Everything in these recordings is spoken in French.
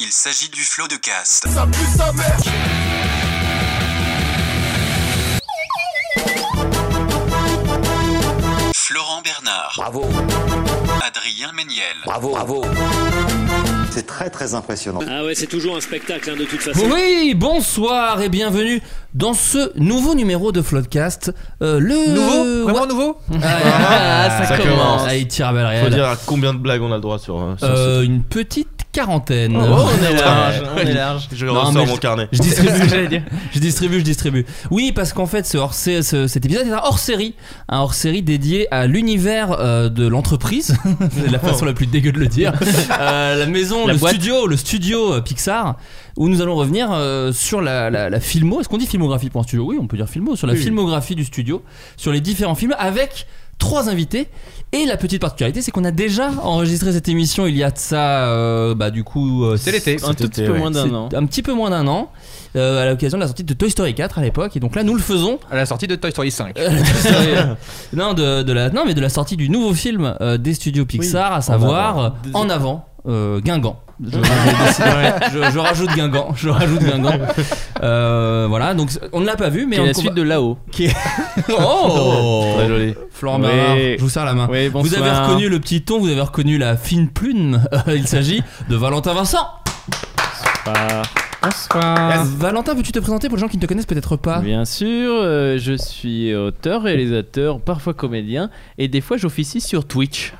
Il s'agit du flot de cast. Florent Bernard, Bravo, Adrien Méniel, bravo, bravo. C'est très très impressionnant. Ah ouais, c'est toujours un spectacle hein, de toute façon. Oui, bonsoir et bienvenue dans ce nouveau numéro de Floodcast. Euh, le Nouveau Vraiment Ouais. nouveau Ah, ça, Ça commence. commence. Ah, il tire à balles Faut dire à combien de blagues on a le droit sur, euh, sur Euh, une petite quarantaine. Oh, on est large, on est large. Je Non, ressors mon je- carnet. Je distribue, je distribue, je distribue. Oui, parce qu'en fait, ce hors ce- cet épisode est un hors-série, un hors-série dédié à l'univers euh, de l'entreprise, c'est la façon la plus dégueu de le dire, Euh, la maison, La le boîte. studio, le studio euh, Pixar, où nous allons revenir euh, sur la, la, la filmo. Est-ce qu'on dit filmographie pour un studio? Oui, on peut dire filmo sur la filmographie du studio, sur les différents films avec trois invités. Et la petite particularité, c'est qu'on a déjà enregistré cette émission il y a de ça, euh, bah du coup, euh, C'est l'été. Un tout petit peu moins c'est un petit peu moins d'un an, euh, à l'occasion de la sortie de Toy Story 4 à l'époque. Et donc là, nous le faisons. À la sortie de Toy Story 5. Euh, Toy Story, euh, non, de, de la, non, mais de la sortie du nouveau film euh, des studios Pixar, à savoir En avant, euh, Guingamp. Je, rajoute Guingamp. Je rajoute Guingamp. Euh, voilà, donc on ne l'a pas vu, mais Qui est on la suite de là-haut. qui est- Oh Très joli. Florent Oui. Bernard, je vous serre la main. Oui, Vous bonsoir. avez reconnu le petit ton, vous avez reconnu la fine plume. Il s'agit de Valentin Vincent. Bonsoir. Valentin, veux-tu te présenter pour les gens qui ne te connaissent peut-être pas? Bien sûr, euh, je suis auteur, réalisateur, parfois comédien, et des fois j'officie sur Twitch.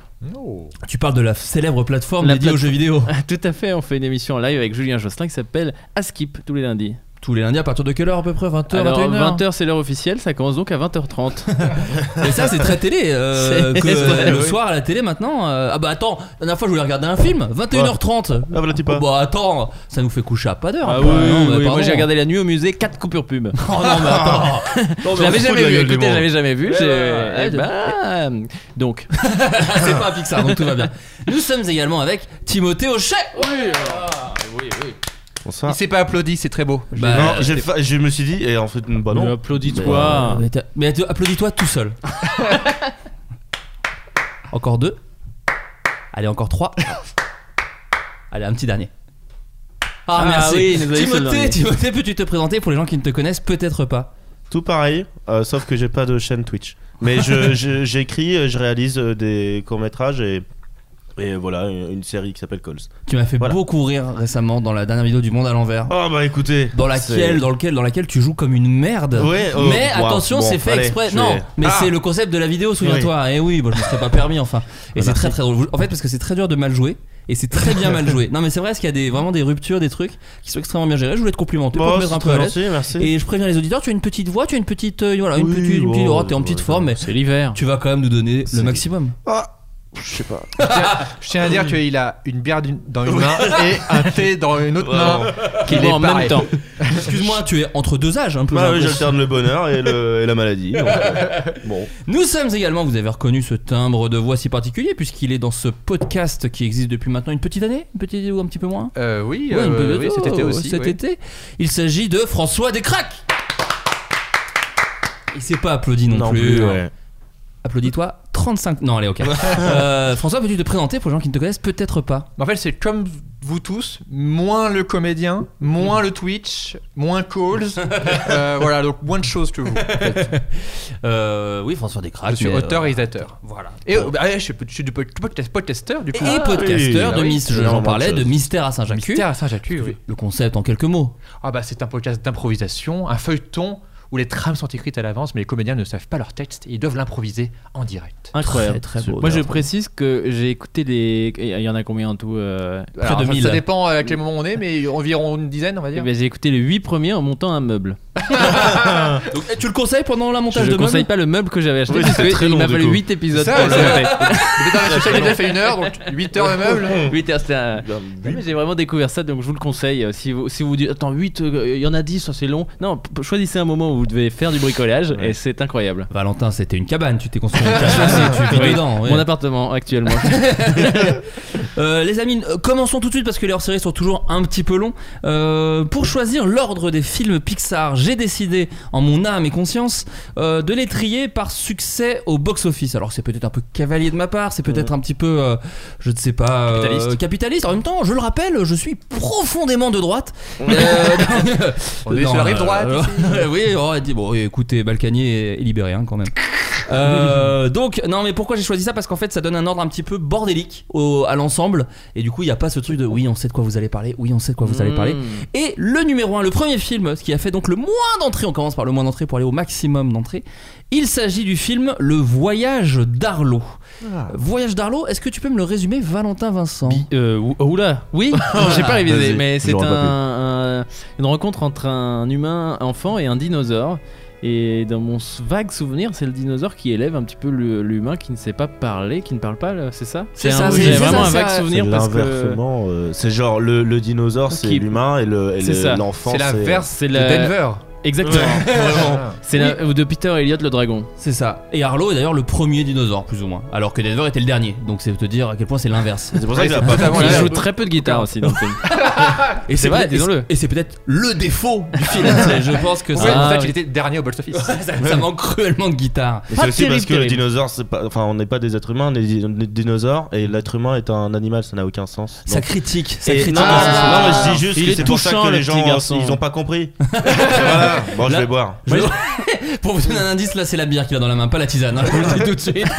Tu parles de la célèbre plateforme La dédiée aux jeux vidéo. Tout à fait, on fait une émission en live avec Julien Josselin qui s'appelle Askip tous les lundis. Tous les lundis à partir de quelle heure à peu près? 20h, Alors 21h 20h c'est l'heure officielle, ça commence donc à 20h30. Et ça c'est très télé. euh, que, le oui. soir à la télé maintenant. euh, ah bah attends, la dernière fois je voulais regarder un film, 21h30. Ah, voilà, tu Oh, pas. bah attends, ça nous fait coucher à pas d'heure. Ah oui, oui, oui, moi j'ai regardé la nuit au musée 4 coupures pub. Oh non mais attends. Je l'avais jamais vu, écoutez, j'avais jamais vu. Ouais, j'ai- ouais, ouais. eh ben, donc, c'est pas un Pixar donc tout va bien. Nous sommes également avec Timothée Hochet. Bonsoir. Il s'est pas applaudi, c'est très beau. Bah, non, j'ai fa- je me suis dit, et en fait, bah non. applaudis-toi. Mais, t'as- mais t'as- applaudis-toi tout seul. encore deux. Allez, encore trois. Allez, un petit dernier. Ah, Ah merci. oui, il nous a dit ce Timothée, dernier. Timothée, peux-tu te présenter pour les gens qui ne te connaissent peut-être pas? Tout pareil, euh, sauf que j'ai pas de chaîne Twitch. Mais je- je- j'écris, euh, je réalise euh, des courts-métrages et, et voilà, une une série qui s'appelle Calls. Tu m'as fait Voilà. beaucoup rire récemment dans la dernière vidéo du Monde à l'envers. Oh bah écoutez. Dans laquelle, dans, lequel, dans laquelle tu joues comme une merde. Ouais, oh, mais wow, attention, bon, c'est fait allez, exprès. Non, vais- mais Ah. c'est le concept de la vidéo, souviens-toi. Et oui, bon, je me serais pas permis enfin. Et Ah, c'est très très drôle. En fait, parce que c'est très dur de mal jouer. Et c'est très bien mal joué. Non, mais c'est vrai, parce qu'il y a des, vraiment des ruptures, des trucs qui sont extrêmement bien gérés. Je voulais te complimenter pour Bon, te mettre un peu à l'aise. Et je préviens les auditeurs, tu as une petite voix, tu as une petite. euh, voilà, une Oui, petite. Une petite bon, oh, t'es en petite ouais, forme, mais C'est l'hiver. tu vas quand même nous donner le maximum. Ah, je sais pas. Je tiens à dire qu'il a une bière d'une- dans une main et un thé dans une autre main. Qui Il vont est en même pareil. temps. Excuse-moi, tu es entre deux âges un peu. Bah oui, l'impression. j'alterne le bonheur et, le, et la maladie. donc, euh, bon. Nous sommes également, vous avez reconnu ce timbre de voix si particulier, puisqu'il est dans ce podcast qui existe depuis maintenant une petite année, une petite ou un petit peu moins Euh, oui, Ouais, une euh, petite- oui, cet été oh, aussi. Cet oui. été. Il s'agit de François Descraques. Il s'est pas applaudi non, Non plus. plus, ouais. Applaudis-toi. 35. Non, allez, ok. Euh, François, peux-tu te présenter pour les gens qui ne te connaissent peut-être pas? En fait, c'est comme vous tous, moins le comédien, moins le Twitch, moins calls. Euh, voilà, donc moins de choses que vous. en fait. Euh, Oui, François Descraques. Je suis mais, auteur réalisateur. Voilà. Et bah, je suis, je suis du podcast, podcasteur du coup. Et podcasteur Ah de oui, Miss, c'est j'en énormément parlais, de de. Mystère à Saint-Jacques. Mystère à Saint-Jacques, oui. Le concept en quelques mots. Ah bah c'est un podcast d'improvisation, un feuilleton où les trames sont écrites à l'avance, mais les comédiens ne savent pas leur texte et ils doivent l'improviser en direct. Incroyable. Très, très beau. Moi je précise que j'ai écouté les. Il y en a combien en tout euh, Alors, de ça- 1000. Ça dépend à quel moment on est, mais environ une dizaine, on va eh dire. ben, J'ai écouté les 8 premiers en montant un meuble. Donc, tu le conseilles pendant la Je montage ne de conseille meubles pas le meuble que j'avais acheté Oui, parce c'est très long, m'a du fallu coup. 8 épisodes Ça, pour le c'est- monter. Mais dans la social media fait une heure, donc 8 heures de meuble. 8 heures, c'était un- Non, mais J'ai vraiment découvert ça, donc je vous le conseille. Euh, Si vous, si vous dites, attends, 8, il y en a 10, ça c'est long. Non, p- choisissez un moment où vous devez faire du bricolage et c'est incroyable. Valentin, c'était une cabane, tu t'es construit une cabane et tu vis Oui. dedans. ouais. Mon appartement actuellement. Euh, les amis, euh, commençons tout de suite parce que les hors-séries sont toujours un petit peu longs. Euh, pour choisir l'ordre des films Pixar, j'ai décidé, en mon âme et conscience, euh, de les trier par succès au box-office. Alors c'est peut-être un peu cavalier de ma part, c'est peut-être un petit peu, euh, je ne sais pas, euh, Capitaliste. capitaliste. En même temps, je le rappelle, je suis profondément de droite. On est non, sur la rive droite, oui, oh, dit, bon, écoutez, Balkany est, est libéré hein, quand même. Euh, donc, non, mais pourquoi j'ai choisi ça? Parce qu'en fait, ça donne un ordre un petit peu bordélique au- à l'ensemble. Et du coup, il n'y a pas ce truc de oui, on sait de quoi vous allez parler, oui, on sait de quoi vous allez parler. Mmh. Et le numéro 1, le premier film, ce qui a fait donc le moins d'entrées, on commence par le moins d'entrées pour aller au maximum d'entrées. Il s'agit du film Le Voyage d'Arlo. Voyage d'Arlo, est-ce que tu peux me le résumer, Valentin Vincent Bi- euh, ou- oula, oui, j'ai pas révisé, mais c'est un- une rencontre entre un humain enfant et un dinosaure. Et dans mon vague souvenir, c'est le dinosaure qui élève un petit peu le- l'humain qui ne sait pas parler, qui ne parle pas, là, c'est ça? C'est un- ça, c'est- c'est vraiment ça, un vague. C'est souvenir parce que euh, c'est genre le, le dinosaure, c'est Qui- l'humain et le- et C'est le- ça. l'enfant, C'est l'inverse c'est de la- Denver. Exactement. Vraiment. C'est la- ou de Peter Elliot le dragon. C'est ça. Et Arlo est d'ailleurs le premier dinosaure, plus ou moins. Alors que Denver était le dernier. Donc c'est te dire à quel point c'est l'inverse. C'est pour ça Ouais, qu'il a pas fait. Il joue très peu de guitare aussi dans le film. Et C'est vrai, peut-être- disons-le. Et c'est peut-être le défaut du film. C'est- Je pense que ça, en Ah, fait, il était dernier au box office. ça, ça manque cruellement de guitare. Et Pas c'est aussi terrible, parce que le terrible. dinosaure, c'est pas, enfin, on n'est pas des êtres humains, on est des des dinosaures, et l'être humain est un animal, ça n'a aucun sens. Ça Donc- critique. Ça Et- critique. non, non, mais je dis juste Il que est c'est pour ça touchant, que le les petit gens garçon. ils ont pas compris. voilà. Bon, je Là- vais boire. Je- Pour vous donner un indice, là c'est la bière qu'il a dans la main, pas la tisane. hein, je vous le dis tout de suite.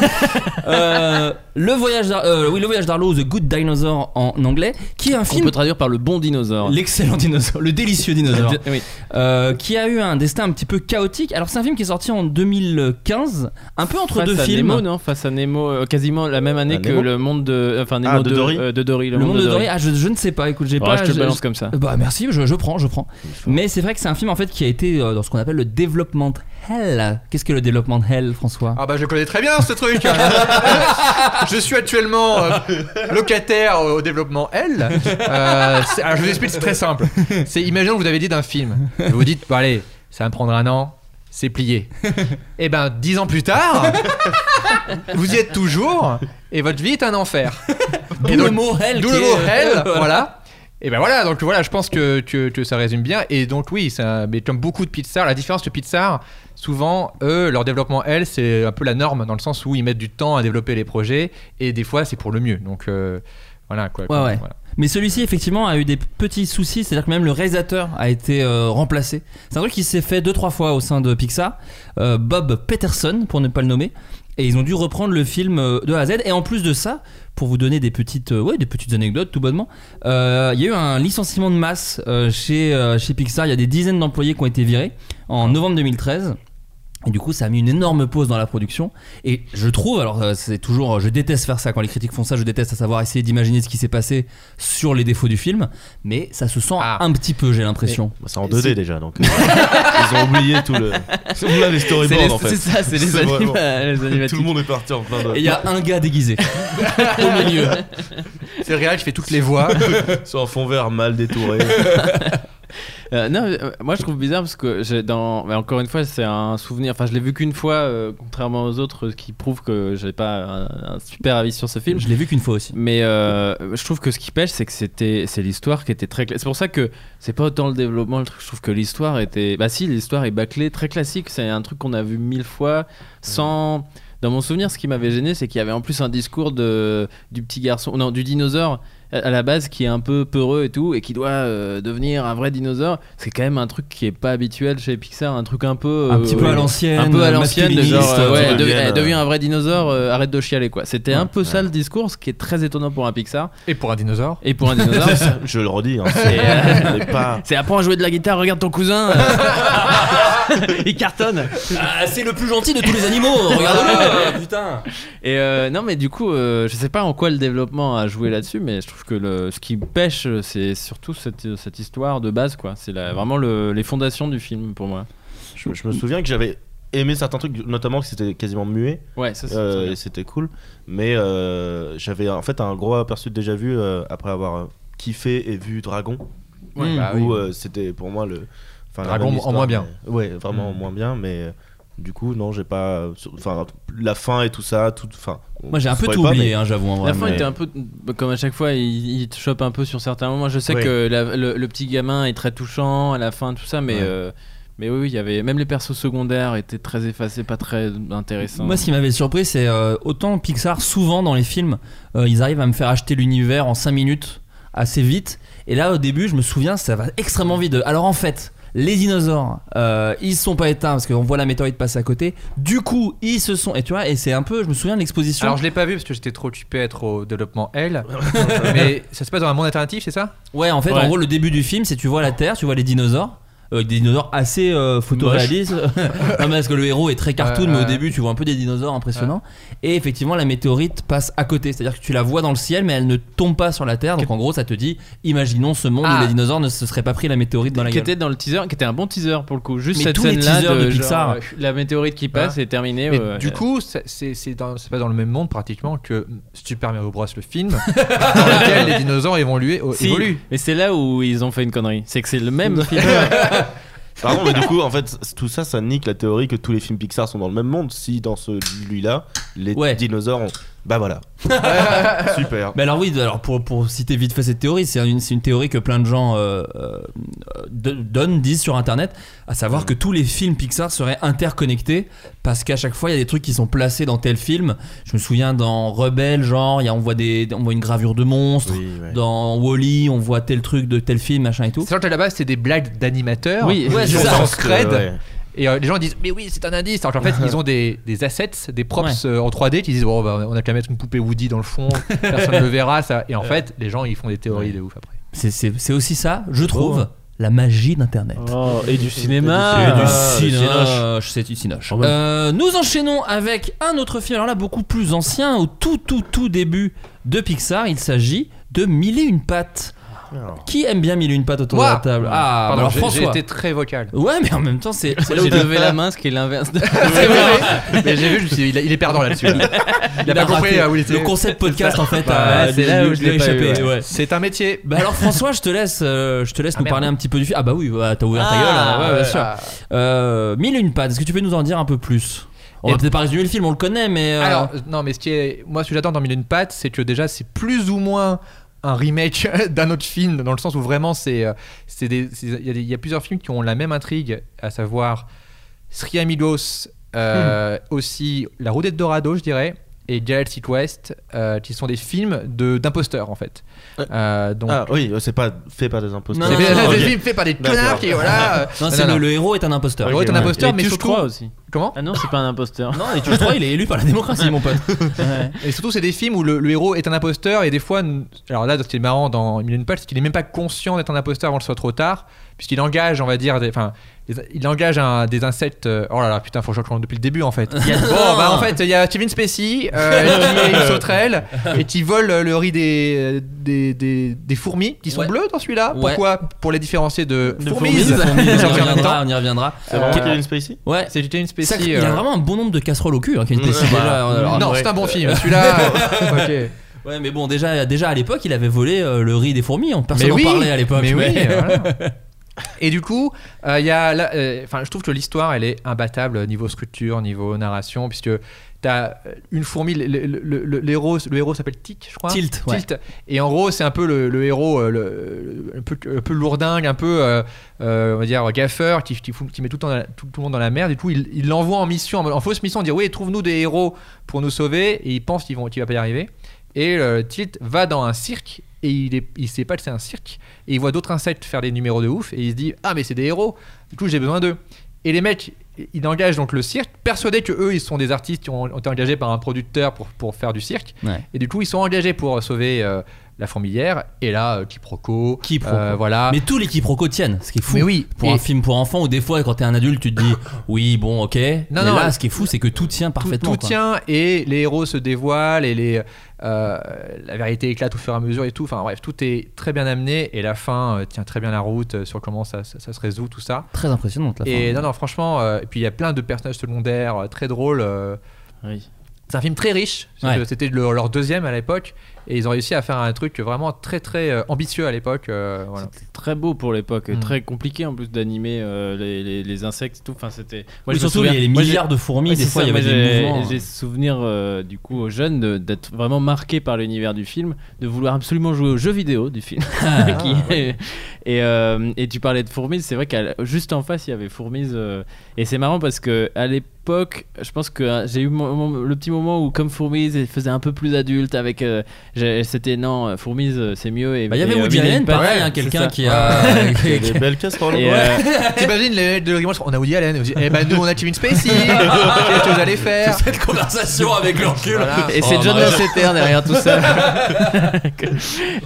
Euh, le voyage, d'Ar- euh, oui, le voyage d'Arlo, The Good Dinosaur en anglais, qui est un On film. peut traduire par le bon dinosaure. L'excellent dinosaure, le délicieux dinosaure, Oui. euh, qui a eu un destin un petit peu chaotique. Alors c'est un film qui est sorti en 2015, un peu entre Face deux à films. Nemo, non? Face à Nemo, euh, quasiment la même année Ah, que Nemo le monde de. Enfin, Nemo Ah, de de, Dory euh, de Dory. Le, monde de Dory, ah, je, je ne sais pas, écoute, j'ai Ouais, pas. je te le je- balance comme ça. Bah merci, je, je prends, je prends. Mais c'est vrai que c'est un film en fait qui a été euh, dans ce qu'on appelle le development hell. Qu'est-ce que le development hell, François? Ah bah je connais très bien ce truc. je suis actuellement euh, locataire au développement L. Euh, alors je vous explique, c'est très simple. C'est imaginons que vous avez dit d'un film. Vous vous dites, bon allez, ça va me prendre un an. C'est plié. Et ben dix ans plus tard, vous y êtes toujours et votre vie est un enfer. D'où Et le mot hell. D'où le mot hell, Voilà. Et ben voilà, donc voilà, je pense que, que, que ça résume bien. Et donc oui, ça, mais comme beaucoup de Pixar, la différence de Pixar, souvent, eux, leur développement L, c'est un peu la norme dans le sens où ils mettent du temps à développer les projets et des fois c'est pour le mieux. Donc euh, voilà quoi. Ouais, ouais. Voilà. Mais celui-ci, effectivement, a eu des petits soucis. C'est-à-dire que même le réalisateur a été euh, remplacé. C'est un truc qui s'est fait deux, trois fois au sein de Pixar. Euh, Bob Peterson, pour ne pas le nommer. Et ils ont dû reprendre le film euh, de A à Z. Et en plus de ça, pour vous donner des petites, euh, anecdotes, tout bonnement, euh, il y a eu un licenciement de masse chez Pixar. Il y a des dizaines d'employés qui ont été virés en novembre 2013. Et du coup, ça a mis une énorme pause dans la production. Et je trouve, alors euh, c'est toujours, je déteste faire ça quand les critiques font ça, je déteste à savoir essayer d'imaginer ce qui s'est passé sur les défauts du film, mais ça se sent Ah. un petit peu, j'ai l'impression. Bah, c'est en 2D déjà, donc. euh, ils ont oublié tout le. A les C'est storyboards les- en fait. c'est ça, c'est les, anima- les animatiques. Tout le monde est parti en plein de. Et il y a un gars déguisé au milieu. C'est le réel qui fait toutes les voix. Sur un fond vert mal détouré. Euh, non, euh, moi je trouve bizarre parce que j'ai dans, mais encore une fois, c'est un souvenir. Enfin, je l'ai vu qu'une fois, euh, contrairement aux autres, ce qui prouve que j'ai pas un, un super avis sur ce film. Je l'ai vu qu'une fois aussi. Mais je trouve que ce qui pêche, c'est que c'était, c'est l'histoire qui était très. C'est pour ça que c'est pas autant le développement, le truc. Je trouve que l'histoire était, bah si, l'histoire est bâclée, très classique. C'est un truc qu'on a vu mille fois, sans. Dans mon souvenir, ce qui m'avait gêné, c'est qu'il y avait en plus un discours de du petit garçon, non, du dinosaure à la base qui est un peu peureux et tout, et qui doit euh, devenir un vrai dinosaure. C'est quand même un truc qui est pas habituel chez Pixar, un truc un peu, Un petit peu euh, à l'ancienne, un peu à l'ancienne, de genre, euh, ouais, deviens un vrai dinosaure, euh, arrête de chialer quoi. C'était un peu ouais. ça le discours, ce qui est très étonnant pour un Pixar Et pour un dinosaure. et pour un dinosaure. Je le redis, hein, c'est euh, pas. C'est apprends à jouer de la guitare, regarde ton cousin. il cartonne. Ah, c'est le plus gentil de tous les animaux, regarde-le Putain Et euh, non, mais du coup, euh, je sais pas en quoi le développement a joué là-dessus, mais je trouve que le, ce qui pêche, c'est surtout cette, cette histoire de base, quoi. C'est vraiment le- les fondations du film pour moi. Je, je me souviens que j'avais aimé certains trucs, notamment que c'était quasiment muet. Ouais, ça, c'est Euh, c'était cool. Mais euh, j'avais en fait un gros aperçu de déjà vu euh, après avoir kiffé et vu Dragon. Ouais, bah où oui. euh, c'était pour moi le. Enfin, Dragon en moins bien. mais- Ouais, vraiment en Mm. moins bien, mais. euh, Du coup, non, j'ai pas. Enfin, la fin et tout ça, tout. Enfin. Moi j'ai un peu tout pas, oublié, mais- hein, j'avoue. La fin mais- était un peu comme à chaque fois, il, il te chope un peu sur certains moments. Je sais Ouais. que la- le, le petit gamin est très touchant à la fin, tout ça, mais Ouais. euh, Mais oui, oui, il y avait même les persos secondaires étaient très effacés, pas très intéressants. Moi, ce qui m'avait surpris, c'est euh, autant Pixar, souvent dans les films, euh, ils arrivent à me faire acheter l'univers en 5 minutes, assez vite. Et là, au début, je me souviens, ça va extrêmement vite. Alors en fait. Les dinosaures, euh, ils se sont pas éteints parce qu'on voit la météorite passer à côté. Du coup, ils se sont. Et tu vois, et c'est un peu. Je me souviens de l'exposition. Alors je l'ai pas vu parce que j'étais trop occupé à être au développement L. mais ça se passe dans un monde alternatif, c'est ça? Ouais, en fait, Ouais. en gros, le début du film, c'est tu vois la Terre, tu vois les dinosaures. Euh, des dinosaures assez euh, photoréalistes. non, mais parce que le héros est très cartoon, mais au début, tu vois un peu des dinosaures impressionnants. Et effectivement, la météorite passe à côté. C'est-à-dire que tu la vois dans le ciel, mais elle ne tombe pas sur la Terre. Donc en gros, ça te dit imaginons ce monde Ah. où les dinosaures ne se seraient pas pris la météorite dans la qui gueule. était dans le teaser, qui était un bon teaser pour le coup. Juste Mais cette tous les scène-là teasers de Pixar. euh, la météorite qui passe est terminée. Mais ouais, du coup, c'est pas dans le même monde pratiquement que Super Mario Bros. le film, dans lequel les dinosaures évoluent. Si, évoluent. mais c'est là où ils ont fait une connerie. C'est que c'est le même film. Pardon, mais du coup, en fait, tout ça, ça nique la théorie que tous les films Pixar sont dans le même monde. Si dans celui-là, les Ouais. dinosaures ont. Bah voilà. Super. Mais alors oui, alors pour, pour citer vite fait cette théorie, c'est une, c'est une théorie que plein de gens euh, euh, de- donnent, disent sur Internet, à savoir que tous les films Pixar seraient interconnectés parce qu'à chaque fois il y a des trucs qui sont placés dans tel film. Je me souviens dans Rebelle, genre il y a, on voit des, on voit une gravure de monstre. Oui, ouais. Dans Wally, on voit tel truc de tel film, machin et tout. C'est vrai que à la base, c'est des blagues d'animateurs. Oui, Ouais, c'est ça. en pense que, scred. ouais. Et euh, les gens disent, mais oui, c'est un indice. Alors qu'en fait, ils ont des, des assets, des props euh, en 3D qui disent, bon, bah, on a qu'à mettre une poupée Woody dans le fond, personne ne le verra. Ça. Et en fait, les gens, ils font des théories de ouf après. C'est- C'est c'est aussi ça, je trouve, la magie d'Internet. Oh, et du cinéma. Et du cinoche, c'est du cinoche. Euh, nous enchaînons avec un autre film, alors là beaucoup plus ancien, au tout tout tout début de Pixar. Il s'agit de Mille et une pattes. Alors. Qui aime bien Mille et une pattes autour Moi de la table Ah, Pardon, alors j'ai- j'ai François. été très vocal. Ouais, mais en même temps, c'est c'est là où J'ai levé la main, ce qui est l'inverse de. C'est vrai. Mais j'ai vu, je me suis dit, il, a- il est perdant là-dessus. Il a pas a compris raté. euh, où il était. Le concept podcast, en fait, Bah, euh, c'est là où je lui a l'ai pas échappé. eu, ouais. ouais. C'est un métier. Bah alors François, je te laisse, euh, je te laisse Ah, nous merde. parler un petit peu du film. Ah bah oui, t'as ouvert ta Ah, gueule. hein, ouais, bien sûr. Ah. Euh, Mille et une pattes. Est-ce que tu peux nous en dire un peu plus? On va Et- peut-être pas résumer le film, on le connaît, mais euh, Alors, non, mais ce qui est. Moi, ce que j'adore dans Mille et une pattes, c'est que déjà, c'est plus ou moins un remake d'un autre film, dans le sens où vraiment, c'est. euh, Il y, a y plusieurs films qui ont la même intrigue, à savoir Three Amigos, euh, aussi La Route Dorado, je dirais, et Galactic West, euh, qui sont des films de- d'imposteurs, en fait. Euh, donc. Ah oui, c'est pas fait par des imposteurs. Non, c'est des, films faits par des connards qui, voilà. euh, non, non, le, héros est un imposteur. Le héros est un imposteur, mais surtout. crois aussi. Comment Ah non, c'est pas un imposteur. Non, et tu le crois, il est élu par la démocratie, mon pote. Ouais. Et surtout, c'est des films où le, le héros est un imposteur et des fois, alors là, ce qui est marrant dans une pattes, c'est qu'il est même pas conscient d'être un imposteur avant que ce soit trop tard, puisqu'il engage, on va dire, des- enfin, il engage un- des insectes. euh, oh là là, putain, faut que je recommence depuis le début en fait. Il y a- bon, bah en fait, il y a Kevin Spacey euh, qui est une sauterelle et qui vole le riz des, des, des, des fourmis qui sont Ouais. bleues dans celui-là. Ouais. Pourquoi? Pour les différencier de, De fourmis. fourmis, fourmis, Ils on y reviendra, temps. on y reviendra. C'est vraiment Euh, Kevin Spacey? Ouais. C'est Kevin Spacey. il a euh, vraiment un bon nombre de casseroles au cul, hein, Kevin Spacey, alors, Non, ouais. c'est un bon film. Celui-là, ok. Ouais, mais bon, déjà, déjà à l'époque, il avait volé euh, le riz des fourmis. Personne n'en oui, parlait à l'époque. Mais oui, mais- voilà. Et du coup, euh, y a, euh, enfin, je trouve que l'histoire, elle est imbattable niveau structure, niveau narration, puisque t'as une fourmi, le, le- le- héros s'appelle Tic, je crois. Tilt, ouais. Tilt. Et en gros, c'est un peu le, héros, euh, un, peu, un peu lourdingue, un peu, euh, euh, on va dire, gaffeur, qui, qui, fout- qui met tout, le tout, tout monde dans la merde. Du coup, il l'envoie en mission, en, en fausse mission, dire oui, trouve-nous des héros pour nous sauver. Et il pense qu'il qu'il va pas y arriver. Et euh, Tilt va dans un cirque et il, est, il sait pas que c'est un cirque. Et il voit d'autres insectes faire des numéros de ouf. Et il se dit Ah, mais c'est des héros. Du coup, j'ai besoin d'eux. Et les mecs, ils engagent donc le cirque, persuadés que eux, ils sont des artistes qui ont, ont été engagés par un producteur pour, pour faire du cirque. Ouais. Et du coup, ils sont engagés pour sauver euh, la fourmilière. Et là, euh, quiproquo. Quiproquo. euh, voilà. Mais tous les quiproquos tiennent, ce qui est fou. Mais oui. Pour Et un film pour enfants, où des fois, quand t'es un adulte, tu te dis oui, bon, ok. mais non, là, ce qui est fou, c'est que tout tient parfaitement. tout tient et les héros se dévoilent et les, euh, la vérité éclate au fur et à mesure et tout. Enfin bref, tout est très bien amené et la fin euh, tient très bien la route sur comment ça, ça- ça se résout, tout ça. Très impressionnante la Et fin. non, non, franchement, et puis il y a plein de personnages secondaires très drôles. Oui. c'est un film très riche. Ouais. C'était le- leur deuxième à l'époque. Et ils ont réussi à faire un truc vraiment très très euh, ambitieux à l'époque. euh, voilà. C'était très beau pour l'époque, Mm. très compliqué en plus d'animer euh, les, les- les insectes et tout. Enfin, c'était. Moi, Oui, surtout, souviens- il y a j'ai- milliards de fourmis, Ouais, des fois, ça, il y avait des j'ai- mouvements. J'ai souvenir euh, du coup aux jeunes d'être vraiment marqués par l'univers du film, de vouloir absolument jouer aux jeux vidéo du film. Ah, Qui et, euh, et tu parlais de Fourmise, c'est vrai qu'à juste en face il y avait Fourmise. euh, et c'est marrant parce que à l'époque, je pense que euh, j'ai eu mon- mon- le petit moment où, comme Fourmise, elle faisait un peu plus adulte avec. euh, C'était non, euh, Fourmise euh, c'est mieux. Et, Bah, il y avait et, euh, Woody et Allen, pareil, hein, quelqu'un qui a. Il y a des belles. Et, ouais. euh, T'imagines les de Grimace, on a Woody Allen aussi. Eh ben nous on a Kevin Spacey. Qu'est-ce que vous allez faire Cette conversation avec le recul. Voilà. Et c'est Oh, John Lasseter derrière tout ça.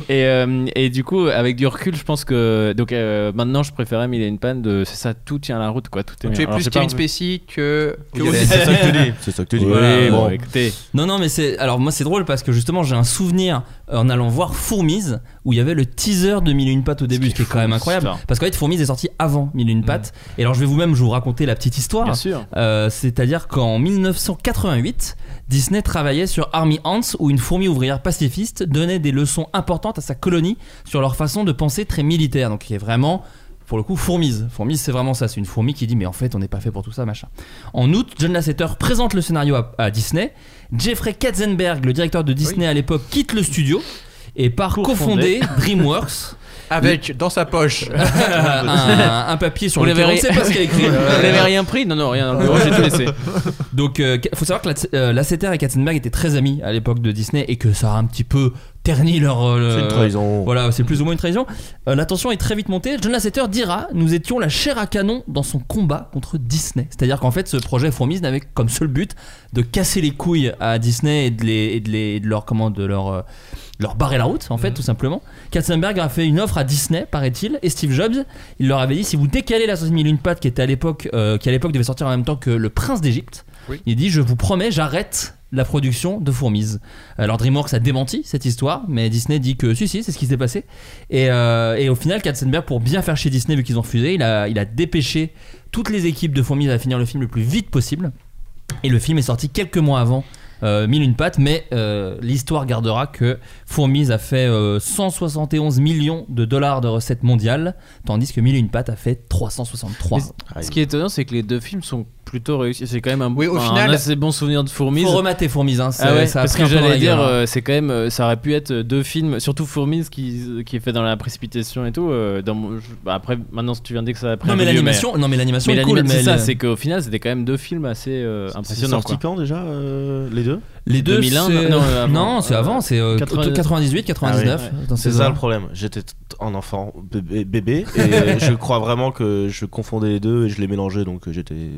et, euh, et du coup, avec du recul, je pense que donc euh, maintenant, je préférais Mille et une panne de c'est ça, tout tient la route quoi, tout est Tu es plus Kevin Spacey que C'est ça que tu dis. C'est ça que tu dis. Ouais, bon, écoutez, Non, non, mais c'est. Alors, moi, c'est drôle parce que justement, j'ai un souvenir euh, en allant voir Fourmise où il y avait le teaser de Mille et une pattes au début, ce qui est quand même incroyable. Parce qu'en fait, Fourmise est sorti avant Mille et une pattes. Et alors, je vais vous-même je vous raconter la petite histoire. bien sûr. Euh, C'est-à-dire qu'en 1988, Disney travaillait sur Army Ants où une fourmi ouvrière pacifiste donnait des leçons importantes à sa colonie sur leur façon de penser très militaire. Donc, qui est vraiment. Pour le coup, fourmise. Fourmise, c'est vraiment ça. C'est une fourmi qui dit, mais en fait, on n'est pas fait pour tout ça, machin. En août, John Lasseter présente le scénario à, à Disney. Jeffrey Katzenberg, le directeur de Disney à l'époque, quitte le studio et part cofonder DreamWorks. Avec dans sa poche un, un papier sur lequel on ne sait pas ce qu'il a écrit. Vous n'avez rien pris Non, non, rien j'ai tout laissé. Donc, euh, faut savoir que la- euh, Lasseter et Katzenberg étaient très amis à l'époque de Disney et que ça a un petit peu terni leur. euh, C'est une trahison. Voilà, c'est plus ou moins une trahison. Euh, la tension est très vite montée. John Lasseter dira Nous étions la chair à canon dans son combat contre Disney. C'est-à-dire qu'en fait, ce projet Fourmise n'avait comme seul but de casser les couilles à Disney et de, les, et de, les- et de leur, comment, de leur, euh, leur barrer la route, en fait, tout simplement. Katzenberg a fait une offre à Disney, paraît-il, et Steve Jobs, il leur avait dit Si vous décalez la 60 000 une patte qui était à l'époque, euh, qui à l'époque devait sortir en même temps que Le Prince d'Égypte, Oui. il dit Je vous promets, j'arrête la production de Fourmise. Alors DreamWorks a démenti cette histoire, mais Disney dit que si, si, c'est ce qui s'est passé. Et, euh, au final, Katzenberg, pour bien faire chez Disney, vu qu'ils ont refusé, il a, il a dépêché toutes les équipes de Fourmise à finir le film le plus vite possible. Et le film est sorti quelques mois avant euh, Mille une pattes, mais euh, l'histoire gardera que Fourmise a fait euh, 171 millions de dollars de recettes mondiales, tandis que Mille une pattes a fait 363. Mais Ce qui est étonnant, c'est que les deux films sont plutôt réussis. C'est quand même un, Oui, au un final- assez bon souvenir de Fourmise. Faut remater Fourmise, hein, c'est- Ah ouais, ça a parce que j'allais la dire, hein. euh, c'est quand même, euh, ça aurait pu être deux films, surtout Fourmise qui, qui est fait dans la précipitation et tout. euh, dans mon- je- bah, après, maintenant, si tu viens de dire que ça a pris Non mais l'animation, non mais l'animation cool, c'est ça, c'est qu'au final, c'était quand même deux films assez euh, C'est impressionnants. sorti quoi. quand déjà euh, les deux? Les deux 2001, c'est- non, euh, avant. non, c'est avant, c'est euh, 80 98, 99 Ah dans C'est ces ça le problème. J'étais un enfant bébé, bébé et je crois vraiment que je confondais les deux et je les mélangeais donc j'étais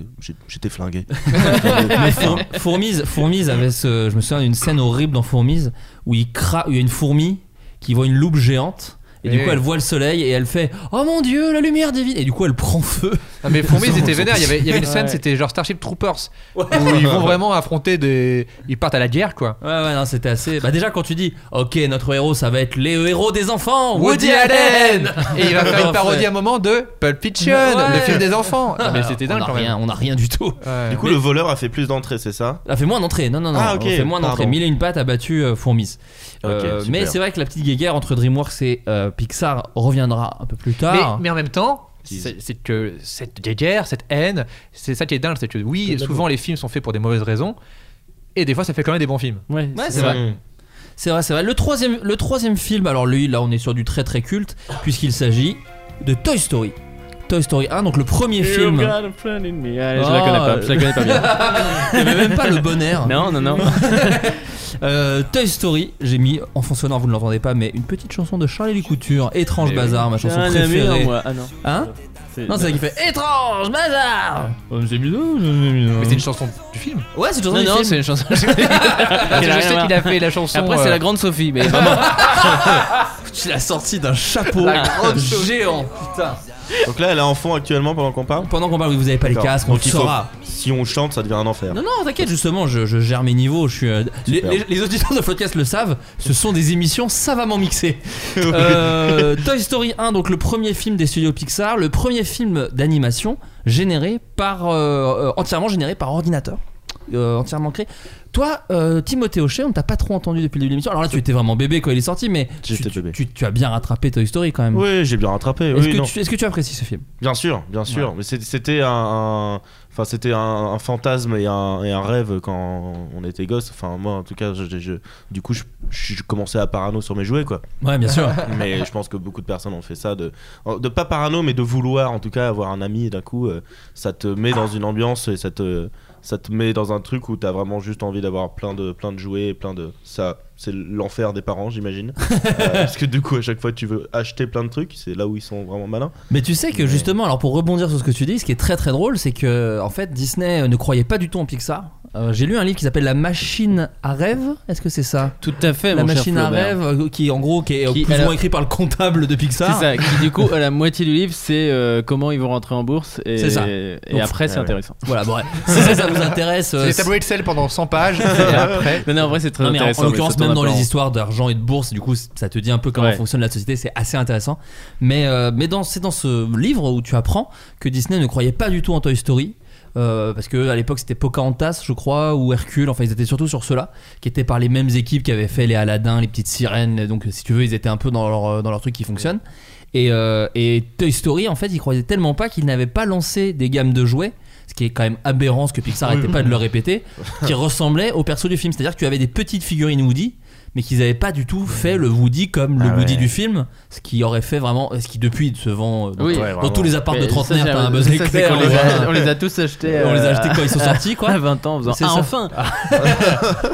j'étais flingué. Fourmise, Fourmise avait ce, je me souviens d'une scène horrible dans Fourmise où il cra, où il y a une fourmi qui voit une loupe géante. Et du Eh coup, elle voit le soleil et elle fait Oh mon dieu, la lumière divine! Et du coup, elle prend feu. Ah, mais Fourmis était vénère. Il y avait, il y avait une scène, Ouais. c'était genre Starship Troopers où ils vont vraiment affronter des. Ils partent à la guerre quoi. Ouais, ouais, non, c'était assez. Bah, déjà, quand tu dis Ok, notre héros, ça va être les héros des enfants, Woody Allen Et il va faire une parodie à un moment de Pulp Fiction, Ouais. le film des enfants. Non, mais c'était on dingue a quand rien, même. on a rien du tout. Ouais. Du coup, le voleur a fait plus d'entrées, c'est ça? Elle fait moins d'entrée. Non, non, non. Ah, ok, Elle fait moins d'entrée. pardon. Mille et une pattes a battu euh, Fourmise. Ok, Euh, mais c'est vrai que la petite guéguerre entre DreamWorks et euh, Pixar reviendra un peu plus tard. mais en même temps, c'est que cette guerre, cette haine, c'est ça qui est dingue, c'est que oui, souvent les films sont faits pour des mauvaises raisons, et des fois ça fait quand même des bons films. Ouais, Ouais, c'est vrai. C'est vrai, c'est vrai. Le troisième, le troisième film, alors lui, là, on est sur du très très culte, puisqu'il s'agit de Toy Story. Toy Story 1, donc le premier film. You've got a friend in me. Allez, je Oh, la connais pas, je la connais pas bien. Il n'y avait même pas le bon air. non, non, non. Euh, Toy Story, j'ai mis en fond sonore, vous ne l'entendez pas, mais une petite chanson de Charlie Couture, Étrange Bazar, ma chanson en préférée. moi. Ah non. Hein Non, c'est ça qui fait Étrange Bazar c'est bizarre. Mais c'est une chanson du film. Ouais, c'est une chanson Non, du non, film. c'est une chanson. Je sais qu'il a fait la chanson. Après, c'est euh, la grande Sophie, mais vraiment. Tu l'as sorti d'un chapeau La grande géant, putain. Donc là, elle est en fond actuellement pendant qu'on parle. Pendant qu'on parle, oui, vous avez pas les D'accord. casques, on Donc le il faut- saura. Si on chante, ça devient un enfer. Non, non, t'inquiète, justement, je, je gère mes niveaux. Je suis, euh, les, Super. les- les auditeurs de podcast le savent, ce sont des émissions savamment mixées. Euh, Toy Story 1, donc le premier film des studios Pixar, le premier film d'animation généré par. euh, euh, entièrement généré par ordinateur. Euh, entièrement créé. Toi, euh, Timothée Hochet, on t'a pas trop entendu depuis le début de l'émission. Alors là, tu étais vraiment bébé quand il est sorti, mais tu, J'étais tu- bébé. tu- tu as bien rattrapé Toy Story quand même. Oui, j'ai bien rattrapé. Est-ce oui, que, tu- est-ce que tu apprécies ce film? Bien sûr, bien sûr. Mais c'était un, un- enfin c'était un, un fantasme et un, et un rêve quand on était gosse. Enfin moi en tout cas, je, je- je- du coup je, je commençais à parano sur mes jouets quoi. Ouais, bien sûr. Mais je pense que beaucoup de personnes ont fait ça de, de pas parano mais de vouloir en tout cas avoir un ami et d'un coup euh, ça te met dans une ambiance et ça te ça te met dans un truc où t'as vraiment juste envie d'avoir plein de plein de jouets, et plein de ça c'est l'enfer des parents j'imagine. Euh, parce que du coup à chaque fois tu veux acheter plein de trucs, c'est là où ils sont vraiment malins. Mais tu sais que Mais- justement, alors pour rebondir sur ce que tu dis, ce qui est très très drôle, c'est que en fait Disney ne croyait pas du tout en Pixar. Euh, J'ai lu un livre qui s'appelle La machine à rêve. Est-ce que c'est ça? Tout à fait, La mon cher machine à rêve, euh, qui en gros qui est Qui- plus ou moins écrit par le comptable de C'est Pixar. ça, qui du coup, à la moitié du livre, c'est euh, comment ils vont rentrer en bourse. Et, C'est ça. Et Donc, après, c'est ouais, intéressant. Voilà, bon, ouais. si ça, ça vous intéresse. C'est des tableaux Excel pendant 100 pages. et après. Non, non, en vrai, c'est très Non, intéressant. Même dans les histoires d'argent et de bourse, du coup, ça te dit un peu comment Ouais. fonctionne la société. C'est assez intéressant. Mais, euh, mais dans, c'est dans ce livre où tu apprends que Disney ne croyait pas du tout en Toy Story. euh, parce que à l'époque c'était Pocahontas je crois ou Hercule enfin ils étaient surtout sur ceux-là qui étaient par les mêmes équipes qui avaient fait les Aladdin les petites sirènes donc si tu veux ils étaient un peu dans leur, dans leur truc qui fonctionne et, euh, et Toy Story en fait ils croyaient tellement pas qu'ils n'avaient pas lancé des gammes de jouets ce qui est quand même aberrant ce que Pixar n'arrêtait pas de le répéter qui ressemblaient au perso du film. C'est à dire que tu avais des petites figurines Woody mais qu'ils n'avaient pas du tout fait le Woody comme le Ah Woody ouais. du film ce qui aurait fait vraiment ce qui depuis se vend euh, dans, Oui, dans ouais, vraiment. tous les apparts de Mais trentenaires ça, t'as un c'est- buzz ça, c'est éclair qu'on les voilà. a- On les a tous achetés. On les a euh, achetés quand ils sont sortis, quoi. À 20 ans, en faisant C'est Ah, ça. enfin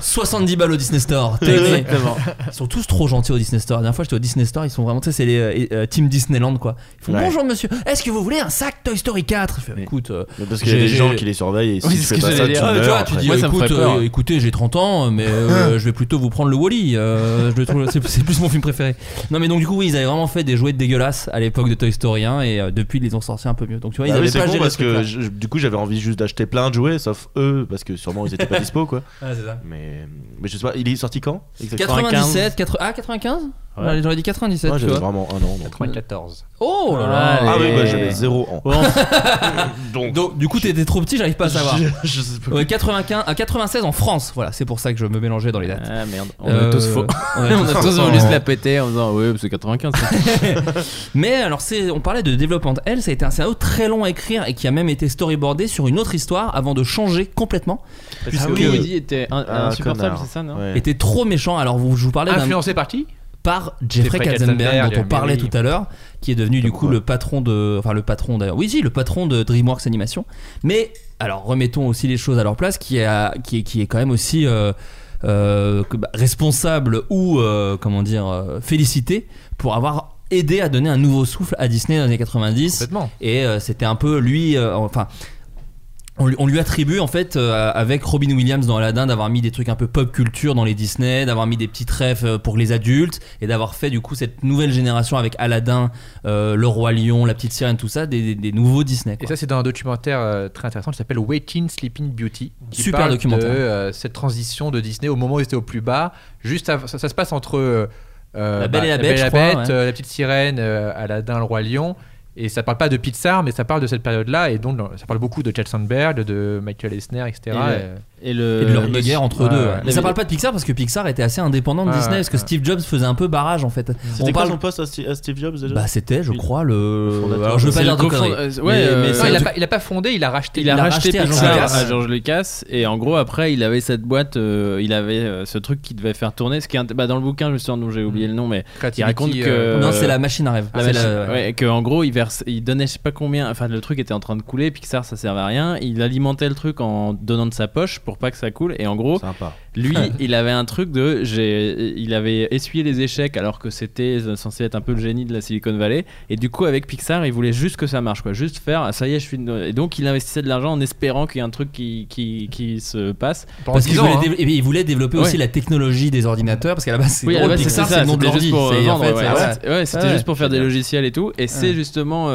70 balles au Disney Store. Exactement. Ils sont tous trop gentils au Disney Store. La dernière fois, j'étais au Disney Store, ils sont vraiment, tu sais, c'est les euh, euh, Team Disneyland, quoi. Ils font Ouais. bonjour monsieur, est-ce que vous voulez un sac Toy Story 4 Je fais, Mais- écoute, euh, Mais Parce qu'il y a J'ai- des gens j'ai- qui les surveillent et si Oui, tu c'est ce fais que pas ça, j'allais tu dire. ah, mais tu meurs vois, tu après. dis, Moi, ça me écoute, ferait peur. euh, écoutez, j'ai 30 ans, mais euh, je vais plutôt vous prendre le Wally. Euh, je le trouve- c'est c'est plus mon film préféré. Non, mais donc du coup, oui, ils avaient vraiment fait des jouets dégueulasses à l'époque de Toy Story 1 et euh, depuis, ils les ont sortis un peu mieux. Donc tu vois, ils Bah oui, avaient c'est pas con géré parce ce truc-là. que je- du coup j'avais envie juste d'acheter plein de jouets sauf eux parce que sûrement ils étaient pas dispo quoi. Ah, c'est ça. Mais mais je sais pas, il est sorti quand exactement? 97, 80 ah 95 Ouais. J'aurais dit 97, Moi tu j'avais vois. vraiment un an. Donc... 94. Oh là là Ah oui, bah, j'avais zéro an. Bon, Donc, Donc du coup t'étais trop petit, j'arrive pas à savoir. je, je sais pas. Ouais, 95, à 96 en France, voilà, c'est pour ça que je me mélangeais dans les dates. Ah merde, on Euh, tous faux. ouais, on a tous voulu se la péter en disant oui, c'est 95. ça. Mais alors c'est, on parlait de Development Hell, ça a été un scénario très long à écrire et qui a même été storyboardé sur une autre histoire avant de changer complètement. Puisque oui. Woody était un- Ah, insupportable, connard. c'est ça, non Ouais. Était trop méchant. Alors vous, je vous parlais d'un Influencé par qui par Jeffrey Katzenberg dont on parlait oui. tout à l'heure, qui est devenu du coup quoi. le patron de, enfin le patron d'ailleurs, oui si le patron de DreamWorks Animation. Mais alors remettons aussi les choses à leur place, qui est qui est, qui est quand même aussi euh, euh, bah, responsable ou euh, comment dire euh, félicité pour avoir aidé à donner un nouveau souffle à Disney dans les années 90 Complètement. et euh, c'était un peu lui euh, enfin on lui, attribue en fait euh, avec Robin Williams dans Aladdin d'avoir mis des trucs un peu pop culture dans les Disney, d'avoir mis des petites refs euh, pour les adultes et d'avoir fait du coup cette nouvelle génération avec Aladdin, euh, le roi lion, la petite sirène, tout ça, des, des- des nouveaux Disney. Et ça, c'est dans un documentaire euh, très intéressant qui s'appelle Waiting Sleeping Beauty. Qui Super parle documentaire. De cette transition de Disney au moment où ils étaient au plus bas. Juste ça, ça se passe entre. La Belle et la Bête, je crois, ouais. euh, la petite sirène, Aladdin, le roi lion. Et ça parle pas de Pixar, mais ça parle de cette période-là. Et donc, ça parle beaucoup de Chad Sandberg, de Michael Eisner, etc. Et le- Et- Et, le, Et de leur le- guerre entre ouais, eux. ouais. ouais. Mais ça parle pas de Pixar parce que Pixar était assez indépendant de Ouais, Disney ouais, parce que ouais. Steve Jobs faisait un peu barrage en fait. C'était On quoi parle son poste à Steve, à Steve Jobs déjà bah c'était je crois le alors je veux pas dire de conneries. euh, ouais, mais euh, Non, il a, pas, il a pas fondé, il a racheté. Il a, racheté racheté à George Pixar à George Lucas et en gros après il avait cette boîte, euh, il avait euh, ce truc qui devait faire tourner. Ce qui est bah, dans le bouquin justement dont j'ai oublié le nom, mais il raconte que- euh, Non, euh, c'est la machine à rêve. que en gros il verse, il donnait je sais pas combien, enfin le truc était en train de couler, Pixar ça servait à rien. Il alimentait le truc en donnant de sa poche pour pas que ça coule et en gros Sympa. lui il avait un truc de, j'ai, il avait essuyé les échecs alors que c'était censé être un peu le génie de la Silicon Valley et du coup avec Pixar il voulait juste que ça marche quoi, juste faire ah, ça y est je suis une- et donc il investissait de l'argent en espérant qu'il y ait un truc qui qui, qui se passe. pendant Parce qu'il 10 ans, voulait, hein. il voulait développer aussi la technologie des ordinateurs parce qu'à la base c'est Oui, drôle, Pixar c'était c'est le nom de l'ordi. pour ouais. c'était- juste pour faire des logiciels et tout. Et c'est justement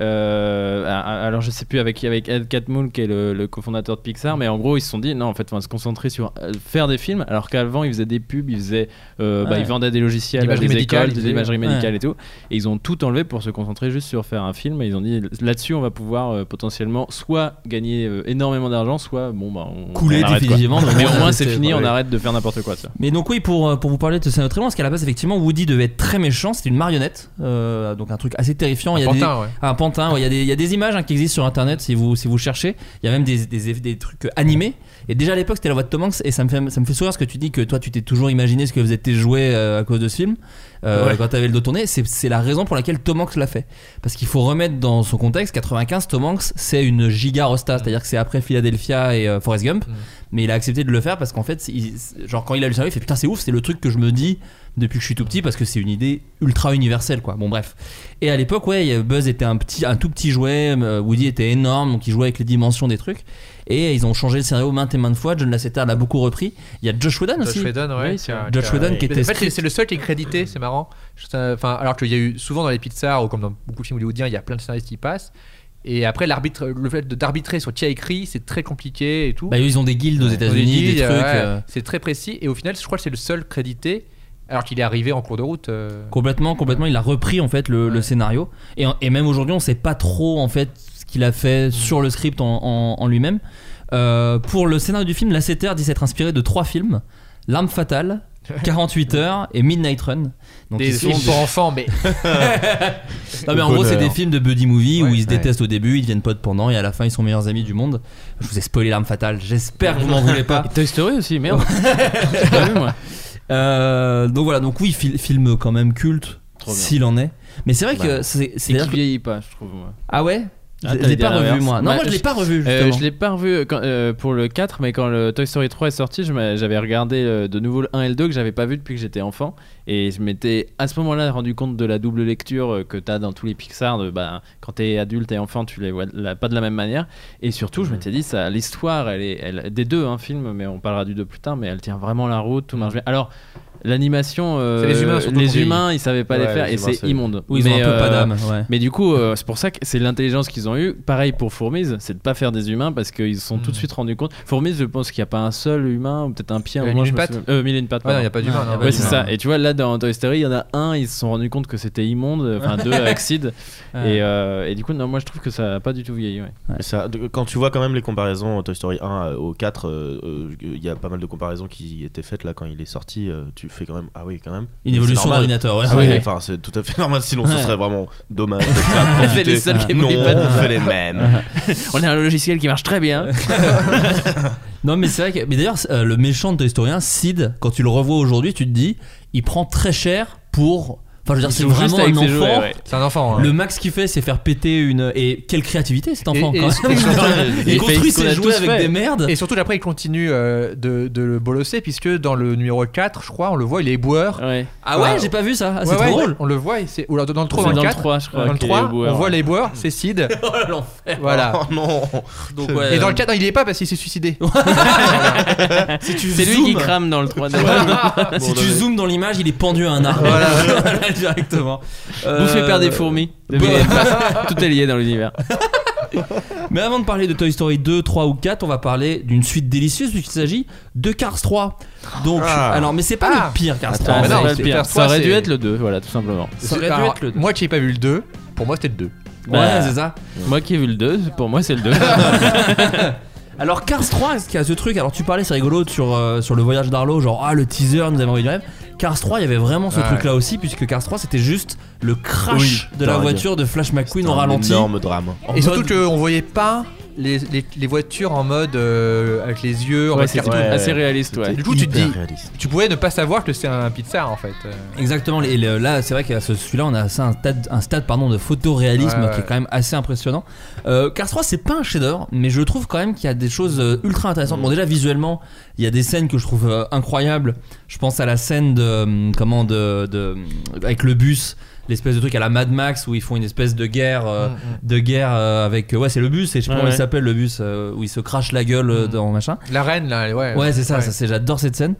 euh, alors je sais plus avec avec Ed Catmull qui est le, le cofondateur de Pixar, mais en gros ils se sont dit non en fait on va se concentrer sur euh, faire des films, alors qu'avant ils faisaient des pubs, ils faisaient, euh, bah, Ouais. ils vendaient des logiciels à des médicale, écoles, ils de disaient, l'imagerie ouais. médicale et tout, et ils ont tout enlevé pour se concentrer juste sur faire un film. Et ils ont dit là-dessus on va pouvoir euh, potentiellement soit gagner euh, énormément d'argent, soit bon bah on Couler on arrête, quoi. définitivement. Mais au moins c'est fini, ouais. on arrête de faire n'importe quoi. Ça. Mais donc oui, pour, pour vous parler de loin, parce qu'à la base, effectivement, Woody devait être très méchant? C'était une marionnette, euh, donc un truc assez terrifiant. Il y a des, Pantin, ouais. un ouais, Il y, a des- il y a des images hein, qui existent sur Internet si vous si vous cherchez. Il y a même des, des, des trucs animés. Et déjà à l'époque, c'était la voix de Tom Hanks. Et ça me fait ça me fait sourire ce que tu dis que toi, tu t'es toujours imaginé ce que faisaient tes jouets euh, à cause de ce film. Euh, Ouais. Quand t'avais le dos tourné, c'est la raison pour laquelle Tom Hanks l'a fait. Parce qu'il faut remettre dans son contexte. 95, Tom Hanks, c'est une giga rosta, c'est-à-dire que c'est après Philadelphia et euh, Forrest Gump. Mais il a accepté de le faire parce qu'en fait, il- genre quand il a lu le scénario, il fait putain c'est ouf, c'est le truc que je me dis depuis que je suis tout petit parce que c'est une idée ultra universelle quoi. Bon bref. Et à l'époque ouais, Buzz était un petit, un tout petit jouet, euh, Woody était énorme donc il jouait avec les dimensions des trucs. Et ils ont changé le scénario maintes et maintes fois. John Lasseter l'a beaucoup repris. Il y a Josh Whedon aussi. Josh Whedon, ouais. Oui, c'est Josh Whedon qui était En fait, c'est- le seul qui est crédité, c'est marrant. Enfin, alors qu'il y a eu souvent dans les Pixar ou comme dans beaucoup de films hollywoodiens, il y a plein de scénaristes qui passent. Et après, l'arbitre, le fait d'arbitrer sur qui a écrit, c'est très compliqué et tout. Bah, ils ont des guildes aux. États-Unis, des trucs. ouais, euh, C'est très précis. Et au final, je crois que c'est le seul crédité, alors qu'il est arrivé en cours de route. euh, Complètement, complètement. Il a repris en fait le, le Ouais. scénario. Et, et même aujourd'hui, on sait pas trop en fait ce qu'il a fait sur le script en, en- en lui-même. Euh, pour le scénario du film, Lasseter dit s'être inspiré de trois films L'arme fatale, 48 heures et Midnight Run. Donc des ils sont films pour enfants, mais Non, mais en gros, c'est des films de buddy movie où Ouais, ils se ouais. détestent au début, ils deviennent potes pendant et à la fin ils sont meilleurs amis du monde. Je vous ai spoilé l'arme fatale. J'espère que vous m'en voulez pas. Et Toy Story aussi, merde. J'ai pas vu moi. Euh, donc voilà, donc oui, fil- film quand même culte, Trop bien. s'il en est. Mais c'est vrai que Bah, c'est. c'est Et qui que- vieillit pas, je trouve. Moi. Ah ouais Ah, Je t'allais l'ai dire pas revu l'inverse. moi. Non, Bah, moi je l'ai je- pas revu Euh, justement. je l'ai pas revu quand- euh, pour le 4, mais quand le Toy Story 3 est sorti, je m'a- j'avais regardé euh, de nouveau le 1 et le 2 que j'avais pas vu depuis que j'étais enfant. Et je m'étais à ce moment-là rendu compte de la double lecture euh, que tu as dans tous les Pixar. De, bah, quand tu es adulte et enfant, tu les vois pas de la même manière. Et surtout, je m'étais dit, ça, l'histoire, elle est, elle, des deux hein, films, mais on parlera du 2 plus tard, mais elle tient vraiment la route, tout marche bien. Alors. L'animation, euh, les humains, les humains, ils savaient pas les faire les et c'est immonde. Oui, ils ont Mais, un peu pas euh, d'âme, ouais. mais du coup, euh, c'est pour ça que c'est l'intelligence qu'ils ont eue. Pareil pour Fourmise, c'est de pas faire des humains parce qu'ils se sont tout de Mm. suite rendus compte. Fourmise, je pense qu'il n'y a pas un seul humain ou peut-être un pied. un moment, mille et une pattes mille et une pattes. il n'y a pas d'humain. Pas ouais. c'est ça. Et tu vois, là dans Toy Story, il y en a un, ils se sont rendus compte que c'était immonde, enfin deux avec Sid. Et, euh, et du coup, non, moi je trouve que ça a pas du tout vieilli. Ouais. Ça, quand tu vois quand même les comparaisons Toy Story 1 au 4, euh, euh, il y a pas mal de comparaisons qui étaient faites là quand il est sorti. euh, tu fais quand même ah oui quand même. Une évolution d'ordinateur, ouais. Ah oui, Ouais. enfin c'est tout à fait normal sinon ce serait vraiment dommage. On fait les profiter. seuls qui non, évoluent pas. on fait les mêmes. On a un logiciel qui marche très bien. Non, mais c'est vrai que. Mais d'ailleurs, euh, le méchant de Toy Story 1, Sid, quand tu le revois aujourd'hui, tu te dis, il prend très cher pour. Enfin, je veux dire, c'est vraiment un ses enfant. jouets, ouais. C'est un enfant. hein. Le max qu'il fait, c'est faire péter une. Et quelle créativité cet enfant, Et- quand et- même. et surtout- Il il construit ses a jouets avec fait. des merdes. Et surtout, après, il continue euh, de, de le bolosser, puisque dans le numéro 4, je crois, on le voit, il est éboueur. Ouais. Ah ouais, Ouais. j'ai pas vu ça. Ah, c'est Ouais, trop ouais, drôle. On le voit, et c'est- ou alors dans le 3, C'est dans le dans le 4. 3, je crois. Dans le qu'il est 3, au bout, on voit les boeurs, c'est Sid. Oh, l'enfer. Voilà. Oh non. Donc. Et dans le 4, non, il y est pas parce qu'il s'est suicidé. C'est lui qui crame dans le 3 Si tu zoomes dans l'image, il est pendu à un arbre. Directement. Euh, par des fourmis. bon. Tout est lié dans l'univers. Mais avant de parler de Toy Story 2, 3 ou 4, on va parler d'une suite délicieuse puisqu'il s'agit de Cars 3. Donc, Ah. alors, mais c'est pas Ah. le pire Cars Attends, 3. mais c'est non, le c'est pire. Cars Ça aurait 3, dû être le 2, voilà, tout simplement. Ça aurait dû Alors, être le 2. Moi qui n'ai pas vu le 2, pour moi c'était le 2. Ouais, Bah, c'est ça. Moi qui ai vu le 2, pour moi c'est le 2. Alors Cars 3, ce qui a ce truc, alors tu parlais, c'est rigolo sur, euh, sur le voyage d'Arlo, genre ah le teaser nous avait envoyé du rêve. Cars 3, il y avait vraiment ce Ouais. truc là aussi, puisque Cars 3 c'était juste le crash Oui, de la dingue. voiture de Flash McQueen au un ralenti. énorme drame. En Et surtout qu'on voyait pas les, les, les voitures en mode euh, avec les yeux, en Ouais, mode c'est cartoon. Ouais. assez réaliste, ouais. Du coup, tu te dis, réaliste. tu pouvais ne pas savoir que c'est un Pixar en fait. Euh, Exactement, et le- là c'est vrai qu'à ce- celui-là on a assez un stade, un stade pardon, de photoréalisme Ouais, ouais. qui est quand même assez impressionnant. Euh, Cars 3 c'est pas un chef-d'œuvre, mais je trouve quand même qu'il y a des choses euh, ultra intéressantes. Bon déjà visuellement, il y a des scènes que je trouve euh, incroyables. Je pense à la scène de euh, comment de, de avec le bus, l'espèce de truc à la Mad Max où ils font une espèce de guerre euh, Mm, mm. de guerre euh, avec ouais c'est le bus et je sais pas comment il s'appelle le bus euh, où il se crache la gueule euh, Mm. dans machin. La reine là, ouais. Ouais, c'est ça, ça c'est j'adore cette scène.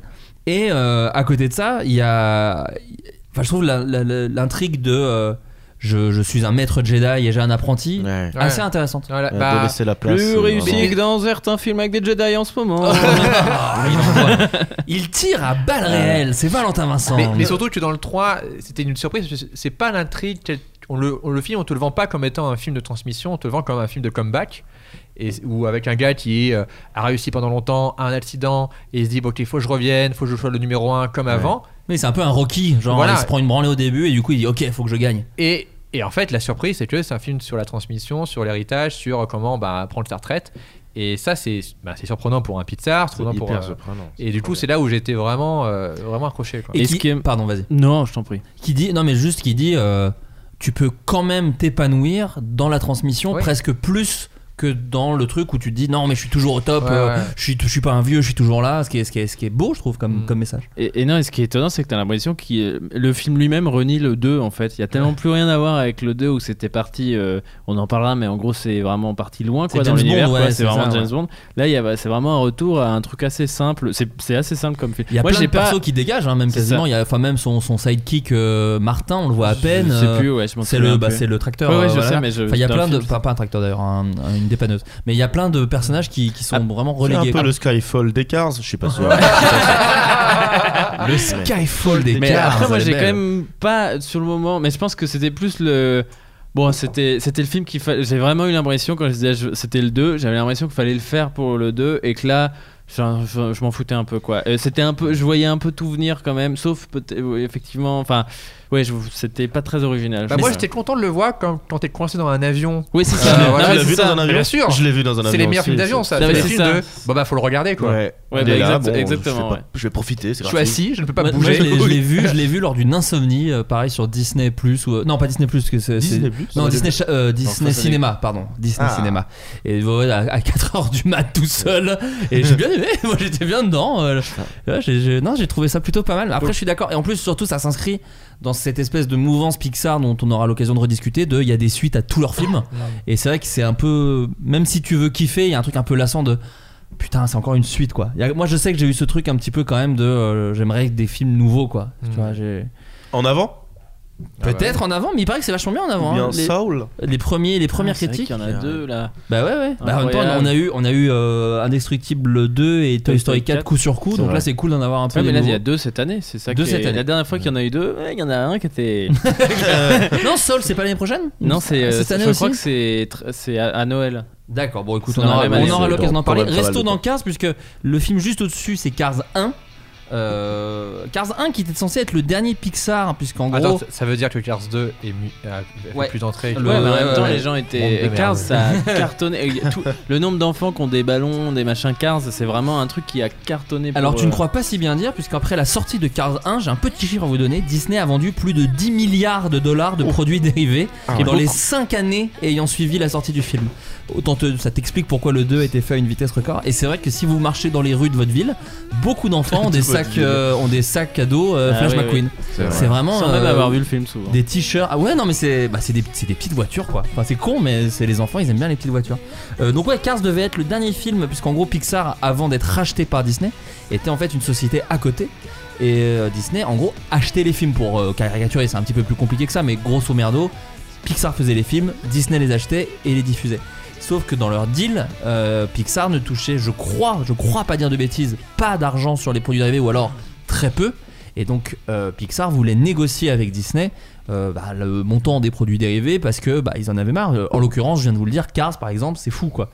Et euh, à côté de ça, il y a enfin je trouve l'intrigue de euh, je, je suis un maître Jedi et j'ai un apprenti. Ouais. Ouais. Assez intéressante. Voilà, bah, la place. Plus euh, réussi que dans certains films avec des Jedi en ce moment. Ah, il. Il tire à balles réelles, c'est Valentin Vincent. mais, mais surtout que dans le 3, c'était une surprise. C'est pas l'intrigue. On le, on le film, on te le vend pas comme étant un film de transmission, on te le vend comme un film de comeback. Et, ou avec un gars qui euh, a réussi pendant longtemps, a un accident, et il se dit bon, ok, faut que je revienne, faut que je sois le numéro 1 comme avant. Mais c'est un peu un Rocky, genre Voilà. il se prend une branlée au début et du coup il dit ok, faut que je gagne. Et, et en fait, la surprise, c'est que c'est un film sur la transmission, sur l'héritage, sur comment bah, prendre sa retraite. Et ça, c'est bah, c'est surprenant pour un Pixar, C'est surprenant pour. euh, surprenant. et du coup, c'est là où j'étais vraiment, euh, vraiment accroché. Quoi. Et Et qui, ce qui est- pardon, vas-y. non, je t'en prie. Qui dit non mais juste qui dit euh, tu peux quand même t'épanouir dans la transmission Oui. presque plus que dans le truc où tu te dis non mais je suis toujours au top, Ouais, euh, ouais. je suis je suis pas un vieux, je suis toujours là, ce qui est ce qui est, ce qui est beau je trouve comme Mm. comme message. Et, et non, et ce qui est étonnant, c'est que t'as l'impression que le film lui-même renie le 2 en fait. Il y a tellement plus rien à voir avec le 2 où c'était parti. euh, on en parlera, mais en gros, c'est vraiment parti loin quoi, dans l'univers. C'est vraiment ça, James. Bond. Là, il y a- c'est vraiment un retour à un truc assez simple. C'est c'est assez simple comme film. Il y a Moi, plein j'ai de pas. persos qui dégagent hein, même quasiment, il y a enfin même son, son sidekick euh, Martin, on le voit à peine. Je sais plus, ouais, je m'en c'est le, bah, le tracteur. Il y a plein le de, pas, un tracteur d'ailleurs, un- un- une dépanneuse. Mais il y a plein de personnages qui, qui sont Ah, vraiment C'est un relégués. peu le Skyfall des Cars, je suis pas sûr. Le Skyfall des Mais Cars, après, moi, j'ai quand même pas sur le moment. Mais je pense que c'était plus le. Bon, c'était c'était le film qu'il fallait. J'ai vraiment eu l'impression quand je disais je- c'était le 2, j'avais l'impression qu'il fallait le faire pour le 2 et que là. Je, je- je m'en foutais un peu quoi. Euh, C'était un peu, je voyais un peu tout venir quand même, sauf effectivement. Enfin, ouais, je- c'était pas très original. Bah, je moi, j'étais content de le voir quand, quand t'es coincé dans un avion. Oui, c'est Euh, ça. l'as mais vu dans ça. un avion Bien sûr. Je l'ai vu dans un avion. C'est les meilleurs films d'avion, ça. C'est les films de. Bon, bah, faut le regarder quoi. Ouais. Ouais, Il bah, est là, exact- bon, je exactement, fais pas- ouais. Je vais profiter, c'est Je suis assis, je ne peux pas bouger. je l'ai- je l'ai vu, je l'ai vu lors d'une insomnie, euh, pareil sur Disney Plus ou non pas Disney Plus que c'est c'est- Disney Plus non Disney euh, Cinéma pardon Disney Ah. Cinéma et à, à 4h du mat tout seul et j'ai bien aimé moi j'étais bien dedans j'ai- non j'ai trouvé ça plutôt pas mal après je suis d'accord et en plus surtout ça s'inscrit dans cette espèce de mouvance Pixar dont on aura l'occasion de rediscuter de il y a des suites à tous leurs films et c'est vrai que c'est un peu même si tu veux kiffer il y a un truc un peu lassant de Putain, c'est encore une suite quoi. Il y a- moi je sais que j'ai eu ce truc un petit peu quand même de euh, j'aimerais des films nouveaux quoi. Tu Mm. vois, j'ai En avant? Ah. Peut-être en avant, mais il paraît que c'est vachement bien en avant. Bien hein. Les, Saul les premiers, les premières Ah, c'est vrai critiques. qu'il y en a deux là. Bah ouais ouais. Bah, en même temps, Incroyable. on a eu, on a eu euh, Indestructible 2 et Toy Story 4 coup sur coup, donc vrai. là c'est cool d'en avoir un peu. Ouais, mais des là, il y a nouveaux. deux cette année, c'est ça Deux qui cette année. La dernière fois qu'il y en a eu deux, ouais, il y en a un qui était. non, Soul, c'est pas l'année prochaine non, c'est. euh, cette année je aussi. crois que c'est tr- c'est à, à Noël. D'accord, bon écoute, C'est on dans la aura, même on année, aura c'est l'occasion d'en parler. pas mal Restons dans. Cars, puisque le film juste au-dessus c'est Cars 1. Euh, Cars 1 qui était censé être le dernier Pixar, puisqu'en gros. Attends, ça- veut dire que Cars 2 est mu- a fait Ouais. plus d'entrées. Le- Ouais, mais en même temps, ouais. les gens étaient. Cars, ça a cartonné. Tout- le nombre d'enfants qui ont des ballons, des machins Cars, c'est vraiment un truc qui a cartonné. pour, Alors tu ne euh, crois pas si bien dire, puisqu'après la sortie de Cars 1, j'ai un petit chiffre à vous donner, Disney a vendu plus de 10 milliards de dollars de produits dérivés Ah dans les 5 années ayant suivi la sortie du film. Autant te- ça t'explique pourquoi le 2 a été fait à une vitesse record. Et c'est vrai que si vous marchez dans les rues de votre ville, beaucoup d'enfants ont des De votre sacs, euh, ont des sacs cadeaux euh, Ah Flash oui, McQueen. C'est vrai. C'est vraiment Sans même euh, avoir vu le film souvent. des t-shirts. Ah ouais, non, mais c'est bah, c'est des, c'est des petites voitures quoi. Enfin, c'est con, mais c'est les enfants, ils aiment bien les petites voitures. Euh, donc, ouais, Cars devait être le dernier film, puisqu'en gros, Pixar, avant d'être racheté par Disney, était en fait une société à côté. Et euh, Disney, en gros, achetait les films pour euh, caricaturer. C'est un petit peu plus compliqué que ça, mais grosso merdo, Pixar faisait les films, Disney les achetait et les diffusait. Sauf que dans leur deal, euh, Pixar ne touchait, je crois, je crois pas dire de bêtises, pas d'argent sur les produits dérivés ou alors très peu. Et donc euh, Pixar voulait négocier avec Disney euh, bah, le montant des produits dérivés parce que bah, ils en avaient marre. En l'occurrence, je viens de vous le dire, Cars par exemple, c'est fou quoi.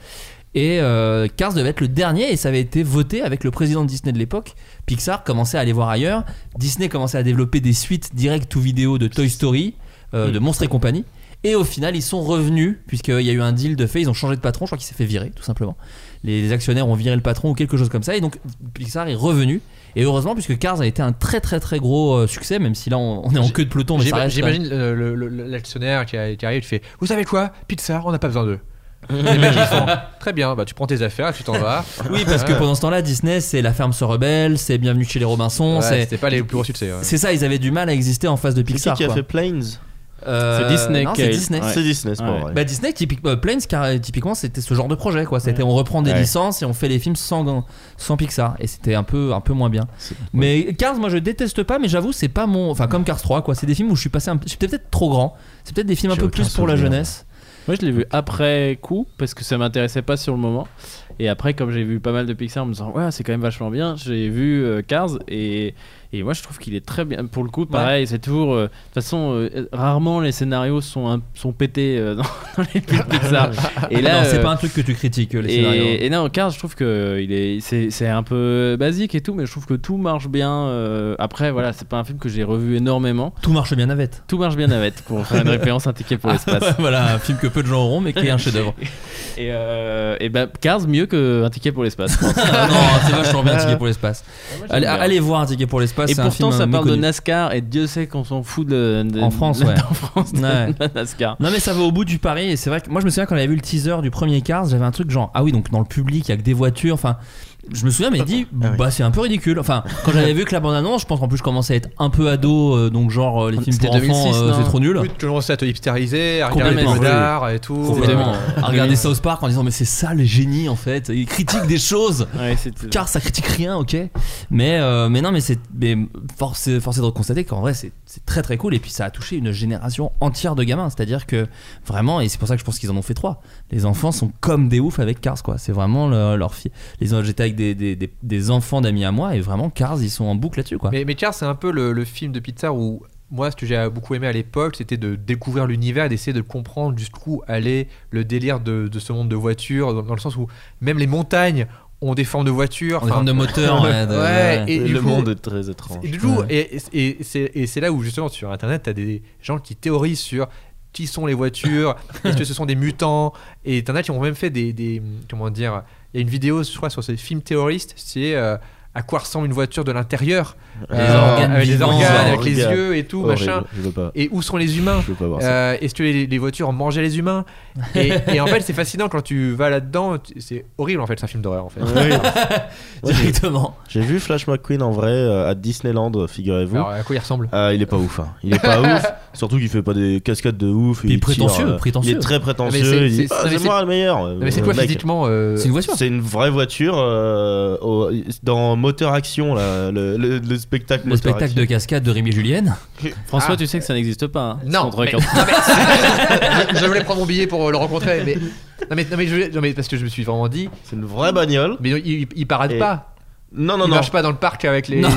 Et euh, Cars devait être le dernier et ça avait été voté avec le président de Disney de l'époque. Pixar commençait à aller voir ailleurs. Disney commençait à développer des suites direct to vidéo de Toy Story, de Monstres et compagnie. Et au final, ils sont revenus, puisqu'il y a eu un deal de fait, ils ont changé de patron, je crois qu'il s'est fait virer, tout simplement. Les, actionnaires ont viré le patron ou quelque chose comme ça, et donc Pixar est revenu. Et heureusement, puisque Cars a été un très très très gros euh, succès, même si là on, on est en queue de peloton, J'imagine le- l'actionnaire qui, a- qui arrive, tu fais Vous savez quoi Pixar, on n'a pas besoin d'eux. Les mecs ils font Très bien, bah tu prends tes affaires, tu t'en vas. Oui, parce que pendant ce temps-là, Disney, c'est La Ferme se rebelle, c'est Bienvenue chez les Robinson, Ouais. C'était pas les plus gros succès. ouais. C'est ça, ils avaient du mal à exister en face de C'est qui Pixar. qui a quoi. fait Planes? Euh, C'est Disney non, c'est a- Disney. Ouais. C'est Disney, c'est pas Ouais. vrai. Bah Disney, typique, euh, Planes, car, typiquement, c'était ce genre de projet, quoi. C'était Ouais. on reprend des Ouais. licences et on fait les films sans, sans Pixar, et c'était un peu, un peu moins bien. C'est- Mais Cars, moi je déteste pas, mais j'avoue, c'est pas mon. Enfin, comme Cars 3, quoi. C'est des films où je suis passé un. J'étais peut-être trop grand. C'est peut-être des films un J'ai peu aucun plus pour la souvenir. jeunesse. Moi, je l'ai vu après coup parce que ça m'intéressait pas sur le moment. Et après, comme j'ai vu pas mal de Pixar en me disant, ouais, c'est quand même vachement bien, j'ai vu euh, Cars et, et moi, je trouve qu'il est très bien. Pour le coup, pareil, c'est toujours. euh, De toute façon, euh, rarement les scénarios sont, un- sont pétés dans, dans les films Pixar. Et là, c'est pas un truc que tu critiques, les scénarios. et, et non, Cars, je trouve que il est, c'est, c'est un peu basique et tout, mais je trouve que tout marche bien. après, voilà, c'est pas un film que j'ai revu énormément. Tout marche bien navette. Tout marche bien navette pour faire une référence, un ticket pour l'espace. voilà, un film que peu de gens auront, mais qui est un chef-d'œuvre. Et, et bah, Cars mieux qu'un ticket pour l'espace. Ah non, c'est vachement bien un ticket pour l'espace. Allez, bien. allez voir un ticket pour l'espace. Et un pourtant, film ça parle de. NASCAR et Dieu sait qu'on s'en fout de, de- En France, de- ouais. en France, de, Ouais. de NASCAR. Non mais ça va au bout du pari et c'est vrai que moi je me souviens quand on avait vu le teaser du premier Cars j'avais un truc genre ah oui donc dans le public il y a que des voitures enfin je me souviens mais dit Ah oui. bah c'est un peu ridicule enfin quand j'avais vu que la bande annonce je pense qu'en plus je commençais à être un peu ado euh, donc genre euh, les films pour enfants 2006, euh, non c'est trop nul Oui, tu commençais à te hipstériser, à regarder modards et tout. complètement Euh, à regarder South Park en disant mais c'est ça les génies en fait ils critiquent des choses Ouais, car ça critique rien, ok. Mais, euh, mais non, mais c'est mais force, est- force est de constater qu'en vrai c'est c'est très très cool et puis ça a touché une génération entière de gamins. C'est-à-dire que vraiment et c'est pour ça que je pense qu'ils en ont fait trois. Les enfants sont comme des oufs avec Cars quoi. C'est vraiment leur, leur fille. Les j'étais avec des, des, des, des enfants d'amis à moi et vraiment Cars ils sont en boucle là-dessus quoi. Mais, mais Cars, c'est un peu le, le film de Pixar où moi, ce que j'ai beaucoup aimé à l'époque, c'était de découvrir l'univers et d'essayer de comprendre jusqu'où allait le délire de, de ce monde de voitures, dans, dans le sens où même les montagnes ont des formes de voitures. En termes enfin, de moteur, ouais, de- ouais, ouais. et le coup- monde est très étrange. Et du coup, Ouais. et, et- et c'est et c'est là où justement sur internet, t'as des gens qui théorisent sur qui sont les voitures, est-ce que ce sont des mutants, et t'en as qui ont même fait des, des- comment dire, il y a une vidéo, je crois, sur ces films terroristes, c'est euh, à quoi ressemble une voiture de l'intérieur, Les Euh, organes avec les organes, avec les yeux et tout, Horrible, machin, Je veux pas. et où sont les humains Je veux pas voir ça. euh, Est-ce que les, les voitures mangeaient les humains et, et en fait, c'est fascinant quand tu vas là-dedans. tu- C'est horrible en fait, c'est un film d'horreur en fait. Oui. Ouais, j'ai- Directement. J'ai vu Flash McQueen en vrai euh, à Disneyland, figurez-vous. Alors, à quoi il ressemble Ah, il est pas ouf. hein. Il est pas ouf. Surtout qu'il fait pas des cascades de ouf. Puis il tire, prétentieux, euh, prétentieux. Il est très Ah, mais prétentieux. c'est- il dit, c'est- Ah, non, mais c'est moi le meilleur. Non, mais c'est quoi mec, physiquement euh, C'est une voiture. C'est une vraie voiture euh, au- dans Moteur Action, là, le, le- le spectacle. Le spectacle de cascade de Rémi et Julienne. François, Ah. tu sais que ça n'existe pas. hein, Non, contre mais- quand- non, mais- je, je voulais prendre mon billet pour le rencontrer, mais non mais, non, mais, je- non, mais parce que je me suis vraiment dit, C'est une vraie bagnole. mais il, il, il parade Et- pas, Non, non, il non. marche pas dans le parc avec les, Non.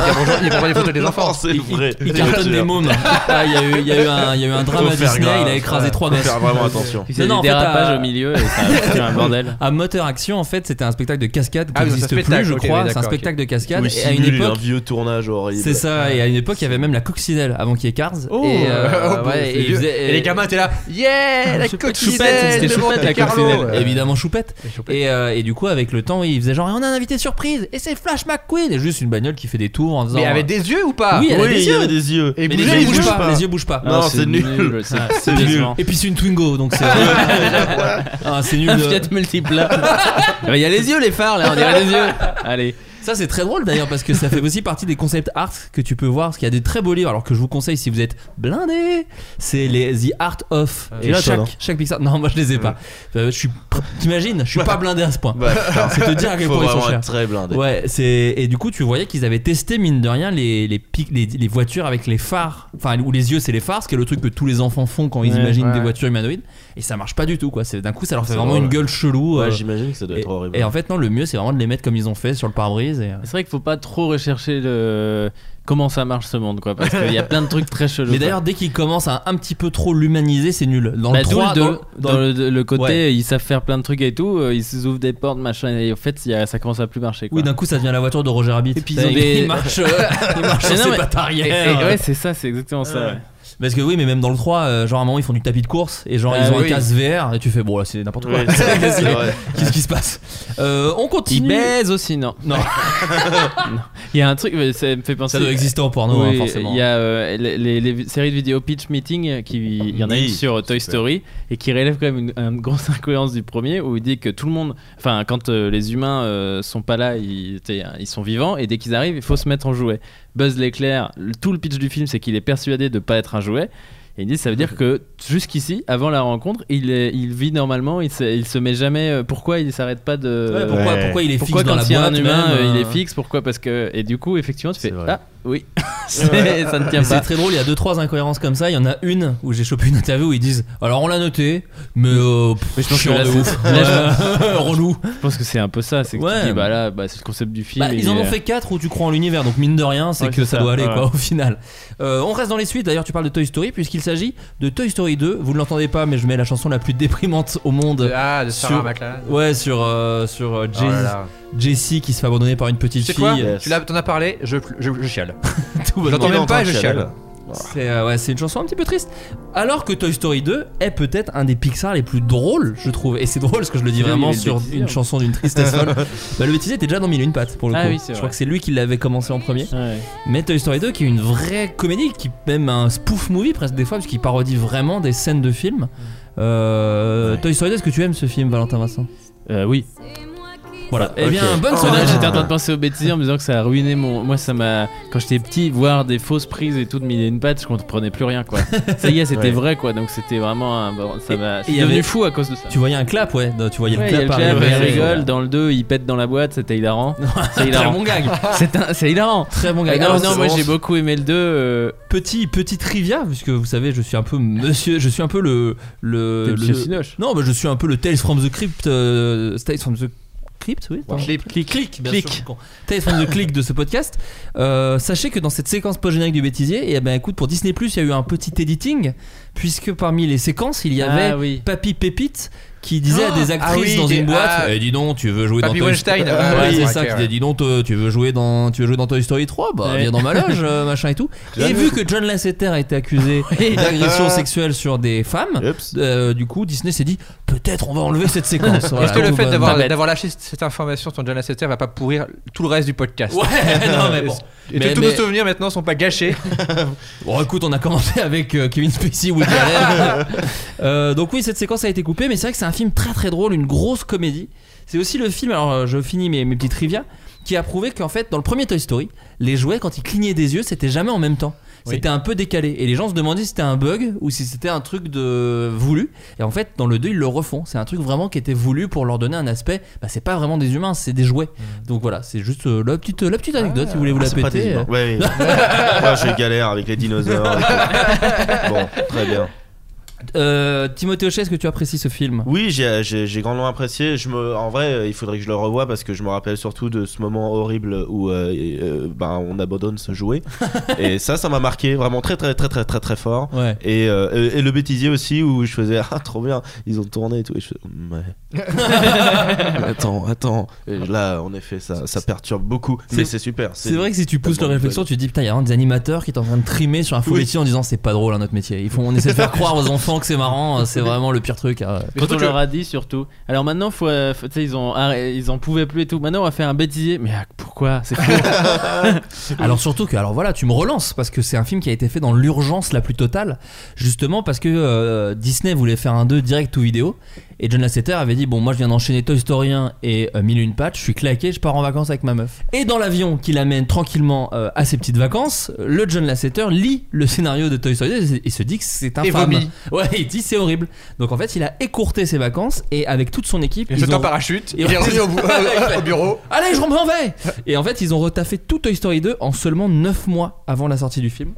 il prend des photos des enfants. Non, c'est Il, vrai. il- il cartonne des mômes. Ah, Il y, a eu- il y a eu un, il y a eu un drame à Disney, grave. il a écrasé Ouais, trois faut gosses. faire vraiment attention. Il y a Non, non, des dérapages à- au milieu et ça a foutu un bordel. À Moteur Action, en fait, c'était un spectacle de cascade qui Ah oui, n'existe c'est un plus, spectacle, je crois. oui, c'est un spectacle de cascade. Où Et à une époque, un vieux tournage horrible. c'est ça. Et à une époque, il y avait même la coccinelle avant qu'il y ait Cars. Oh, et, euh, oh, ouais, et les gamins étaient là, yeah, la Choupette, coccinelle, c'était Choupette, la coccinelle. Évidemment choupette. Et Choupette. Et, euh, et du coup, avec le temps, oui, il faisait genre, on a un invité surprise et c'est Flash McQueen. Et juste une bagnole qui fait des tours en disant. Mais avec des yeux ou pas Oui, elle a Oui, des il y yeux. avait des yeux. Et Mais bouger, les yeux bougent bouge pas. pas. Les yeux bougent pas. Non, Ah, c'est nul. c'est- C'est C'est nul. Et puis c'est une Twingo, donc c'est. ah, c'est nul. Un de- Fiat multiplat. Il y a les yeux, les phares là, on dirait les yeux. Allez. Ça c'est très drôle d'ailleurs parce que ça fait aussi partie des concepts art que tu peux voir parce qu'il y a des très beaux livres. Alors que je vous conseille si vous êtes blindé c'est les The Art of Tu et chaque, chaque Pixar non moi je les ai pas. Euh, je suis t'imagines je suis pas blindé à ce point. C'est te dire à quel point ils sont chers. très blindé. Ouais, c'est et du coup tu voyais qu'ils avaient testé mine de rien les les, pic- les les voitures avec les phares, enfin où les yeux c'est les phares, ce qui est le truc que tous les enfants font quand ils Ouais, imaginent ouais. des voitures humanoïdes. Et ça marche pas du tout quoi. C'est d'un coup ça leur fait vraiment une gueule chelou. Euh, j'imagine que ça doit être horrible. et en fait non le mieux c'est vraiment de les mettre comme ils ont fait sur le pare-brise euh, C'est vrai qu'il faut pas trop rechercher le comment ça marche ce monde quoi parce qu'il y a plein de trucs très chelous. Mais d'ailleurs, dès qu'ils commencent à un petit peu trop l'humaniser, c'est nul. Dans Bah, le d'où 3, le, dans, deux. dans Dans le- le, le côté, Ouais. ils savent faire plein de trucs et tout, euh, ils s'ouvrent des portes, machin, et en fait, il y a- ça commence à plus marcher. Quoi. Oui, d'un coup, ça devient la voiture de Roger Rabbit. Et puis, ils ont des- il marche, euh, il marche sur Mais non, ses mais- pattes Et- arrière. et ouais, c'est ça, c'est exactement ça. ouais. Parce que oui, mais même dans le 3, euh, genre à un moment, ils font du tapis de course et genre Ah ils ont oui. un casque VR et tu fais bon là, c'est n'importe quoi. Qu'est-ce qui se passe Euh, On Ils continue. baisent aussi, non Non. Il y a un truc, mais ça me fait penser. Ça doit exister en porno, hein, forcément. Il y a euh, les, les- les séries de vidéos Pitch Meeting, qui, il y en a Oui, une sur Toy super. Story et qui relève quand même une, une grosse incohérence du premier où il dit que tout le monde, enfin quand euh, les humains euh, sont pas là, ils, ils sont vivants et dès qu'ils arrivent, il faut se mettre en jouet. Buzz l'éclair, tout le pitch du film c'est qu'il est persuadé de pas être un jouet. Et il dit ça veut dire que jusqu'ici, avant la rencontre, il, est, il vit normalement, il se, il se met jamais. euh, Pourquoi il s'arrête pas de. Ouais, pourquoi, Ouais. pourquoi il est Pourquoi fixe dans quand la il y a boîte un humain, même, euh, il euh, est fixe Pourquoi? Parce que et du coup effectivement tu fais ah oui ça ne tient Et c'est pas. très drôle, il y a deux trois incohérences comme ça. Il y en a une où j'ai chopé une interview où ils disent Alors on l'a noté, mais euh, pff, Mais je pense que là, de c'est- ouf. là, Ouais, relou. Je pense que c'est un peu ça. C'est que Ouais. tu dis, bah là bah, c'est le concept du film. Bah, il ils en ont fait 4 où tu crois en l'univers, donc mine de rien, c'est Ouais, que ça, ça, doit aller ouais. quoi au final. Euh, on reste dans les suites, d'ailleurs tu parles de Toy Story, puisqu'il s'agit de Toy Story 2. Vous ne l'entendez pas, mais je mets la chanson la plus déprimante au monde. Ah, de Sarah Sur- McLachlan. Ouais, sur, euh, sur euh, Oh Jay-. Jessie qui se fait abandonner par une petite Tu sais fille. quoi Yes. Tu l'as, t'en as parlé, je, je, je chiale. J'entends même pas je chiale. C'est euh, ouais, c'est une chanson un petit peu triste. Alors que Toy Story 2 est peut-être un des Pixar les plus drôles, je trouve. Et c'est drôle parce que je le dis Oui, vraiment sur une hein. chanson d'une tristesse folle. bah, le bêtisier était déjà dans Mille et une pattes pour le Ah coup. oui, je vrai. crois que c'est lui qui l'avait commencé en premier. Ouais. Mais Toy Story 2 qui est une vraie comédie, qui même un spoof movie presque des fois, parce qu'il parodie vraiment des scènes de films. Euh, Toy Story 2, est-ce que tu aimes ce film, Valentin Vincent? Euh, oui. Voilà. Eh bien, bonne Oh. soirée. J'étais en train de penser au bêtisier en me disant que ça a ruiné mon. Moi, ça m'a. Quand j'étais petit, voir des fausses prises et tout de mille et une pattes, je comprenais plus rien, quoi. ça y est, c'était Ouais. vrai, quoi. Donc c'était vraiment un. ça m'a. Je suis devenu avait- fou à cause de ça. Tu voyais un clap, ouais. Tu voyais Ouais, le il y a clap le clap, arriver. il rigole. Dans le 2, il pète dans la boîte, c'était hilarant. C'est Très hilarant. bon gag. C'est un- hilarant. Très bon gag. non, Alors, non, moi j'ai beaucoup aimé le 2. euh, Petit petit trivia, puisque vous savez, je suis un peu monsieur, je suis un peu le le, non, mais je suis un peu le Tales from the Crypt, euh, Tales from the Crypt, oui. pardon. Clip. Click, click, bien Click. sûr, from the Click de ce podcast. Euh, sachez que dans cette séquence post-générique du bêtisier, et ben écoute, pour Disney il y a eu un petit editing, puisque parmi les séquences, il y avait Ah oui. Papy Pépite qui disait à des Ah actrices oui, dans des- une boîte ah. Eh, dis donc tu veux jouer dans Toy Weinstein, Story ouais, ouais, ouais, c'est ok, ça qui ouais. disait dis donc toi, tu veux jouer dans tu veux jouer dans Toy Story 3 bah Ouais. viens dans ma loge euh, machin et tout et vu que John Lasseter a été accusé d'agression sexuelle sur des femmes Oups. euh, du coup Disney s'est dit peut-être on va enlever cette séquence Voilà, Est-ce que le tout fait d'avoir, lâché cette information sur John Lasseter va pas pourrir tout le reste du podcast ouais non mais bon Et Mais- tous mais- nos souvenirs maintenant sont pas gâchés. Bon, écoute, on a commencé avec euh, Kevin Spacey, Woody Allen. Euh, donc oui, cette séquence a été coupée, mais c'est vrai que c'est un film très très drôle, une grosse comédie. C'est aussi le film, alors euh, je finis mes, mes petits trivia, qui a prouvé qu'en fait, dans le premier Toy Story, les jouets, quand ils clignaient des yeux, c'était jamais en même temps. Oui. C'était un peu décalé. Et les gens se demandaient si c'était un bug ou si c'était un truc de voulu. Et en fait, dans le 2, ils le refont. C'est un truc vraiment qui était voulu pour leur donner un aspect. Bah, c'est pas vraiment des humains, c'est des jouets. Donc voilà, c'est juste euh, la, petite, la petite anecdote si vous voulez vous Ah, la des péter. humains. Ouais. Moi, je galère avec les dinosaures. bon, très bien. Euh, Timothée Hochet, est-ce que tu apprécies ce film? Oui, j'ai- j'ai j'ai grandement apprécié. Je me, en vrai, euh, il faudrait que je le revoie parce que je me rappelle surtout de ce moment horrible où euh, euh, ben, on abandonne ce jouet. et ça, ça m'a marqué vraiment très, très, très, très, très, très fort. Ouais. Et, et- et le bêtisier aussi où je faisais ah trop bien ils ont tourné et tout et je ouais attends attends là en effet ça, ça perturbe beaucoup C'est- mais c'est super C'est vrai que si tu pousses leur réflexion, tu te dis putain, il y a vraiment des animateurs qui sont en train de trimer sur un faux Oui. métier en disant c'est pas drôle hein, notre métier. Ils font, on essaie de faire croire aux enfants que c'est marrant, euh, c'est vraiment le pire truc. Mais Quand on leur a dit surtout. Alors maintenant, faut, euh, faut- ils ont, arrêt- ils en pouvaient plus et tout. Maintenant, on va faire un bêtisier. Mais ah, pourquoi? C'est. Alors surtout que, alors voilà, tu me relances parce que c'est un film qui a été fait dans l'urgence la plus totale, justement parce que euh, Disney voulait faire un 2 direct ou vidéo et John Lasseter avait dit bon moi je viens d'enchaîner Toy Story 1 et euh, Mille et une pattes, je suis claqué, je pars en vacances avec ma meuf. Et dans l'avion qui l'amène tranquillement euh, à ses petites vacances, le John Lasseter lit le scénario de Toy Story 2 et se dit que c'est Et infâme. vomit. Ouais, il dit c'est horrible. Donc en fait il a écourté ses vacances et avec toute son équipe Il saute en ont- parachute, Et il est revenu au bureau. Allez, je m'en vais Et en fait, ils ont retaffé tout Toy Story 2 en seulement 9 mois avant la sortie du film.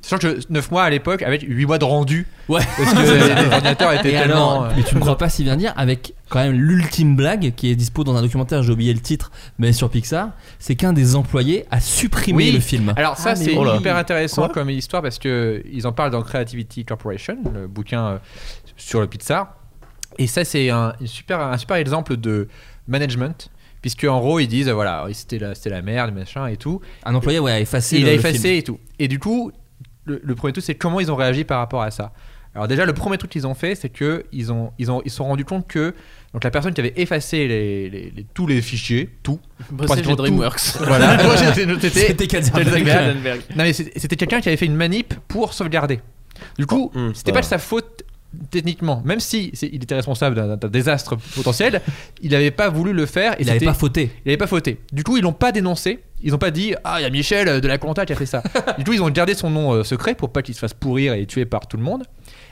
Sachant que 9 mois à l'époque avec 8 mois de rendu. Ouais. Parce que les ordinateurs étaient Et tellement. alors, euh, mais tu ne crois pas si bien dire, avec quand même l'ultime blague qui est dispo dans un documentaire, j'ai oublié le titre, mais sur Pixar, c'est qu'un des employés a supprimé Oui. le film. Alors ça Ah, c'est oh hyper intéressant Quoi comme histoire parce que ils en parlent dans Creativity Corporation, le bouquin euh, sur le Pixar. Et ça c'est un, super, un super exemple de management. Puisque en gros ils disent voilà c'était la, c'était la merde machin et tout. Un employé ouais, a effacé il le, a le effacé film. et tout. Et du coup le, le premier truc c'est comment ils ont réagi par rapport à ça. Alors déjà le premier truc qu'ils ont fait c'est que ils ont ils ont ils se sont rendus compte que donc la personne qui avait effacé les, les- les- tous les fichiers tout tout. DreamWorks. voilà Moi, j'ai noté- C'était Katzenberg. Katzenberg. Non mais c'est- c'était quelqu'un qui avait fait une manip pour sauvegarder. Du coup, Oh, hum, c'était voilà. pas de sa faute techniquement, même si il était responsable d'un désastre potentiel, il n'avait pas voulu le faire. Et Il avait c'était- pas fauté. il avait pas fauté. Du coup, ils l'ont pas dénoncé. Ils ont pas dit ah il y a Michel euh, de la Conta qui a fait ça. du coup, ils ont gardé son nom euh, secret pour pas qu'il se fasse pourrir et tuer par tout le monde.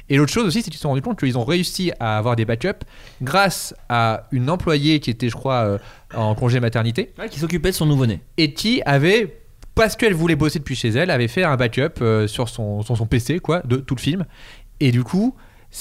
Et l'autre chose aussi, c'est qu'ils se sont rendus compte qu'ils ont réussi à avoir des backups grâce à une employée qui était, je crois, euh, en congé maternité Ouais, qui s'occupait de son nouveau-né. et qui avait parce qu'elle voulait bosser depuis chez elle, avait fait un backup euh, sur son, son PC quoi, de tout le film. Et du coup,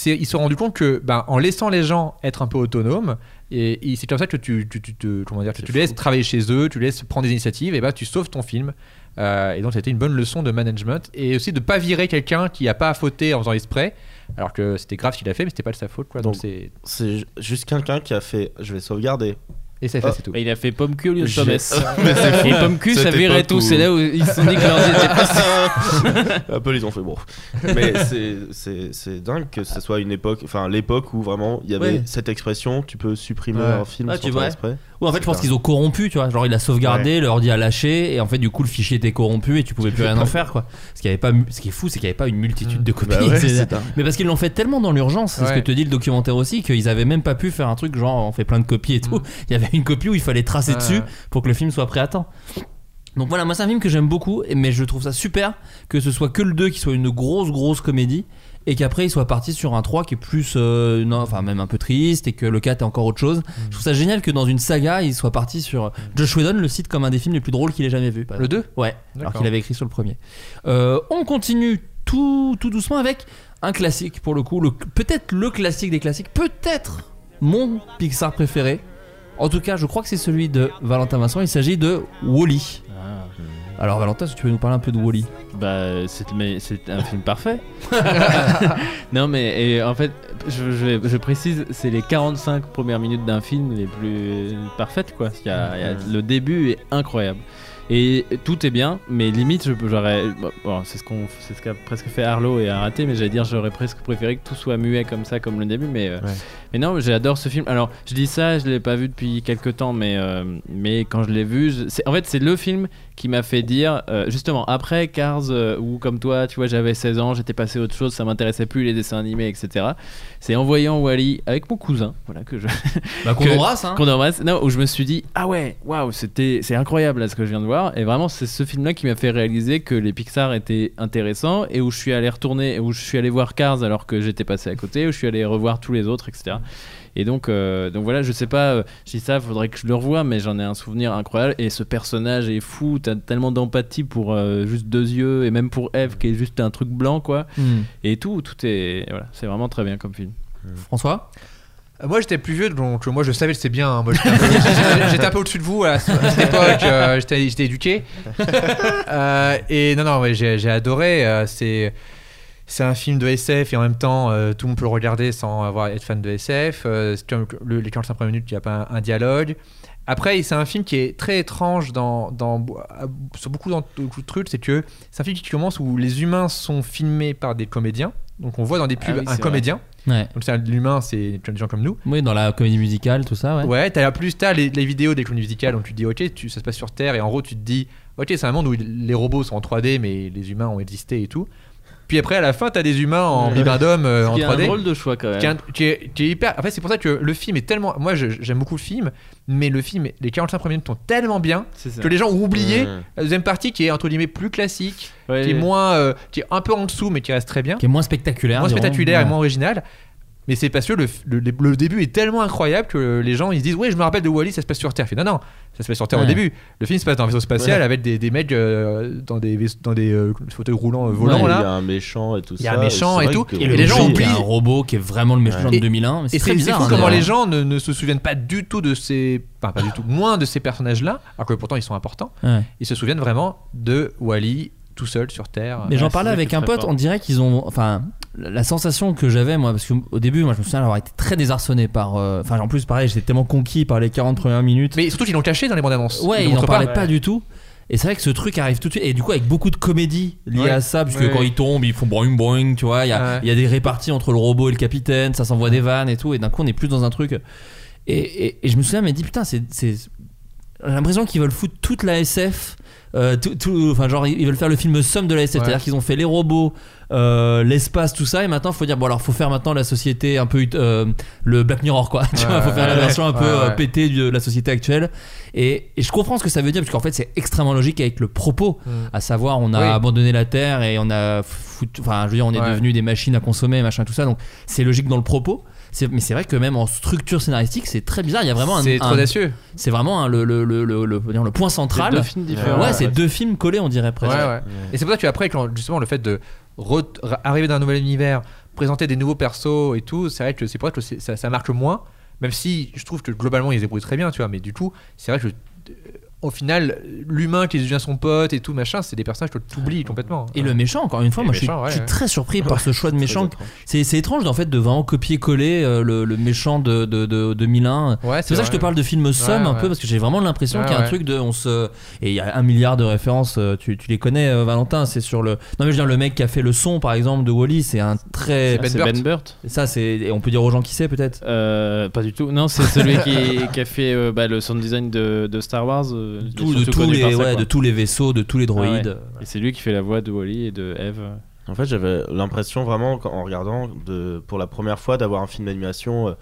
ils se sont rendus compte que ben, en laissant les gens être un peu autonomes, et, et c'est comme ça que tu, tu, tu te- comment dire, tu, tu laisses travailler chez eux, tu laisses prendre des initiatives, et ben tu sauves ton film. Euh, et donc c'était une bonne leçon de management et aussi de pas virer quelqu'un qui a pas fauté en faisant exprès, alors que c'était grave ce qu'il a fait, mais c'était pas de sa faute quoi. Donc, c'est C'est ju- juste quelqu'un qui a fait. Je vais sauvegarder. Et c'est fait, c'est tout. Bah, il a fait pomme cul au lieu de Thomas. Et pomme cul, ça époque tout. C'est là où ils se sont dit que leur. Apple, ils ont fait bon. Mais c'est- c'est c'est dingue que ce soit une époque, enfin l'époque où vraiment il y avait Ouais. cette expression, tu peux supprimer Ouais. un film Ah, sans tu faire vois. exprès. Ouais, en fait, je pense qu'ils ont corrompu, tu vois. Genre, il a sauvegardé, l'ordi a lâché, et en fait, du coup, le fichier était corrompu et tu pouvais plus rien en faire, quoi. Ce qui, avait pas, ce qui est fou, c'est qu'il n'y avait pas une multitude de copies. Bah ouais, mais parce qu'ils l'ont fait tellement dans l'urgence, c'est ce Ouais. que te dit le documentaire aussi, qu'ils avaient même pas pu faire un truc genre on fait plein de copies et tout. Il y avait une copie où il fallait tracer dessus pour que le film soit prêt à temps. Donc voilà, moi c'est un film que j'aime beaucoup, mais je trouve ça super que ce soit que le 2 qui soit une grosse grosse comédie et qu'après il soit parti sur un 3 qui est plus euh, non, enfin même un peu triste et que le 4 est encore autre chose. Je trouve ça génial que dans une saga il soit parti sur Josh Whedon le cite comme un des films les plus drôles qu'il ait jamais vu. Le exemple. 2 Ouais, alors qu'il avait écrit sur le premier. Euh, on continue tout, tout doucement avec un classique pour le coup, le- peut-être le classique des classiques, peut-être mon Pixar préféré. En tout cas, je crois que c'est celui de Valentin Vincent. Il s'agit de Wally. Alors Valentin, si tu veux nous parler un peu de Wally. Bah, c'est un film parfait. non, mais et en fait, je, je- je précise, c'est les 45 premières minutes d'un film les plus parfaites, quoi. Il y a- il y a- le début est incroyable. Et tout est bien, mais limite, j'aurais. bon, c'est ce qu'on, c'est ce qu'a presque fait Arlo et a raté, mais j'allais dire, j'aurais presque préféré que tout soit muet comme ça, comme le début, mais. euh, Ouais. mais non, j'adore ce film. Alors, je dis ça, je l'ai pas vu depuis quelques temps, mais, euh, mais quand je l'ai vu, je- en fait, c'est le film qui m'a fait dire, euh, justement, après Cars, euh, où comme toi, tu vois, j'avais 16 ans, j'étais passé à autre chose, ça m'intéressait plus les dessins animés, etc. C'est en voyant Wally avec mon cousin, voilà, que je, Bah, qu'on embrasse, hein. qu'on embrasse, non, où je me suis dit, ah ouais, waouh, c'était, c'est incroyable là, ce que je viens de voir. Et vraiment, c'est ce film-là qui m'a fait réaliser que les Pixar étaient intéressants et où je suis allé retourner, où je suis allé voir Cars alors que j'étais passé à côté, où je suis allé revoir tous les autres, etc. Et donc, euh, donc voilà, je sais pas, euh, je dis ça, faudrait que je le revoie, mais j'en ai un souvenir incroyable. Et ce personnage est fou, t'as tellement d'empathie pour euh, juste deux yeux, et même pour Eve qui est juste un truc blanc, quoi. Hmm. Et tout, tout est. Voilà, c'est vraiment très bien comme film. François Euh, Moi j'étais plus vieux donc moi je savais que c'était bien. hein. Moi j'étais un peu, au-dessus de vous à, ce- à cette époque, euh, j'étais éduqué. Euh, et non, non, j'ai adoré. euh, c'est. C'est un film de SF et en même temps euh, tout le monde peut le regarder sans avoir être fan de SF. Euh, c'est comme le- les 45 premières minutes, il n'y a pas un, un dialogue. Après, c'est un film qui est très étrange dans, dans, sur beaucoup de trucs. C'est que c'est un film qui commence où les humains sont filmés par des comédiens. Donc on voit dans des Ah pubs oui, un comédien. Ouais. Donc c'est l'humain, c'est des gens comme nous. Oui, dans la comédie musicale, tout ça, ouais. Ouais, t'as plus t'as les, les vidéos des clowns musicales donc tu te dis ok, tu, ça se passe sur Terre et en gros tu te dis ok c'est un monde où les robots sont en 3D mais les humains ont existé et tout. Puis après à la fin t'as des humains en bibendum euh, en Il y a un 3D. drôle de choix quand même. Qui est, un- qui est- qui est hyper. En fait, c'est pour ça que le film est tellement. Moi, j'aime beaucoup le film, mais le film, les 45 premières minutes sont tellement bien C'est que les gens ont oublié Mmh. la deuxième partie qui est entre guillemets plus classique, Ouais, qui est moins, euh, qui est un peu en dessous, mais qui reste très bien, Qui est moins spectaculaire. moins dirons. spectaculaire et Ouais. moins original. Mais c'est parce que le, le- le début est tellement incroyable que les gens ils se disent ouais je me rappelle de Wally ça se passe sur Terre. Non non ça se passe sur Terre au début. Le film se passe dans un vaisseau spatial Ouais. avec des, des mecs euh, dans des dans des euh, fauteuils roulants euh, volants Ouais, Il y a un méchant et tout Il y a ça. un méchant et tout. que- Et, Et le les gens méchant, oublient. un robot qui est vraiment le méchant Ouais. de 2001. mais Et C'est très c'est bizarre. fou hein, comment les gens ne, ne se souviennent pas du tout de ces. Enfin, pas du tout. Moins de ces personnages-là, alors que pourtant ils sont importants. Ouais. Ils se souviennent vraiment de Wally tout seul sur Terre. Mais j'en parlais avec un pote, fort. on dirait qu'ils ont. Enfin, la la sensation que j'avais, moi, parce qu'au début, moi, je me souviens avoir été très désarçonné par. euh, Enfin, en plus, pareil, j'étais tellement conquis par les 40 premières minutes. Mais surtout qu'ils l'ont caché dans les bandes annonces. ouais, Ils ils n'en parlaient pas. pas du tout. Et c'est vrai que ce truc arrive tout de suite. Et du coup, avec beaucoup de comédie liée Ouais. à ça, puisque Ouais. quand ils tombent, ils font boing boing, tu vois. Il y, a- Ouais. il y a des réparties entre le robot et le capitaine, ça s'envoie des vannes et tout. Et d'un coup, on est plus dans un truc. Et, et- et je me souviens, mais dit putain, c'est. c'est- j'ai l'impression qu'ils veulent foutre toute la SF. Euh, tout, tout- enfin genre ils veulent faire le film somme de la SF, Ouais. c'est-à-dire qu'ils ont fait les robots, euh, l'espace, tout ça, et maintenant faut dire bon alors faut faire maintenant la société un peu euh, le Black Mirror quoi, tu Ouais, vois, faut faire la version un peu pétée de la société actuelle, et, et je comprends ce que ça veut dire parce qu'en fait c'est extrêmement logique avec le propos, Mm. à savoir on a Oui. abandonné la Terre et on a foutu- enfin je veux dire on est devenu des machines à consommer machin tout ça, donc c'est logique dans le propos. C'est- Mais c'est vrai que même en structure scénaristique, c'est très bizarre. Il y a vraiment un, C'est trop un- audacieux. c'est vraiment un- le, le, le, le, le- dire, le point C'est central. deux films différents. Ouais, c'est deux films collés, on dirait Ouais, presque. ouais. Et c'est pour ça que après, quand, justement, le fait de arriver dans un nouvel univers, présenter des nouveaux persos et tout, c'est vrai que c'est pour ça que c'est- ça, ça marche moins. Même si je trouve que globalement ils se débrouillent très bien, tu vois. Mais du coup, c'est vrai que euh, au final, l'humain qui devient son pote et tout machin, c'est des personnages que tu oublies complètement. Et le méchant, encore une fois, Et moi je suis, méchant, ouais, je suis ouais. très surpris par ce choix de méchant. C'est c'est étrange en fait de vraiment copier-coller euh, le, le méchant de, de, de 2001. Ouais, C'est pour ça que je te parle de film somme un ouais. peu parce que j'ai vraiment l'impression Ouais, qu'il y a un truc de on se et il y a un milliard de références euh, tu, tu les connais euh, Valentin c'est sur le non mais je veux dire le mec qui a fait le son par exemple de Wally c'est un très Ah, Ben c'est Burt. Ben Burt. ça c'est et on peut dire aux gens qui c'est peut-être? Euh, pas du tout. Non, c'est celui qui, qui a fait euh, bah, le sound design de, de Star Wars. Tout- de tous les par ça, ouais, quoi. de tous les vaisseaux de tous les Ah ouais. droïdes Et c'est lui qui fait la voix de Wally et de Eve. En fait, j'avais l'impression vraiment, en regardant de, pour la première fois, d'avoir un film d'animation euh,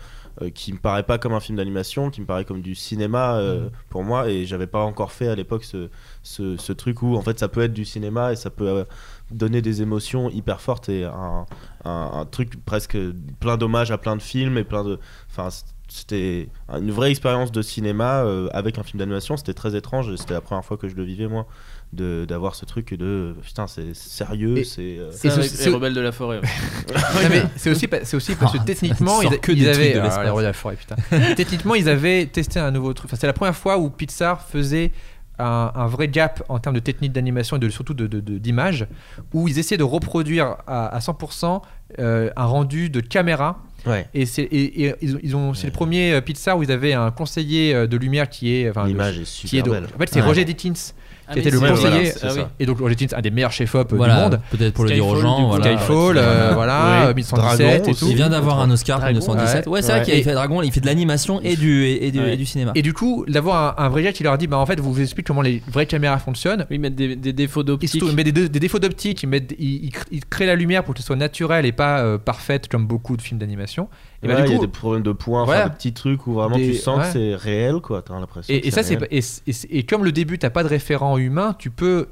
euh, qui me paraît pas comme un film d'animation, qui me paraît comme du cinéma euh, pour moi. Et j'avais pas encore fait à l'époque ce, ce, ce truc où en fait ça peut être du cinéma et ça peut euh, donner des émotions hyper fortes et un, un, un truc presque plein d'hommages à plein de films et plein de. Enfin, c'était une vraie expérience de cinéma euh, avec un film d'animation. C'était très étrange c'était la première fois que je le vivais moi. de- D'avoir ce truc de putain, c'est sérieux, c'est. euh, C'est c'est- rebelles de la forêt. ouais. C'est aussi, c'est aussi parce que Ah, techniquement, ils, que avaient. de ah, les de la forêt, putain. techniquement, ils avaient testé un nouveau truc. Enfin, c'est la première fois où Pixar faisait un, un vrai gap en termes de technique d'animation et de, surtout de, de- de- d'image, où ils essayaient de reproduire à, à 100% euh, un rendu de caméra. Ouais. Et, c'est, et, et ils ont, ils ont- c'est le premier euh, Pixar où ils avaient un conseiller euh, de lumière qui est. enfin, L'image est qui est super de- belle. En fait, c'est Ouais. Roger Dickens. Ah, Qui était le conseiller. ah. Et donc Roger Dickens, un des meilleurs chefs-op euh, voilà du monde. peut-être pour le dire aux Skyfall, gens. Skyfall, euh, voilà, Oui. 1117 Dragon et tout. il vient d'avoir un Oscar pour Dragon, 1917 ouais, c'est vrai qu'il a fait Dragon il fait de l'animation et du et, et du, Ouais. et du cinéma Et du coup, d'avoir un, un vrai gars qui leur dit, bah en fait, vous vous explique comment les vraies caméras fonctionnent. Oui, mettre des, des défauts Ils, d'optique. ils mettent des, des défauts d'optique, ils, mettent- ils, ils ils créent la lumière pour que ce soit naturel et pas euh, parfaite comme beaucoup de films d'animation. Et bah, Ouais, du il y a coup, des problèmes de points, Voilà. des petits trucs où vraiment Des- tu sens ouais. que c'est réel, quoi. T'as l'impression. et, que et ça, c'est et, et- et comme le début, t'as pas de référent humain, tu peux,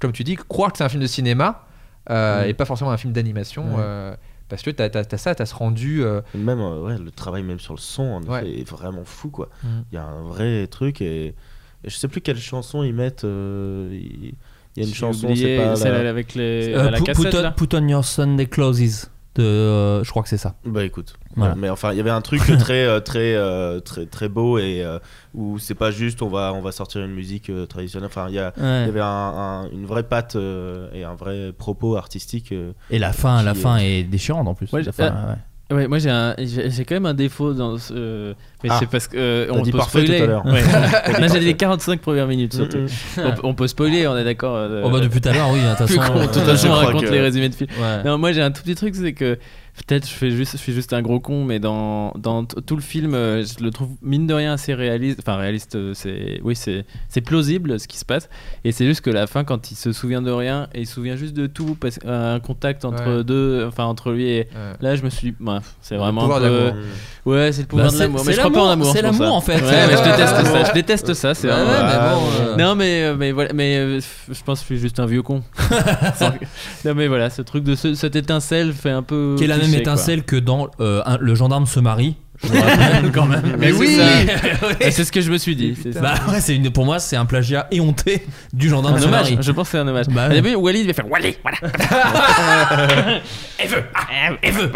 comme tu dis, croire que c'est un film de cinéma euh, Mm. et pas forcément un film d'animation. Ouais. euh, parce que t'as as, ça, t'as ce rendu. euh, Même euh, ouais, le travail même sur le son en Ouais. effet, est vraiment fou quoi. Mm. Il y a un vrai truc et, et je sais plus quelle chanson ils mettent. euh, Il il y a une chanson, c'est pas celle la- avec les, Euh, à la put, cassette. put on, là. put on your Sunday clothes de euh, je crois que c'est ça Bah écoute, Voilà. Ouais, mais enfin il y avait un truc très euh, très euh, très très beau et euh, où c'est pas juste on va on va sortir une musique euh, traditionnelle. Enfin il y a il y Ouais. avait un- un- une vraie patte euh, et un vrai propos artistique. euh, et la fin la Qui fin est déchirante en plus Ouais, La fin, euh, ouais. Ouais, moi j'ai un- j'ai quand même un défaut dans ce. Mais Ah. c'est parce que. euh, on dit peut parfait spoiler. tout à l'heure. Ouais. Là j'ai les 45 premières minutes surtout. Mm, on, peut- on peut spoiler, on est d'accord. euh, oh bah depuis tout à l'heure oui de toute plus façon qu'on- de toute euh, façon, je on raconte que- les résumés de films. ouais. Non, moi j'ai un tout petit truc, c'est que peut-être je fais juste, je suis juste un gros con, mais dans, tout le film, euh, je le trouve mine de rien assez réaliste. Enfin réaliste, euh, c'est oui, c'est c'est plausible ce qui se passe. Et c'est juste que la fin, quand il se souvient de rien et il se souvient juste de tout, parce un contact entre Ouais. deux, enfin entre lui et euh, là, je me suis, dit, c'est vraiment pouvoir un peu-. Ouais, c'est le pouvoir Bah, de l'amour. Mais je crois pas en l'amour, amour. c'est l'amour, en fait. Ouais, mais je déteste ça. Je déteste ça. C'est Ouais, vraiment- ouais, mais bon, euh, Non, mais, euh, mais voilà. Mais euh, je pense que je suis juste un vieux con. Non, mais voilà, ce truc de ce- cette étincelle fait un peu. Même quoi. étincelle que dans euh, un- le gendarme se marie je vous rappelle quand même Mais Mais oui C'est ce que je me suis dit. bah ouais c'est une pour moi c'est un plagiat éhonté du gendarme un hommage. Je pense que c'est un hommage. Bah Au début, Wally devait faire Wally, voilà. elle veut elle veut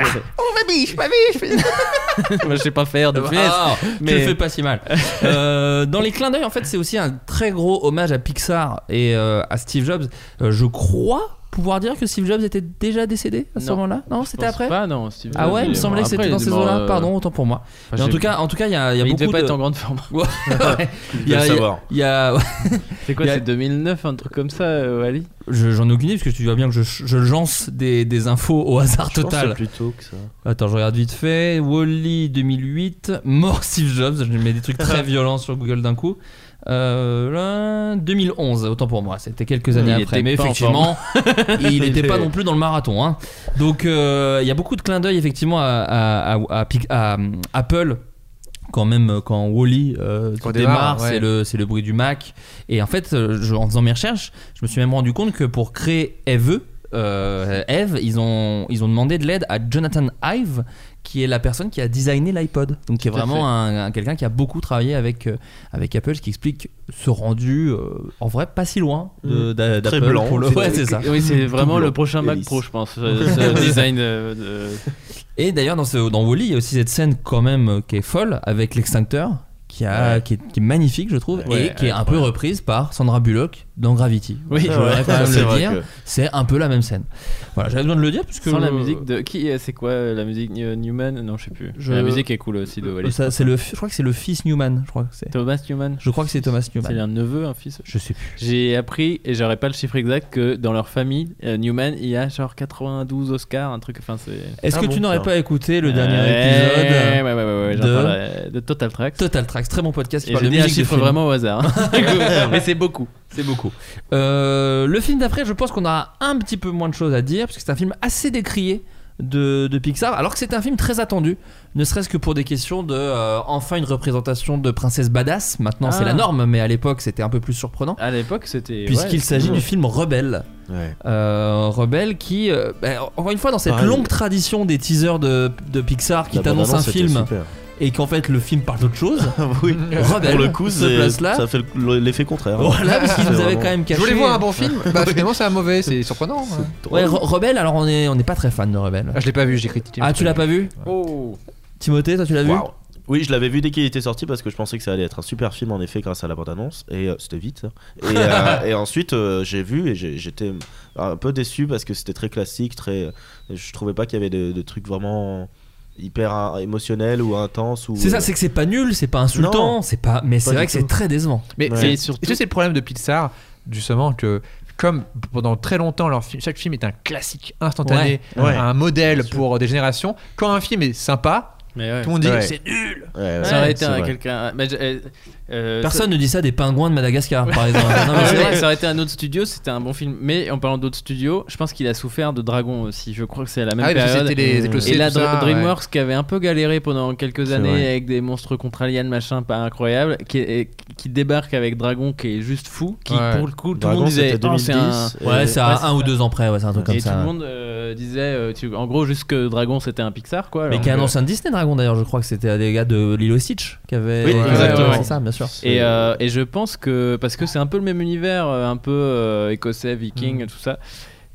Moi, je sais pas faire de. Ah, mais- Tu le fais pas si mal. Euh, dans les clins d'œil, en fait, c'est aussi un très gros hommage à Pixar et euh, à Steve Jobs. Euh, je crois pouvoir dire que Steve Jobs était déjà décédé à ce moment-là? Non, c'était pense après? pas, non. Steve Ah ouais, il me semblait que c'était dans ces eaux-là. euh, Pardon, autant pour moi. enfin, Mais en tout cas, en tout cas, il y a, y a il beaucoup devait pas de. être en grande forme. Ouais, ouais. Il y a, il y a- C'est quoi, c'est 2009, un truc comme ça, euh, Wally? Je- j'en ai aucune idée parce que tu vois bien que je, je lance des, des infos au hasard Je pense total. plus tôt que ça. Attends, je regarde vite fait. Wally 2008, mort Steve Jobs. Je mets des trucs très violents sur Google d'un coup. Euh, là, 2011, autant pour moi, c'était quelques années Il après. Mais effectivement, il n'était pas non plus dans le marathon. hein. Donc euh, il y a beaucoup de clins d'œil effectivement à, à- à- à Pic- à, euh, Apple. Quand même, euh, quand Wally euh, Quand démarre, démarre, ouais. c'est le, bruit du Mac. Et en fait, euh, je- en faisant mes recherches, je me suis même rendu compte que pour créer Eve, euh, Eve, ils ont, ils ont demandé de l'aide à Jonathan Ive, qui est la personne qui a designé l'iPod. Donc, qui est vraiment un, un- quelqu'un qui a beaucoup travaillé avec, euh, avec Apple, ce qui explique ce rendu, euh, en vrai, pas si loin de- d'a- Très d'Apple. blanc, pour le- Ouais, c'est ça. Oui, c'est vraiment le prochain et Mac lisse. Pro, je pense. ce- ce design euh, de. Et d'ailleurs, dans, ce, dans Wally, il y a aussi cette scène quand même euh, qui est folle avec l'extincteur. Qui, a, Ouais. qui, est, qui est magnifique, je trouve, Ouais, et qui est un peu reprise par Sandra Bullock dans Gravity. Oui, je voudrais quand même c'est le dire. que- C'est un peu la même scène. Voilà, j'avais besoin de le dire puisque Sans la musique de. Qui C'est quoi euh, la musique New- Newman? Non, je sais plus. Je- La musique est cool aussi de Wally. Ça, c'est le, je crois que c'est le fils Newman. Je crois que c'est. Thomas Newman? Je crois que c'est Thomas C'est Newman. un neveu, un fils? Je sais plus. J'ai appris, et j'aurais pas le chiffre exact, que dans leur famille, euh, Newman, il y a genre 92 Oscars, un truc. Enfin, c'est. Est-ce Ah que bon, tu n'aurais pas écouté le dernier Ouais, épisode Ouais, ouais, ouais, de- parlerai, de Total Tracks. Total Tracks, très bon podcast qui Et parle de un musique de chiffre vraiment au hasard. Mais c'est beaucoup. C'est beaucoup. Euh, le film d'après, je pense qu'on a un petit peu moins de choses à dire, parce que c'est un film assez décrié de, de Pixar, alors que c'est un film très attendu, ne serait-ce que pour des questions de euh, enfin une représentation de princesse badass. Maintenant, c'est Ah. la norme, mais à l'époque, c'était un peu plus surprenant. À l'époque, c'était. Puisqu'il ouais, s'agit du film Rebelle. Ouais. Euh, Rebelle qui, euh, bah, encore une fois, dans cette longue tradition des teasers de, de Pixar qui La t'annonce un film super. Et qu'en fait le film parle d'autre chose. oui. Rebelle, Pour le coup, se c'est- place là. ça fait le- l'effet contraire. Voilà, parce qu'ils nous avaient quand même Je caché. voulais voir un bon film. Bah finalement c'est un mauvais, c'est surprenant. hein. Ouais, Re- Rebelle, alors on est, on n'est pas très fan de Rebelle. Ah, je l'ai pas vu, j'ai critiqué. Ah, tu l'as pas vu Oh Timothée, toi tu l'as vu. Oui, je l'avais vu dès qu'il était sorti parce que je pensais que ça allait être un super film en effet grâce à la bande-annonce et euh, c'était vite. Et, euh, et ensuite euh, j'ai vu et j'étais un peu déçu parce que c'était très classique, très. Je trouvais pas qu'il y avait de, de trucs vraiment hyper émotionnels ou intenses ou. C'est ça, c'est que c'est pas nul, c'est pas insultant, c'est pas. Mais c'est vrai que c'est très décevant. Mais Ouais. c'est Et surtout- c'est le problème de Pixar, justement, que comme pendant très longtemps, leur film- chaque film est un classique instantané, Ouais. Ouais. un modèle pour des générations, quand un film est sympa, Mais ouais. tout le monde dit Ouais. c'est nul. Ouais, ouais, Ça aurait été c'est un- vrai. quelqu'un. mais je- euh, euh, Personne ne dit ça des pingouins de Madagascar, par exemple. ça- Non, Non, mais c'est vrai. ça aurait été un autre studio, c'était un bon film. Mais en parlant d'autres studios, je pense qu'il a souffert de Dragon aussi. Je crois que c'est à la même Ah oui, parce que période. c'était les Et là, tout ça, Dr- DreamWorks qui avait un peu galéré pendant quelques C'est années vrai. avec des monstres contre aliens, machin, pas incroyable, qui, débarque avec Dragon qui est juste fou, qui Ouais. pour le coup, tout le Dragon, monde disait c'était oh, c'est un. 2010. et- Ouais, c'est à un ou ça. deux ans près, ouais, c'est un truc comme Et tout ça. le monde euh, disait, euh, tu- en gros, juste que Dragon c'était un Pixar quoi. Mais qui est un que- ancien Disney Dragon d'ailleurs, je crois que c'était des gars de Lilo et Stitch qui avaient. Oui, Ouais, exactement. C'est ça, bien sûr. Et, euh, et je pense que parce que c'est un peu le même univers, euh, un peu euh, écossais, viking, Mm. tout ça.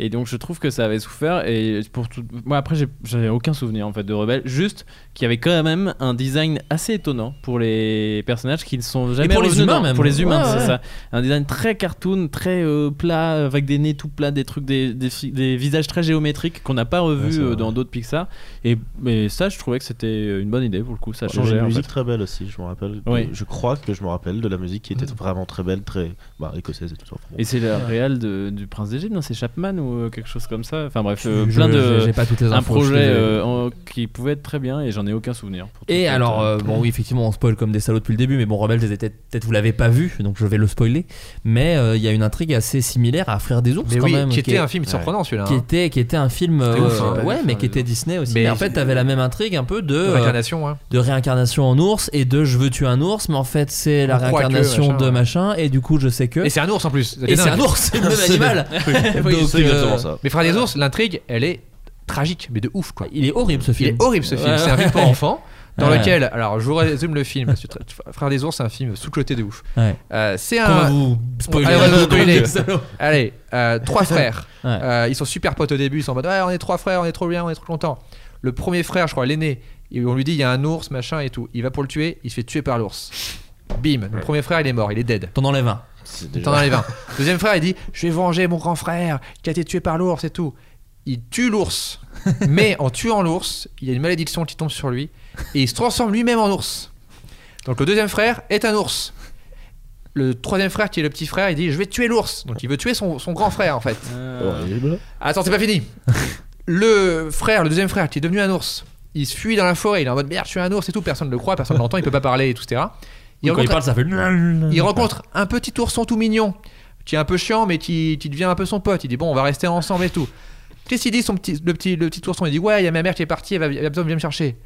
Et donc je trouve que ça avait souffert. Et pour tout, moi après j'avais aucun souvenir en fait de Rebelle, juste qu'il y avait quand même un design assez étonnant pour les personnages qui ne sont jamais pour les humains même. Pour les humains, Ouais, c'est ouais. ça. Un design très cartoon, très euh, plat, avec des nez tout plats, des trucs, des, des, fi- des visages très géométriques qu'on n'a pas Ouais, c'est euh, dans d'autres Pixar. Et mais ça, je trouvais que c'était une bonne idée pour le coup. Ça changeait. une en musique fait. très belle aussi, je me rappelle. Oui. Je crois que je me rappelle de la musique qui était vraiment très belle, très bah, écossaise et tout ça. Et c'est le réel de- du Prince d'Égypte, non C'est Chapman ou euh, quelque chose comme ça Enfin bref, euh, Je- plein je- de. J'ai pas toutes les infos. Un projet euh, en- qui pouvait être très bien et j'en ai aucun souvenir. pour tout Et être, alors, euh, euh, bon, oui, effectivement, on spoil comme des salauds depuis le début, mais bon, Rebelle, peut-être vous l'avez pas vu, donc je vais le spoiler. Mais euh, il y a une intrigue assez similaire à Frères des ours, Mais quand oui, même. qui était est- un film surprenant celui-là. qui hein. était, qui était un film, C'était euh, ouf, hein. ouais, mais qui était Disney aussi. mais Mais en fait, t'avais la même intrigue un peu de, De euh, Réincarnation, hein. de réincarnation en ours et de je veux tuer un ours, mais en fait c'est la On croit que, réincarnation machin, de ouais. machin et du coup je sais que. Et c'est un ours en plus. Et c'est un ours, c'est le même animal. Donc, c'est exactement euh, ça. Mais Frères des ours, l'intrigue, elle est tragique, mais de ouf quoi. Il est horrible ce Il film. est horrible ce film. C'est un film pour enfants. Dans Ouais. lequel, alors je vous résume le film. parce que Tra- Frères des ours, c'est un film sous-coté de ouf. Ouais. Euh, c'est un. vous spoiler. Allez, vous spoiler. Allez, euh, trois frères. Ouais. Euh, ils sont super potes au début. Ils sont en mode ouais, on est trois frères, on est trop bien, on est trop content. Le premier frère, je crois, l'aîné, on lui dit il y a un ours, machin et tout. Il va pour le tuer, il se fait tuer par l'ours. Bim, le premier frère il est mort, il est dead. T'en enlèves un. Déjà- enlève un. Deuxième frère il dit je vais venger mon grand frère qui a été tué par l'ours et tout. Il tue l'ours, mais en tuant l'ours, il y a une malédiction qui tombe sur lui et il se transforme lui-même en ours. Donc le deuxième frère est un ours. Le troisième frère qui est le petit frère, il dit je vais tuer l'ours. Donc il veut tuer son, son grand frère en fait. euh. Attends, c'est pas fini. Le frère, le deuxième frère, qui est devenu un ours, il se fuit dans la forêt, il est en mode merde, je suis un ours et tout, personne ne le croit, personne ne l'entend, il peut pas parler et tout, etc. Il Quand il rencontre, parle, ça fait. il rencontre un petit ourson tout mignon, qui est un peu chiant, mais qui, qui devient un peu son pote. Il dit bon, on va rester ensemble et tout. Qu'est-ce qu'il dit son petit, le petit le petit ourson Il dit ouais, il y a ma mère qui est partie, elle, va, elle a besoin de venir me chercher.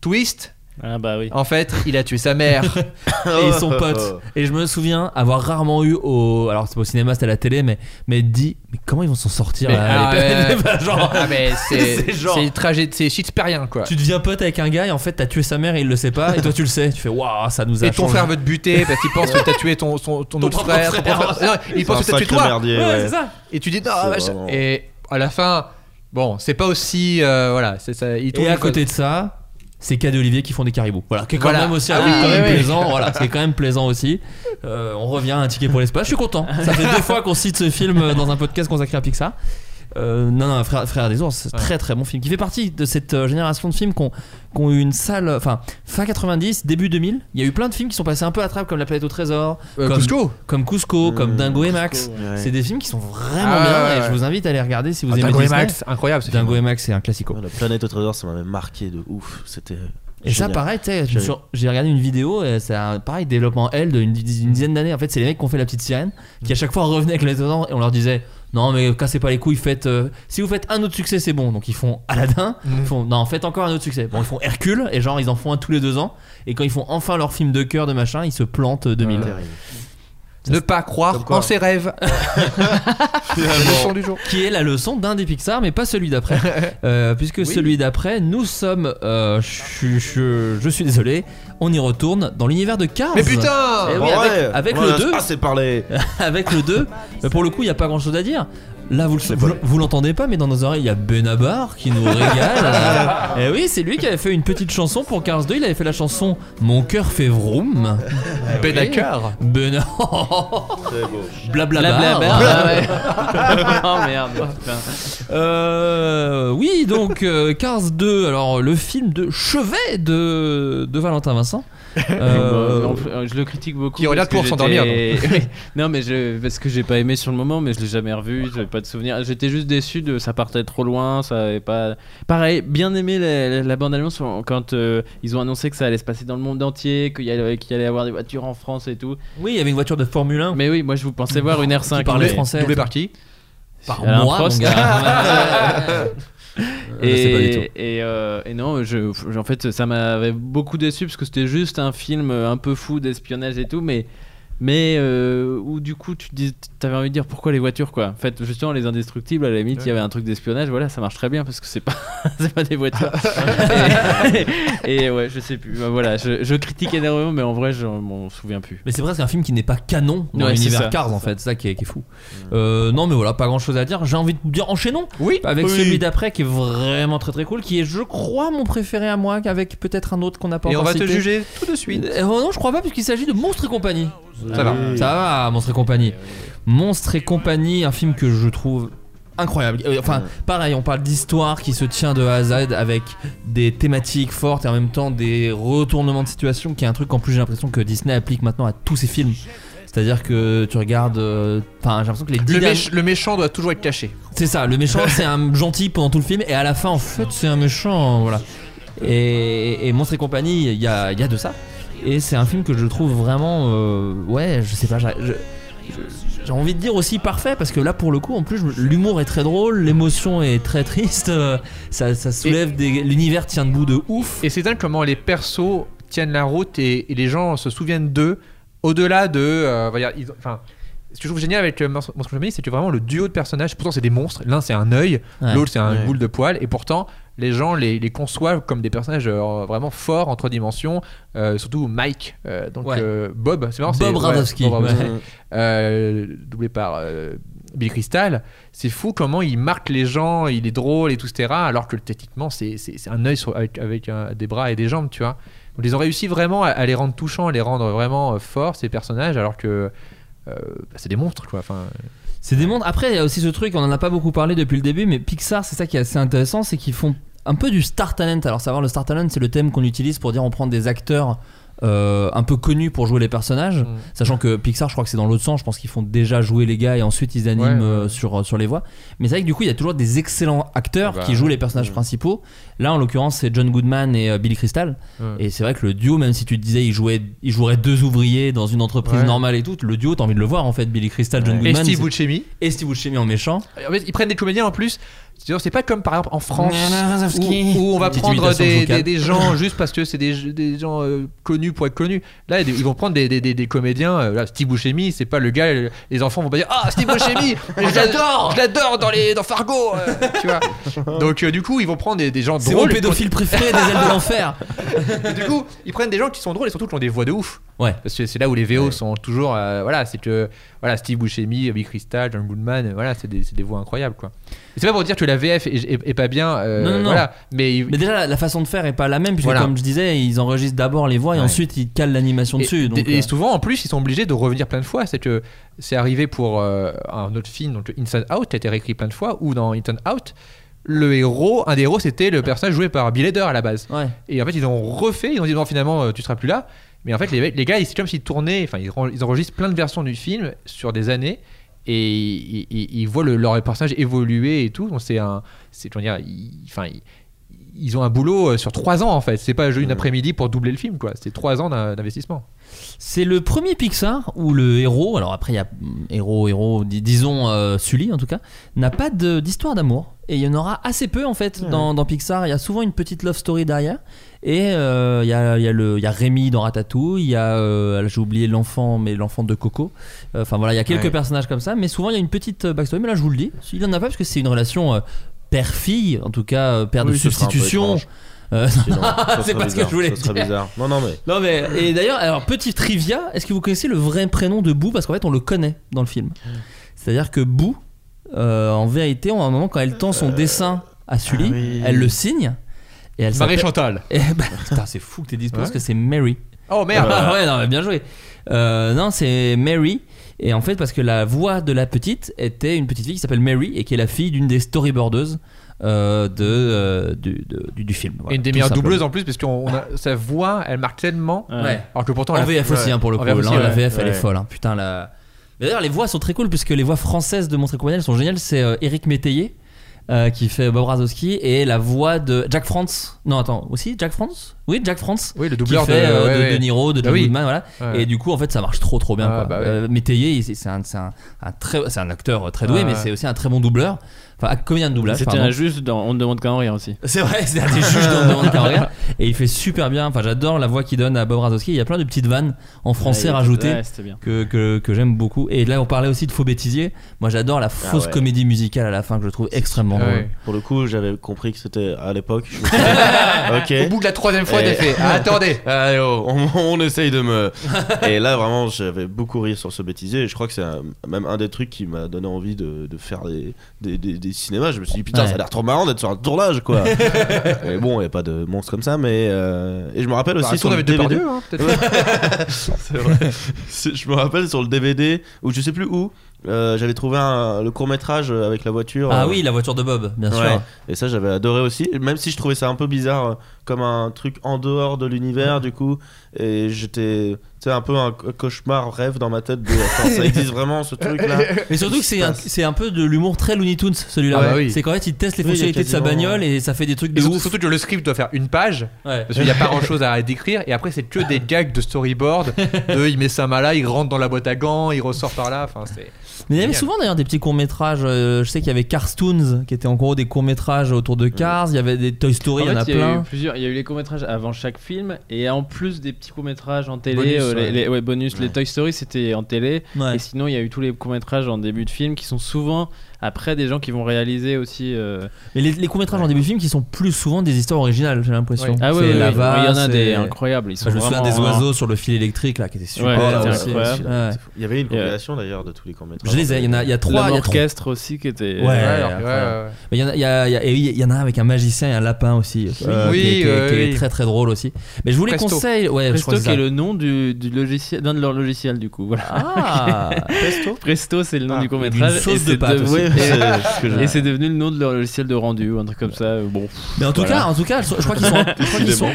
Twist. Ah bah oui. En fait, il a tué sa mère. et ils sont potes. Et je me souviens avoir rarement eu au. Alors, c'est pas au cinéma, c'était à la télé, mais, mais dit, mais comment ils vont s'en sortir Mais, là, ah, les- ouais. Genre, Ah, mais c'est C'est genre- c'est tragédie, c'est shakespearien quoi. tu deviens pote avec un gars et en fait, t'as tué sa mère et il le sait pas, et toi tu le sais. Tu fais, waouh, ça nous a Et ton changé. frère veut te buter parce qu'il pense que t'as tué ton, son- ton Ton autre propre frère. ton frère. propre- Non, il pense que t'as tué toi. merdier, Ouais, ouais. c'est ça. Et tu dis non, C'est machin. vraiment- Et à la fin, bon, c'est pas aussi. euh, voilà, c'est ça. il Et à une côté de ça, c'est Cadet Olivier qui font des caribous. Voilà, qui est quand Voilà. même aussi un Ah oui, quand même oui, oui. plaisant. Voilà, c'est quand même plaisant aussi. Euh, on revient à un ticket pour l'espace. Je suis content. Ça fait deux fois qu'on cite ce film dans un podcast consacré à Pixar. Euh, non, non, frère, frère des ours, très très bon film qui fait partie de cette euh, génération de films qui ont, eu une salle, enfin fin 90, début 2000. Il y a eu plein de films qui sont passés un peu à trappe comme La planète au trésor, Euh, comme Cusco. comme Cusco, comme Dingo et Max. ouais. C'est des films qui sont vraiment Ah, bien ouais, et ouais. je vous invite à les regarder si vous Ah, aimez Dingo et. Max, incroyable. ce Dingo film. et Max, c'est un classico. Ouais, La planète au trésor, ça m'avait marqué de ouf. C'était. Et ça, pareil, j'ai regardé une vidéo, et c'est un pareil développement L d'une une dizaine d'années. En fait, c'est les mecs qui ont fait la petite sirène, qui à chaque fois revenaient avec les et on leur disait non mais cassez pas les couilles, faites euh, si vous faites un autre succès c'est bon. Donc ils font Aladdin, Mhm. ils font non faites encore un autre succès. Bon ils font Hercule et genre ils en font un tous les deux ans. Et quand ils font enfin leur film de cœur de machin, ils se plantent euh, 2000. Terrible. Ne pas croire en ses rêves. La leçon du jour. qui est la leçon d'un des Pixar, mais pas celui d'après. Euh, puisque celui d'après, nous sommes. euh, je, je- je suis désolé, on y retourne dans l'univers de Cars. Mais putain Eh oui, avec- ouais, avec on le a deux. assez parlé. avec le 2. Mais pour le coup, il n'y a pas grand chose à dire. Là, vous, le- vous, vous l'entendez pas, mais dans nos oreilles, il y a Benabar qui nous régale. Et oui, c'est lui qui avait fait une petite chanson pour Cars 2. Il avait fait la chanson Mon cœur fait vroom. Benacar. Ben... C'est beau. Blablabar. Blablabla. Ah ouais. oh merde. putain. Euh, oui, donc euh, Cars 2, alors le film de chevet de, de Valentin Vincent. Euh, plus, euh, je le critique beaucoup. Qui regarde pour s'endormir, non, mais je, parce que j'ai pas aimé sur le moment, mais je l'ai jamais revu. J'avais pas de souvenir. J'étais juste déçu de ça partait trop loin. Ça avait pas. Pareil, bien aimé la, la- la bande annonce quand euh, ils ont annoncé que ça allait se passer dans le monde entier, qu'il y allait, qu'il y allait avoir des voitures en France et tout. oui, il y avait une voiture de Formule 1 Mais oui, moi je vous pensais voir une R5. qui parlait mais- français. Doublé par qui Par Alain moi, mon gars. Je sais pas du tout. Et, euh, et non, je- en fait, ça m'avait beaucoup déçu parce que c'était juste un film un peu fou d'espionnage et tout, mais mais euh, où du coup tu dis, t'avais envie de dire pourquoi les voitures quoi. En fait, justement, les indestructibles, à la limite, il y avait un truc d'espionnage, voilà, ça marche très bien parce que c'est pas c'est pas des voitures. et, et ouais, je sais plus. Bah, Voilà, je, je critique énormément, mais en vrai, je m'en souviens plus. Mais c'est presque un film qui n'est pas canon dans Ouais, c'est l'univers. Cars en fait, c'est ça qui est, qui est fou. Euh, non mais voilà, pas grand chose à dire. J'ai envie de dire enchaînons Oui. avec Oui. celui d'après qui est vraiment très très cool, qui est je crois mon préféré à moi, avec peut-être un autre qu'on n'a pas Et on va te juger tout de suite. Euh, non, je crois pas puisqu'il s'agit de Monstres et compagnie. Ça va. Ça va, Monstres et compagnie. Monstres et compagnie, un film que je trouve incroyable. Euh, Enfin, pareil, on parle d'histoire qui se tient de A à Z avec des thématiques fortes et en même temps des retournements de situation, qui est un truc qu'en plus j'ai l'impression que Disney applique maintenant à tous ses films. C'est-à-dire que tu regardes. euh, Enfin, j'ai l'impression que les Le, méch- le méchant doit toujours être caché. c'est ça, le méchant c'est un gentil pendant tout le film et à la fin en fait c'est un méchant, voilà. Et, et Monstres et compagnie, il y a, il y a de ça. Et c'est un film que je trouve vraiment, euh, ouais, je sais pas, j'ai je- je- j'ai envie de dire aussi parfait parce que là pour le coup en plus l'humour est très drôle, l'émotion est très triste, euh, ça, ça soulève des, l'univers tient debout de ouf. Et c'est dingue comment les persos tiennent la route et, et les gens se souviennent d'eux au-delà de. euh, dire, ils enfin, ce que je trouve génial avec Monstre Company, c'est que vraiment le duo de personnages. Pourtant, c'est des monstres. L'un, c'est un œil, Ouais. l'autre, c'est un Ouais. boule de poil. Et pourtant, les gens les, les conçoivent comme des personnages euh, vraiment forts en trois dimensions. euh, surtout Mike, euh, donc Ouais. euh, Bob. C'est marrant, Bob c'est- Radowski, ouais. euh, doublé par euh, Bill Crystal. C'est fou comment il marque les gens, il est drôle et tout, etc. Alors que techniquement, c'est un œil sur- avec, avec un- des bras et des jambes, tu vois. Donc, ils ont réussi vraiment à, à les rendre touchants, à les rendre vraiment euh, forts, ces personnages, alors que euh, bah, c'est des monstres, quoi. Enfin, C'est des mondes. Après, il y a aussi ce truc, on en a pas beaucoup parlé depuis le début, mais Pixar, c'est ça qui est assez intéressant, c'est qu'ils font un peu du star talent. Alors, savoir le star talent, c'est le thème qu'on utilise pour dire on prend des acteurs euh, un peu connus pour jouer les personnages, Mm. sachant que Pixar, je crois que c'est dans l'autre sens. Je pense qu'ils font déjà jouer les gars et ensuite ils animent Ouais, ouais, euh, sur sur les voix. Mais c'est vrai que du coup, il y a toujours des excellents acteurs Bah, qui jouent les personnages mm. principaux. Là, en l'occurrence, c'est John Goodman et euh, Billy Crystal. Ouais. Et c'est vrai que le duo, même si tu te disais, il jouait, il jouerait deux ouvriers dans une entreprise Ouais. normale et tout, le duo, t'as envie de le voir en fait, Billy Crystal, John Ouais. Et Goodman Steve Buscemi. et Steve Buscemi en méchant. En fait, ils prennent des comédiens en plus. C'est pas comme par exemple en France où, on va prendre des, des- des gens juste parce que c'est des, des gens euh, connus pour être connus. Là, ils vont prendre des, des- des- des comédiens. euh, là, Steve Buscemi, c'est pas le gars. Les enfants vont pas dire Ah, Steve Buscemi Je l'adore Je l'adore dans, les- dans Fargo euh, Tu vois Donc, euh, du coup, ils vont prendre des, des gens C'est mon drôles. pédophile préféré des ailes de l'enfer. Du coup, ils prennent des gens qui sont drôles et surtout qui ont des voix de ouf. Ouais. Parce que c'est là où les VO sont toujours. euh, voilà, c'est que. Voilà, Steve Buscemi, Billy Crystal, John Goodman, euh, voilà, c'est des, des voix incroyables, quoi. C'est pas pour dire que la VF est, est- est pas bien. euh, Non, non, non. Voilà, mais. ils- Mais déjà, la, façon de faire est pas la même, puisque Voilà. comme je disais, ils enregistrent d'abord les voix et Ouais. ensuite ils calent l'animation dessus. Donc, et souvent, en plus, ils sont obligés de revenir plein de fois. C'est que c'est arrivé pour euh, un autre film, donc Inside Out, qui a été réécrit plein de fois, ou dans Inside Out, le héros, un des héros, c'était le personnage joué par Bill Hader à la base. ouais. Et en fait, ils ont refait, ils ont dit non, finalement, tu seras plus là. Mais en fait, les, les gars, c'est comme s'ils tournaient, enfin, ils, ren- ils enregistrent plein de versions du film sur des années et ils, ils- ils voient le- leur personnage évoluer et tout. Donc, c'est un. C'est, comment dire, ils, enfin, ils, ont un boulot euh, sur trois ans en fait. C'est pas une après-midi pour doubler le film, quoi. C'est trois ans d'in- d'investissement. C'est le premier Pixar où le héros, alors après il y a hum, héros, héros, dis- disons euh, Sully en tout cas, n'a pas d'histoire d'amour. Et il y en aura assez peu en fait dans, dans Pixar. Il y a souvent une petite love story derrière. Et euh, il y, a, il y, il y a Rémi dans Ratatouille, il y a, euh, j'ai oublié l'enfant, mais l'enfant de Coco. Euh, Enfin voilà, il y a quelques Ouais. personnages comme ça, mais souvent il y a une petite euh, backstory. Mais là je vous le dis, il en a pas parce que c'est une relation euh, père-fille, en tout cas euh, père de Oui, substitution. Euh, c'est pas ce que je voulais dire. bizarre. Non, non, mais. Non mais et d'ailleurs alors petit trivia, est-ce que vous connaissez le vrai prénom de Boo parce qu'en fait on le connaît dans le film. C'est-à-dire que Boo euh, en vérité, à un moment quand elle tend son dessin à Sully, ah oui. elle le signe et elle Marie Chantal. Eh ben, putain, c'est fou que t'aies dit ça, parce Ouais. que c'est Mary. Oh merde. Ah ouais, non, mais bien joué. Euh, non, c'est Mary. Et en fait, parce que la voix de la petite était une petite fille qui s'appelle Mary et qui est la fille d'une des storyboardeuses euh, de, euh, du, de- du, du film. Voilà, et une des meilleures doubleuses en plus, parce que sa voix, elle marque tellement. Ouais. Alors que pourtant, En la- VF aussi, ouais. hein, pour le coup. Aussi, la ouais. VF, elle est Ouais. folle. hein. Putain, la. D'ailleurs, les voix sont très cool puisque les voix françaises de Montré elles sont géniales. C'est euh, Eric Métayer euh, qui fait Bob Razowski et la voix de Jack France. Non, attends, aussi Jack France Oui, Jack France. Oui, le Qui doubleur fait de, euh, ouais, de, ouais. de Niro, de Bah John oui. Goodman, voilà. Ouais. Et du coup, en fait, ça marche trop trop bien. Ah, quoi. bah. Euh, c'est un, un, un très, c'est un acteur très doué, mais c'est aussi un très bon doubleur. Enfin, comédien de doublage. C'était un juste dans On ne demande qu'à en rire aussi. C'est vrai, c'est un des juges dans Demande qu'à en rire. Et il fait super bien. Enfin, j'adore la voix qu'il donne à Bob Razowski. Il y a plein de petites vannes en français Ouais, rajoutées Ouais, c'était bien. que, que, que j'aime beaucoup. Et là, on parlait aussi de faux bêtisier. Moi, j'adore la fausse ouais. comédie musicale à la fin que je trouve extrêmement Ouais. drôle. Pour le coup, j'avais compris que c'était à l'époque. Dit, Au ok. bout de la troisième fois, t'as fait. Ah, attendez. Allez, oh, on, on essaye de me. Et là, vraiment, j'avais beaucoup ri sur ce bêtisier. Et je crois que c'est même un des trucs qui m'a donné envie de, de faire des, des, des- des cinémas. Je me suis dit, putain, Ouais. ça a l'air trop marrant d'être sur un tournage, quoi. et bon, il n'y a pas de monstres comme ça, mais. euh, Et je me rappelle aussi Bah, sur on le DVD. par deux, hein. C'est vrai. C'est- je me rappelle sur le DVD, ou je sais plus où, euh, j'avais trouvé un- le court métrage avec la voiture. Ah euh, oui, la voiture de Bob, bien Ouais. sûr. Et ça, j'avais adoré aussi, même si je trouvais ça un peu bizarre, euh, comme un truc en dehors de l'univers, du coup. Et j'étais, sais, un peu un cauchemar, rêve dans ma tête de. Attends, ça existe vraiment ce truc-là? Mais surtout que c'est un, c'est un peu de l'humour très Looney Tunes celui-là. Ah bah oui. C'est qu'en fait il teste les Oui, fonctionnalités de sa bagnole et ça fait des trucs de surtout, ouf. surtout que le script doit faire une page. Ouais. Parce qu'il n'y a pas grand chose à décrire. Et après, c'est que des gags de storyboard. De il met sa main là, il rentre dans la boîte à gants, il ressort par là. Enfin, c'est. Mais il y avait souvent d'ailleurs des petits courts-métrages. euh, je sais qu'il y avait Cartoons qui étaient en gros des courts-métrages autour de Cars. Il y avait des Toy Story, il y en a fait, il y a eu plein. plusieurs. Il y a eu les courts-métrages avant chaque film et en plus des petits courts-métrages en télé. Euh, les- ouais. les, ouais, bonus. Les. Toy Story c'était en télé. Ouais. Et sinon, il y a eu tous les courts-métrages en début de film qui sont souvent après des gens qui vont réaliser aussi. euh, Mais les, les courts-métrages en début de film qui sont plus souvent des histoires originales, j'ai l'impression. Ah oui, C'est oui, oui. Il y en a des incroyables. Ils sont Enfin, je me souviens des oiseaux sur le fil électrique là qui étaient super. Ouais. Ouais. Il y avait une compilation d'ailleurs de tous les courts-métrages. Je les ai, il y en a, il y a trois. L'homme il y a trois- orchestre aussi qui était. Ouais. Ouais, ouais, ouais. Il y en a, avec un magicien et un lapin aussi. euh, Oui, qui, est- ouais, très très drôle aussi. Mais je vous les Presto. conseille. Ouais, Presto qui c'est est le nom du, logiciel, d'un de leurs logiciels du coup. Voilà. Ah Presto? Presto c'est le nom Ah, du court métrage. d'une sauce de pâte je- Et c'est devenu le nom de leur logiciel de rendu ou un truc comme ça. Bon. Mais en tout Voilà. cas, en tout cas, je crois qu'ils sont, je crois qu'ils sont,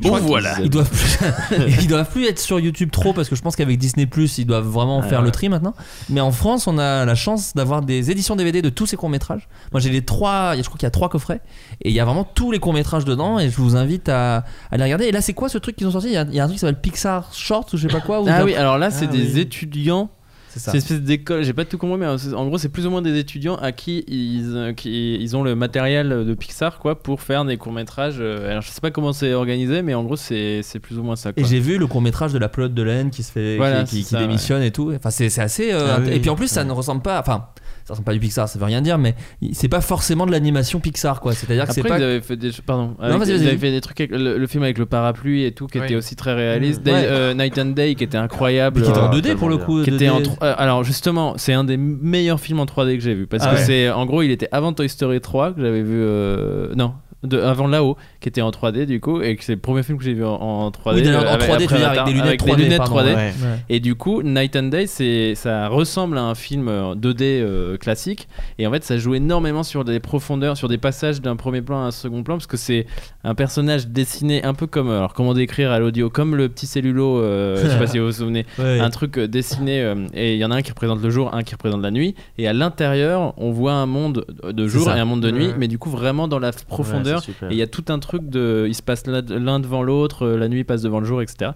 je crois qu'ils- voilà. Ils doivent plus, ils doivent plus être sur YouTube trop parce que je pense qu'avec Disney Plus, ils doivent vraiment Ah, faire ouais. le tri maintenant. Mais en France, on a la chance d'avoir des éditions DVD de tous ces courts métrages. Moi, j'ai les trois, je crois qu'il y a trois coffrets et il y a vraiment tous les courts métrages dedans et je vous invite à, à les regarder. Et là, c'est quoi ce truc qu'ils ont sorti? Il y, a, il y a un truc qui s'appelle Pixar Short ou je sais pas quoi. Ah ils- oui, alors là, c'est Ah des oui. étudiants. C'est ça. C'est une espèce d'école, j'ai pas tout compris, mais euh, en gros, c'est plus ou moins des étudiants à qui ils, euh, qui, ils ont le matériel de Pixar quoi, pour faire des courts-métrages. euh, Alors, je sais pas comment c'est organisé, mais en gros, c'est c'est plus ou moins ça. Et j'ai vu le court métrage de la pelote de laine qui se fait, Voilà, qui, qui- c'est qui ça, démissionne et tout. Enfin, c'est c'est assez. euh, Ah oui, et puis en plus, ça ne ressemble pas. Enfin, ça ressemble pas à du Pixar, ça veut rien dire, mais c'est pas forcément de l'animation Pixar, quoi. C'est-à-dire que Après, c'est pas. ils avaient fait des pardon, avec- ils vas-y. avaient fait des trucs avec le, le film avec le parapluie et tout, qui Oui. était aussi très réaliste. Mmh. Day- Ouais. euh, Night and Day, qui était incroyable. Qui était en euh, 2D pour le coup. qui 2D. était en tro- euh, alors justement c'est un des meilleurs films en 3D que j'ai vu parce Ah que ouais. c'est en gros il était avant Toy Story 3 que j'avais vu euh, non de, avant là-haut qui était en 3D du coup et que c'est le premier film que j'ai vu en, en 3D Oui, d'ailleurs, en euh, avec- 3D, tu veux avec des lunettes avec 3D. des lunettes pardon, 3D. ouais. Ouais. Ouais. et du coup Night and Day c'est ça ressemble à un film euh, 2D euh, classique et en fait ça joue énormément sur des profondeurs sur des passages d'un premier plan à un second plan parce que c'est un personnage dessiné un peu comme alors comment décrire à l'audio comme le petit cellulo euh, je sais pas si vous vous souvenez Ouais. un truc euh, dessiné et il y en a un qui représente le jour, un qui représente la nuit et à l'intérieur on voit un monde de jour et un monde de nuit Ouais. mais du coup vraiment dans la profondeur et il y a tout un truc de il se passe l'un devant l'autre euh, la nuit passe devant le jour etc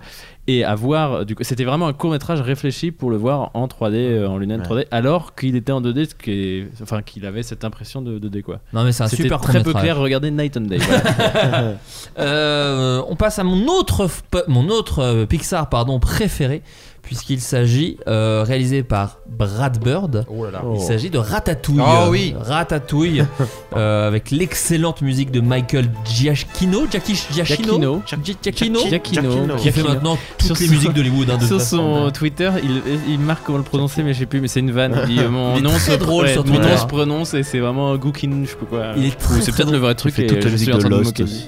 et à voir du coup c'était vraiment un court métrage réfléchi pour le voir en 3D euh, en lunettes Ouais. 3D alors qu'il était en 2D ce qui est- enfin qu'il avait cette impression de 2D quoi Non, mais c'est un super très peu clair regardez Night and Day voilà. Euh, on passe à mon autre, mon autre Pixar pardon, préféré, puisqu'il s'agit, euh, réalisé par Brad Bird, Oh là là. il s'agit de Ratatouille. Oh oui. Ratatouille, euh, avec l'excellente musique de Michael Giacchino, Giacchi- Giacchino, Giacchino. Gi- Giacchino, Giacchino qui fait maintenant toutes Sur les son- musiques d'Hollywood. hein, de Sur façon. son Twitter, il, il marque comment le prononcer, mais je sais plus, mais c'est une vanne. Il dit euh, mon nom se drôle sur mon Twitter. nom se prononce et c'est vraiment Gookin, je sais pas quoi. Il est très, c'est très peut-être le vrai truc Il fait et toute la musique de Lost aussi.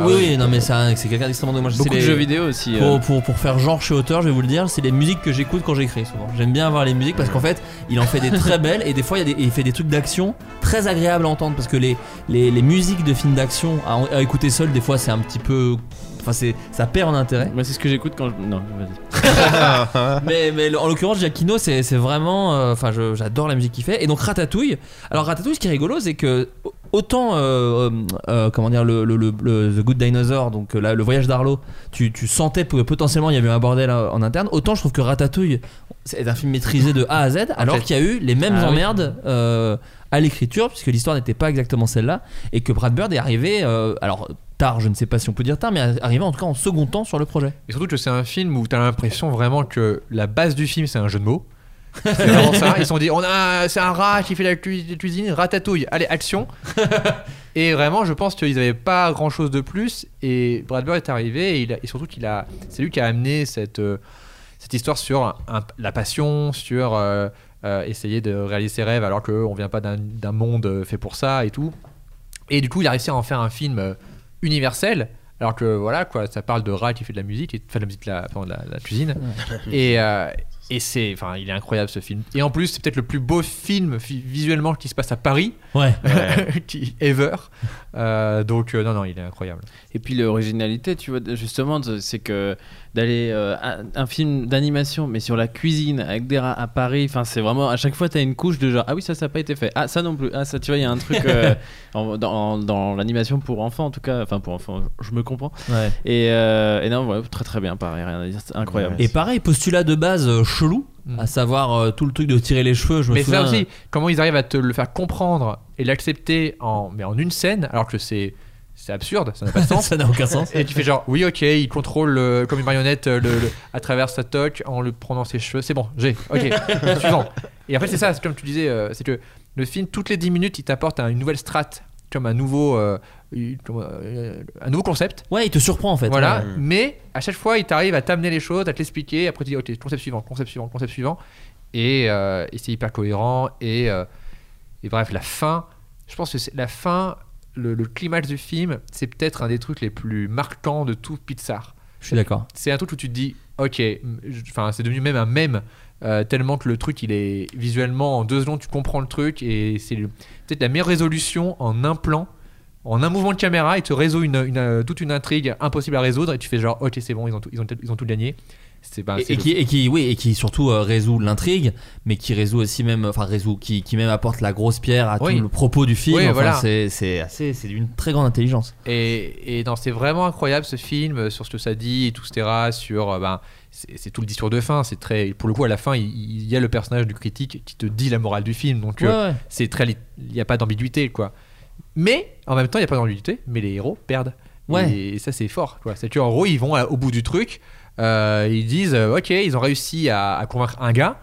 Oui, oui, non, mais c'est un- c'est quelqu'un d'extrêmement dommage. Beaucoup de jeux vidéo aussi. Pour, pour, pour faire genre chez auteur, je vais vous le dire, c'est les musiques que j'écoute quand j'écris souvent. J'aime bien avoir les musiques parce qu'en fait, il en fait des très belles et des fois, il, y a des- il fait des trucs d'action très agréables à entendre parce que les, les, les musiques de films d'action à, à écouter seul, des fois, c'est un petit peu. Enfin, c'est, ça perd en intérêt. Moi, c'est ce que j'écoute quand je. Non, vas-y. mais, mais en l'occurrence, Giacchino, c'est, c'est vraiment. euh, Enfin, je- j'adore la musique qu'il fait. Et donc, Ratatouille. Alors, Ratatouille, ce qui est rigolo, c'est que autant. euh, euh, comment dire, le, le- le- le- The Good Dinosaur, donc euh, là, le voyage d'Arlo, tu, tu sentais que potentiellement il y avait un bordel euh, en interne. Autant je trouve que Ratatouille, c'est un film maîtrisé de A à Z, alors qu'il y a eu les mêmes Ah oui. emmerdes. euh, à l'écriture, puisque l'histoire n'était pas exactement celle-là, et que Brad Bird est arrivé, euh, alors tard, je ne sais pas si on peut dire tard, mais arrivé en tout cas en second temps sur le projet. Et surtout que c'est un film où t'as l'impression vraiment que la base du film c'est un jeu de mots. C'est vraiment ça. Ils se sont dit, on a, c'est un rat qui fait la cu- la cuisine, ratatouille. Allez, action. et vraiment, je pense qu'ils n'avaient pas grand chose de plus. Et Brad Bird est arrivé et, il a- et surtout qu'il a, c'est lui qui a amené cette, euh, cette histoire sur un- la passion, sur euh, euh, essayer de réaliser ses rêves alors qu'on vient pas d'un, d'un monde fait pour ça et tout. Et du coup, il a réussi à en faire un film universel. Alors que voilà, quoi, ça parle de rat qui fait de la musique, et fait de la musique, de la, pardon, de la, de la cuisine. Et, euh, et c'est, enfin, il est incroyable ce film. Et en plus, c'est peut-être le plus beau film fi- visuellement qui se passe à Paris, Ouais. qui, ever. Euh, donc euh, non, non, il est incroyable. Et puis l'originalité, tu vois, justement, c'est que d'aller euh, un, film d'animation, mais sur la cuisine avec des rats à Paris, enfin, c'est vraiment à chaque fois, t'as une couche de genre ah oui, ça, ça n'a pas été fait, ah ça non plus, ah ça, tu vois, il y a un truc euh, en- dans, dans l'animation pour enfants en tout cas, enfin pour enfants, je me comprends. Ouais. Et, euh, et non, ouais, très très bien, pareil, rien à dire, c'est incroyable. Et pareil, postulat de base euh, chelou, Mm. à savoir euh, tout le truc de tirer les cheveux. Je me Mais ça souviens. aussi, comment ils arrivent à te le faire comprendre et l'accepter en, mais en une scène, alors que c'est, c'est absurde, ça n'a pas de sens. ça n'a aucun sens. Et tu fais genre, oui, ok, il contrôle euh, comme une marionnette euh, le, le- à travers sa toque en le prenant ses cheveux. C'est bon, j'ai, ok, suivant. Et en fait, c'est ça, c'est comme tu disais, euh, c'est que le film, toutes les 10 minutes, il t'apporte un- une nouvelle strate, comme un nouveau, euh, une- comme, euh, un nouveau concept. Ouais, il te surprend en fait. Voilà, Ouais. mais à chaque fois, il t'arrive à t'amener les choses, à te l'expliquer. Après, tu dis, ok, concept suivant, concept suivant, concept suivant. Et, euh, et c'est hyper cohérent. Et, euh, et bref, la fin, je pense que c'est la fin, le, le climax du film, c'est peut-être un des trucs les plus marquants de tout Pixar. Je suis d'accord. c'est un truc où tu te dis, ok, enfin c'est devenu même un mème. euh, tellement que le truc il est visuellement en deux secondes tu comprends le truc et c'est peut-être la meilleure résolution en un plan en un mouvement de caméra il te résout une, une, toute une intrigue impossible à résoudre et tu fais genre ok c'est bon ils ont tout, ils ont, ils ont tout gagné Et, qui, et qui, oui, et qui surtout euh, résout l'intrigue, mais qui résout aussi même, enfin résout, qui, qui même apporte la grosse pierre à Oui. tout le propos du film. Oui, Enfin, voilà. c'est, c'est assez, c'est d'une très grande intelligence. Et, et non, c'est vraiment incroyable ce film euh, sur ce que ça dit et tout, etc. Sur, euh, ben, c'est tout le discours de fin. C'est très, pour le coup, à la fin, il, il y a le personnage du critique qui te dit la morale du film. Donc, euh, Ouais, c'est très, il n'y a pas d'ambiguïté, quoi. Mais en même temps, il n'y a pas d'ambiguïté. Mais les héros perdent. Ouais. Et ça, c'est fort. quoi. C'est qu'en gros, ils vont au bout du truc. Euh, ils disent, euh, ok, ils ont réussi à, à convaincre un gars.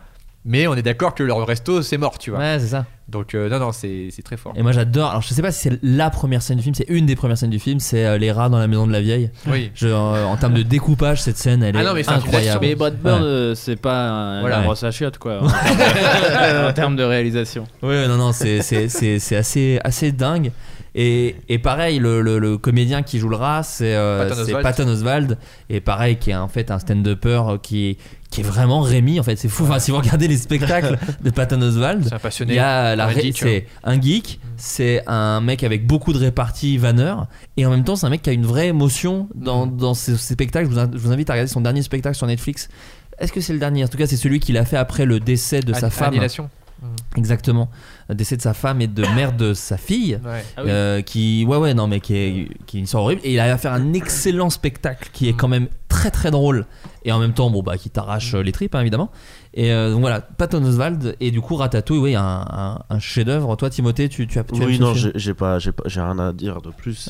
Mais on est d'accord que leur resto, c'est mort, tu vois. Ouais, c'est ça. Donc, euh, non, non, c'est c'est très fort. Et moi j'adore. Alors je sais pas si c'est la première scène du film, c'est une des premières scènes du film, c'est euh, les rats dans la maison de la vieille. Oui. Je, euh, en termes de découpage, cette scène, elle Ah est non, mais c'est incroyable. Mais Brad Bird, Ouais. c'est pas un, Voilà. un brosse à chiottes, quoi. En termes- en termes de réalisation. Ouais, non, non, c'est, c'est, c'est, c'est assez, assez dingue. Et, et pareil, le, le, le comédien qui joue le rat, c'est, euh, Patton Oswald. Et pareil, qui est en fait un stand-upper euh, qui, est- qui est vraiment Rémi. En fait, c'est fou. Enfin, si vous regardez les spectacles de Patton Oswald, C'est un passionné. il y a la un ré- c'est un geek, c'est un mec avec beaucoup de réparties vanneur, et en même temps, c'est un mec qui a une vraie émotion dans, Mm. dans ses, ses spectacles. Je vous, in- je vous invite à regarder son dernier spectacle sur Netflix. Est-ce que c'est le dernier? En tout cas, c'est celui qu'il a fait après le décès de sa femme. Annihilation. Exactement. Le décès de sa femme et de mère de sa fille. Ouais. Ah oui. euh, qui ouais ouais non mais qui est, qui est une histoire horrible et il arrive à faire un excellent spectacle qui est quand même très très drôle et en même temps bon bah qui t'arrache euh, les tripes hein, évidemment et euh, donc voilà Patton Oswald et du coup Ratatouille oui un, un, un chef d'œuvre toi Timothée tu, tu as tu Oui, non, j'ai j'ai pas, j'ai pas, j'ai rien à dire de plus.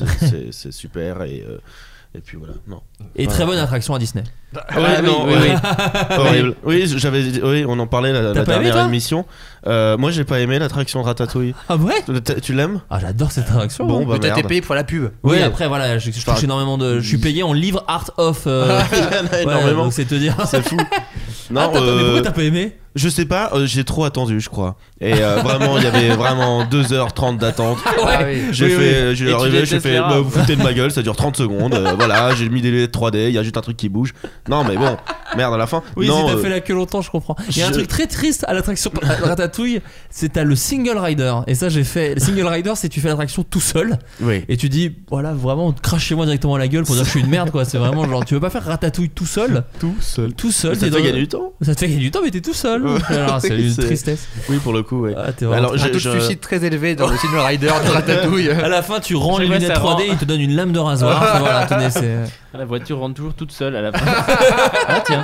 C'est- super et euh, et puis voilà. Non. et très bonne attraction à Disney oui, non, oui, oui, oui. horrible. Oui, j'avais, oui, on en parlait la, la aimé, dernière émission. Euh, moi, j'ai pas aimé l'attraction Ratatouille. ah ouais Tu- Tu l'aimes? Ah j'adore cette attraction Bon, hein. bah Mais t'as été merde. payé pour la pub. oui Ouais. après voilà je, je touche énormément de je suis payé en livre art of euh, Il y en a ouais, énormément. donc c'est te dire C'est fou. ah, Non, t'as pas- mais euh, pourquoi t'as pas aimé? Je sais pas, euh, j'ai trop attendu, je crois. Et euh, vraiment, il y avait vraiment 2h30 d'attente. Ah oui. J'ai Oui, fait, j'ai Et tu arrivé, j'ai détestes fait, bah, vous foutez de ma gueule, ça dure 30 secondes. euh, voilà, j'ai mis des lunettes 3D, il y a juste un truc qui bouge. Non, mais bon, merde à la fin. Oui, non, si t'as euh, fait la queue longtemps, je comprends. Il y a un je- truc très triste à l'attraction Ratatouille, c'est t'as le single rider. Et ça, j'ai fait. Le single rider, c'est tu fais l'attraction tout seul Oui. et tu dis, voilà, vraiment, crachez-moi directement à la gueule pour dire que je suis une merde, quoi. C'est vraiment genre, tu veux pas faire Ratatouille tout seul Tout seul. Tout seul, Ça t'es te fait dans- gagner du temps Ça te fait gagner du temps, mais t'es tout seul. Alors, c'est Oui, une tristesse. Oui, pour le coup, oui. Ah, t'es Alors, Un j'ai- taux de suicide très élevé dans le film Rider de Ratatouille. À la fin, tu rends les lunettes ça 3D, rend- il te donne une lame de rasoir. voilà, tenez, c'est. La voiture rentre toujours toute seule à la fin. ah tiens.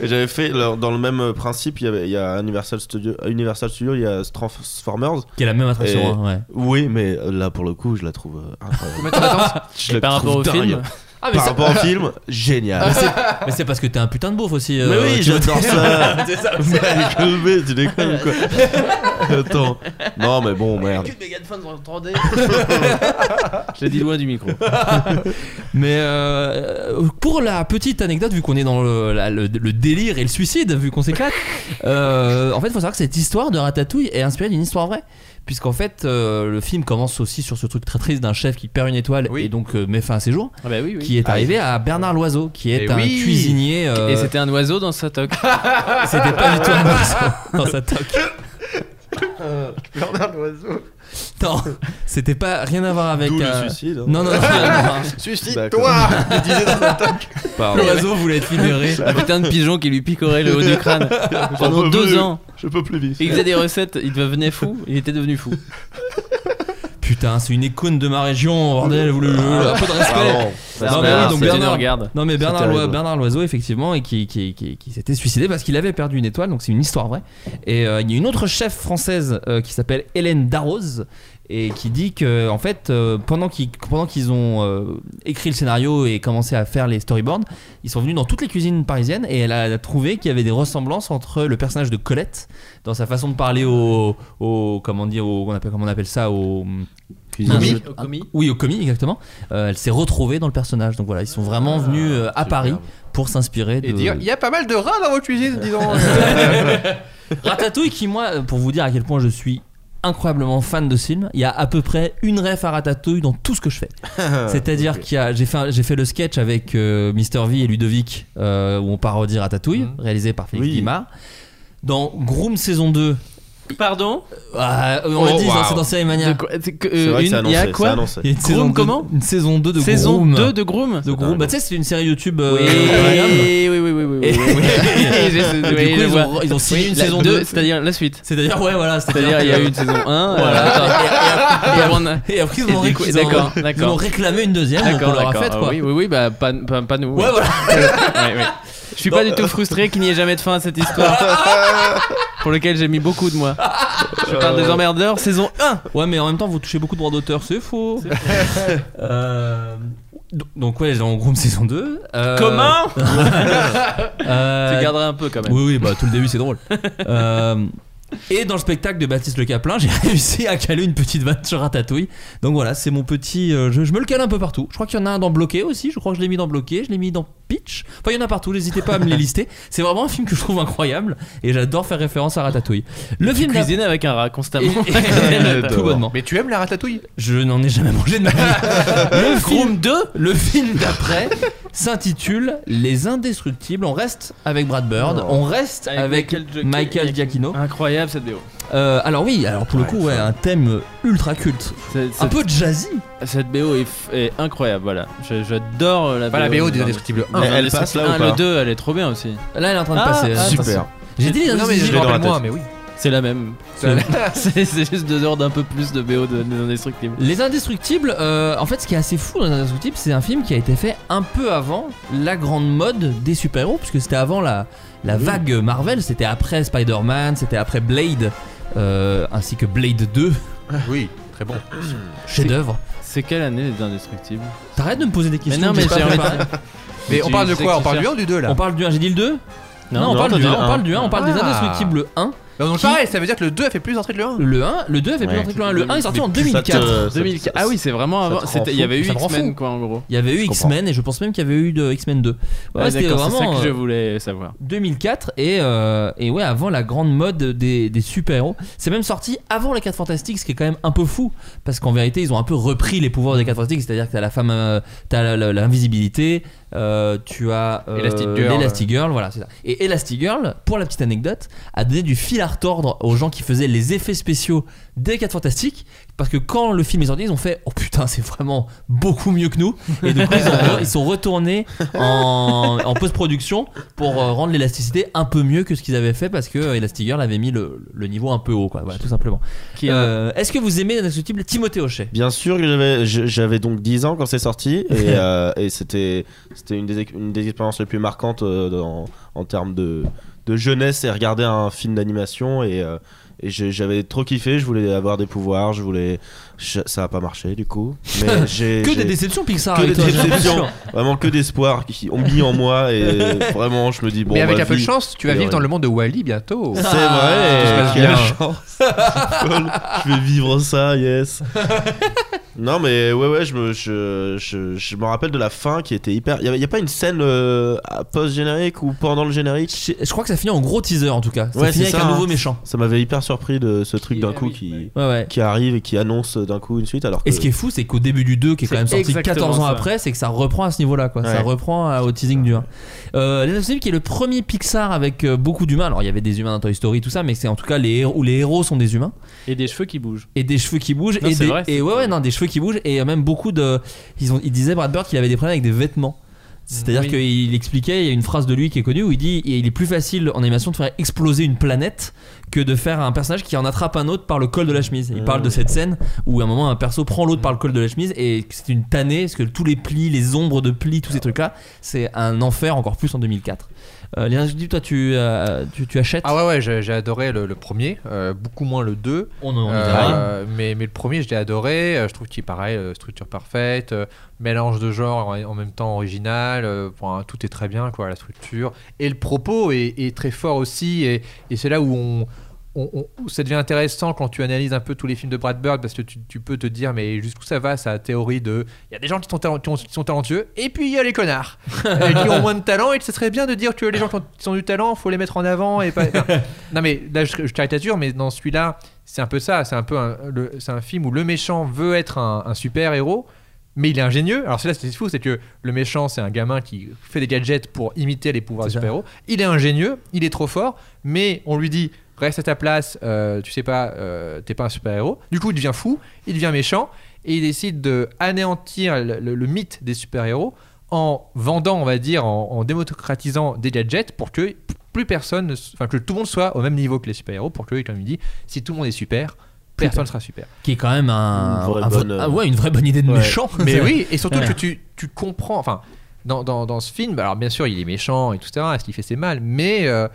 Et j'avais fait dans le même principe, il y, avait, il y a Universal Studio, Universal Studio, il y a Transformers. Qui est la même attraction, Et- hein, ouais. Oui, mais euh, là pour le coup, je la trouve euh, incroyable. Je la Par rapport trouve au dingue. film. Ah, mais Par c'est- rapport au film, génial. mais c'est parce que t'es un putain de beauf aussi. Mais euh, oui, Timothée. j'adore ça. C'est ça. Mais tu déconnes ou quoi Attends. Non, mais bon, merde. Je l'ai dit loin du micro. Mais euh, pour la petite anecdote, vu qu'on est dans le, la- le- le délire et le suicide, vu qu'on s'éclate, euh, en fait, il faut savoir que cette histoire de Ratatouille est inspirée d'une histoire vraie. Puisqu'en fait, euh, le film commence aussi sur ce truc très triste d'un chef qui perd une étoile Oui. et donc euh, met fin à ses jours, Ah bah oui, oui. qui est Ah, arrivé à Bernard Loiseau, qui est Et un oui. cuisinier. euh, Et c'était un oiseau dans sa toque. c'était pas du tout un oiseau dans sa toque. Bernard Loiseau. Non, c'était pas rien à voir avec. D'où euh, le suicide. hein. Non, non, non, non, Suicide-toi Il disait dans. L'oiseau voulait être libéré. Un putain de pigeon qui lui picorait le haut du crâne. Pendant deux plus. ans. Je peux plus vivre. Il faisait des recettes, il devenait fou, il était devenu fou. Putain, c'est une icône de ma région, bordel, vous le- un peu de respect. Pardon. Non, mais oui, donc C'était Bernard- une regarde. Non mais Bernard, terrible. Loi- Bernard Loiseau effectivement et qui, qui, qui, qui s'était suicidé parce qu'il avait perdu une étoile donc c'est une histoire vraie et euh, il y a une autre chef française euh, qui s'appelle Hélène Darroze et qui dit que en fait euh, pendant qu'ils pendant qu'ils ont euh, écrit le scénario et commencé à faire les storyboards ils sont venus dans toutes les cuisines parisiennes et elle a trouvé qu'il y avait des ressemblances entre le personnage de Colette dans sa façon de parler au, au comment dire au, on appelle comment on appelle ça au Commis. un- Au commis. oui, au commis, exactement. Euh, elle s'est retrouvée dans le personnage. Donc voilà, ils sont vraiment venus euh, à Paris pour s'inspirer de. Et dire, il y a pas mal de rats dans votre cuisine, dis donc. Ratatouille, qui moi, pour vous dire à quel point je suis incroyablement fan de ce film. Il y a à peu près une ref à Ratatouille dans tout ce que je fais. C'est-à-dire Ok. qu'il y a, j'ai fait, j'ai fait le sketch avec euh, Mister V et Ludovic euh, où on parodie Ratatouille, Mhm. réalisé par Félix Oui. Guimard. Dans Groom saison 2, Pardon ah, on Oh, l'a dit, wow. c'est dans Série Mania. Euh, Il y a quoi. Il y a une Groom saison 2 comment Une saison 2 de Saison Groom. 2 de Groom de Groom. Bah, tu sais, c'est une série YouTube. euh, Oui, oui, oui, oui, du coup, ils ont, ils ont signé une la saison deux, 2. C'est-à-dire la suite. C'est-à-dire, ouais, voilà. C'est-à-dire, il y a eu une saison 1. Voilà. Et après, ils ont, d'accord, ils réclamé une deuxième, D'accord, d'accord. Oui, oui, oui, bah pas, nous. Ouais, voilà. Je suis pas du tout frustré qu'il n'y ait jamais de fin à cette histoire. Pour lequel j'ai mis beaucoup de moi. Je parle des emmerdeurs, saison 1. Ouais, mais en même temps, vous touchez beaucoup de droits d'auteur, c'est faux. Euh, do- Donc, ouais, en Groom saison 2. Euh, Comment? Euh, Tu garderas un peu quand même. Oui, oui, bah tout le début c'est drôle. Euh, et dans le spectacle de Baptiste Le Caplin, j'ai réussi à caler une petite vanne sur Ratatouille. Donc voilà, c'est mon petit. euh, je, je me le cale un peu partout. Je crois qu'il y en a un dans Bloqué aussi. Je crois que je l'ai mis dans Bloqué. Je l'ai mis dans Pitch. Enfin, il y en a partout. N'hésitez pas à me les lister. C'est vraiment un film que je trouve incroyable et j'adore faire référence à Ratatouille. Le Tu film avec un rat constamment. Et- et- tout bonnement. Mais tu aimes la ratatouille? Je n'en ai jamais mangé de ma vie. Le film, Groom 2 le film d'après s'intitule Les Indestructibles. On reste avec Brad Bird. On reste avec, Michael Giacchino. Michael Giacchino. Incroyable cette BO. Euh, alors oui, alors pour le coup, ouais, un thème ultra culte, C'est- un peu jazzy. Cette BO est, f- est incroyable, voilà. Je- J'adore la BO. Pas la BO des des Indestructibles 1. Mais elle passe là ou Le pas 2, elle est trop bien aussi. Là, elle est en train de Ah, passer. ah, Super. J'ai dit les Non, mais je dans la moi, tête. mais oui. C'est la même. C'est c'est juste deux heures d'un peu plus de BO de, des Indestructibles. Les Indestructibles, euh, en fait, ce qui est assez fou dans Les Indestructibles, c'est un film qui a été fait un peu avant la grande mode des super-héros, puisque c'était avant la, la vague Marvel, c'était après Spider-Man, c'était après Blade, euh, ainsi que Blade 2, Oui, très bon. chef-d'œuvre. C'est quelle année les Indestructibles? T'arrêtes de me poser des questions. non, mais j'ai envie de-. Mais on parle de quoi? On parle du 1 ou du 2 là? On parle du 1, j'ai dit le 2 Non, on parle du dit 1, le on un. parle du 1, on parle des Ah. Indestructibles 1. Bah, Donc Qui- pareil, ça veut dire que le 2 a fait plus d'entrée que le 1. Le 1, le 2 a fait plus Ouais. d'entrée que le 1. Le 1 est sorti en Ça te- 2004. ça- 2004. Ah oui, c'est vraiment avant. Il y avait eu X-Men, quoi, en gros. Il y avait eu X-Men et je pense même qu'il y avait eu de X-Men 2. Ouais, Ouais, c'était d'accord, c'est ça vraiment que je euh, voulais savoir. 2004 et, euh, et ouais avant la grande mode des, des super-héros. C'est même sorti avant les 4 Fantastiques, ce qui est quand même un peu fou parce qu'en vérité ils ont un peu repris les pouvoirs des 4 Fantastiques, c'est-à-dire que t'as la femme, euh, t'as l'invisibilité, euh, tu as euh, Elastic Girl. l'Elastigirl, voilà c'est ça. Et Elastigirl, pour la petite anecdote, a donné du fil à retordre aux gens qui faisaient les effets spéciaux des 4 Fantastiques parce que quand le film est sorti ils ont fait oh putain c'est vraiment beaucoup mieux que nous. Et du coup ils, ont- ils sont retournés en, en post-production pour euh, rendre l'élasticité un peu mieux que ce qu'ils avaient fait parce que euh, Elastigirl avait mis le, le niveau un peu haut quoi. Voilà tout simplement. Euh, est-ce que vous aimez l'indestructible Timothée Hochet? Bien sûr que j'avais, donc 10 ans quand c'est sorti et, euh, et c'était, c'était une, des, une des expériences les plus marquantes euh, dans- en termes de, de jeunesse et regarder un film d'animation et, euh, et j'avais trop kiffé, je voulais avoir des pouvoirs, je voulais... je- ça a pas marché du coup. Mais j'ai, Que j'ai- des déceptions Pixar que avec des toi, j'ai déceptions, l'impression. vraiment que d'espoir qui ont mis en moi et vraiment je me dis bon Mais avec ma un peu de vie- chance, tu vas vivre dans le monde de Wally bientôt. C'est Ah, vrai, quelle quelle chance. je vais vivre ça, yes. non mais ouais ouais, je me je, je, je me rappelle de la fin qui était hyper. Il y, a pas une scène euh, post générique ou pendant le générique? Je, je crois que ça finit en gros teaser en tout cas ça Ouais, finit c'est avec ça, un nouveau hein. méchant Ça m'avait hyper surpris de ce truc Qui- d'un coup oui, qui oui. ouais ouais qui arrive et qui annonce d'un coup une suite alors que. et ce qui est fou, c'est qu'au début du 2, qui est quand même sorti exactement 14 ans ça. après, c'est que ça reprend à ce niveau-là, quoi. Ça reprend à- au teasing du 1. Euh, Les qui est le premier Pixar avec euh, beaucoup d'humains. Alors, il y avait des humains dans Toy Story, tout ça, mais c'est en tout cas les héros, où les héros sont des humains. Et des cheveux qui bougent. et des cheveux qui bougent Non, et des vrai, et ouais ouais non des cheveux qui bougent et même beaucoup de ils ont il disait Brad Bird qu'il avait des problèmes avec des vêtements c'est-à-dire Oui. qu'il expliquait, il y a une phrase de lui qui est connue où il dit il est plus facile en animation de faire exploser une planète que de faire un personnage qui en attrape un autre par le col de la chemise. Il Mmh. parle de cette scène où à un moment un perso prend l'autre par le col de la chemise et c'est une tannée parce que tous les plis, les ombres de plis, tous ces trucs-là, c'est un enfer encore plus en 2004. Euh, Léa, je dis toi tu, euh, tu, tu achètes Ah ouais, ouais, j'ai j'ai adoré le, le premier, euh, beaucoup moins le 2. On en Euh, mais, mais le premier, je l'ai adoré. Je trouve qu'il est pareil, structure parfaite, euh, mélange de genres en, en même temps original. euh, enfin, tout est très bien, quoi, la structure. Et le propos est, est très fort aussi. Et, et c'est là où on, on- ça devient intéressant quand tu analyses un peu tous les films de Brad Bird parce que tu, tu peux te dire mais jusqu'où ça va sa théorie de il y a des gens qui sont, talent- qui ont- qui sont talentueux et puis il y a les connards euh, qui ont moins de talent et que ce serait bien de dire que les gens qui ont, qui ont du talent faut les mettre en avant et pas non mais là je, je caricature mais dans celui-là c'est un peu ça c'est un peu un, c'est un film où le méchant veut être un, un super héros mais il est ingénieux. Alors, c'est là, c'est fou, c'est que le méchant, c'est un gamin qui fait des gadgets pour imiter les pouvoirs des super-héros. Il est ingénieux, il est trop fort, mais on lui dit reste à ta place, euh, tu sais pas, euh, t'es pas un super-héros. Du coup, il devient fou, il devient méchant, et il décide de anéantir le, le- le mythe des super-héros en vendant, on va dire, en, en démocratisant des gadgets pour que plus personne, enfin que tout le monde soit au même niveau que les super-héros, pour que, comme il dit, si tout le monde est super, personne ne sera super. Qui est quand même un, Une vraie un- bonne, euh, ah ouais, une vraie bonne idée de Ouais. méchant. Mais oui, et surtout Ouais. que tu, tu comprends, enfin, dans, dans, dans ce film, alors bien sûr, il est méchant et tout ça, ce qu'il fait c'est mal, mais euh,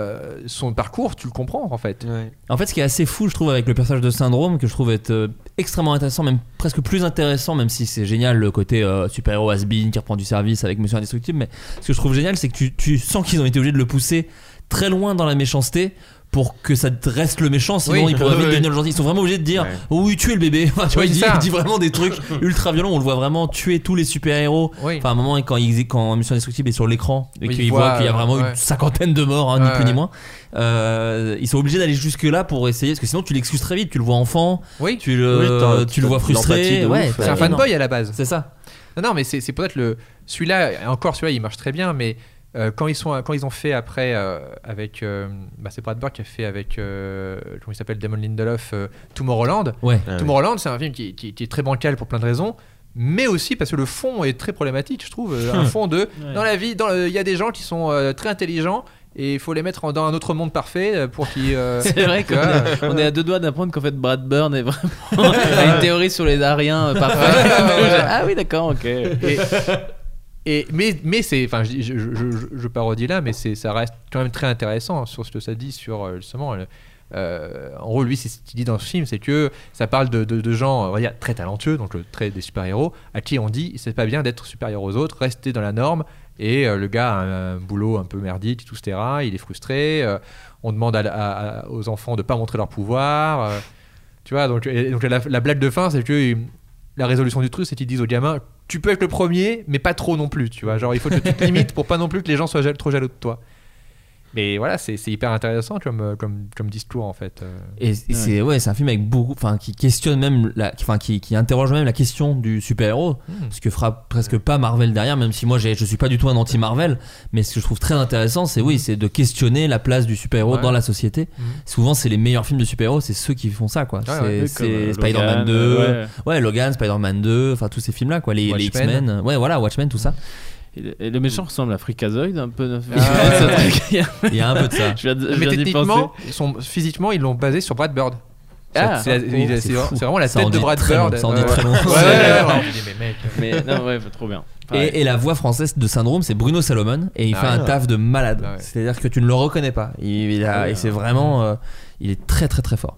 euh, son parcours, tu le comprends en fait. En fait, ce qui est assez fou, je trouve, avec le personnage de Syndrome, que je trouve être euh, extrêmement intéressant, même presque plus intéressant, même si c'est génial le côté euh, super-héros has-been qui reprend du service avec Monsieur Indestructible. Mais ce que je trouve génial, c'est que tu, tu sens qu'ils ont été obligés de le pousser très loin dans la méchanceté pour que ça te reste le méchant, sinon Oui. il pourrait vite Ouais. devenir le gentil. Ils sont vraiment obligés de dire Ouais. oh oui, tuez le bébé? Enfin, tu vois, Oui, il, dit, il vraiment des trucs ultra violents. On le voit vraiment tuer tous les super-héros. Oui. Enfin, à un moment, quand, il, quand Mission Indestructible est sur l'écran et Oui, qu'il il voit voit, qu'il y a vraiment ouais. une cinquantaine de morts, hein, ni Ouais, plus ni moins, euh, ils sont obligés d'aller jusque-là pour essayer, parce que sinon tu l'excuses très vite. Tu le vois enfant, oui, tu le, Oui, tu le vois frustré. c'est un fanboy à la base. C'est ça. Non, non, mais c'est c'est peut-être le. Celui-là, et encore celui-là, il marche très bien, mais euh, quand, ils sont, quand ils ont fait après euh, avec. euh, bah, c'est Brad Bird qui a fait avec. euh, comment il s'appelle Damon Lindelof, euh, Tomorrowland. Ouais. Ah oui. Tomorrowland, c'est un film qui, qui- qui est très bancal pour plein de raisons, mais aussi parce que le fond est très problématique, je trouve. Un fond de. Dans la vie, il y a des gens qui sont euh, très intelligents et il faut les mettre dans un autre monde parfait pour qu'ils. euh, C'est vrai qu'on est, on est à deux doigts d'apprendre qu'en fait Brad Burn est vraiment a une théorie sur les Ariens parfaite. ah oui, d'accord, ok. et, mais mais c'est enfin je, je, je- parodie là mais ça reste quand même très intéressant sur ce que ça dit sur euh, justement euh, en gros lui c'est ce qu'il dit dans ce film c'est que ça parle de, de- gens on va dire, très talentueux donc des super héros à qui on dit c'est pas bien d'être supérieur aux autres rester dans la norme et euh, le gars a un, boulot un peu merdique tout etc il est frustré on demande aux enfants de pas montrer leur pouvoir tu vois donc, donc la, la blague de fin c'est que la résolution du truc c'est qu'ils disent aux gamins tu peux être le premier mais pas trop non plus tu vois. Genre il faut que tu te limites pour pas non plus que les gens soient trop jaloux de toi mais voilà c'est c'est hyper intéressant comme, euh, comme, comme discours en fait euh. Et, c'est ouais, c'est un film avec beaucoup, enfin qui questionne même, la, enfin qui, qui interroge même la question du super héros, Hmm. ce que fera presque pas Marvel derrière, même si moi je suis pas du tout un anti Marvel, mais ce que je trouve très intéressant, c'est oui, c'est de questionner la place du super héros Ouais. dans la société. Mhm. Souvent, c'est les meilleurs films de super héros, c'est ceux qui font ça quoi. c'est ouais, c'est euh, Spider-Man Logan, 2, euh, ouais. ouais. Logan, Spider-Man 2, enfin tous ces films là quoi, les, les. X-Men, ouais voilà, Watchmen, tout ça. Et le- et le méchant ressemble à Freakazoid un peu. Ah, Ce ouais. truc. Il y a un peu de ça. Je viens de- je mais viens techniquement physiquement ils l'ont basé sur Brad Bird Ah, c'est il- c'est vraiment la tête de Brad Bird long, ça en dit très long. ouais, ouais, ouais, ouais, on dit, mais non, ouais, trop bien. Et, et la voix française de Syndrome, c'est Bruno Salomon, et il Ah fait un ouais. taf de malade. Ah ouais. C'est-à-dire que tu ne le reconnais pas. Il, il a- Ah ouais. et c'est vraiment, euh, il est très très très fort.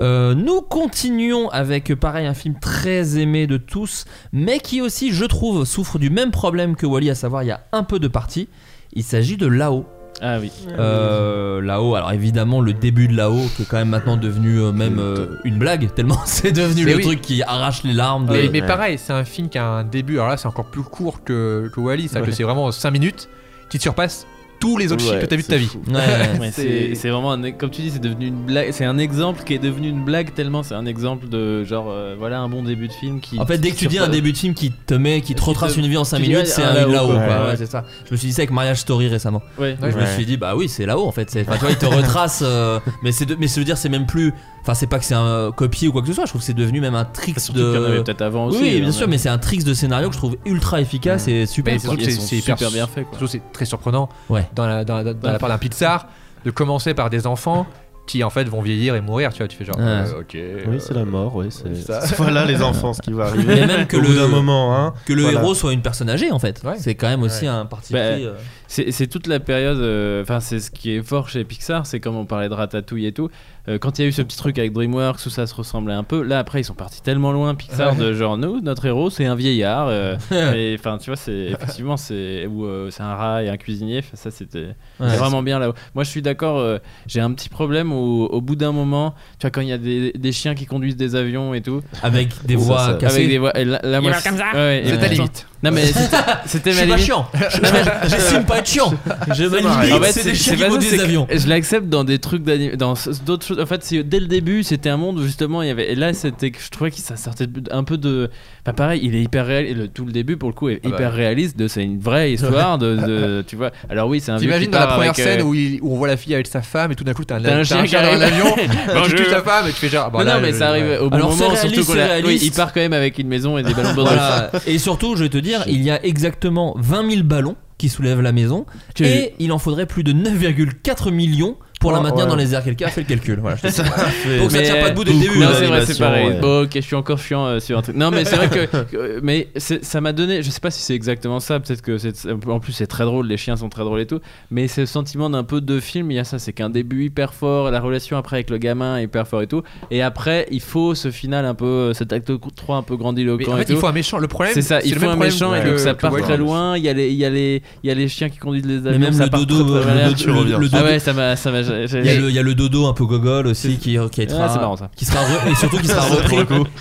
Euh, nous continuons avec pareil un film très aimé de tous, mais qui aussi, je trouve, souffre du même problème que Wally, à savoir il y a un peu de partie. Il s'agit de Là-haut. Ah oui. Euh, Là-haut, alors évidemment le début de Là-haut qui est quand même maintenant devenu euh, même euh, une blague tellement c'est devenu le oui. truc qui arrache les larmes. de- mais, mais Ouais. pareil c'est un film qui a un début alors là c'est encore plus court que, que Wally ça que c'est vraiment 5 minutes qui te surpasse tous les autres Ouais, films que t'as vu de ta vie. Ouais, C'est- vraiment un, comme tu dis c'est devenu une blague c'est un exemple qui est devenu une blague tellement c'est un exemple de genre euh, voilà un bon début de film qui En fait, dès que tu dis un début de film qui te met, qui te retrace une vie en 5 tu dis, minutes, c'est un là-haut. Ouais. Ouais, c'est ça. Je me suis dit ça avec Marriage Story récemment. ouais. Je me suis dit bah oui, c'est là-haut en fait. Enfin, tu vois, il te retrace. euh, mais c'est mais se dire c'est même plus. Enfin, c'est pas que c'est un copier ou quoi que ce soit. Je trouve que c'est devenu même un trick surtout qu'il y en avait de. peut-être avant Oui, aussi oui, bien hein, sûr, mais c'est un trick de scénario que je trouve ultra efficace et super. C'est- hyper super bien fait quoi Surtout, c'est très surprenant Ouais. dans la, dans la- dans la part d'un Pixar de commencer par des enfants qui en fait vont vieillir et mourir tu vois tu fais genre euh, ok Oui, c'est la mort, oui. c'est- Voilà les enfants, ce qui va arriver. Mais même que Au le- bout d'un moment, hein. Que le Voilà. héros soit une personne âgée en fait. Ouais. C'est quand même aussi Ouais. un parti Bah, pris. euh. C'est c'est toute la période, euh, enfin c'est ce qui est fort chez Pixar, c'est comme on parlait de Ratatouille et tout. Euh, quand il y a eu ce petit truc avec DreamWorks où ça se ressemblait un peu, là après ils sont partis tellement loin Pixar de genre nous, notre héros c'est un vieillard. euh, et enfin tu vois c'est effectivement c'est ou euh, c'est un rat et un cuisinier. Ça c'était Ouais. vraiment bien là. Moi je suis d'accord. euh, J'ai un petit problème même au, bout d'un moment, tu vois, quand il y a des, des chiens qui conduisent des avions et tout, Avec des voix ça- cassées. avec des voix. Et là, là, moi, comme ça ouais, ouais, C'est limite. Non, mais c'était- c'était Je ma suis pas limite. chiant. Je- J'estime pas être chiant. Je ma pareil. limite, En fait, c'est des chiens qui pas ça, conduisent c'est des que avions. Je l'accepte dans des trucs d'anim- dans s- d'autres choses. En fait, c'est- dès le début, c'était un monde où justement il y avait. Et là, c'était que je trouvais que ça sortait un peu de. Enfin, pareil, il est hyper réaliste. Le, tout le début, pour le coup, est Ah bah. hyper réaliste. De, c'est une vraie histoire de, de- Tu vois. Alors oui, c'est un. vieux T'imagines qui dans la part première avec, scène euh, où, il- où on voit la fille avec sa femme et tout d'un coup t'as un, T'as un t'as chien qui dans arrive. l'avion, tu Bonjour. tues ta femme et tu fais genre. bon, non, là, non, mais je- ça arrive ouais. au bon Alors, c'est moment. Surtout réaliste, qu'on c'est l'a- oui, réaliste. il part quand même avec une maison et des ballons de. Voilà. Et surtout, je vais te dire, il y a exactement 20 000 ballons qui soulèvent la maison et il en faudrait plus de 9,4 millions pour la maintenir ouais. dans les airs. Quelqu'un a fait le calcul. Voilà, je fait- Donc ça Mais, tient pas euh, debout dès le début. Non, hein. c'est vrai, c'est pareil. ouais. Bon, ok, je suis encore chiant euh, sur un truc. Non, mais c'est vrai que. que- mais ça m'a donné. Je sais pas si c'est exactement ça. Peut-être que c'est. En plus, c'est très drôle. Les chiens sont très drôles et tout. Mais c'est le sentiment d'un peu de film. Il y a ça. C'est qu'un début hyper fort. La relation après avec le gamin est hyper fort et tout. Et après, il faut ce final un peu. Cet acte 3 un peu Mais grandiloquent en et fait, il faut un méchant. Le problème, C'est ça, il faut un méchant et que- donc ça part très loin. Il y, a les, il, y a les, il y a les chiens qui conduisent les avions. Mais même ça le dodo, le dodo, Ah dodo- ouais, ça m'a. J'ai- Il y, a le, il y a le dodo un peu gogol aussi qui, qui Ah, sera, c'est marrant, ça. qui sera re- et surtout qui sera repris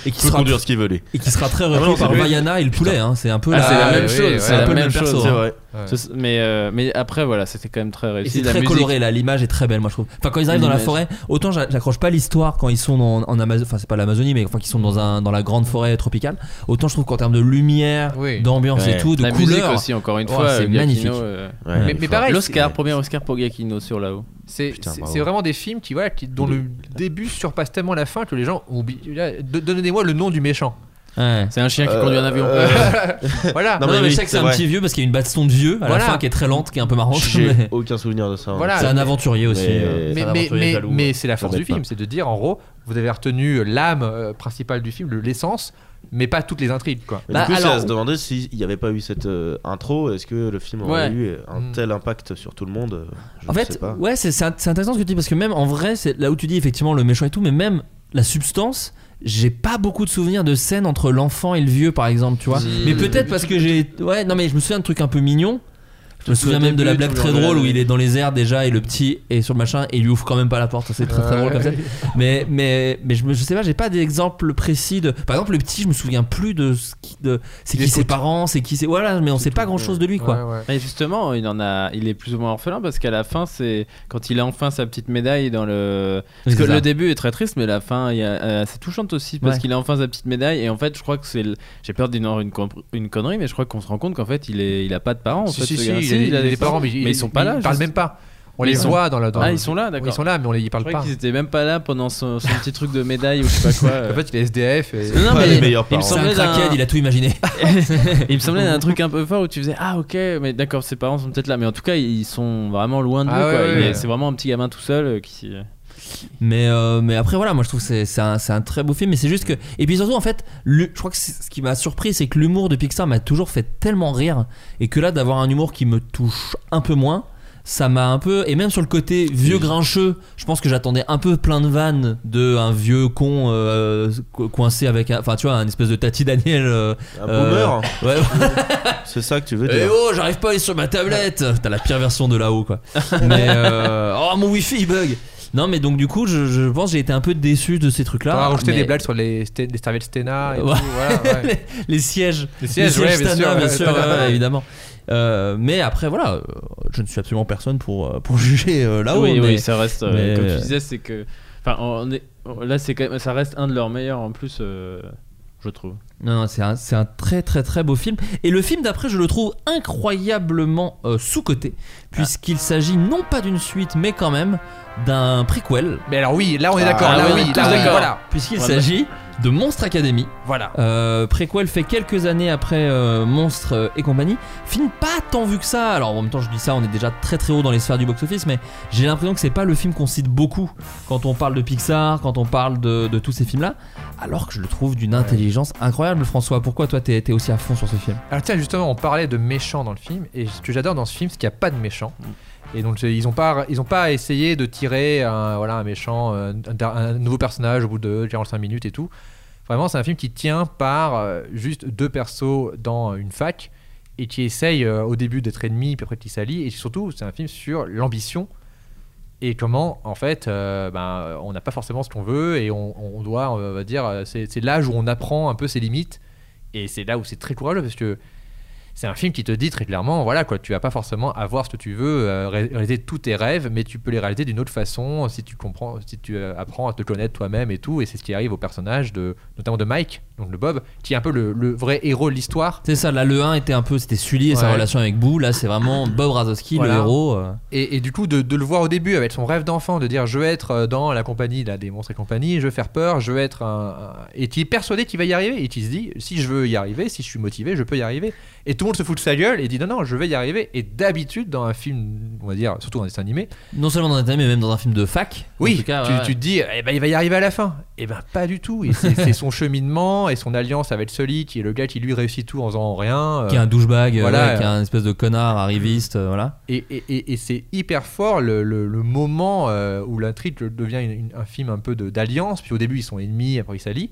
et qui peut sera conduire ce qu'il veut, lui. et qui sera très repris non, c'est par. Vaiana et le poulet. Hein. C'est un peu Ah, la, c'est la Ah, même oui, chose. C'est c'est un la peu le même même perso. chose. C'est hein. vrai. Ce- Mais, euh, mais après, voilà, c'était quand même très Et réussi. c'est La très musique- coloré là, l'image est très belle, moi je trouve. Enfin, quand ils arrivent dans la L'image. forêt, autant j'a- j'accroche pas l'histoire quand ils sont dans, en Amazonie, enfin, c'est pas l'Amazonie, mais enfin, qu'ils sont dans, un, dans la grande forêt tropicale. Autant je trouve qu'en termes de lumière, Oui. d'ambiance et tout, de la musique couleurs. aussi, encore une fois. c'est Giacchino, magnifique. euh, Ouais, Mais- pareil, L'Oscar, premier Oscar pour Giacchino sur là-haut. C'est Putain, c'est- bravo. c'est vraiment des films qui, voilà, qui, dont le début surpasse tellement la fin que les gens oublient. Là, de- Donnez-moi le nom du méchant. Ouais. C'est un chien qui Euh, conduit un avion. euh, Voilà. Non, Non, mais je sais que c'est un petit vieux parce qu'il y a une baston de vieux à Voilà. la fin qui est très lente, qui est un peu marrante. J'ai mais- aucun souvenir de ça. Voilà. C'est un aventurier aussi. Mais- euh, c'est mais, un mais, aventurier mais, jaloux. mais c'est la force Ça du film, c'est de dire en gros, vous avez retenu l'âme euh, principale du film, le- l'essence, mais pas toutes les intrigues quoi. Bah, du coup, c'est alors- à se demander s'il n'y avait pas eu cette euh, intro, est-ce que le film aurait Ouais. eu un Mm. tel impact sur tout le monde euh, Je En fait, sais pas. ouais, c'est intéressant ce que tu dis parce que même en vrai, c'est là où tu dis effectivement le méchant et tout, mais même la substance, j'ai pas beaucoup de souvenirs de scènes entre l'enfant et le vieux par exemple, tu vois. Mais peut-être parce que j'ai. Ouais, non, mais je me souviens de trucs un peu mignons. Je me souviens même de la blague très le drôle où il est dans les airs déjà et le petit est sur le machin et il lui ouvre quand même pas la porte. C'est très très drôle comme ça. Mais, mais, mais je, me, je sais pas, j'ai pas d'exemple précis de. Par exemple, le petit, je me souviens plus de ce qui. De, c'est qui ses parents, c'est qui c'est. Voilà, mais on sait pas grand chose de lui quoi. Ouais, ouais. Et justement, il en a, il est plus ou moins orphelin parce qu'à la fin, c'est quand il a enfin sa petite médaille dans le. Parce que le début est très triste, mais la fin, il y a, euh, c'est touchante aussi parce Ouais. qu'il a enfin sa petite médaille. Et en fait, je crois que c'est, le- j'ai peur d'une une, une connerie, mais je crois qu'on se rend compte qu'en fait, il est, il a pas de parents. En Si, fait, si, gars. il, a, des parents, mais, ils sont pas là. Ils parlent même pas. On Mais les ils sont- voit dans la. dans- Ah, ils sont là, Oui, d'accord. ils sont là, mais on les, ils Je croyais pas. qu'ils étaient même pas là pendant son, son petit truc de médaille ou je sais pas quoi. euh. En fait, il est SDF. Et... Non, Pas mais les meilleurs il me un semblait crackhead, il a tout imaginé. il me semblait d'un truc un peu fort où tu faisais ah ok mais d'accord ses parents sont peut-être là mais en tout cas ils sont vraiment loin de lui Ah ouais, ouais, ouais. c'est vraiment un petit gamin tout seul euh, qui Mais, euh, mais après, voilà, moi je trouve que c'est- c'est un, un très beau film. Mais c'est juste que. Et puis surtout, en fait, je crois que ce qui m'a surpris, c'est que l'humour de Pixar m'a toujours fait tellement rire. Et que là, d'avoir un humour qui me touche un peu moins. Ça m'a un peu et même sur le côté vieux grincheux, je pense que j'attendais un peu plein de vannes de un vieux con euh, co- coincé avec un, enfin tu vois un espèce de Tati Daniel. euh, Un euh, boomer, ouais. c'est ça que tu veux Eh dire. oh, j'arrive pas à aller sur ma tablette. T'as la pire version de là-haut, quoi. Mais euh, oh, mon wifi il bug. Non, mais donc du coup, je, je pense que j'ai été un peu déçu de ces trucs-là. On va rajouter mais- des blagues sur les, les serviettes Stena et Ouais. tout. Voilà, ouais. les, les sièges, Les sièges, ouais, bien Stana, sûr, bien ouais. sûr, ouais, ouais, évidemment. Euh, mais après, voilà, euh, je ne suis absolument personne pour, euh, pour juger euh, là-haut. oui mais- oui ça reste mais- comme tu disais c'est que enfin on est là c'est quand même ça reste un de leurs meilleurs en plus euh, je trouve Non, non, c'est un, c'est un très très très beau film. Et le film d'après, je le trouve incroyablement euh, sous-coté, puisqu'il s'agit non pas d'une suite, mais quand même d'un prequel, Mais alors, oui, là, on est d'accord. Ah là, oui, oui, on est là, tous oui, voilà. puisqu'il s'agit de Monstre Academy. Voilà. Euh, préquel fait quelques années après euh, Monstre euh, et compagnie. Film pas tant vu que ça. Alors en même temps, je dis ça, on est déjà très très haut dans les sphères du box-office, mais j'ai l'impression que c'est pas le film qu'on cite beaucoup quand on parle de Pixar, quand on parle de, de tous ces films-là. Alors que je le trouve d'une intelligence incroyable, François. Pourquoi toi t'es t'es aussi à fond sur ce film? Alors tiens justement on parlait de méchants dans le film et ce que j'adore dans ce film c'est qu'il n'y a pas de méchants et donc ils ont pas ils ont pas essayé de tirer un voilà un méchant euh, un, nouveau personnage au bout de 45 minutes et tout. Vraiment c'est un film qui tient par euh, juste deux persos dans une fac et qui essaye euh, au début d'être ennemis puis après qui s'allient et surtout c'est un film sur l'ambition et comment en fait euh, ben, on n'a pas forcément ce qu'on veut et on, on doit on va dire euh, c'est l'âge où on apprend un peu ses limites. Et c'est là où c'est très courageux parce que c'est un film qui te dit très clairement voilà quoi tu vas pas forcément avoir ce que tu veux euh, ré- réaliser tous tes rêves mais tu peux les réaliser d'une autre façon si tu comprends si tu euh, apprends à te connaître toi-même et tout et c'est ce qui arrive au personnage de notamment de Mike donc le Bob qui est un peu le, le vrai héros de l'histoire C'est ça, là le 1 était un peu, c'était Sully et sa Ouais. relation avec Boo, là c'est vraiment Bob Razowski, Voilà. le héros. euh. Et, et du coup, de, de le voir au début avec son rêve d'enfant, de dire je veux être euh, dans la compagnie là, des monstres et compagnie, je veux faire peur, je veux être un. un- Et qui est persuadé qu'il va y arriver. Et qui se dit si je veux y arriver, si je suis motivé, je peux y arriver. Et tout le monde se fout de sa gueule et dit non, non, je vais y arriver. Et d'habitude, dans un film, on va dire, surtout dans un dessin animé, Non seulement dans un anime, mais même dans un film de fac. En oui, tout cas, tu, ouais. tu te dis eh ben, il va y arriver à la fin. Et ben pas du tout. C'est son cheminement et son alliance avec Sully, qui est le gars qui lui réussit tout en faisant rien. Qui est un douchebag, euh, voilà, ouais, qui est euh, un espèce de connard arriviste, euh, voilà. Et, et- et- et c'est hyper fort le, le- le moment euh, où l'intrigue devient une- une- un film un peu de- d'alliance. Puis au début, ils sont ennemis, après ils s'allient.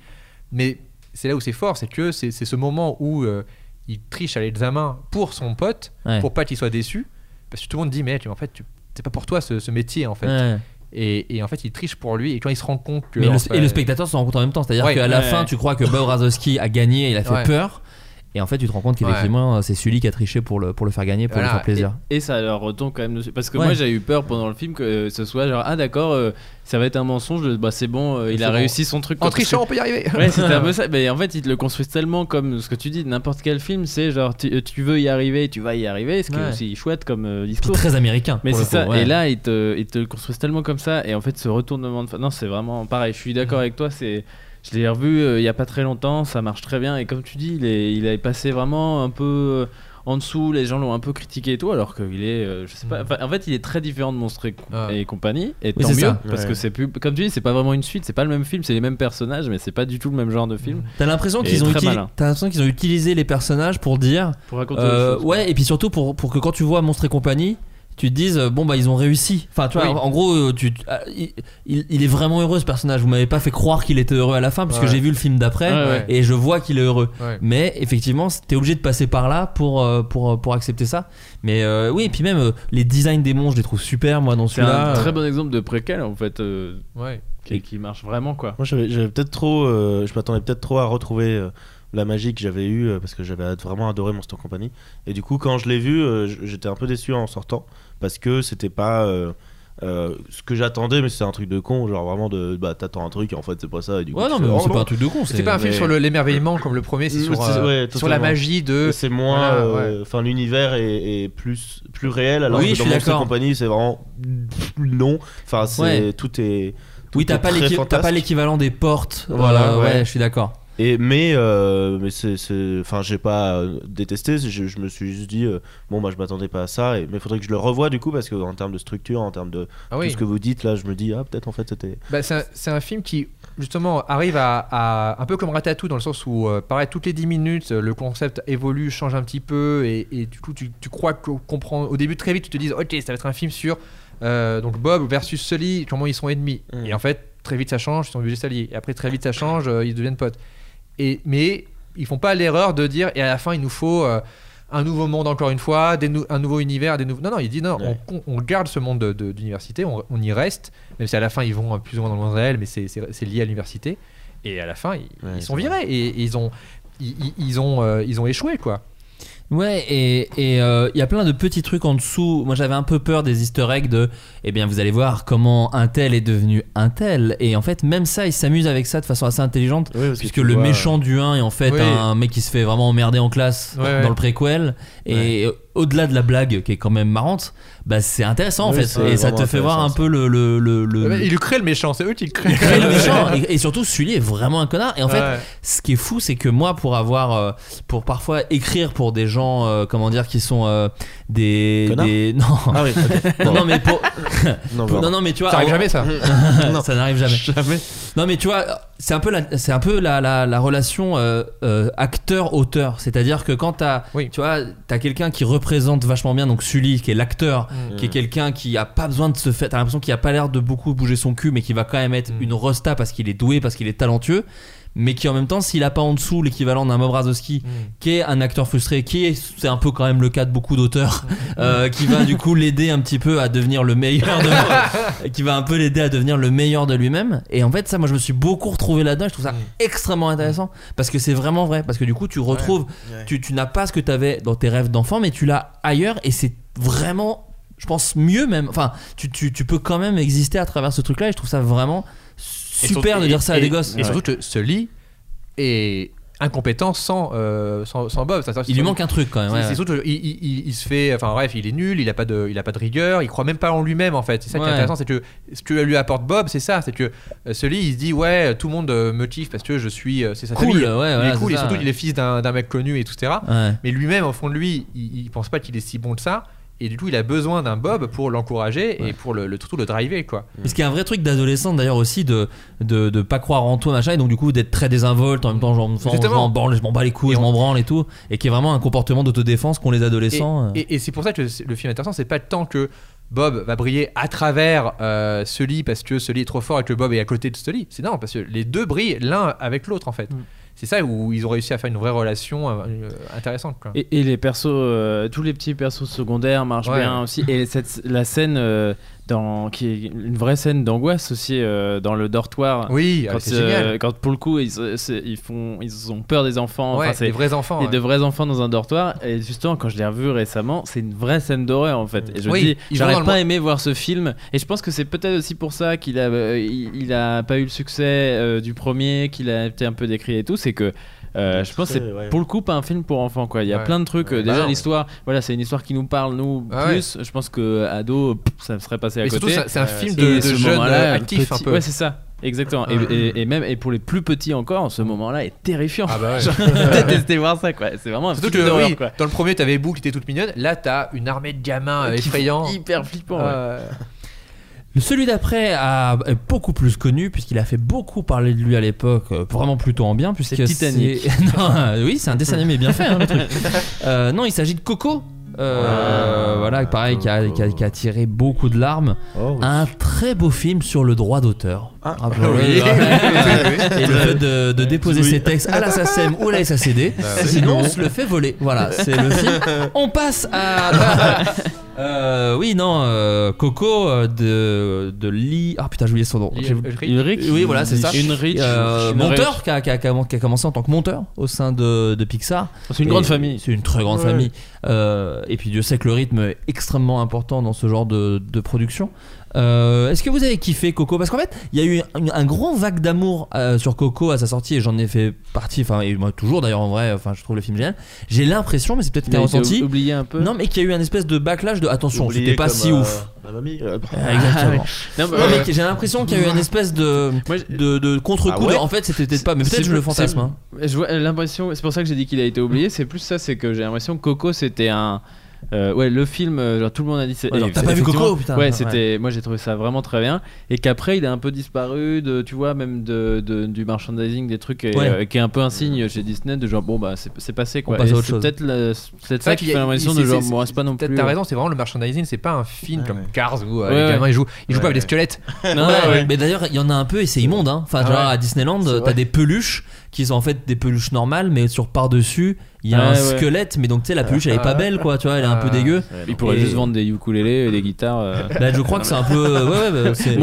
Mais c'est là où c'est fort, c'est que c'est c'est ce moment où euh, il triche à l'examen pour son pote, Ouais. pour pas qu'il soit déçu. Parce que tout le monde dit, mais tu- en fait, tu- c'est pas pour toi ce, ce métier, en fait. Ouais. Et, et en fait, il triche pour lui. Et quand il se rend compte que. Mais le- en fait- et le spectateur se rend compte en même temps, c'est-à-dire Ouais. qu'à la Ouais. fin, tu crois que Bob Razowski a gagné, il a fait Ouais. peur. Et en fait, tu te rends compte qu'effectivement, c'est Sully qui a triché pour le, pour le faire gagner, pour Voilà. lui faire plaisir. Et ça leur retombe quand même dessus. Parce que Ouais. moi j'ai eu peur pendant le film que ce soit genre, ah d'accord, euh, ça va être un mensonge, bah c'est bon, euh, il a bon. réussi son truc. En trichant, on peut y arriver. Ouais, c'était un peu ça. Mais en fait, ils te le construisent tellement comme ce que tu dis, n'importe quel film, c'est genre, tu, euh, tu veux y arriver, tu vas y arriver, ce qui Ouais. est aussi chouette comme euh, Puis discours. très américain. Mais c'est ça, ouais. et là ils te, ils te le construisent tellement comme ça, et en fait ce retournement de fa- Non, c'est vraiment pareil, je suis d'accord avec toi, c'est. Je l'ai revu euh, il y a pas très longtemps, ça marche très bien, et comme tu dis, il est, il est passé vraiment un peu euh, en dessous, les gens l'ont un peu critiqué et tout, alors qu'il est, euh, je sais pas, enfin, en fait il est très différent de Monstres et, Ouais. et compagnie, et Oui, tant mieux, ça. parce Ouais. que c'est plus, comme tu dis, c'est pas vraiment une suite, c'est pas le même film, c'est les mêmes personnages, mais c'est pas du tout le même genre de film. T'as l'impression qu'ils ont, uti- l'impression qu'ils ont utilisé les personnages pour dire. Pour raconter euh, autre chose, ouais, et puis surtout pour, pour que quand tu vois Monstre et compagnie, tu te dises, euh, bon bah ils ont réussi. Enfin, tu vois, Oui. en gros, euh, tu, ah, il, il- est vraiment heureux ce personnage. Vous m'avez pas fait croire qu'il était heureux à la fin, puisque Ouais. j'ai vu le film d'après, Ouais, ouais. et je vois qu'il est heureux. Ouais. Mais effectivement, t'es obligé de passer par là pour, euh, pour, pour accepter ça. Mais euh, oui, et puis même les designs des monstres, je les trouve super, moi, dans C'est celui-là. un très bon exemple de préquel en fait, euh, Ouais. qui, qui marche vraiment quoi. Moi, j'avais j'avais peut-être trop. euh, je m'attendais peut-être trop à retrouver euh, la magie que j'avais eue euh, parce que j'avais vraiment adoré Monster Company. Et du coup, quand je l'ai vu, euh, j'étais un peu déçu en sortant parce que c'était pas. euh, euh, ce que j'attendais, mais c'est un truc de con, genre vraiment de bah t'attends un truc et en fait c'est pas ça. Et du coup, Ouais, non, mais oh, c'est non. pas un truc de con. C'est pas un film mais- sur le- l'émerveillement comme le premier, c'est sur, c'est- euh, ouais, sur la magie de. C'est moins. Voilà, Enfin, l'univers est, est plus, plus réel alors Oui, que je dans suis Monster. Company c'est vraiment non. Enfin, c'est Ouais. tout est. tout Oui, t'as pas l'équivalent des portes. Voilà, Euh, ouais. ouais. je suis d'accord. Et mais euh, mais c'est enfin j'ai pas euh, détesté je, je me suis juste dit euh, bon bah je m'attendais pas à ça et, mais faudrait que je le revoie du coup parce que en termes de structure en termes de Ah tout ce que vous dites là je me dis ah peut-être en fait c'était Bah, c'est un, film qui justement arrive à, à- un peu comme Ratatouille dans le sens où euh, pareil toutes les 10 minutes le concept évolue change un petit peu et, et du coup tu, tu crois que- comprendre au début très vite tu te dis ok ça va être un film sur euh, donc Bob versus Sully comment ils sont ennemis. Mm. et en fait très vite ça change ils sont obligés de s'allier. Et après très vite ça change ils deviennent potes et mais ils font pas l'erreur de dire et à la fin il nous faut euh, un nouveau monde encore une fois, des nou- un nouveau univers, des nouveaux. Non, non, il dit non, Ouais. on, on garde ce monde de- de- d'université, on, on y reste, même si à la fin ils vont euh, plus ou moins dans le réel, mais c'est- lié à l'université. Et à la fin, ils, Ouais, ils c'est sont virés et, et ils ont, ils ont, euh, ils ont échoué quoi. Ouais, et il euh, y a plein de petits trucs en dessous. Moi, j'avais un peu peur des easter eggs de, eh bien, vous allez voir comment un tel est devenu un tel. Et en fait, même ça, ils s'amusent avec ça de façon assez intelligente. Oui, Puisque le vois, méchant du 1 est en fait Oui. un mec qui se fait vraiment emmerder en classe Ouais, dans ouais. le préquel. Et euh, au-delà de la blague qui est quand même marrante, bah, c'est intéressant en fait. Et ça te fait voir un peu le. le, le, le- Ils créent le méchant, c'est eux qui le créent. il crée le méchant. Et, et surtout, Sully est vraiment un connard. Et en fait, Ouais. ce qui est fou, c'est que moi, pour avoir, euh, pour parfois écrire pour des gens, euh, comment dire, qui sont euh, des, Connards des, non, ah oui non, non, mais pour, non, pour- non, non, mais tu vois, Ça arrive en- jamais ça. non, ça n'arrive jamais. jamais Non, mais tu vois, c'est un peu la, c'est un peu la, la, la relation euh, euh, acteur-auteur. C'est-à-dire que quand t'as, Oui. tu vois, t'as quelqu'un qui représente vachement bien, donc Sully, qui est l'acteur, Mm. qui est quelqu'un qui a pas besoin de se faire, t'as l'impression qu'il a pas l'air de beaucoup bouger son cul, mais qui va quand même être Mm. une rosta parce qu'il est doué, parce qu'il est talentueux. Mais qui en même temps, s'il a pas en dessous l'équivalent d'un Bob Razowski, Mm. qui est un acteur frustré, qui est, c'est un peu quand même le cas de beaucoup d'auteurs, euh, qui va du coup l'aider un petit peu à devenir le meilleur de, qui va un peu l'aider à devenir le meilleur de lui-même. Et en fait, ça, moi, je me suis beaucoup retrouvé là-dedans. et Je trouve ça Mm. extrêmement intéressant parce que c'est vraiment vrai. Parce que du coup, tu retrouves, tu, tu n'as pas ce que tu avais dans tes rêves d'enfant, mais tu l'as ailleurs et c'est vraiment, je pense, mieux même. Enfin, tu, tu, tu peux quand même exister à travers ce truc-là et je trouve ça vraiment super de dire ça à des gosses. Et surtout que ce lit est incompétent sans, euh, sans, sans Bob. C'est-à-dire Il lui que- manque un truc quand même. ouais, C'est ouais. surtout il, il- il se fait. Enfin bref, il est nul, il a pas de, il a pas de rigueur, il croit même pas en lui-même en fait. C'est ça qui est intéressant, c'est que ce que lui apporte Bob, c'est ça, c'est que euh, ce lit, il se dit ouais, tout le monde euh, me kiffe parce que je suis, euh, c'est sa Cool, famille. ouais, il est cool et ça, surtout il est fils d'un d'un mec connu et tout etc. Mais lui-même au fond de lui, il, il pense pas qu'il est si bon que ça. Et du coup, il a besoin d'un Bob pour l'encourager et pour le, le, surtout le driver quoi. Et ce qui est un vrai truc d'adolescent d'ailleurs aussi de, de de pas croire en toi machin et donc du coup d'être très désinvolte en même temps genre m'en branle, je m'en bats les couilles, Et je on- m'en branle et tout et qui est vraiment un comportement d'autodéfense qu'ont les adolescents. euh. Et, et c'est pour ça que le film est intéressant, c'est pas tant que Bob va briller à travers euh, ce lit parce que ce lit est trop fort et que Bob est à côté de ce lit. C'est non, parce que les deux brillent l'un avec l'autre en fait. C'est ça où ils ont réussi à faire une vraie relation euh, euh, intéressante. Quoi. Et, et les persos, euh, tous les petits persos secondaires marchent Ouais. bien aussi. Et cette, la scène dans, qui est une vraie scène d'angoisse aussi euh, dans le dortoir. Oui, Quand, c'est euh, génial. quand pour le coup ils, c'est- ils font, ils ont peur des enfants. Ouais, Enfin, c'est des vrais enfants. et ouais. de vrais enfants dans un dortoir. Et justement, quand je l'ai revu récemment, c'est une vraie scène d'horreur en fait. Et je Oui, dis, j'aurais pas aimé voir ce film. Et je pense que c'est peut-être aussi pour ça qu'il a, euh, il, il a pas eu le succès euh, du premier, qu'il a été un peu décrié et tout. C'est que euh, je pense que c'est ouais. pour le coup pas un film pour enfants quoi. Il y a Ouais. plein de trucs. euh, Ouais. déjà Bah l'histoire, voilà, c'est une histoire qui nous parle nous Ah ouais. plus. Je pense que ado, pff, ça me serait passé à côté. surtout, c'est- un film de, de ce jeunes moment-là, euh, actifs un petit- peu. Ouais, c'est ça. Exactement. Et- Ouais. Et, et même et pour les plus petits encore, ce moment-là est terrifiant. Ah bah ouais. J'ai détesté voir ça quoi. C'est vraiment un Surtout film que oui, quoi. dans le premier, t'avais Boo qui était toute mignonne. Là, t'as une armée de gamins euh, effrayants. Hyper flippant. ouais. Euh, Celui d'après a est beaucoup plus connu puisqu'il a fait beaucoup parler de lui à l'époque, euh, vraiment plutôt en bien puisque C'est Titanic. non, euh, oui, c'est un dessin animé bien fait. hein, le truc. Euh, non, il s'agit de Coco. Euh, Ah, voilà, pareil, qui a, Coco. qui a- qui a tiré beaucoup de larmes. Oh, oui. Un très beau film sur le droit d'auteur. Ah, Rappelons-le. oui. Et le fait de, de déposer Oui. ses textes à la SACEM ou à la SACD, sinon on se le fait voler. Voilà, c'est le film. On passe à. Euh, oui, non, euh, Coco euh, de, de Lee. Ah putain, j'ai oublié son nom. Lee Ulrich. Ulrich Oui, voilà, c'est ça. Une rich. Euh, une monteur qui a, qui a- qui a- qui a commencé en tant que monteur au sein de, de Pixar. C'est une Et grande famille. C'est une très grande Ouais. famille. Euh, et puis Dieu sait que le rythme est extrêmement important dans ce genre de, de production. Euh, Est-ce que vous avez kiffé Coco? Parce qu'en fait, il y a eu un, un grand vague d'amour euh, sur Coco à sa sortie et j'en ai fait partie. Enfin, et moi toujours d'ailleurs en vrai. Enfin, je trouve le film génial. J'ai l'impression, mais c'est peut-être Il qu'un a été ressenti. oublié un peu? Non, mais qu'il y a eu un espèce de backlash de attention, c'était pas si euh, ouf. Mamie. Ah, Exactement. Non, bah, Non, mais j'ai l'impression qu'il y a eu une espèce de, Moi, de, de contre-coup. Ah ouais? en fait, c'était peut-être pas, mais peut-être je le fantasme. hein. Je vois l'impression, c'est pour ça que j'ai dit qu'il a été oublié. C'est plus ça, c'est que j'ai l'impression que Coco c'était un. Euh, ouais, le film, euh, genre, tout le monde a dit. c'est- Ouais, genre, et t'as pas vu Coco, putain. Ouais, Ouais. c'était. Moi, j'ai trouvé ça vraiment très bien. Et qu'après, il a un peu disparu de, tu vois, même de, de- du merchandising des trucs, et, Ouais. euh, qui est un peu un signe chez Disney de genre bon bah c'est c'est passé quoi. On passe à Et autre c'est chose. peut-être la- c'est peut-être ça qui fait a- l'impression de genre moi c'est pas non plus. t'as raison, c'est vraiment le merchandising, c'est pas un film Ouais, comme ouais. Cars où Ouais, les gamins ils jouent, ils jouent pas avec des squelettes. Non. Mais d'ailleurs, il y en a un peu et c'est immonde. Hein. Enfin, Ah genre à Disneyland, t'as des peluches qui sont en fait des peluches normales, mais sur par-dessus, il y a Ouais, un ouais. squelette. Mais donc, tu sais, la peluche, elle est pas belle, quoi. Tu vois, elle est un peu Ah. dégueu. Il pourrait Et- juste vendre des ukulélés et des guitares. euh. Là, je crois que c'est un peu. Ouais, ouais, bah, c'est- c'est-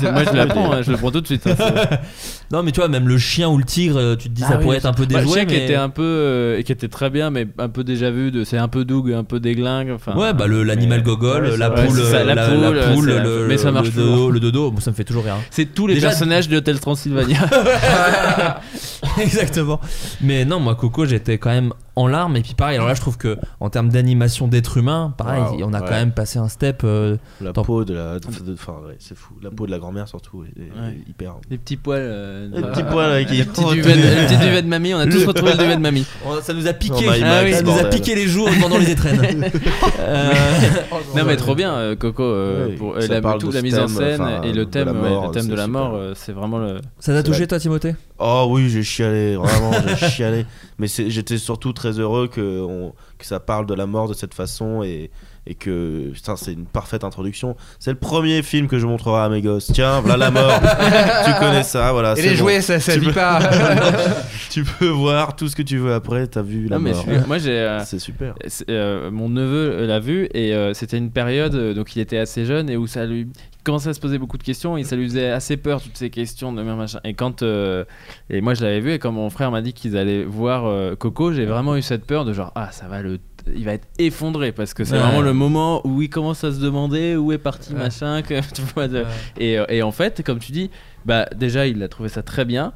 moi je l'apprends, hein, je le prends tout de suite. hein, c'est- Non, mais tu vois, même le chien ou le tigre, euh, tu te dis, Ah ça oui, pourrait être un peu Bah, le déjoué. chien qui mais... était un peu euh, et qui était très bien mais un peu déjà vu de c'est un peu Doug un peu déglingue enfin Ouais, bah le- l'animal mais- gogol, Ouais, la c'est vrai, poule, c'est ça, la la, poule, la poule, c'est la- le, mais ça marche le toujours. dodo, le dodo, bon, ça me fait toujours rire. c'est tous les Déjà- personnages de Hotel Transylvania Exactement. Mais non, moi, Coco, j'étais quand même en larmes. Et puis pareil, alors là, je trouve que en termes d'animation d'être humain, pareil, Wow, on a ouais. quand même passé un step. euh, La peau de la. Enfin, ouais, c'est fou. La peau de la grand-mère, surtout, est, est Ouais. hyper. les petits poils euh, Les petits poils qui. les petits duvets de- les petits duvets de mamie on a tous retrouvé le duvet de mamie on- ça nous a piqué, Oh, Ah oui, ça nous a piqué les jours pendant les étrennes. Euh, non mais trop bien Coco euh, pour euh, la, tout, mise en scène et le thème le thème de la mort c'est vraiment le ça t'a touché, toi, Timothée? Oh oui, j'ai chialé, vraiment, j'ai chialé. Mais c'est- j'étais surtout très heureux que, on- que ça parle de la mort de cette façon et, et que putain, c'est une parfaite introduction. C'est le premier film que je montrerai à mes gosses. Tiens, voilà la mort. tu connais ça, voilà. Et c'est les bon. jouets, ça, ça Tu dit peux- pas. Tu peux voir tout ce que tu veux après. T'as vu la Non, mais mort. suis- moi j'ai. euh, C'est super. c'est, euh, mon neveu euh, l'a vu et euh, c'était une période donc il était assez jeune et où ça lui commençait à se poser beaucoup de questions et ça lui faisait assez peur toutes ces questions de machin et quand euh, et moi je l'avais vu et quand mon frère m'a dit qu'ils allaient voir euh, Coco j'ai vraiment eu cette peur de genre ah ça va le il va être effondré parce que c'est Ouais. vraiment le moment où il commence à se demander où est parti Ouais. machin que, tu vois, de- et, euh, et en fait comme tu dis bah déjà il a trouvé ça très bien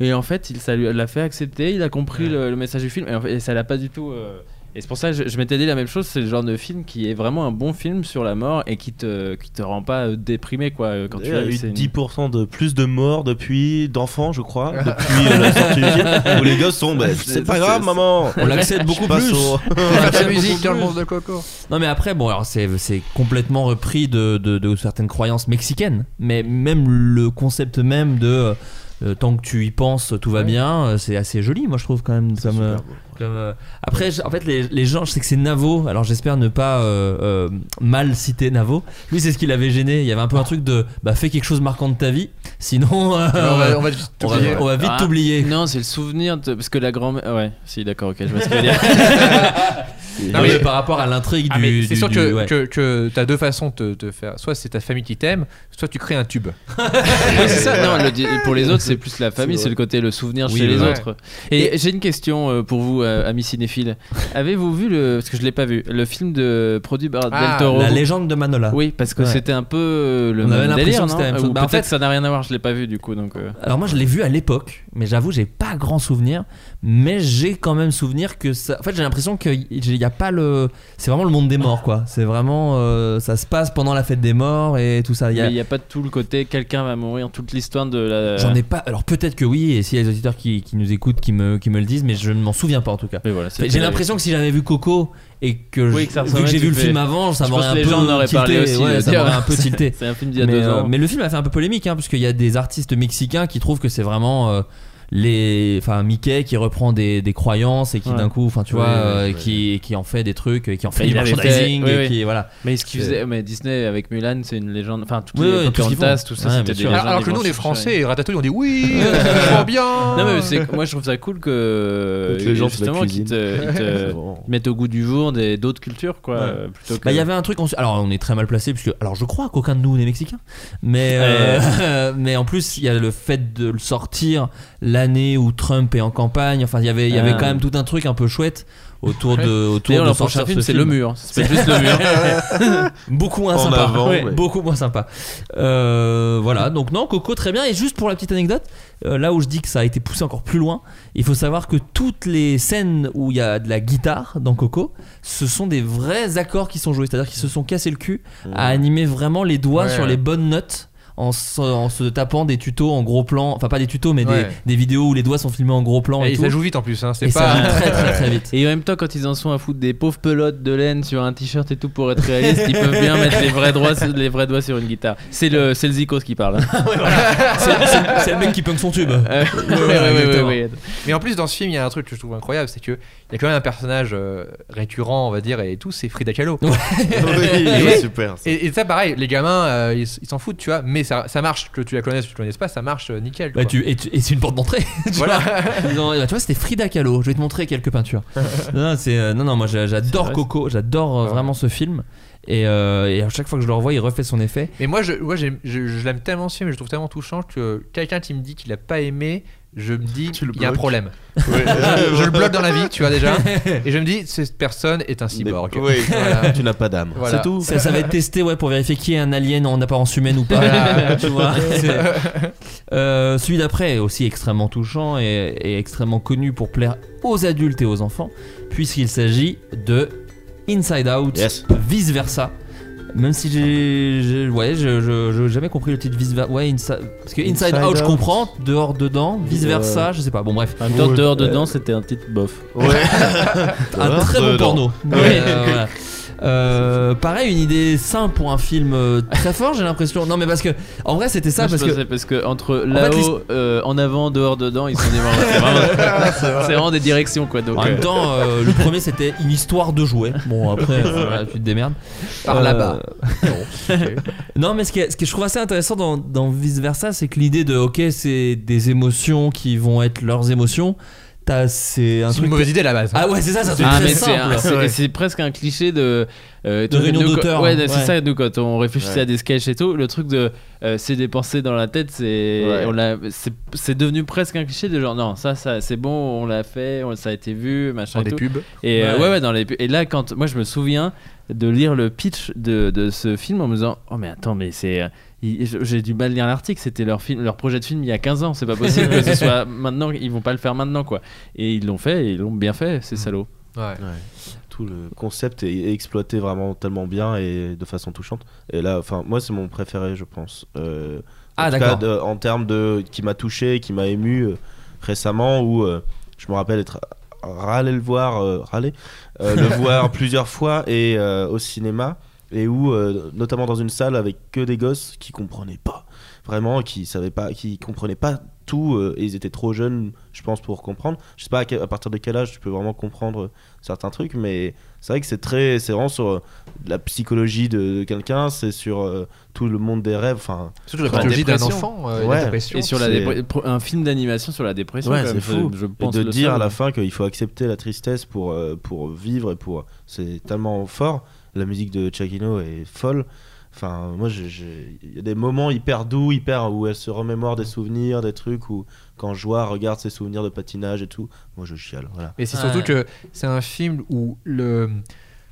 et en fait il ça lui l'a fait accepter il a compris le, le message du film et, en fait, et ça l'a pas du tout euh, et c'est pour ça que je, je m'étais dit la même chose c'est le genre de film qui est vraiment un bon film sur la mort et qui te qui te rend pas euh, déprimé quoi euh, quand Il tu y a l'as vu, eu c'est une- 10% de plus de morts depuis d'enfants, je crois, depuis euh, la sortie du film, où les gosses sont, bah, c'est pas grave, maman. On l'accepte beaucoup plus. au- beaucoup musique dans le monde de Coco. Non mais après bon alors c'est c'est complètement repris de, de, de certaines croyances mexicaines mais même le concept même de euh, tant que tu y penses tout va Ouais. bien euh, c'est assez joli moi je trouve quand même comme, euh, Super beau. comme, euh, après en fait les, les gens je sais que c'est Navo alors j'espère ne pas euh, euh, mal citer Navo lui c'est ce qui l'avait gêné il y avait un peu un truc de bah fais quelque chose de marquant de ta vie sinon euh, on va, on va juste on va- t'oublier. on va vite Ah, t'oublier non c'est le souvenir de- parce que la grand-mère ouais si d'accord ok je vois ce que tu veux dire Non, mais- par rapport à l'intrigue Ah, du, c'est sûr du- que, ouais. que, que t'as deux façons de te, faire. Soit c'est ta famille qui t'aime, soit tu crées un tube. Oui, c'est ça. Non, le di- pour les autres, c'est plus la famille, C'est le côté le souvenir Oui, chez les ouais. autres. Et, j'ai une question euh, pour vous, euh, amis cinéphiles. Avez-vous vu le, parce que je l'ai pas vu, le film de produit par Ah, Del Toro? La légende de Manola Oui, parce que Ouais. c'était un peu euh, le On avait même l'impression délire, que c'était la non même chose. Bah, en peut-être fait- ça n'a rien à voir, je l'ai pas vu du coup, donc. euh, Alors moi je l'ai vu à l'époque, mais j'avoue j'ai pas grand souvenir, mais j'ai quand même souvenir que ça... En fait j'ai l'impression qu'il n'y a pas le... C'est vraiment le monde des morts quoi, c'est vraiment... euh, ça se passe pendant la fête des morts et tout ça. Il y a- n'y a pas tout le côté quelqu'un va mourir, toute l'histoire de la. J'en ai pas... Alors peut-être que oui, et s'il y a des auditeurs qui, qui nous écoutent, qui me, qui me le disent, mais je ne m'en souviens pas en tout cas. Voilà, J'ai l'impression que si j'avais vu Coco et que, je- Oui, que ça vu ressemblait, que j'ai vu le fais- film avant, ça m'aurait un peu tilté, aussi, ouais, de ça m'aurait un peu tilté. C'est un film d'il y a mais, deux euh, ans. mais le film a fait un peu polémique, hein, parce qu'il y a des artistes mexicains qui trouvent que c'est vraiment euh, les, enfin Mickey qui reprend des, des croyances et qui Ouais. d'un coup, enfin tu vois, euh, qui, qui en fait des trucs, qui en fait Mais du merchandising, fait- oui, et oui. qui voilà. Mais ce qu'il faisait, mais Disney avec Mulan, c'est une légende. Enfin, toutes Oui, les oui, tout font. tout ça, Ouais, c'était des. Alors, alors que nous, les. Français, et Ratatouille, on dit oui, c'est trop bien. Non mais c'est- moi je trouve ça cool que les gens de la justement cuisine. te, mettent au goût du jour des d'autres cultures quoi euh, Bah il y avait un truc, alors on est très mal placé puisque, alors je crois qu'aucun de nous n'est mexicain, mais euh, mais en plus il y a le fait de le sortir l'année où Trump est en campagne, enfin il y avait il y avait Ah. quand même tout un truc un peu chouette autour de autour D'ailleurs de leur sortir prochain film ce c'est le mur s'appelle juste le mur. Beaucoup moins En sympa. avant, Ouais, ouais. beaucoup moins sympa. Euh, voilà. Donc non Coco très bien. Et juste pour la petite anecdote euh, là où je dis que ça a été poussé encore plus loin il faut savoir que toutes les scènes où il y a de la guitare dans Coco ce sont des vrais accords qui sont joués. C'est à dire qu'ils se sont cassés le cul à animer vraiment les doigts Ouais, sur les bonnes notes en se, en se tapant des tutos en gros plan enfin pas des tutos mais Ouais. des, des vidéos où les doigts sont filmés en gros plan et, Et tout ça joue vite en plus, hein, c'est et ça pas. joue très très très vite et en même temps quand ils en sont à foutre des pauvres pelotes de laine sur un t-shirt et tout pour être réaliste ils peuvent bien mettre les vrais doigts les vrais doigts sur une guitare c'est le le Zikos qui parle hein. c'est le mec qui punk son tube Euh, ouais, ouais, ouais, ouais, exactement. ouais. Mais en plus, dans ce film, il y a un truc que je trouve incroyable, c'est que il y a quand même un personnage euh, récurrent, on va dire, et tout, c'est Frida Kahlo. oui, Et- super. ça. Et, et ça, pareil, les gamins, euh, ils s'en foutent, tu vois, mais ça, ça marche, que tu la connaisses ou que tu la connaisses pas, ça marche euh, nickel. Bah, quoi. tu, et, c'est une porte d'entrée. tu Voilà. vois. Bah, tu vois, c'était Frida Kahlo. Je vais te montrer quelques peintures. non, c'est, euh, non, non, moi j'a- j'adore Coco. J'adore euh, Ouais. vraiment ce film. Et, euh, et à chaque fois que je le revois, il refait son effet. Mais moi, je, je, je l'aime tellement ce film, je le trouve tellement touchant que quelqu'un qui me dit qu'il a pas aimé, je me dis il y a un problème. je, je le bloque dans la vie, tu vois déjà, et je me dis cette personne est un cyborg. Mais- Oui, Voilà. tu n'as pas d'âme. Voilà. C'est tout. Ça, ça va être testé ouais, pour vérifier qui est un alien en apparence humaine ou pas. Voilà. tu vois. c'est- Euh, celui d'après est aussi extrêmement touchant et, et extrêmement connu pour plaire aux adultes et aux enfants, puisqu'il s'agit de Inside Out, Yes. vice versa. Même si j'ai, j'ai- ouais, je, je, je- j'ai jamais compris le titre vice versa. Ouais, Insi- parce que Inside, Inside Out, je comprends, dehors, dedans, vice versa, je sais pas. Bon, bref, en même temps dehors dedans c'était un titre bof Ouais. un très bon porno. Ouais. Euh, voilà. Euh, pareil, une idée simple pour un film euh, très fort, j'ai l'impression. Non, mais parce que en vrai, c'était ça Moi, parce que. parce que entre En fait, là-haut, euh, en avant, dehors, dedans, ils sont des c'est vraiment, c'est vraiment des directions quoi. Donc, En même euh, temps, euh, le premier c'était une histoire de jouets. Bon, après, voilà, tu te démerdes. Par Euh, là-bas. Non, mais ce que, ce que je trouve assez intéressant dans, dans Vice Versa, c'est que l'idée de, ok, c'est des émotions qui vont être leurs émotions. C'est un C'est une mauvaise idée à la base. Ah ouais, c'est ça, ça c'est Ah, simple. c'est presque un cliché de euh, De réunion nous, d'auteurs, Ouais, hein. c'est ça. Nous, quand on réfléchissait Ouais. à des sketchs et tout, le truc de euh, c'est des pensées dans la tête, c'est Ouais. on l'a- c'est c'est devenu presque un cliché de genre non, ça, ça c'est bon, on l'a fait, on- ça a été vu, machin Dans et tout. pubs. Et euh, Ouais. ouais. dans les et là quand moi je me souviens de lire le pitch de, de ce film en me disant oh mais attends mais c'est j'ai du mal à lire l'article c'était leur film leur projet de film il y a 15 ans c'est pas possible que ce soit maintenant ils vont pas le faire maintenant quoi et ils l'ont fait et ils l'ont bien fait ces salauds Ouais. Ouais. Tout le concept est exploité vraiment tellement bien et de façon touchante. Et là, enfin, moi, c'est mon préféré, je pense. Euh, Ah, en tout d'accord. en termes de qui m'a touché, qui m'a ému euh, récemment, où euh, je me rappelle être râlé le voir, euh, râlé, euh, le voir plusieurs fois et euh, au cinéma et où euh, notamment dans une salle avec que des gosses qui comprenaient pas vraiment qui savaient pas qui comprenaient pas tout euh, et ils étaient trop jeunes je pense pour comprendre je sais pas à, quel- à partir de quel âge tu peux vraiment comprendre euh, certains trucs mais c'est vrai que c'est très c'est vraiment sur euh, la psychologie de, de quelqu'un c'est sur euh, tout le monde des rêves enfin Surtout la Sur la psychologie d'un enfant. euh, Ouais. la dépression. et sur la un film d'animation sur la dépression Ouais, c'est fou. je, je et pense de dire seul. à la fin qu'il faut accepter la tristesse pour euh, pour vivre et pour c'est tellement fort la musique de Chakino est folle enfin moi il y a des moments hyper doux hyper où elle se remémore des souvenirs des trucs où quand Joie regarde ses souvenirs de patinage et tout moi je chiale voilà Et c'est Ouais. surtout que c'est un film où le,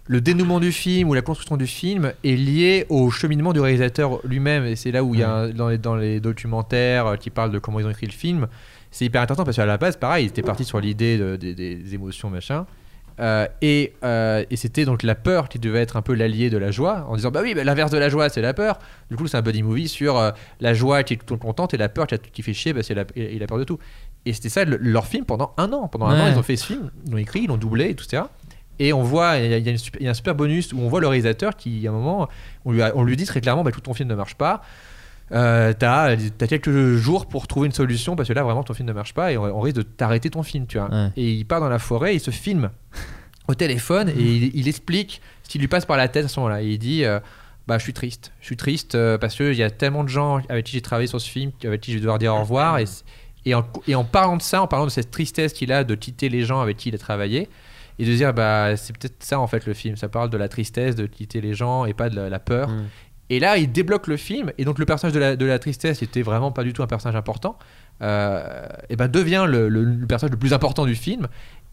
le dénouement du film ou la construction du film est lié au cheminement du réalisateur lui-même. Et c'est là où il y a un- dans, les, dans les documentaires euh, qui parlent de comment ils ont écrit le film, c'est hyper intéressant parce qu'à la base, pareil, ils étaient partis sur l'idée de- des- des émotions, machin. Euh, et euh, et c'était donc la peur qui devait être un peu l'allié de la joie en disant bah oui bah, l'inverse de la joie c'est la peur. Du coup c'est un buddy movie sur euh, la joie qui est tout contente et la peur qui, a- qui fait chier bah, c'est la, et, et la peur de tout. Et c'était ça le- leur film pendant un an. Pendant un Ouais. an ils ont fait ce film ils l'ont écrit ils l'ont doublé et tout ça et on voit il y, a- y y un super bonus où on voit le réalisateur qui à un moment on lui, a- on lui dit très clairement bah, tout ton film ne marche pas euh, t'as as quelques jours pour trouver une solution parce que là vraiment ton film ne marche pas et on, on risque de t'arrêter ton film tu vois Ouais. et il part dans la forêt il se filme au téléphone et il, il explique ce qui lui passe par la tête à ce moment-là. Et il dit euh, Bah, je suis triste. Je suis triste euh, parce qu'il y a tellement de gens avec qui j'ai travaillé sur ce film, avec qui je vais devoir dire au revoir. Et, et, en, et en parlant de ça, en parlant de cette tristesse qu'il a de quitter les gens avec qui il a travaillé, et de dire Bah, c'est peut-être ça en fait le film. Ça parle de la tristesse de quitter les gens et pas de la, la peur. Mm. Et là, il débloque le film. Et donc, le personnage de la, tristesse, était vraiment pas du tout un personnage important, euh, et ben devient le personnage le plus important du film.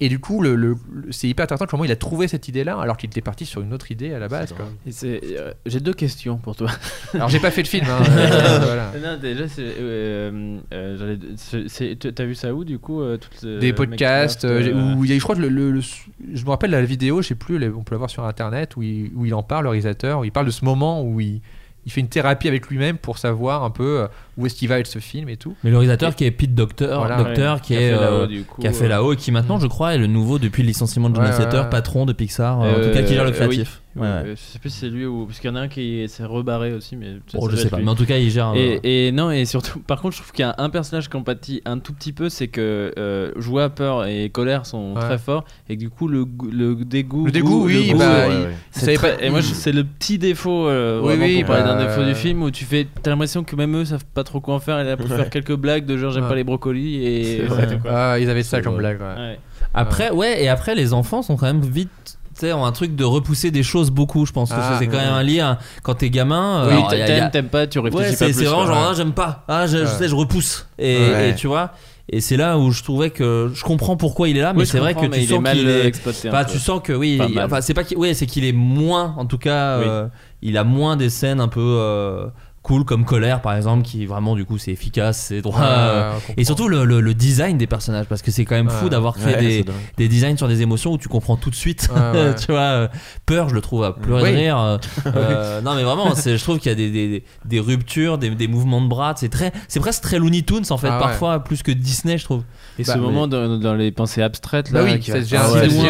Et du coup, le, le- le- c'est hyper intéressant comment il a trouvé cette idée-là alors qu'il était parti sur une autre idée à la base. quoi. Et c'est- euh, j'ai deux questions pour toi Alors, j'ai pas fait le film. hein, euh, voilà. non déjà c'est euh, euh, j'allais- c'est- c'est- t'as vu ça où du coup euh, toutes, euh, Des podcasts, euh, euh, où il y a, je crois que le, le- le- je me rappelle la vidéo, je sais plus, on peut la voir sur internet, où il, où il en parle, le réalisateur, où il parle de ce moment où il, il fait une thérapie avec lui-même pour savoir un peu euh, où est-ce qu'il va avec ce film et tout. Mais le réalisateur qui est Pete Docter, Voilà. Docteur ouais, qui, a est fait là-haut, euh, coup, qui a fait euh, là-haut et qui maintenant, je crois, est le nouveau depuis le licenciement de John Ouais, Lasseter, ouais, patron de Pixar, euh, en tout cas qui gère le Euh, créatif. oui. Ouais, ouais. Je sais plus si c'est lui ou parce qu'il y en a un qui s'est rebarré aussi mais ça je sais être pas, lui. mais en tout cas, il gère. Et, et non, et surtout, par contre, je trouve qu'il y a un personnage qui empathie un tout petit peu, c'est que euh, joie, peur et colère sont Ouais. très forts, et que du coup, le, le dégoût. Le dégoût, goût- oui, le goût, bah, et moi, je- c'est le petit défaut, euh, Oui, oui, pour parler d'un bah, défaut du film, où tu fais, t'as l'impression que même eux savent pas trop quoi en faire, et là, pour faire quelques blagues de genre, j'aime Ouais. pas les brocolis, et. Ah, ils avaient ça comme blague. ouais. Ouais. Après, ouais, et après, les enfants sont quand même vite. Tu sais, ont un truc de repousser des choses beaucoup, je pense. que Ah, c'est quand même un lien. Quand t'es gamin, Oui, il a- il y a- t'aimes, t'aimes pas, tu réfléchis Ouais, pas c'est plus. c'est vraiment genre, ah, j'aime pas. Ah, je, sais, je repousse. Et, Ouais. et tu vois, et c'est là où je trouvais que je comprends pourquoi il est là, mais Oui, c'est vrai que tu il sens est mal qu'il est. exploité. Enfin, tu sens que oui, il- enfin c'est pas qu'il ouais, c'est qu'il est moins en tout cas Oui. euh, il a moins des scènes un peu euh, cool comme Colère par exemple qui vraiment du coup c'est efficace c'est droit Ouais, euh, et surtout le, le- le design des personnages parce que c'est quand même fou d'avoir créé Ouais, des, designs sur des émotions où tu comprends tout de suite Ouais, ouais. tu vois euh, peur je le trouve à pleurer Oui. de rire euh, non mais vraiment c'est- je trouve qu'il y a des, des, des ruptures des, des mouvements de bras c'est très c'est presque très Looney Tunes en fait Ah ouais. parfois plus que Disney je trouve Et Bah, ce mais- moment dans, dans les pensées abstraites là Bah oui, qui ça devient,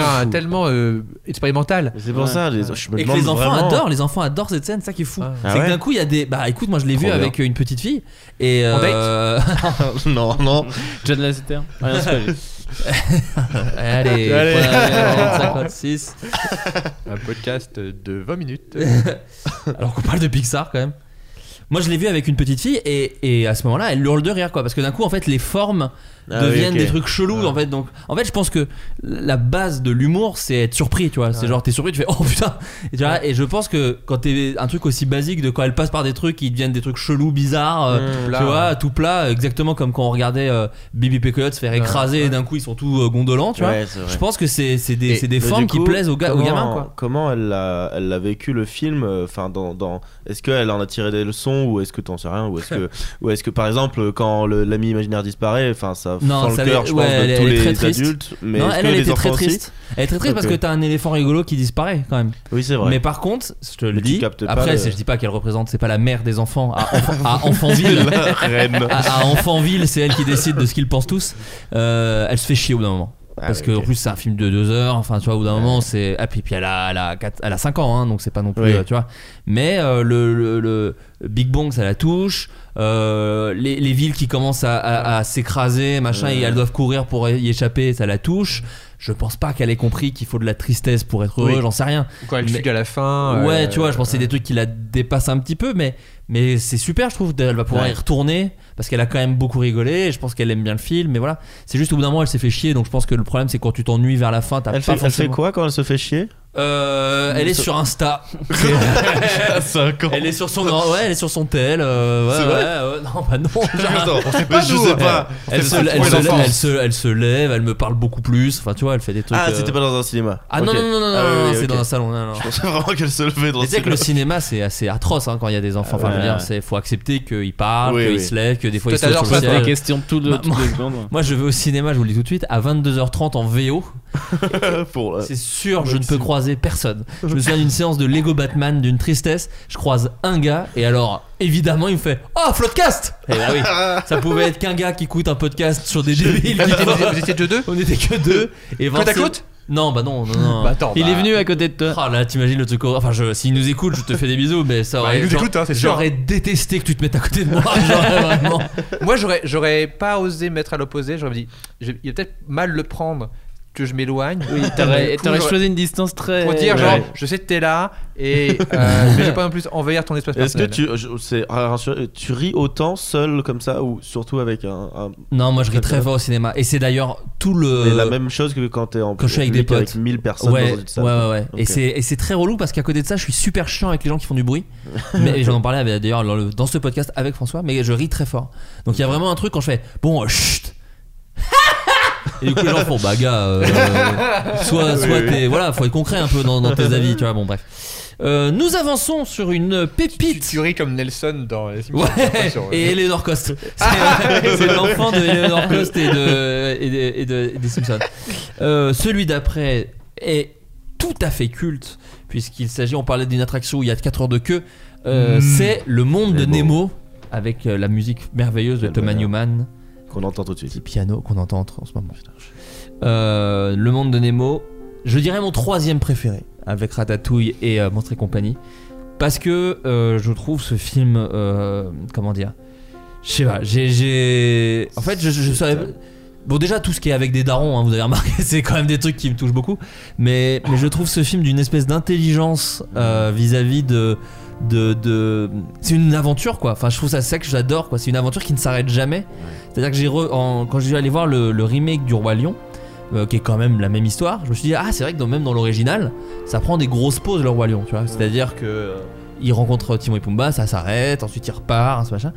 Ah tellement euh, expérimental. C'est pour Ouais. ça, les- je me et que les enfants vraiment- adorent les enfants adorent cette scène c'est ça qui est fou Ah. C'est que d'un coup il y a des bah écoute moi je l'ai vu bien. avec une petite fille et En euh, non, non. John Lasseter non, c'est pas lui. allez, Allez. voilà, 56 Un podcast de 20 minutes. alors qu'on parle de Pixar quand même moi je l'ai vu avec une petite fille et, et à ce moment là elle hurle de rire quoi parce que d'un coup en fait les formes Ah oui, deviennent des trucs chelous Ouais. en fait donc en fait je pense que la base de l'humour c'est être surpris tu vois c'est Ouais. genre t'es surpris tu fais oh putain et, tu vois, et je pense que quand t'es un truc aussi basique de quand elle passe par des trucs qui deviennent des trucs chelous bizarres euh, Mmh. Plat, tu vois ouais. tout plat exactement comme quand on regardait euh, Bibi Coyote se faire écraser ouais. et d'un coup ils sont tous euh, gondolants tu vois je pense que c'est c'est des, des formes coup, qui plaisent aux, ga- aux comment- gamins quoi Comment elle l'a, vécu le film euh, Enfin, dans, dans, est-ce qu'elle en a tiré des leçons ou est-ce que t'en sais rien ou est-ce que, ou est-ce que par exemple quand l'ami imaginaire disparaît, enfin ça Non, fend ça le cœur, l'est- je ouais, pense, elle de est- tous elle les adultes. Mais non était très triste elle est très triste parce que t'as un éléphant rigolo qui disparaît quand même Oui, c'est vrai. Mais par contre, je te le dis, après, le- c'est- je dis pas qu'elle représente, c'est pas la mère des enfants à, Enfant- à Enfantville. à Enfantville, c'est elle qui décide de ce qu'ils pensent tous. Euh, elle se fait chier au bout d'un moment. Ah Parce que en plus c'est un film de deux heures, enfin tu vois au bout d'un moment c'est ah puis, puis elle a elle a, quatre- elle a 5 ans hein, donc c'est pas non plus Oui. euh, tu vois. Mais euh, le, le, le Big Bang ça la touche. Euh, les, les villes qui commencent à, à- à s'écraser machin et elles doivent courir pour y échapper ça la touche je pense pas qu'elle ait compris qu'il faut de la tristesse pour être heureux Oui. j'en sais rien Quand elle Mais- chute à la fin. Ouais, euh, tu vois, je pense que c'est des trucs qui la dépassent un petit peu, mais, mais c'est super, je trouve. Elle va pouvoir Ouais. y retourner parce qu'elle a quand même beaucoup rigolé. Et je pense qu'elle aime bien le film, mais voilà. C'est juste au bout d'un moment, elle s'est fait chier. Donc je pense que le problème, c'est quand tu t'ennuies vers la fin, t'as Elle pas fait, elle fait quoi quand elle se fait chier? Euh, elle est sur Insta. À 5 ans. elle est sur son, ouais, elle est sur son tel. euh, ouais, C'est ouais, vrai ouais, non, bah non. Attends, pas je sais euh, pas. Elle se, pas elle, pour se, les enfants. elle, se, elle se lève, elle me parle beaucoup plus. Enfin, tu vois, elle fait des trucs. Ah, euh, c'était pas dans un cinéma. Ah non, Ok. non, non, non, non, Ah, non, oui, c'est ok. dans un salon. Non, non. Je pensais vraiment qu'elle se levait dans Mais un tu sais que le cinéma. c'est assez atroce hein, quand il y a des enfants. Enfin, je veux Ouais. dire, c'est faut accepter qu'ils parlent, Oui, qu'ils oui. se lèvent, que des fois Toi, ils sautent t'adores sur le ciel. des questions tout de, Bah, toutes moi- les secondes. Moi, je vais au cinéma, je vous le dis tout de suite, à 22h30 en VO. Pour, euh, C'est sûr, je ne peux croiser personne. Je me souviens d'une séance de Lego Batman d'une tristesse. Je croise un gars et alors, évidemment, il me fait Oh, Floodcast Et bah oui, ça pouvait être qu'un gars qui écoute un podcast sur des débiles. Vous étiez- vous étiez deux deux? On était que deux. Et Côte à Vincent- côte Non, bah non, non, non. Bah attends. Il bah, est venu à côté de toi. Ah là, t'imagines le truc. Enfin, je, s'il nous écoute, je te fais des bisous, mais ça Bah, aurait. il nous genre- écoute, hein, c'est sûr. J'aurais détesté que tu te mettes à côté de moi. J'aurais vraiment. Moi, j'aurais, j'aurais pas osé me mettre à l'opposé. J'aurais dit, je- il va peut-être mal le prendre que je m'éloigne. Oui, t'aurais Du coup, t'aurais j'aurais- choisi une distance très. Pour dire, Ouais. genre, je sais que t'es là, et euh, mais je vais pas non plus envahir ton espace Est-ce que personnel. tu, je- c'est- rassure- tu ris autant seul comme ça ou surtout avec un, un- Non, moi je ris très fort au cinéma. Et c'est d'ailleurs tout le. mais la même chose que quand t'es en quand je suis avec des potes. 1000 personnes Ouais, dans une ouais, salle. ouais, ouais. Et Ok. c'est et c'est très relou parce qu'à côté de ça, je suis super chiant avec les gens qui font du bruit. mais j'en en parlais avec- d'ailleurs dans, le- dans ce podcast avec François, mais je ris très fort. Donc il y a vraiment un truc quand je fais bon, euh, chut. Et du coup, les gens font bah gars, euh, euh, soit, soit oui. t'es voilà, faut être concret un peu dans, dans tes avis, tu vois. Bon, bref. Euh, nous avançons sur une Tu, pépite. tu ris comme Nelson dans les Simpsons, Ouais, et Eleanor Cost. C'est c'est l'enfant de Eleanor Cost et de, et de- et de- et des Simpsons. Euh, celui d'après est tout à fait culte, puisqu'il s'agit, on parlait d'une attraction où il y a 4 heures de queue. Euh, C'est le monde de. Nemo, avec euh, la musique merveilleuse de Thomas. Newman, Qu'on entend tout de petit suite. piano qu'on entend en ce moment. Euh, le monde de Nemo, je dirais mon troisième préféré, avec Ratatouille et euh, Monstres et compagnie. Parce que euh, je trouve ce film, euh, comment dire, je sais pas, j'ai, en fait, je, je, je savais. Bon, déjà tout ce qui est avec des darons, hein, vous avez remarqué, c'est quand même des trucs qui me touchent beaucoup. Mais, mais je trouve ce film d'une espèce d'intelligence euh, vis-à-vis de, de, de, c'est une aventure quoi. Enfin, je trouve ça que j'adore quoi. C'est une aventure qui ne s'arrête jamais. C'est-à-dire que j'ai re- en- quand j'ai allé voir le, le remake du Roi Lion. euh, qui est quand même la même histoire, je me suis dit, ah, c'est vrai que dans- même dans l'original, ça prend des grosses pauses le Roi Lion, tu vois. C'est-à-dire que. euh, il rencontre Timon et Pumba, ça s'arrête, ensuite il repart, ce machin.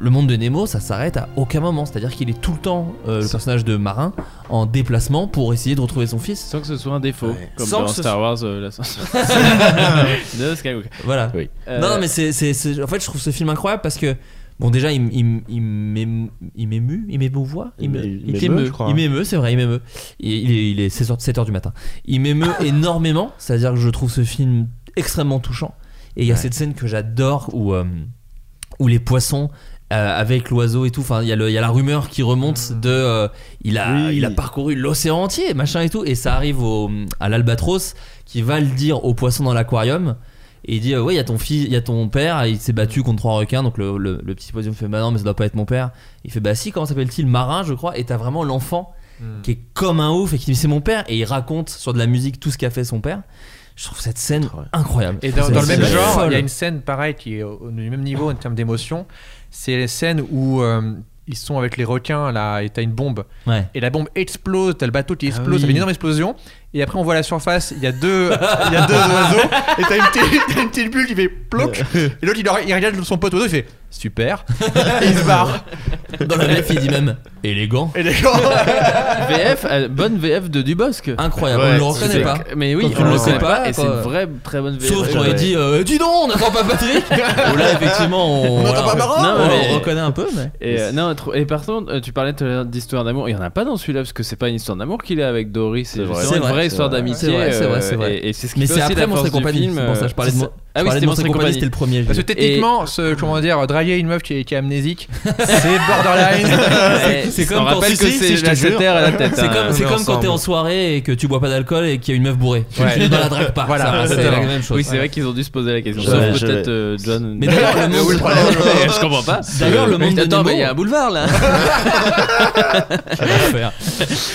Le monde de Nemo, ça s'arrête à aucun moment. C'est-à-dire qu'il est tout le temps, euh, le personnage de marin, en déplacement pour essayer de retrouver son fils. Sans que ce soit un défaut, Ouais. comme Sans dans que ce Star Wars, euh, l'ascension de Skywalker. Voilà. Oui. Non, non, mais c'est, en fait, je trouve ce film incroyable parce que, bon, déjà, il, il, m'émeut, il m'émouvoit, il, me- Il il m'émeut, t'émeut, je crois. il m'émeut, c'est vrai, il m'émeut. Il, il est, il est 16h, 7h du matin. Il m'émeut énormément, c'est-à-dire que je trouve ce film extrêmement touchant. Et il y a cette scène que j'adore où, euh, où les poissons. Euh, avec l'oiseau et tout, enfin il y, a y la rumeur qui remonte de euh, il a Oui. il a parcouru l'océan entier machin et tout. Et ça arrive au, à l'albatros qui va le dire aux poissons dans l'aquarium. Et il dit euh, ouais il y a ton fils il y a ton père. Il s'est battu contre trois requins. Donc le, le- le petit poisson fait bah non mais ça doit pas être mon père. Il fait bah si comment s'appelle-t-il? Marin je crois. Et t'as vraiment l'enfant Hmm. qui est comme un ouf et qui dit c'est mon père. Et il raconte sur de la musique tout ce qu'a fait son père. Je trouve cette scène incroyable. Et dans, le même genre, il y a une scène pareille qui est au, au- même niveau en termes d'émotion. C'est les scènes où euh, ils sont avec les requins là et t'as une bombe ouais et la bombe explose, t'as le bateau qui explose, oui. ça fait une énorme explosion. Et après on voit la surface, il y a deux, il y a deux oiseaux et t'as une, une petite bulle qui fait ploc. Et l'autre il, il regarde son pote oiseau, il fait super. Et il se barre. dans la VF il dit même élégant gens. VF, euh, bonne VF de Dubosc. incroyable Ouais, on le c'est- reconnaît pas Mais oui, Quand tu on le le sais connaît pas, pas, et quoi. c'est une vraie très bonne VF. Sauf Ouais. il dit euh, Dis donc, on n'entend pas Patrick Ou là, effectivement, on, On n'entend voilà, pas Marin on- Non, on mais- le reconnaît un peu. Mais... Et, euh, non, trop- et par contre, euh, tu parlais d'histoire d'amour. Il y en a pas dans celui-là parce que c'est pas une histoire d'amour qu'il a avec Doris. C'est C'est vrai. Vraie c'est histoire vrai. d'amitié. C'est vrai, c'est vrai, euh, c'est. Et, ce qui Mais c'est après force du compagnie. pour ça que je parlais de euh, moi. Ah oui, c'était de Monstre et compagnie, compagnie. c'était le premier. Parce que techniquement, ce, comment dire, draguer une meuf qui est, qui est amnésique, c'est borderline. C'est comme on quand rappelle tu que c'est la terre à la tête. C'est hein. comme, c'est quand t'es en soirée et que tu bois pas d'alcool et qu'il y a une meuf bourrée. Tu- ne la dragues pas. Voilà, c'est la même chose. Oui, c'est vrai qu'ils ont dû se poser la question. Sauf peut-être euh, John. Mais d'ailleurs, le monde- Je comprends pas. D'ailleurs, le monde de Nemo- il y a un boulevard là.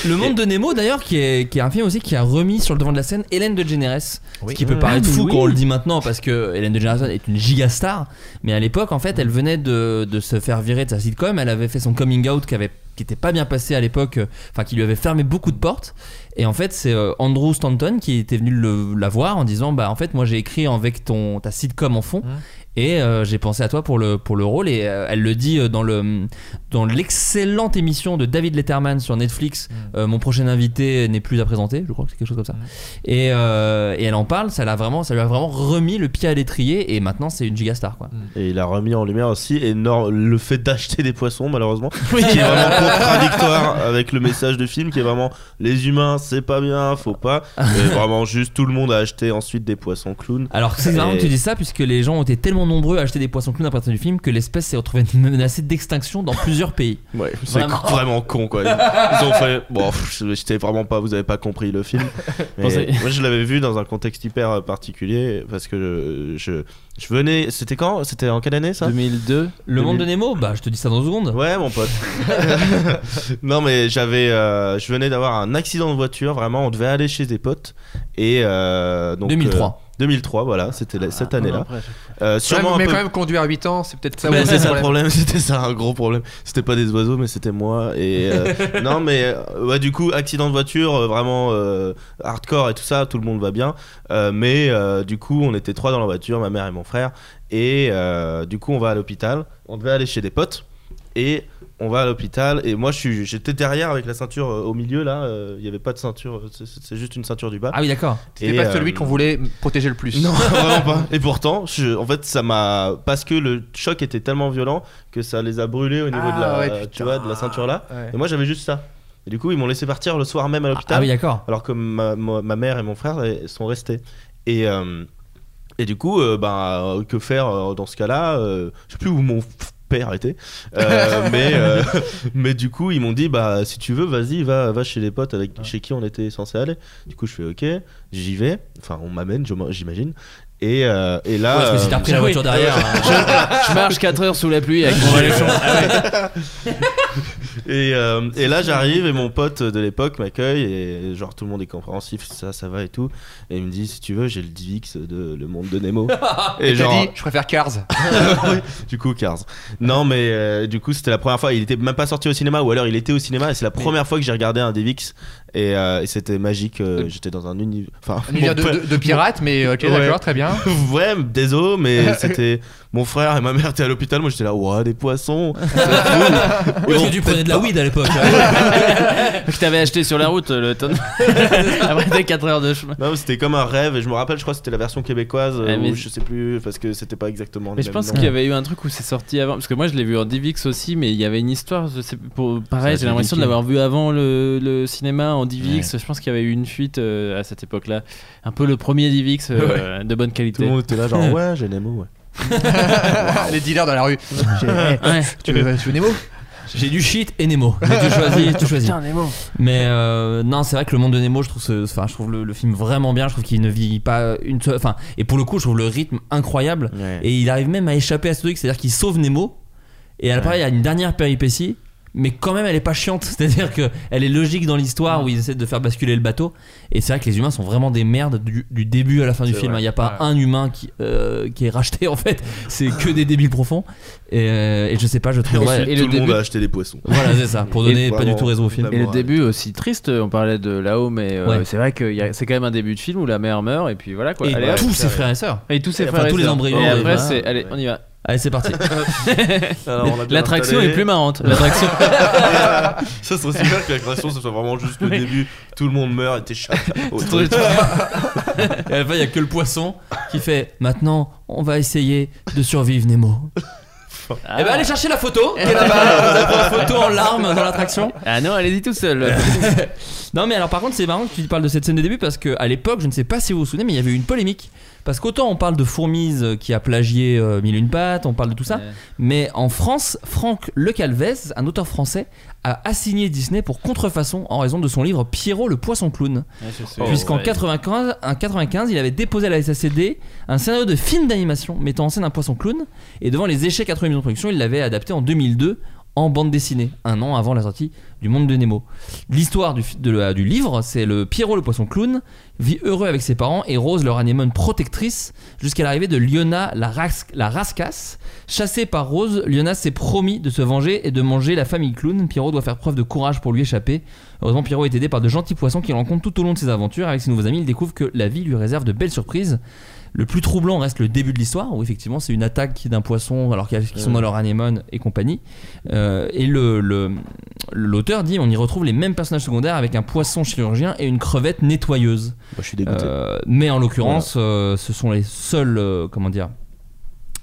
Le monde de Nemo, d'ailleurs, qui est, un film aussi qui a remis sur le devant de la scène Hélène DeGeneres. Ce qui peut paraître Ah, fou oui. quand on le dit maintenant parce que Hélène DeGeneres est une giga star. Mais à l'époque, en fait, elle venait de, de se faire virer de sa sitcom. Elle avait fait son coming out qui avait qui était pas bien passé à l'époque, euh, enfin qui lui avait fermé beaucoup de portes. Et en fait, c'est euh, Andrew Stanton qui était venu le- la voir en disant bah en fait moi j'ai écrit avec ton ta sitcom en fond. Et euh, j'ai pensé à toi pour le, pour le rôle et euh, elle le dit euh, dans le dans l'excellente émission de David Letterman sur Netflix. euh, mon prochain invité n'est plus à présenter, je crois que c'est quelque chose comme ça. Et, euh, et elle en parle, ça l'a vraiment, ça lui a vraiment remis le pied à l'étrier et maintenant c'est une giga star quoi. Et il a remis en lumière aussi énorme, le fait d'acheter des poissons, malheureusement, qui est vraiment contradictoire avec le message du film, qui est vraiment les humains, c'est pas bien, faut pas. Et vraiment, juste tout le monde a acheté ensuite des poissons clowns. Alors c'est marrant Et- que tu dis ça puisque les gens ont été tellement nombreux à acheter des poissons clowns à partir du film que l'espèce s'est retrouvée menacée d'extinction dans plusieurs pays. Ouais, c'est Vraiment. vraiment. con quoi. Ils ont fait. Bon, j'étais vraiment pas. Vous avez pas compris le film. Mais moi, je l'avais vu dans un contexte hyper euh, particulier parce que je, je, je venais. C'était quand? C'était en quelle année ça? 2002. Le monde de Nemo, bah je te dis ça dans une seconde. Ouais, mon pote. non, mais j'avais, euh, je venais d'avoir un accident de voiture. Vraiment, on devait aller chez des potes et euh, donc 2003. Euh, 2003, voilà, c'était la- cette année-là. Euh, sûrement mais peu. quand même, conduire à 8 ans, c'est peut-être ça. Mais c'est ça le problème. c'était ça un gros problème. C'était pas des oiseaux, mais c'était moi. Et euh, non, mais euh, ouais, du coup, accident de voiture, vraiment euh, hardcore et tout ça, tout le monde va bien. Mais du coup, on était trois dans la voiture, ma mère et mon frère. Et du coup, on va à l'hôpital. On devait aller chez des potes. Et on va à l'hôpital. Et moi, j'étais derrière avec la ceinture euh, au milieu là. euh, Il y avait pas de ceinture, c'est- juste une ceinture du bas. Ah oui d'accord. C'était pas euh, celui qu'on voulait protéger le plus. non, vraiment pas. Et pourtant, je- en fait, ça m'a. Parce que le choc était tellement violent que ça les a brûlés au niveau Ah de, la, ouais, tu vois, de la ceinture là. Ouais. Et moi, j'avais juste ça. Et du coup, ils m'ont laissé partir le soir même à l'hôpital. Ah oui d'accord. alors que ma, ma- ma mère et mon frère sont restés. Et. euh, et du coup, euh, bah, euh, que faire euh, dans ce cas-là euh, Je sais plus où mon père était, Euh, mais euh, mais du coup ils m'ont dit bah si tu veux vas-y va va chez les potes avec chez qui on était censé aller. Du coup je fais ok, j'y vais, enfin on m'amène j'imagine. Et, euh, et là Ouais, parce que si t'as repris la oui. voiture derrière. hein. Je marche 4 heures sous la pluie avec mon baluchon. Et, euh, et là j'arrive et mon pote de l'époque m'accueille et genre tout le monde est compréhensif, ça ça va et tout. Et il me dit si tu veux j'ai le DivX de Le Monde de Nemo. Et et genre dit, je préfère Cars. Oui, du coup Cars. Non mais euh, du coup c'était la première fois, il était même pas sorti au cinéma ou alors il était au cinéma et c'est la première fois que j'ai regardé un DivX Et, euh, et c'était magique. euh, J'étais dans un univers. Enfin, Un univers de, de, de pirates, mais ok, Ouais. d'accord, très bien. ouais, désolé, mais c'était mon frère et ma mère étaient à l'hôpital. Moi, j'étais là, ouah, des poissons. Oui, que tu peut prenais de la pas- weed à l'époque. Je t'avais acheté sur la route le tonne. Après tes 4 heures de chemin. Non, mais c'était comme un rêve. Et je me rappelle, je crois que c'était la version québécoise. euh, Ouais, mais- ou je sais plus, parce que c'était pas exactement. Mais les je pense qu'il y avait eu un truc où c'est sorti avant. Parce que moi je l'ai vu en DivX aussi, mais il y avait une histoire. Je sais, pour, pareil, j'ai a l'impression de dû l'avoir vu avant le, le cinéma en DivX. Je pense qu'il y avait eu une fuite euh, à cette époque-là. Un peu le premier DivX euh, de bonne Tout qualité. le monde était là, genre, ouais, j'ai Nemo, ouais. Les dealers dans la rue. J'ai- Ouais. Tu veux, tu veux Nemo J'ai du shit et Nemo. Mais tu choisis, tu choisis. Mais euh, non, c'est vrai que le monde de Nemo, je trouve, ce- enfin, je trouve le, le film vraiment bien. Je trouve qu'il ne vit pas une seule. Enfin, et pour le coup, je trouve le rythme incroyable. Ouais. Et il arrive même à échapper à ce truc, c'est-à-dire qu'il sauve Nemo. Et à la il y a une dernière péripétie. Mais quand même, elle est pas chiante. C'est-à-dire que elle est logique dans l'histoire où ils essaient de faire basculer le bateau. Et c'est vrai que les humains sont vraiment des merdes du, du début à la fin du C'est film. vrai. Il n'y a pas Ouais. un humain qui, euh, qui est racheté en fait. C'est que des débiles profonds. Et, euh, et je sais pas, je trouve. Ensuite, et tout le le monde début- a acheté des poissons. voilà, c'est ça. Pour donner pas du tout raison au film. Et le début aussi triste, on parlait de là-haut, mais euh, Ouais. c'est vrai que y a- c'est quand même un début de film où la mère meurt et puis voilà quoi. Et Allez, tous ses frères et sœurs. Et tous ses Enfin, frères et tous les embryons, après, c'est. Allez, on y va. Allez, c'est parti. Alors, on a bien L'attraction installé. est plus marrante. L'attraction. Ça serait aussi bien que l'attraction, ce soit vraiment juste le Oui. début. Tout le monde meurt et t'échappes. au C'est truc. Et à la fin, il y a que le poisson qui fait Maintenant, on va essayer de survivre Nemo. Ah. Eh ben, allez chercher la photo qui est là-bas. On a pris une photo en larmes dans l'attraction. Ah non, allez-y tout seul. Non, mais alors par contre, c'est marrant que tu parles de cette scène de début parce qu'à l'époque, je ne sais pas si vous vous souvenez, mais il y avait eu une polémique. Parce qu'autant on parle de Fourmise qui a plagié euh, Mille une pattes, on parle de tout ça, Ouais. mais en France, Franck Lecalvez, un auteur français, a assigné Disney pour contrefaçon en raison de son livre Pierrot le poisson clown. Puisqu'en 95, en 95, il avait déposé à la SACD un scénario de film d'animation mettant en scène un poisson clown, et devant les échecs 80 millions de production, il l'avait adapté en 2002 en bande dessinée, un an avant la sortie du Monde de Nemo. L'histoire du, de du livre, c'est le Pierrot le poisson clown vit heureux avec ses parents et Rose leur anémone protectrice jusqu'à l'arrivée de Liona la, la rascasse. Chassée par Rose, Liona s'est promis de se venger et de manger la famille clown. Pierrot doit faire preuve de courage pour lui échapper. Heureusement, Pierrot est aidé par de gentils poissons qu'il rencontre tout au long de ses aventures. Avec ses nouveaux amis, il découvre que la vie lui réserve de belles surprises. Le plus troublant reste le début de l'histoire, où effectivement c'est une attaque d'un poisson alors qu'ils sont dans leur anémone et compagnie. Euh, et le- le- l'auteur dit on y retrouve les mêmes personnages secondaires avec un poisson chirurgien et une crevette nettoyeuse. Je suis dégoûté. Euh, mais en l'occurrence, euh, ce sont les seuls, comment dire,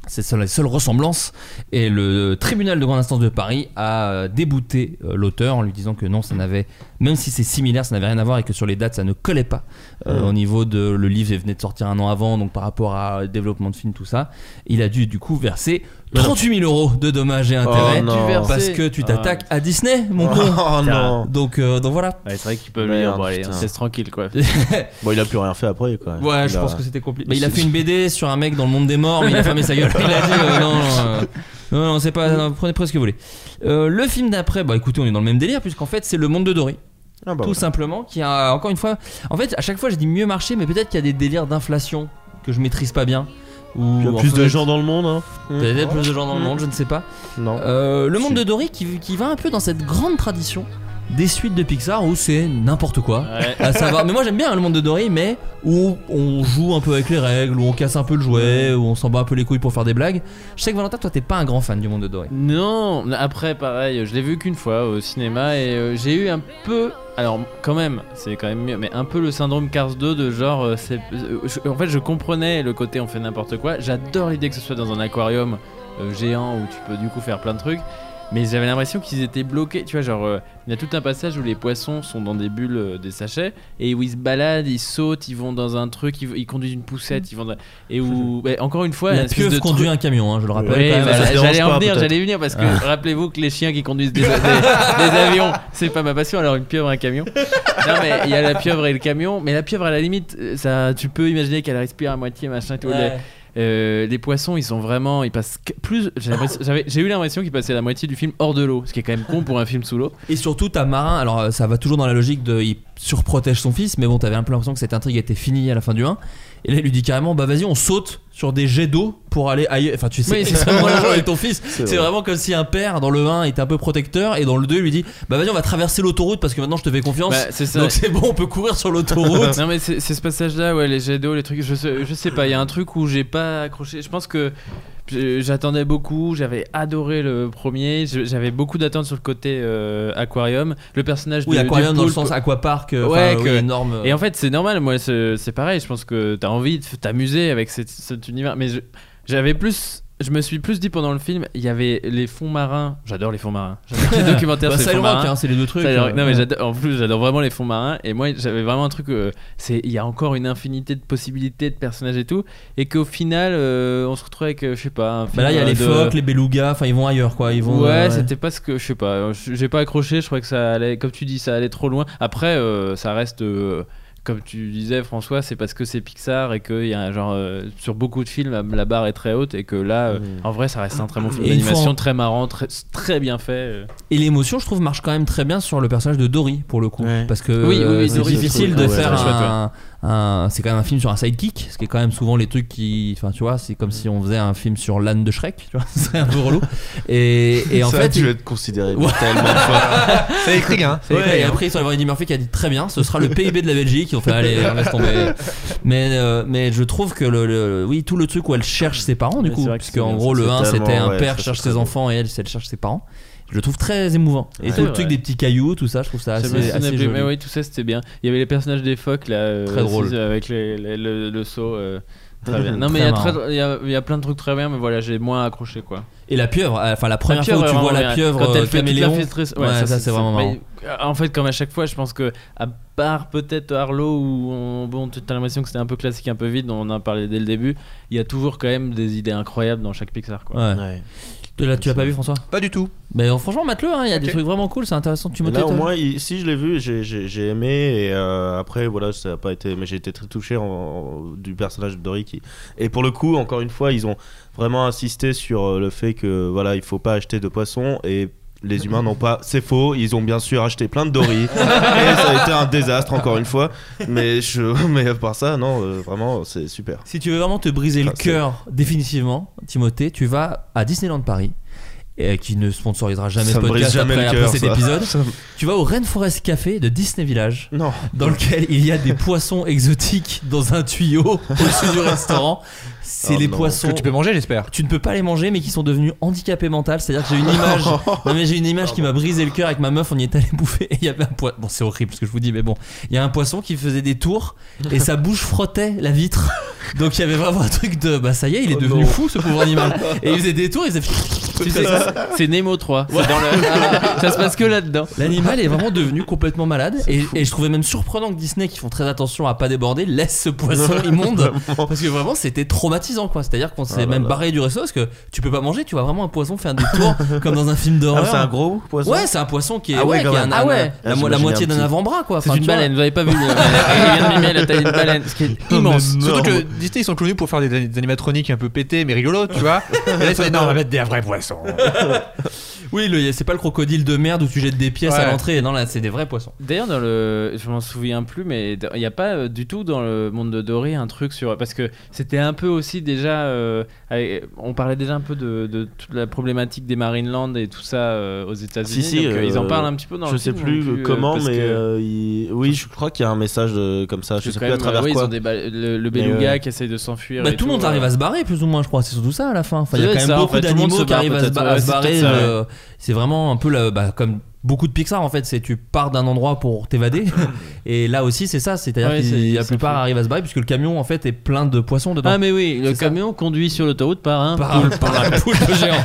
c'est ça, les seules ressemblances. Et le tribunal de grande instance de Paris a euh, débouté euh, l'auteur en lui disant que non, ça n'avait, même si c'est similaire, ça n'avait rien à voir et que sur les dates, ça ne collait pas. Euh. Au niveau de le livre, il venait de sortir un an avant, donc par rapport à développement de film, tout ça, il a dû du coup verser 38 000 euros de dommages et intérêts Oh non. Verses- parce que tu t'attaques à Disney, mon Oh, con. non. Donc, euh, donc voilà. Ouais, c'est vrai qu'il peut lui dire, Merde, bon, allez, putain. on se laisse tranquille quoi. Bon, il a plus rien fait après, quoi. Ouais, Il je a- pense que c'était compliqué. Bah, il a fait une BD sur un mec dans le monde des morts, mais il a fermé sa gueule. Il a dit euh, non, non, euh, non, non, c'est pas. non, prenez, prenez ce que vous voulez. Euh, le film d'après, bah écoutez, on est dans le même délire, puisqu'en fait, c'est le monde de Dory. Ah, bah, tout voilà. simplement, qui a encore une fois. En fait, à chaque fois, je dis mieux marché, mais peut-être qu'il y a des délires d'inflation que je maîtrise pas bien. Ou Il y a plus de fait, gens dans le monde, hein. Peut-être plus de gens dans le monde, je ne sais pas. Non. Euh, le monde de Dory qui, qui va un peu dans cette grande tradition des suites de Pixar où c'est n'importe quoi. Ouais. À savoir, mais moi j'aime bien le monde de Dory, mais où on joue un peu avec les règles, où on casse un peu le jouet, où on s'en bat un peu les couilles pour faire des blagues. Je sais que Valentin, toi t'es pas un grand fan du monde de Dory. Non, après pareil, je l'ai vu qu'une fois au cinéma et euh, j'ai eu un peu, alors quand même, c'est quand même mieux, mais un peu le syndrome Cars 2 de genre, euh, euh, je- en fait je comprenais le côté on fait n'importe quoi, j'adore l'idée que ce soit dans un aquarium euh, géant où tu peux du coup faire plein de trucs, mais j'avais l'impression qu'ils étaient bloqués, tu vois, genre euh, il y a tout un passage où les poissons sont dans des bulles, euh, des sachets, et où ils se baladent, ils sautent, ils vont dans un truc, ils, ils conduisent une poussette, ils vont dans- et où, bah, encore une fois, La une espèce pieuvre conduit truc- un camion, hein, je le rappelle. bah, j'allais en venir, j'allais venir parce que Ah. rappelez-vous que les chiens qui conduisent des, des- des avions, c'est pas ma passion. Alors une pieuvre, un camion. Non mais il y a la pieuvre et le camion, mais la pieuvre à la limite, euh, ça, tu peux imaginer qu'elle respire à moitié, machin, tout. Ouais. Les, euh, les poissons, ils sont vraiment, ils passent plus. J'ai eu l'impression qu'ils passaient la moitié du film hors de l'eau, ce qui est quand même con pour un film sous l'eau. Et surtout, t'as Marin, alors euh, ça va toujours dans la logique de. Il surprotège son fils, mais bon, t'avais un peu l'impression que cette intrigue était finie à la fin du 1. Et là, il lui dit carrément, bah vas-y, on saute sur des jets d'eau pour aller ailleurs. Enfin, tu sais Oui, c'est extrêmement avec ton fils. C'est C'est vrai. vraiment comme si un père dans le 1 était un peu protecteur et dans le 2 il lui dit Bah vas-y, on va traverser l'autoroute parce que maintenant je te fais confiance. Bah, c'est ça. Donc c'est bon, on peut courir sur l'autoroute. non mais c'est ce passage là ouais les jets d'eau les trucs je sais, je sais pas il y a un truc où j'ai pas accroché je pense que j'attendais beaucoup j'avais adoré le premier j'avais beaucoup d'attentes sur le côté euh, aquarium le personnage oui, de, aquarium dans le sens aquapark, euh, Ouais, enfin, que- oui, énorme. et en fait c'est normal moi c'est pareil je pense que t'as envie de t'amuser avec cet, cet univers mais j'avais plus je me suis plus dit pendant le film il y avait les fonds marins j'adore les fonds marins j'adore les documentaires Bah, sur les fonds marins hein, c'est les deux trucs. euh, non mais ouais. j'adore- en plus j'adore vraiment les fonds marins et moi j'avais vraiment un truc euh, c'est il y a encore une infinité de possibilités de personnages et tout et qu'au final euh, on se retrouve avec je sais pas un Bah là, il y a les de- phoques, les belugas, enfin ils vont ailleurs quoi. Ils vont, ouais, euh, c'était pas ce que je sais pas j'ai pas accroché je crois que ça allait comme tu dis ça allait trop loin après ça reste comme tu disais François c'est parce que c'est Pixar et qu'il y a un genre euh, sur beaucoup de films la barre est très haute et que là euh, Mm. en vrai ça reste un très bon film d'animation en- très marrant très, très bien fait euh. Et l'émotion, je trouve, marche quand même très bien sur le personnage de Dory pour le coup, Ouais. parce que Oui, oui, oui, c'est difficile de faire un- c'est quand même un film sur un sidekick, ce qui est quand même souvent les trucs qui, enfin tu vois, c'est comme si on faisait un film sur l'âne de Shrek, tu vois, ce serait un peu relou. Et, et en ça fait, a dû il- être considéré Ouais. tellement de fois. C'est écrit, hein. c'est Ouais, écrit, et hein. après ils sont allés voir Eddie Murphy qui a dit très bien, ce sera le PIB de la Belgique. Ils ont fait allez, on laisse tomber. Mais euh, mais je trouve que le, le- oui tout le truc où elle cherche ses parents du coup, parce qu'en gros le c'est 1 c'était un ouais, père cherche ses enfants et elle elle cherche ses parents. Je le trouve très émouvant. Et Ouais. tout le truc des petits cailloux, tout ça, je trouve ça assez, assez joli. mais oui, tout ça c'était bien. Il y avait les personnages des phoques là, euh, Très drôle. aussi, avec les, les- le, le saut. euh, très bien. Non, mais il y, y, y a plein de trucs très bien, mais voilà, j'ai moins accroché quoi. Et la pieuvre, euh, enfin la première fois où tu vois la pieuvre quand elle fait caméléon, ouais, ça, c'est vraiment marrant. en fait, comme à chaque fois, je pense que à part peut-être Arlo où on, bon, tu as l'impression que c'était un peu classique, un peu vide, on en a parlé dès le début. Il y a toujours quand même des idées incroyables dans chaque Pixar quoi. Ouais. Ouais. Tu l'as- tu l'as pas vu François Pas du tout. Mais euh, franchement, mate-le, hein, il y a des trucs vraiment cool, c'est intéressant. Tu me là au moins il- si je l'ai vu j'ai- j'ai j'ai aimé et euh, après voilà ça a pas été mais j'ai été très touché en- en- du personnage de Dory qui et pour le coup encore une fois ils ont vraiment insisté sur euh, le fait que voilà il faut pas acheter de poissons et les humains n'ont pas, c'est faux. Ils ont bien sûr acheté plein de Dory et ça a été un désastre encore une fois. Mais je, mais à part ça, non, euh, vraiment, c'est super. Si tu veux vraiment te briser le cœur définitivement, Timothée, tu vas à Disneyland Paris. Et qui ne sponsorisera jamais Ça ce podcast jamais après, le après cœur, cet ça. épisode. Tu vas au Rainforest Café de Disney Village, Non. dans lequel il y a des poissons exotiques dans un tuyau au-dessus du restaurant. C'est Oh les non. poissons. Que tu peux manger, j'espère. Tu ne peux pas les manger, mais qui sont devenus handicapés mental. C'est-à-dire que j'ai une image. non, mais j'ai une image qui m'a brisé le cœur avec ma meuf. On y est allé bouffer et il y avait un poisson. Bon, c'est horrible ce que je vous dis, mais bon, il y a un poisson qui faisait des tours et sa bouche frottait la vitre. Donc il y avait vraiment un truc de bah ça y est, il est Oh devenu non. fou ce pauvre animal. Et il faisait des tours, il faisait. Tu sais, c'est Nemo 3. C'est dans le- ça se passe que là-dedans. L'animal est vraiment devenu complètement malade et, et je trouvais même surprenant que Disney, qui font très attention à pas déborder, laisse ce poisson immonde parce que vraiment c'était traumatisant quoi. C'est-à-dire qu'on s'est Ah même là. barré du resto parce que tu peux pas manger, tu vois vraiment un poisson faire des tours comme dans un film Ah, d'horreur. c'est un gros poisson. Ouais, c'est un poisson qui est, Ah ouais, ouais, quand qui a même. un- Ah un- ouais. la, Ah, mo- la j'imaginais moitié un d'un petit. avant-bras quoi. C'est Enfin, une tu vois. baleine, vous avez pas vu le- Il vient de mimer la taille d'une baleine, ce qui est immense. Surtout que Disney ils sont connus pour faire des, des animatroniques un peu pétés mais rigolos, tu vois. Et là ils se disent non, on va mettre des vrais poissons. そう Oui, le- c'est pas le crocodile de merde où tu jettes des pièces à l'entrée. Non, là, c'est des vrais poissons. D'ailleurs, dans le, je m'en souviens plus, mais il n'y a pas euh, du tout dans le monde de Dory un truc sur parce que c'était un peu aussi déjà, euh, avec- on parlait déjà un peu de, de toute la problématique des Marineland et tout ça euh, aux États-Unis. Si, si, donc, euh, ils en parlent un petit peu dans je le sais film, plus non comment, parce mais que- euh, il- oui, je crois qu'il y a un message comme ça. Je sais plus à travers ouais, ils quoi. ont des ba- le, beluga ouais. qui essaye de s'enfuir. Bah, tout le monde arrive à se barrer, plus ou moins, je crois. C'est surtout ça à la fin. Enfin, il y a quand même être ça, en beaucoup fait, tout le monde d'animaux se qui barre arrivent à se, peut-être, ba- ouais, à se c'est barrer. peut-être ça, euh, C'est vraiment un peu la- bah, comme beaucoup de Pixar en fait. C'est tu pars d'un endroit pour t'évader. Et là aussi, c'est ça. C'est-à-dire Ouais, que la plupart arrivent à se barrer puisque le camion en fait est plein de poissons dedans. Ah mais oui, le camion conduit sur l'autoroute par un Par un- poulpe. par un poulpe géant.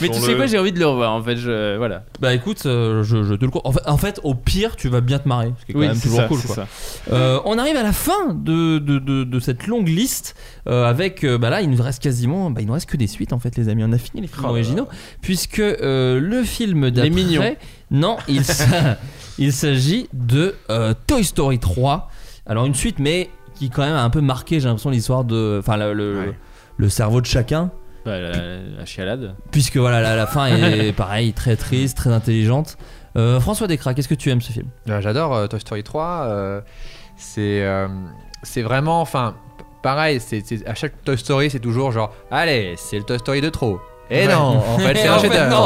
Mais tu sais quoi, j'ai envie de le revoir en fait. Je, voilà. Bah écoute, euh, je, je te le en fait, en fait, au pire, tu vas bien te marrer. Ce qui est quand Oui, même c'est toujours ça, cool. Quoi. ça. Euh, on arrive à la fin de, de, de, de cette longue liste euh, avec euh, bah là il nous reste quasiment bah, il nous reste que des suites en fait les amis on a fini les films Oh originaux puisque euh, le film d'après Mignons. Non il, s'a- il s'agit de euh, Toy Story 3 alors une suite mais qui quand même a un peu marqué j'ai l'impression l'histoire de enfin le, le, Ouais. le cerveau de chacun Bah, la, la chialade. puisque voilà la, la fin est pareil très triste très intelligente Euh, François Descraques qu'est-ce que tu aimes ce film? Euh, J'adore euh, Toy Story 3. euh, c'est euh, c'est vraiment, enfin, p- pareil, c'est c'est- à chaque Toy Story, c'est toujours genre, allez, c'est le Toy Story de trop. Et non, en fait, c'est un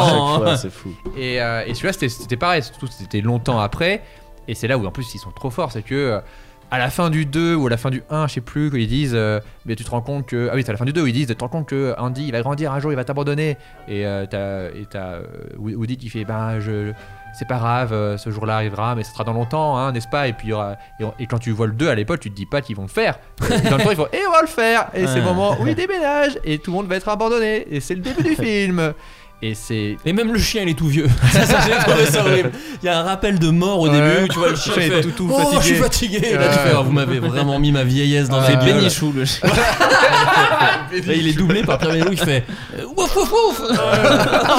chaque fois, c'est fou. Et, euh, et celui-là, c'était- pareil, surtout c'était longtemps après. Et c'est là où en plus ils sont trop forts, c'est que euh, à la fin du 2 ou à la fin du 1, je sais plus, quand ils disent, euh, mais tu te rends compte que. Ah oui, c'est à la fin du 2 où ils disent, tu te rends compte que Andy il va grandir un jour, il va t'abandonner. Et euh, t'as et t'as, Woody qui fait, ben je. C'est pas grave, euh, ce jour-là arrivera, mais ce sera dans longtemps, hein, n'est-ce pas? Et, puis, il y aura- et, quand tu vois le 2 à l'époque, tu te dis pas qu'ils vont le faire. Et dans le temps, ils font Et on va le faire. Et c'est le moment où ils déménagent Et tout le monde va être abandonné. Et c'est le début du film Et c'est Et même le chien il est tout vieux. ça, ça, j'ai trouvé ça horrible. Il y a un rappel de mort au Ouais. début où tu vois le chien fait, tout- tout oh, je suis fatigué. fatigué. Et là tu fais oh, vous m'avez vraiment mis ma vieillesse dans C'est. Bénichou le chien. Et il est doublé par Pierre Bénichou, il fait ouf ouf ouf.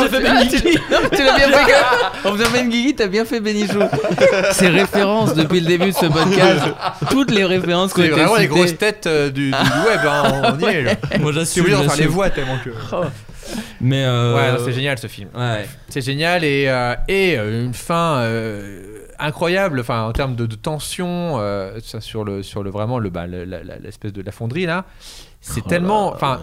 J'ai fait Bénichou. tu l'as bien fait. En faisant Ben Guigui, t'as bien fait Bénichou. Ces références depuis le début de ce podcast, toutes les références qu'on C'est été vraiment les grosses têtes euh, du, web, hein, on y est là. Moi C'est j'assume. obligé d'en faire les voix tellement que. Mais euh, Ouais, c'est génial ce film. Ouais. C'est génial et, euh, et euh, une fin euh, incroyable, enfin en termes de, de tension euh, ça, sur le sur le vraiment le bah, l'espèce de la fonderie là. C'est Oh tellement, enfin.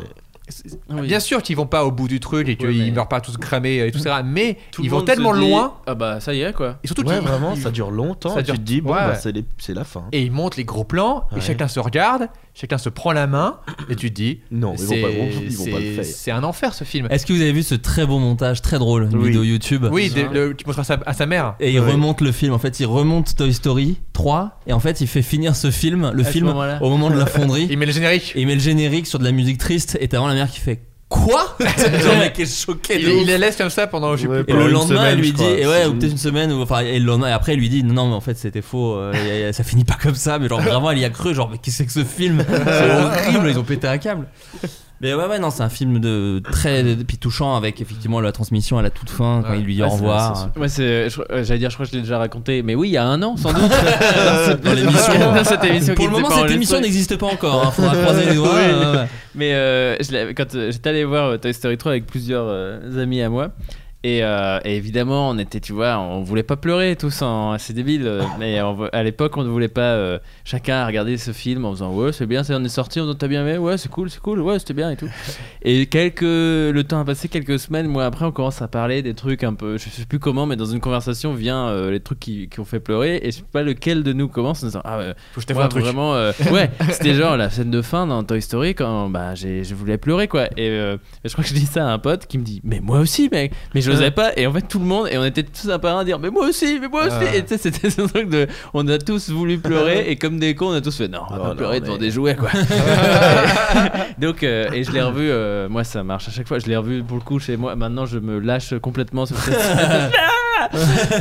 Oui. Bien sûr qu'ils vont pas au bout du truc et qu'ils Ouais, mais- meurent pas tous cramés et tout ça, mais Tout ils vont tellement dit, loin Ah bah ça y est quoi. et surtout Ouais, vraiment, ça dure longtemps. ça et dure- tu te dis, bon, ouais. bah, c'est les- la fin. et ils montent les gros plans et chacun se regarde, chacun se prend la main et tu te dis Non, ils vont c'est pas, ils vont pas le c'est- faire. c'est un enfer ce film. Est-ce que vous avez vu ce très beau montage, très drôle, une Oui. vidéo YouTube Oui, Ça. des- le- tu montreras ça à sa mère. Et il Ouais. remonte le film. En fait, il remonte Toy Story 3 et en fait, il fait finir ce film, le À film, au moment de la fonderie. Il met le générique. Et il met le générique sur de la musique triste et t'as vraiment la mère qui fait quoi? Le mec est choqué. de Il, ouf. il les laisse comme ça pendant je sais Ouais, plus et pendant le une lendemain, semaine, elle lui je dit, crois. et ouais, ou peut-être une semaine, ou enfin, et le lendemain, et après, elle lui dit, non, mais en fait, c'était faux, euh, ça finit pas comme ça, mais genre vraiment, elle y a cru, genre, mais qu'est-ce que c'est que ce film? C'est horrible, ils ont pété un câble. Mais ouais, ouais, non, c'est un film de très puis touchant avec effectivement la transmission à la toute fin quand Ouais. il lui dit Ouais, au c'est- revoir. Moi, c'est, je- euh, j'allais dire, je crois que je l'ai déjà raconté, mais oui, il y a un an, sans doute. dans, l'émission. dans cette émission Pour le n'était moment, pas cette enregistrée. émission n'existe pas encore. Hein, faudra croiser les doigts. Oui. ouais. Mais euh, je l'avais- quand euh, j'étais allé voir euh, Toy Story 3 avec plusieurs euh, amis à moi. Et, euh, et évidemment, on était, tu vois, on voulait pas pleurer tous, en, c'est débile. euh, mais on à l'époque, on ne voulait pas euh, chacun regarder ce film en faisant ouais, c'est bien, ça, on est sorti, on t'as bien aimé, ouais, c'est cool, c'est cool, ouais, c'était bien et tout. Et quelques, le temps a passé, quelques semaines, moi après, on commence à parler des trucs un peu, je sais plus comment, mais dans une conversation vient euh, les trucs qui, qui ont fait pleurer. Et je sais pas lequel de nous commence en disant ah Faut que je moi, un truc. vraiment, euh, ouais, c'était genre la scène de fin dans Toy Story quand bah, j'ai, je voulais pleurer quoi. Et euh, je crois que je dis ça à un pote qui me dit, mais moi aussi, mec, mais je pas. Et en fait, tout le monde, et on était tous un par un à dire, mais moi aussi, mais moi aussi. Ah. Et tu sais, c'était ce truc de, on a tous voulu pleurer et comme des cons, on a tous fait, non, on va Oh pas non, pleurer mais- devant des jouets quoi. Donc, euh, et je l'ai revu, euh, moi ça marche à chaque fois, je l'ai revu pour le coup chez moi. Maintenant, je me lâche complètement sur cette scène.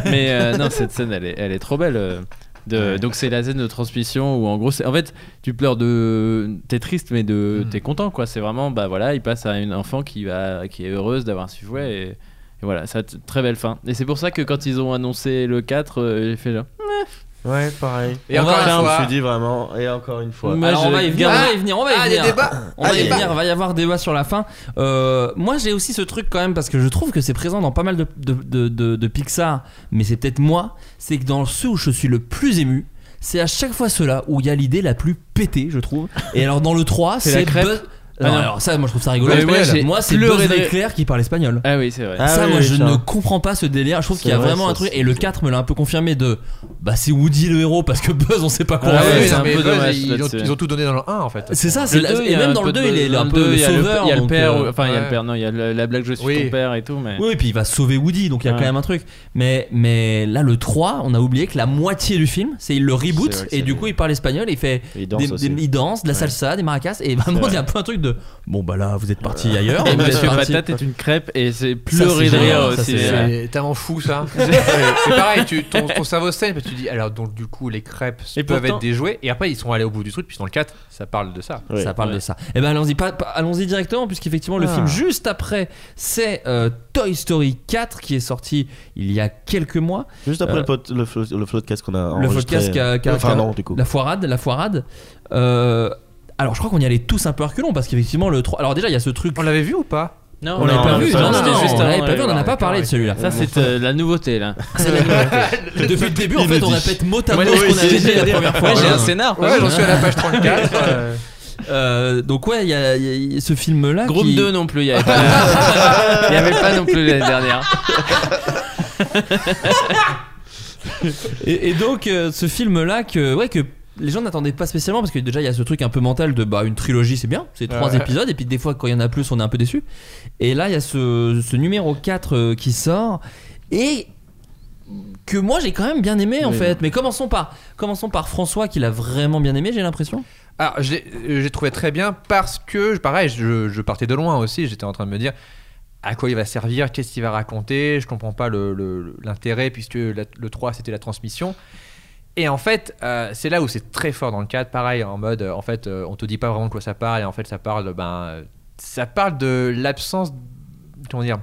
mais euh, non, cette scène, elle est, elle est trop belle. Donc c'est la scène de transmission où en gros, c'est- en fait, tu pleures de, t'es triste mais de, Mm. t'es content quoi. C'est vraiment, bah voilà, il passe à une enfant qui va, qui est heureuse d'avoir su jouer et, et voilà, ça très belle fin. Et c'est pour ça que quand ils ont annoncé le 4 euh, j'ai fait genre. Ouais, pareil. Et On encore va- une Je me fois, suis dit vraiment, et encore une fois. Moi, Alors on je va y venir, on va y venir, on va y Ah, venir. débats On va y venir, il va y avoir débat sur la fin. Euh, moi j'ai aussi ce truc quand même parce que je trouve que c'est présent dans pas mal de, de, de- de- de Pixar, mais c'est peut-être moi, c'est que dans ceux où je suis le plus ému, c'est à chaque fois ceux-là où il y a l'idée la plus pétée, je trouve. Et alors dans le 3, C'est Buzz- Ah non, non. alors ça, moi je trouve ça rigolo. Ouais, moi, c'est Buzz de l'éclair qui parle espagnol. Ah oui, c'est vrai. Ah ça, oui, moi, oui, je ça. ne comprends pas ce délire. Je trouve qu'il y a vrai, vraiment ça, un truc. Et le 4 me l'a un peu confirmé de. Bah, c'est Woody le héros parce que Buzz, on sait pas quoi Ah en oui, faire. ouais, oui, c'est non, un mais peu Buzz, dommage, ils, ont, là-dessus. ils ont tout donné dans le 1 en fait. C'est ça, c'est et même dans le de 2, il est un peu le sauveur. Il y a le père, euh, enfin il y a le père, non, il y a le- la blague je suis Oui. ton père et tout, mais. Oui, et puis il va sauver Woody, donc il y a Ouais. quand même un truc. Mais, mais là, le 3, on a oublié que la moitié du film, c'est il le reboot et du coup il parle espagnol et il fait il danse des, aussi. des- il danse, de la salsa, des maracas et vraiment vrai. il y a un peu un truc de bon bah là vous êtes parti ailleurs. Et Monsieur Patate est une crêpe et c'est pleurer de rire c'est- tellement fou ça. c'est pareil, tu, ton, cerveau saigne tu dis alors donc du coup les crêpes Et peuvent pourtant- être des jouets et après ils sont allés au bout du truc puis dans le 4 ça parle de ça. Ouais. Ça parle Ouais. de ça. Et ben allons-y pas, pas- allons-y directement puisqu'effectivement le Ah. film juste après c'est euh, Toy Story 4 qui est sorti il y a quelques mois. Juste après Euh, le, pod- le, flo- le podcast qu'on a le enregistré. podcast qui a, qui a- Enfin non, du coup. la foirade, la foirade. Euh, alors je crois qu'on y allait tous un peu à reculons parce qu'effectivement le 3 alors déjà il y a ce truc On l'avait vu ou pas? Non, on l'avait pas vu, non, non, juste on l'avait pas vu, on n'en a ouais, pas parlé de celui-là. Ça c'est euh, la nouveauté là. C'est la nouveauté. Depuis le début, en fait, on répète mot à mot ce qu'on avait dit la première fois. J'ai un scénar. Ouais, j'en suis à la page 34. euh, Euh, donc ouais, il y, a- y a ce film-là. Groupe qui- 2 non plus, il n'y avait, pas- il y avait pas non plus l'année dernière. Et, et donc euh, ce film-là que ouais que les gens n'attendaient pas spécialement parce que déjà il y a ce truc un peu mental de bah une trilogie c'est bien, c'est trois Ouais. épisodes et puis des fois quand il y en a plus on est un peu déçu. Et là il y a ce, ce numéro 4 euh, qui sort et que moi j'ai quand même bien aimé en fait. Mais commençons par commençons par François qui l'a vraiment bien aimé, j'ai l'impression. Alors, j'ai euh, trouvé très bien parce que, pareil, je, je partais de loin aussi. J'étais en train de me dire à quoi il va servir, qu'est-ce qu'il va raconter. Je comprends pas le- le- l'intérêt puisque la- le 3 c'était la transmission. Et en fait, euh, c'est là où c'est très fort dans le cadre. Pareil, en mode, euh, en fait, euh, on te dit pas vraiment de quoi ça parle. Et en fait, ça parle, ben, euh, ça parle de l'absence. Comment dire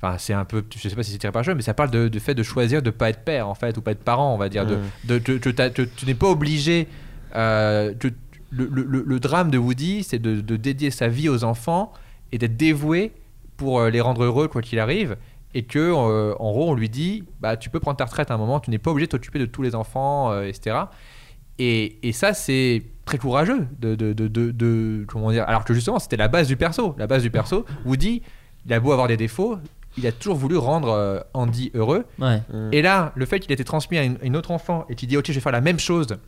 Enfin, c'est un peu, je sais pas si c'est tiré par le jeu, mais ça parle de- du fait de choisir de pas être père en fait, ou pas être parent, on va dire. De, Mm. de, de- de- t'as- tu n'es pas obligé. euh, tu- le, le- le- le drame de Woody, c'est de, dédier sa vie aux enfants et d'être dévoué pour les rendre heureux quoi qu'il arrive. Et que, euh, en gros, on lui dit, bah, tu peux prendre ta retraite à un moment, tu n'es pas obligé de t'occuper de tous les enfants, euh, etc. Et, et ça, c'est très courageux de, de, de, de- de- comment dire. Alors que justement, c'était la base du perso. La base du perso, Woody, il a beau avoir des défauts, il a toujours voulu rendre euh, Andy heureux. Ouais. Et là, le fait qu'il ait été transmis à une, une autre enfant et qu'il dit, ok, je vais faire la même chose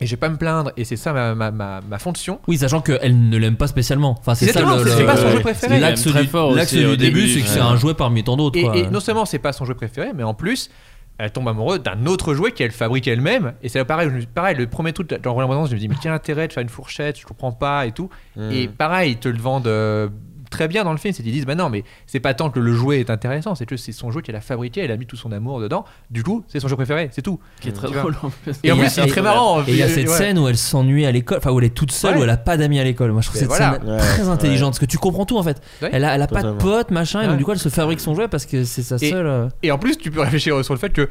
et je vais pas me plaindre et c'est ça ma, ma, ma, ma fonction. Oui, sachant qu'elle ne l'aime pas spécialement. Enfin, c'est ça le, c'est pas son jeu préféré. L'axe du, fort l'axe aussi du au début, début, c'est que c'est un jouet parmi tant d'autres. Et, quoi. et non seulement c'est pas son jouet préféré, mais en plus, elle tombe amoureuse d'un autre jouet qu'elle fabrique elle-même. Et c'est pareil, je pareil, le premier truc dans Roland je me dis, mais quel intérêt de faire une fourchette, je comprends pas et tout. Mm. Et pareil, ils te le vendent euh, très bien dans le film, c'est qu'ils disent, bah non, mais c'est pas tant que le jouet est intéressant, c'est que c'est son jouet qu'elle a fabriqué, elle a mis tout son amour dedans. Du coup, c'est son jeu préféré, c'est tout. Qui est très Tu vois. drôle en plus. Et en plus, c'est très marrant. Et il y a cette Ouais. scène où elle s'ennuie à l'école, enfin où elle est toute seule, Ouais. où elle a pas d'amis à l'école. Moi je trouve cette voilà. scène Ouais, très ouais. intelligente parce que tu comprends tout en fait. Ouais. Elle a, elle a pas de potes, machin, et donc du coup elle se fabrique son jouet parce que c'est sa Et- seule. euh, Et en plus, tu peux réfléchir sur le fait que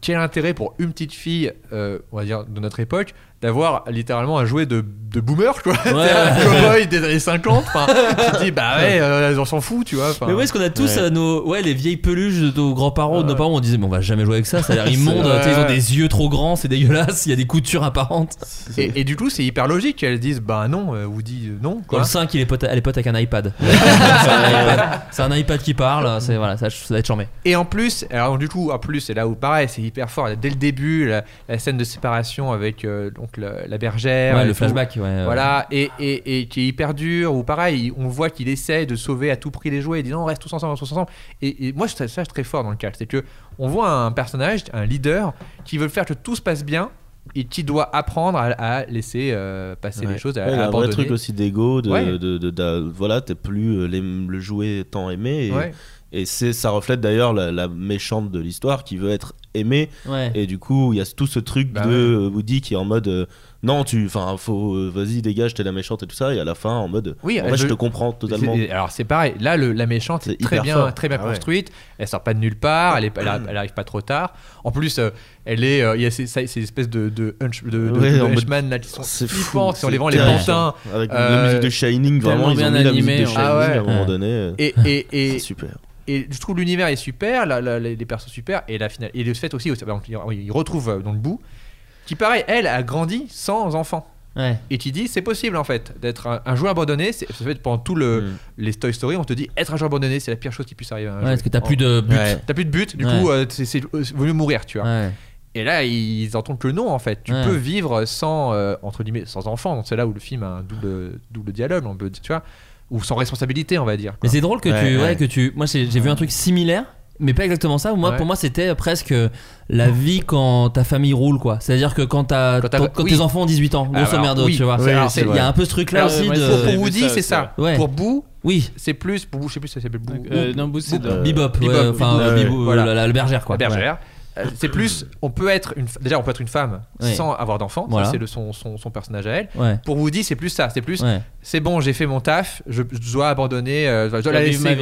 quel intérêt pour une petite fille, euh, on va dire de notre époque, d'avoir littéralement un jouet de, de boomer, quoi. C'est un cowboy des années 50. Enfin, tu te dis, bah ouais, euh, on s'en fout, tu vois. Mais ouais, est-ce qu'on a tous Ouais. euh, nos, ouais, les vieilles peluches de nos grands-parents ou de nos Ouais. parents, on disait, mais on va jamais jouer avec ça, ça a l'air immonde, Ouais. ils ont des yeux trop grands, c'est dégueulasse, il y a des coutures apparentes. Et, et du coup, c'est hyper logique qu'elles disent, bah non, euh, Woody, euh, non, Dans quoi. le 5, il est pote, elle est pote avec un iPad. c'est un iPad. C'est un iPad qui parle, c'est voilà, ça, ça va être charmé. Et en plus, alors du coup, en plus, c'est là où pareil, c'est hyper fort. Dès le début, la, la scène de séparation avec euh, donc la, la bergère. Ouais, le tout. flashback, ouais. Voilà, et, et, et qui est hyper dur, ou pareil, on voit qu'il essaie de sauver à tout prix les jouets, il dit non, on reste tous ensemble, on reste tous ensemble. Et, et moi, je trouve ça très fort dans le cadre, c'est que on voit un personnage, un leader, qui veut faire que tout se passe bien et qui doit apprendre à, à laisser euh, passer Ouais. les choses, à, Ouais, à a un vrai truc aussi d'ego, de, Ouais. de, de- de- voilà, t'es plus euh, les- le jouet tant aimé. Et, Ouais. et c'est, ça reflète d'ailleurs la, la méchante de l'histoire qui veut être aimée. Ouais. Et du coup, il y a tout ce truc Bah de ouais. Woody qui est en mode euh, non, tu, enfin, faut, euh, vas-y, dégage, t'es la méchante et tout ça. Et à la fin, en mode, Oui, en fait, je te comprends totalement. Alors c'est pareil, là le- la méchante C'est est très bien, fort. très bien Ah ouais. construite, elle sort pas de nulle part, elle, est, elle, a- elle arrive pas trop tard. En plus, euh, elle est, euh, il y a ces, ces- ces espèces de, de, hunch- de, de- Ouais, de henchman là qui sont flippantes, qui c'est les pantins. Avec la Euh, musique de Shining, vraiment, ils ont bien mis la animé, musique de Shining Ah ouais. à un moment donné. Et, super. et je trouve l'univers est super, la- la- les les persos super, et la finale, et le fait aussi, il, retrouve euh, dans le bout, qui pareil, elle a grandi sans enfant. Ouais. Et qui dit c'est possible en fait d'être un, un joueur abandonné. C'est ça fait pendant tout le Mm. les Toy Story, on te dit être un joueur abandonné, c'est la pire chose qui puisse arriver. À un Ouais, jouet. parce que t'as plus de but. Ouais. T'as plus de but, du Ouais. coup, euh, c'est euh, vaut mieux mourir, tu vois. Ouais. Et là, ils entendent que non, en fait. Tu Ouais. peux vivre sans, euh, entre guillemets, sans enfant. Donc c'est là où le film a un double, double dialogue, on peut dire, tu vois. Ou sans responsabilité, on va dire. Mais c'est drôle que Ouais, tu, ouais, ouais. que tu. Moi, j'ai j'ai vu un truc similaire, mais pas exactement ça. Moi, Ouais. pour moi, c'était presque la vie quand ta famille roule, quoi. C'est-à-dire que quand, t'as- Quand t'as- quand, quand oui. tes enfants ont 18 ans, grosso Alors, merdo, oui. tu vois. Oui, Il y a un peu ce truc-là aussi ouais, de. ça, pour, Woody, c'est ça. Ouais. Pour Boo, Oui. c'est plus. Pour Boo, je sais plus si ça s'appelle Boo. Euh, non, Boo, c'est de- Bebop, ouais, enfin, euh, voilà. la, bergère, quoi. La bergère. Euh, C'est plus, on peut être une, déjà on peut être une femme sans avoir d'enfant, c'est le- son, son, son personnage à elle. Ouais. Pour Woody, c'est plus ça, c'est plus, Ouais. c'est bon, j'ai fait mon taf, je, je dois abandonner, euh, je dois la laisser,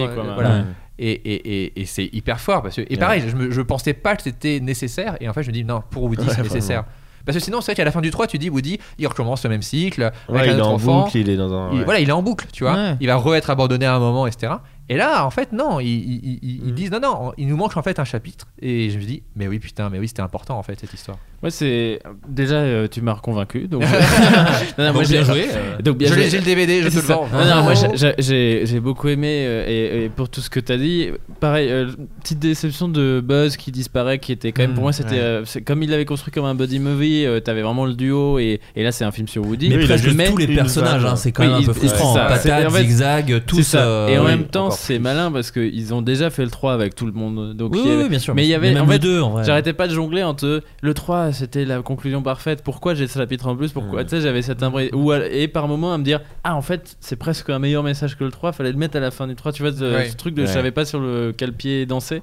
Et, et, et, et c'est hyper fort parce que, et pareil, je, me, je pensais pas que c'était nécessaire, et en fait je me dis non, pour Woody Ouais, c'est vraiment. nécessaire. Parce que sinon, c'est vrai qu'à la fin du 3, tu dis Woody, il recommence le même cycle, avec Ouais, un il est autre en enfant. boucle, il est dans un. Il- ouais. Voilà, il est en boucle, tu vois. Ouais. Il va re-être abandonné à un moment, etc. Et là, en fait, non, ils, ils- ils- ils Mm. disent non, non, il nous manque en fait un chapitre. Et je me dis, mais oui, putain, mais oui, c'était important en fait cette histoire. Moi, c'est. Déjà, euh, tu m'as reconvaincu. Donc, non, non, Donc, moi, bien j'ai- joué. euh. Donc, bien J'ai le DVD, je te le vends. Non, non, moi j'ai- j'ai beaucoup aimé euh, et, et pour tout ce que t'as dit, pareil, euh, petite déception de Buzz qui disparaît, qui était quand même pour Mm, moi c'était ouais. euh, comme il l'avait construit comme un buddy movie, euh, t'avais vraiment le duo et, et là c'est un film sur Woody. Mais Oui, il a juste tous les personnages, hein, c'est quand Oui, même un peu frustrant. Patate, zigzag, tous. ça. euh, et en même temps c'est malin parce qu'ils ont déjà fait le 3 avec tout le monde. Donc Oui, il y avait- oui, bien sûr. Mais il y avait même en le fait, 2 en vrai. J'arrêtais pas de jongler entre le 3 c'était la conclusion parfaite pourquoi j'ai ce chapitre en plus pourquoi Mm. tu sais j'avais cette imbré ou et par moment à me dire ah en fait c'est presque un meilleur message que le 3 fallait le mettre à la fin du 3 tu vois ce, Ouais. ce truc de je Ouais. savais pas sur le quel pied danser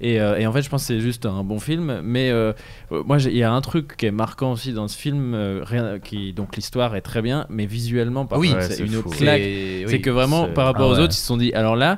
et, euh, et en fait je pense que c'est juste un bon film mais euh, euh, moi il y a un truc qui est marquant aussi dans ce film euh, rien, qui donc l'histoire est très bien mais visuellement par Oui, c'est une fou. claque C'est que vraiment, par rapport ah aux ouais. autres, ils se sont dit alors là,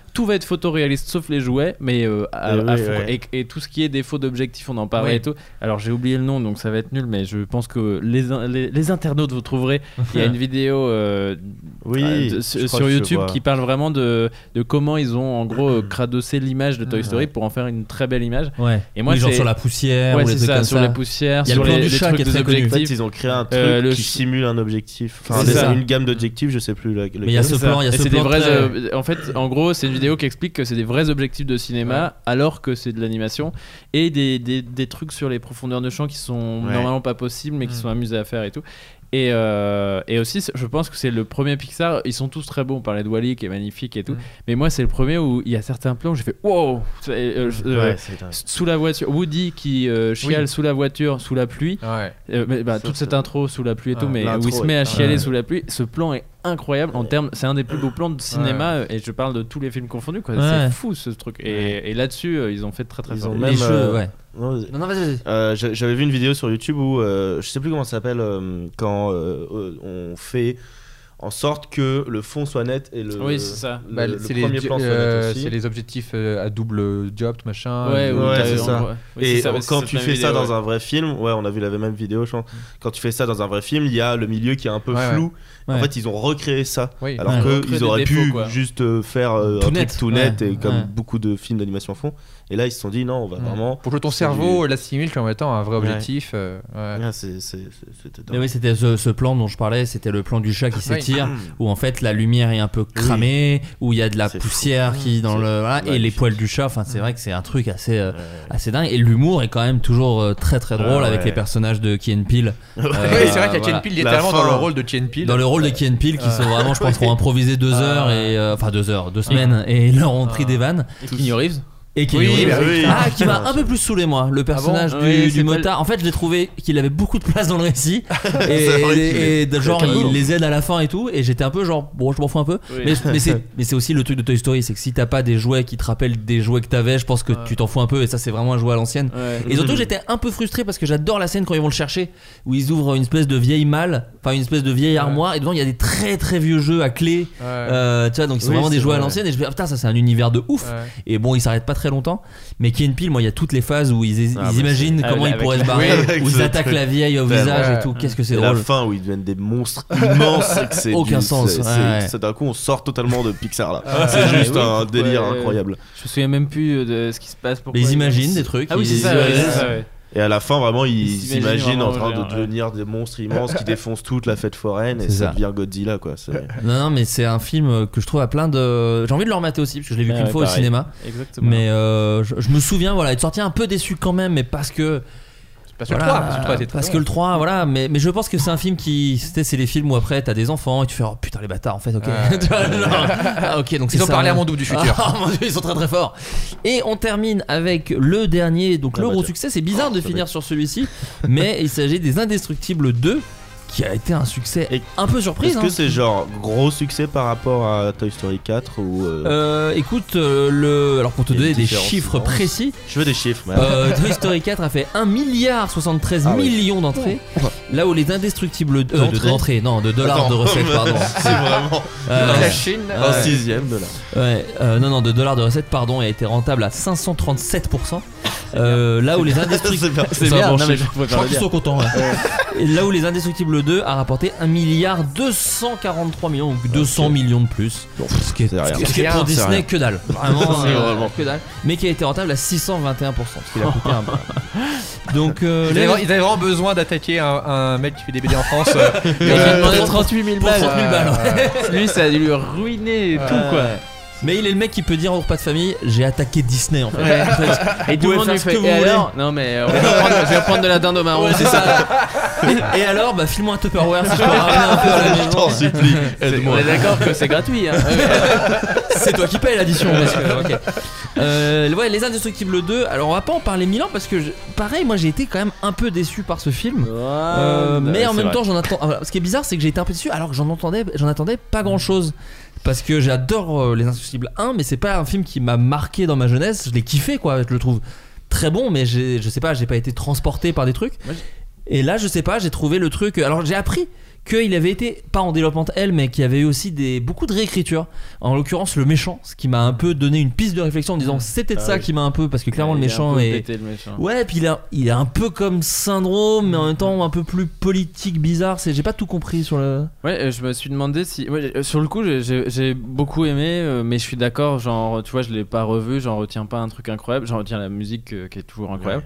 tout va être photoréaliste sauf les jouets, mais euh, à, fond. ouais. Et, et tout ce qui est défaut d'objectif, on en parlait Oui. et tout. Alors j'ai oublié le nom, donc ça va être nul, mais je pense que les, in- les, les internautes vous trouverez. Il y a une vidéo euh, Oui, euh, de- sur YouTube qui parle vraiment de, de comment ils ont en gros cradossé l'image de Toy Story pour en faire une très belle image. Ouais. Et moi, Oui, genre sur la poussière Ouais, ou les ça, comme sur ça. les poussières, Il y a sur le plan les, du les chat trucs qui est des très connu. En fait, ils ont créé un truc Euh, qui ch- simule un objectif. Enfin, une gamme d'objectifs, je sais plus. Mais il y a ce plan, il y a ce plan en fait, en gros, c'est une vidéo qui explique que c'est des vrais objectifs de cinéma, alors que c'est de l'animation, et des, des, des trucs sur les profondeurs de champ qui sont Ouais. normalement pas possibles, mais qui Mm. sont amusés à faire et tout. Et, euh, et aussi, je pense que c'est le premier Pixar. Ils sont tous très bons. On parlait de Wally qui est magnifique et tout. Mm. Mais moi, c'est le premier où il y a certains plans où j'ai fait wow euh, euh, Ouais, c'est dingue. Sous la voiture, Woody qui euh, chiale Oui. sous la voiture, sous la pluie. Ouais. Euh, mais, bah, toute cette intro sous la pluie et tout, Ouais, mais où il se met à chialer Ouais. sous la pluie, ce plan est incroyable en termes. C'est un des plus beaux plans de cinéma euh, et je parle de tous les films confondus. Quoi. Ouais. C'est fou ce truc. Et, et là-dessus, euh, ils ont fait très très Ils fort. ont Les même, cheveux, euh, ouais. Non, vas-y. Non, non, vas-y, vas-y. Euh, j'a- J'avais vu une vidéo sur YouTube où euh, je sais plus comment ça s'appelle euh, quand on fait en sorte que le fond soit net et le, Oui, c'est ça. le, Bah, le premier les, plan soit euh, net aussi. c'est les objectifs à double job, tout machin. Ouais, ou ouais, c'est ça. Oui, Et ça, quand tu fais ça dans ouais. un vrai film, ouais, on a vu la même vidéo, je pense. Quand tu fais ça dans un vrai film, il y a le milieu qui est un peu Ouais, flou. En fait, ils ont recréé ça. Oui. Alors Ouais. que Recréer ils des auraient défauts, pu quoi. juste euh, faire euh, Tout un net, truc tout net ouais, et comme ouais. beaucoup de films d'animation font. Et là, ils se sont dit non, on va Mm. vraiment. Pour que ton cerveau du- l'assimile comme étant un vrai Ouais. objectif. euh, ouais. Ah, c'est- c'est- c'est- C'était Mais dingue. oui, c'était ce, ce plan dont je parlais, c'était le plan du chat qui s'étire, où en fait la lumière est un peu cramée, où il y a de la C'est fou. poussière qui dans le voilà, et les poils du chat. Enfin, c'est vrai que c'est un truc assez euh, Ouais. assez dingue. Et l'humour est quand même toujours euh, très très drôle Ah avec ouais. les personnages de Key. Oui, c'est vrai qu'il y a. Ken Peel littéralement dans le rôle de Ken Peel. Dans le rôle de Key and Peele qui sont vraiment, je pense, ont improvisé deux Ah. heures et enfin deux heures, deux semaines et leur ont pris Ah. des vannes. Et Keanu Reeves Et Keanu Oui, bah oui. Ah, qui m'a un peu plus saoulé moi, le personnage bon du, Oui, du c'est pas motard. En fait, je l'ai trouvé qu'il avait beaucoup de place dans le récit et, C'est genre il les aide à la fin et tout. Et j'étais un peu genre bon, je m'en fous un peu. Mais, mais c'est c'est aussi le truc de Toy Story, c'est que si t'as pas des jouets qui te rappellent des jouets que t'avais, je pense que Ouais. tu t'en fous un peu. Et ça, c'est vraiment un jouet à l'ancienne. Ouais. Et surtout, j'étais un peu frustré parce que j'adore la scène quand ils vont le chercher, où ils ouvrent une espèce de vieille malle, enfin une espèce de vieille armoire, et dedans il y a des très très vieux jeux à clé. Euh, tu vois, donc ils sont Oui, vraiment des c'est jouets à l'ancienne. Et je me dis, ah, putain, ça c'est un univers de ouf. Et bon, il s'arrête pas très longtemps. Mais Key and Peele, moi, il y a toutes les phases où ils, Ah, imaginent comment ils pourraient se barrer, Oui, où ils attaquent truc. la vieille au visage et tout. Qu'est-ce que c'est Et la drôle. fin où ils deviennent des monstres immenses, c'est Aucun du- sens, c'est- d'un coup on sort totalement de Pixar là. Ah, c'est juste un délire ouais. incroyable. Je me souviens même plus euh, de ce qui se passe. Ils imaginent des trucs. Ah oui, c'est ça. Et à la fin, vraiment, ils s'imaginent en train de ouais. devenir des monstres immenses qui défoncent toute la fête foraine et ça ça. devient Godzilla quoi. Non, non, mais c'est un film que je trouve à plein de. J'ai envie de le remater aussi parce que je l'ai vu Ah qu'une ouais, fois au cinéma. Exactement. Mais euh, je, je me souviens, voilà, être sorti un peu déçu quand même, mais parce que. Pas sur le Voilà, 3, parce que le 3 était très parce bon. que le 3, voilà, mais, mais je pense que c'est un film qui. c'était- C'est les films où après t'as des enfants et tu fais oh putain les bâtards en fait, ok. Ouais. Tu vois, genre, ah, ok, donc c'est Ils ont ça. parlé à mon double du futur. Ah, mon Dieu, ils sont très très forts. Et on termine avec le dernier, donc le gros succès. C'est bizarre Oh, de finir sur celui-ci, mais il s'agit des Indestructibles 2 qui a été un succès Et un peu surprise. Est-ce hein. que c'est genre gros succès par rapport à Toy Story 4 ou euh, Euh, écoute, euh, le... alors pour te donner des chiffres précis, Je veux des chiffres. mais- euh, Toy Story 4 a fait 1 milliard 73 Ah oui. millions d'entrées, là où les Indestructibles euh, de- D'entrées non, de dollars Attends, de recettes, pardon. c'est vraiment Euh, La Chine. Un sixième de là. Ouais, euh, non, non, de dollars de recettes, pardon, et a été rentable à 537%. Euh, là où les indestructibles. Bon, sont contents. ouais. Et là où Les Indestructibles 2 a rapporté 1 milliard 243 millions, donc 200 millions de plus. ce qui est, C'est rien. ce qui est pour Disney rien. que dalle. Vraiment, euh, vraiment- que dalle. Mais qui a été rentable à 621%, ce qui a coûté un peu. Donc, euh, Ils avaient, ils avaient vraiment besoin d'attaquer un, un mec qui fait des BD en France. euh, Il a euh, demandé 38 000 pour balles. 30 000 balles, ouais. Lui, ça a dû lui ruiner tout, quoi. Mais il est le mec qui peut dire au repas de famille J'ai attaqué Disney en fait. Et tout le monde lui fait. Et alors Non, mais euh, on va prendre- je vais prendre de la dinde au marron. Ouais, c'est ça. et, et alors, bah, file-moi un Tupperware si je peux ramener un peu à la maison. T'en supplie, aide-moi. On est d'accord que c'est gratuit. Hein. C'est toi qui paye l'addition. parce que, ok. Euh, ouais, Les Indestructibles 2. Alors, on va pas en parler mille ans parce que, je- pareil, moi j'ai été quand même un peu déçu par ce film. Euh, mais en même temps, j'en attends. ah, Ce qui est bizarre, c'est que j'ai été un peu déçu alors que j'en entendais, j'en attendais pas grand chose. Parce que j'adore euh, Les Indestructibles 1, mais c'est pas un film qui m'a marqué dans ma jeunesse. Je l'ai kiffé, quoi. Je le trouve très bon, mais je sais pas, j'ai pas été transporté par des trucs. Et là, je sais pas, j'ai trouvé le truc. Alors, j'ai appris qu'il avait été, pas en développement L, mais qu'il y avait eu aussi des, beaucoup de réécriture. En l'occurrence, le méchant, ce qui m'a un peu donné une piste de réflexion en disant c'est peut-être Ah ça oui. qui m'a un peu. Parce que clairement, le est un méchant est. pété, le méchant. Ouais, puis il est, il un peu comme syndrome, mais en même temps un peu plus politique, bizarre. C'est, j'ai pas tout compris sur le. Ouais, euh, je me suis demandé si. ouais, euh, sur le coup, j'ai- beaucoup aimé, euh, mais je suis d'accord. Genre, tu vois, je l'ai pas revu, j'en retiens pas un truc incroyable. J'en retiens la musique qui est toujours incroyable.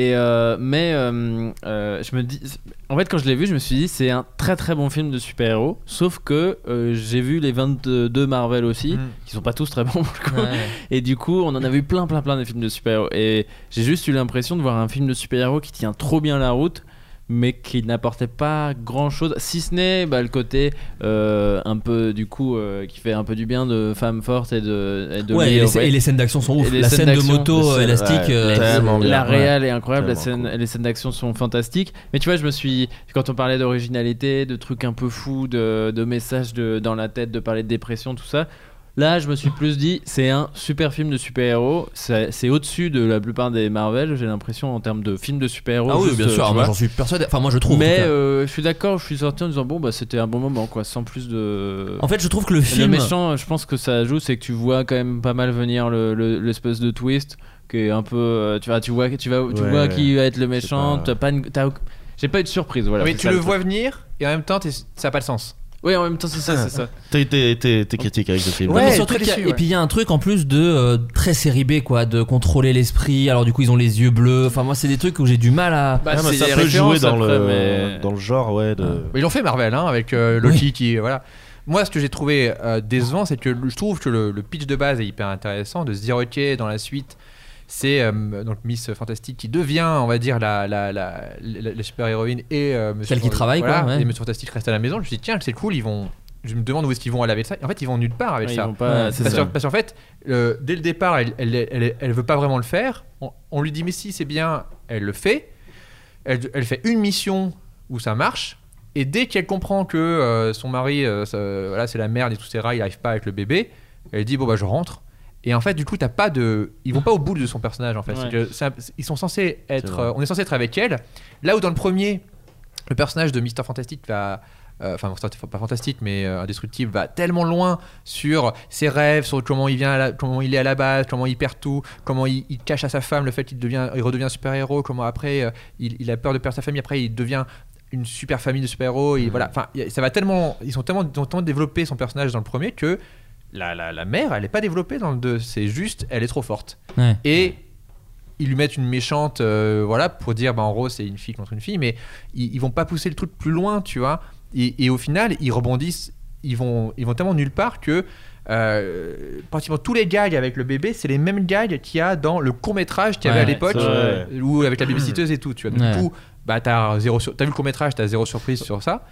Et euh, mais euh, euh, je me dis, en fait, quand je l'ai vu, je me suis dit, c'est un très très bon film de super-héros. Sauf que j'ai vu les 22 Marvel aussi, Mm. qui sont pas tous très bons pour le coup. Et du coup, on en a vu plein, plein, plein de films de super-héros. Et j'ai juste eu l'impression de voir un film de super-héros qui tient trop bien la route, mais qui n'apportait pas grand-chose, si ce n'est bah, le côté euh, un peu, du coup, euh, qui fait un peu du bien de femme forte et de, et de ouais, et les, Wade. et les scènes d'action sont ouf. La scène de moto élastique. ouais, euh, bien. la ouais. réal est incroyable, la scène, les scènes d'action sont fantastiques. Mais tu vois, je me suis, quand on parlait d'originalité, de trucs un peu fous, de, de messages de, dans la tête, de parler de dépression, tout ça. Là, je me suis plus dit, c'est un super film de super-héros. C'est c'est au-dessus de la plupart des Marvel, j'ai l'impression, en termes de films de super-héros. Ah oui, bien euh, sûr. j'en suis persuadé. Enfin, moi, je trouve. Mais euh, je suis d'accord, je suis sorti en disant, bon, bah c'était un bon moment, quoi, sans plus de. En fait, je trouve que le Le film. méchant, je pense que ça joue, c'est que tu vois quand même pas mal venir le- le- l'espèce de twist qui est un peu, euh, tu vois, tu vois, tu vas, tu Ouais, vois qui va être le méchant. pas- T'as pas, une- t'as- j'ai pas eu de surprise, voilà. mais tu ça le truc. vois venir et en même temps, t'es- ça n'a pas de sens. Oui, en même temps, c'est ça, c'est ça. T'es- T'es t'es- t'es critique avec ce film. Ouais, surtout y a- déçu, Et puis il y a un truc en plus de euh, très série B quoi, de contrôler l'esprit. Alors du coup ils ont les yeux bleus. Enfin moi c'est des trucs où j'ai du mal à. Bah, Ah, mais c'est ça peut jouer dans après, le, mais- dans le genre, ouais. De... Mais ils l'ont fait Marvel hein, avec euh, Loki qui voilà. Moi, ce que j'ai trouvé euh, décevant, c'est que je trouve que le, le pitch de base est hyper intéressant de se dire ok dans la suite. C'est euh, donc Miss Fantastique qui devient, on va dire, la, la, la, la- la super-héroïne et euh, Monsieur Celle qui travaille, quoi, ouais. Et Monsieur Fantastique reste à la maison. Je me suis dit, tiens, c'est cool, ils vont. Je me demande où est-ce qu'ils vont aller avec ça. En fait, ils vont nulle part avec Ouais, ils ça. vont pas- Ouais, c'est Parce ça. qu'en- parce qu'en fait, euh, dès le départ, elle, elle, elle, elle veut pas vraiment le faire. On, on lui dit, mais si, c'est bien, elle le fait. Elle, elle fait une mission où ça marche. Et dès qu'elle comprend que euh, son mari, euh, ça- voilà, c'est la merde et tout, etc., il arrive pas avec le bébé, elle dit, bon, bah, je rentre. Et en fait, du coup, t'as pas de. Ils vont pas au bout de son personnage, en fait. Ouais. C'est que ça- ils sont censés être. euh, on est censé être avec elle. Là où dans le premier, le personnage de Mister Fantastic va. euh, Enfin, pas fantastique, mais euh, indestructible, va tellement loin sur ses rêves, sur comment il vient, à la- comment il est à la base, comment il perd tout, comment il, il cache à sa femme le fait qu'il devient, il redevient super héros, comment après euh, il, il a peur de perdre sa famille, après il devient une super famille de super héros. Et voilà, enfin, ça va tellement, ils sont tellement, ils ont tellement développé son personnage dans le premier que la, la, la mère, elle est pas développée dans le 2. C'est juste, elle est trop forte. Ouais. Et ils lui mettent une méchante, euh, voilà, pour dire, bah, en gros, c'est une fille contre une fille, mais ils, ils vont pas pousser le truc plus loin, tu vois. Et, et au final, ils rebondissent, ils vont, ils vont tellement nulle part que euh, pratiquement tous les gags avec le bébé, c'est les mêmes gags qu'il y a dans le court métrage qu'il y avait Ouais, à l'époque, ou avec la babysitteuse et tout, tu vois. Du Ouais. coup, bah, t'as zéro sur- t'as vu le court métrage, t'as zéro surprise sur ça.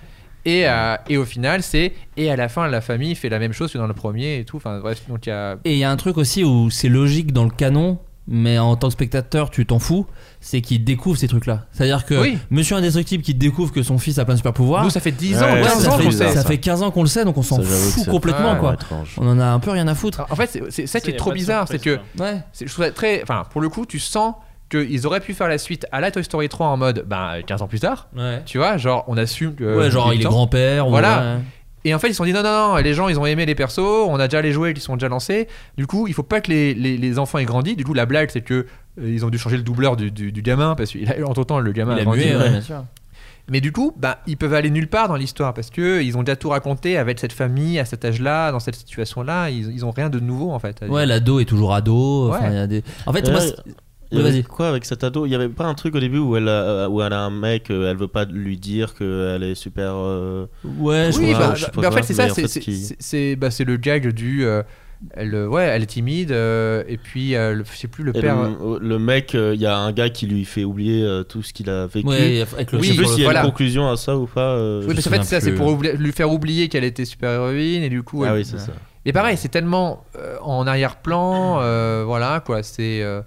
Et, euh, et au final, c'est. Et à la fin, la famille fait la même chose que dans le premier et tout. Enfin, bref, donc il y a. Et il y a un truc aussi où c'est logique dans le canon, mais en tant que spectateur, tu t'en fous, c'est qu'il découvre ces trucs-là. C'est-à-dire que Oui. Monsieur Indestructible qui découvre que son fils a plein de super pouvoirs, Nous, ça fait 10 Ouais, ans, ouais, 15 ça, ans fait, qu'on sait. ça fait 15 ans qu'on le sait, donc on s'en fout complètement Ouais, quoi. Étrange. On en a un peu rien à foutre. En fait, c'est c'est ça qui est trop bizarre, c'est que Ouais. c'est- je trouve ça très. Enfin, pour le coup, tu sens qu'ils auraient pu faire la suite à la Toy Story 3 en mode ben, 15 ans plus tard. Ouais. Tu vois, genre, on assume que. ouais, genre il est grand-père. Voilà. ouais. Et en fait, ils se sont dit non, non, non, les gens, ils ont aimé les persos, on a déjà les jouets qui sont déjà lancés. Du coup, il faut pas que les, les, les enfants aient grandi. Du coup, la blague, c'est que euh, ils ont dû changer le doubleur du, du, du gamin parce qu'entre temps, le gamin Il a a grandi. mué, ouais, bien sûr. Mais du coup, bah, ils peuvent aller nulle part dans l'histoire parce que ils ont déjà tout raconté avec cette famille à cet âge-là, dans cette situation-là. Ils, ils ont rien de nouveau en fait. Ouais, l'ado est toujours ado. enfin, Ouais. il y a des... En fait, Euh, moi, il c'est- y avait Vas-y. quoi avec cet ado? Il y avait pas un truc au début où elle a, où elle a un mec, euh, elle veut pas lui dire qu'elle est super. euh, ouais, je Oui, bah, je pas mais en fait, c'est ça, c'est- fait, c'est qui- c'est- c'est bah, c'est le gag du. euh, elle, ouais, elle est timide, euh, et puis euh, le- je sais plus, le et père. le, le mec, euh, il y a un gars qui lui fait oublier euh, tout ce qu'il a vécu. Ouais, avec le je Oui, sais plus s'il y a voilà. une conclusion à ça ou pas. euh, oui, je parce qu'en fait, c'est ça, c'est pour oubli- lui faire oublier qu'elle était super héroïne, et du coup. Ah elle- oui, c'est ça. Et pareil, c'est tellement euh, en arrière-plan, euh, voilà quoi. C'est euh,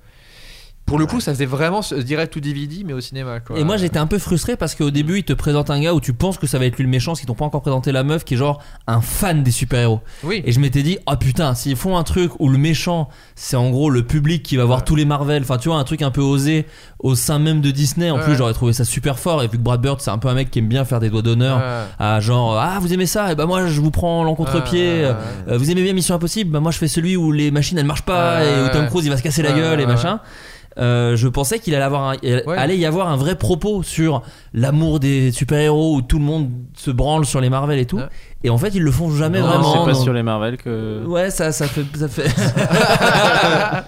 pour le coup, ça faisait vraiment ce direct to DVD, mais au cinéma quoi. Et moi j'étais un peu frustré parce qu'au début ils te présentent un gars où tu penses que ça va être lui le méchant, parce qu'ils t'ont pas encore présenté la meuf qui est genre un fan des super-héros. Oui. Et je m'étais dit, oh putain, s'ils font un truc où le méchant c'est en gros le public qui va voir Ouais. tous les Marvel, enfin tu vois, un truc un peu osé au sein même de Disney, en Ouais. plus j'aurais trouvé ça super fort. Et vu que Brad Bird c'est un peu un mec qui aime bien faire des doigts d'honneur à genre, ah vous aimez ça, et bah moi je vous prends l'encontre-pied. Euh, vous aimez bien Mission Impossible? Bah moi je fais celui où les machines elles marchent pas et où Tom. Cruise il va se casser la gueule et machin. Euh, je pensais qu'il allait, avoir un- il Ouais. allait y avoir un vrai propos sur l'amour des super-héros où tout le monde se branle sur les Marvel et tout. Ouais. Et en fait, ils le font jamais Non, vraiment. c'est pas non. sur les Marvel que. Ouais, ça, ça fait. Ça fait...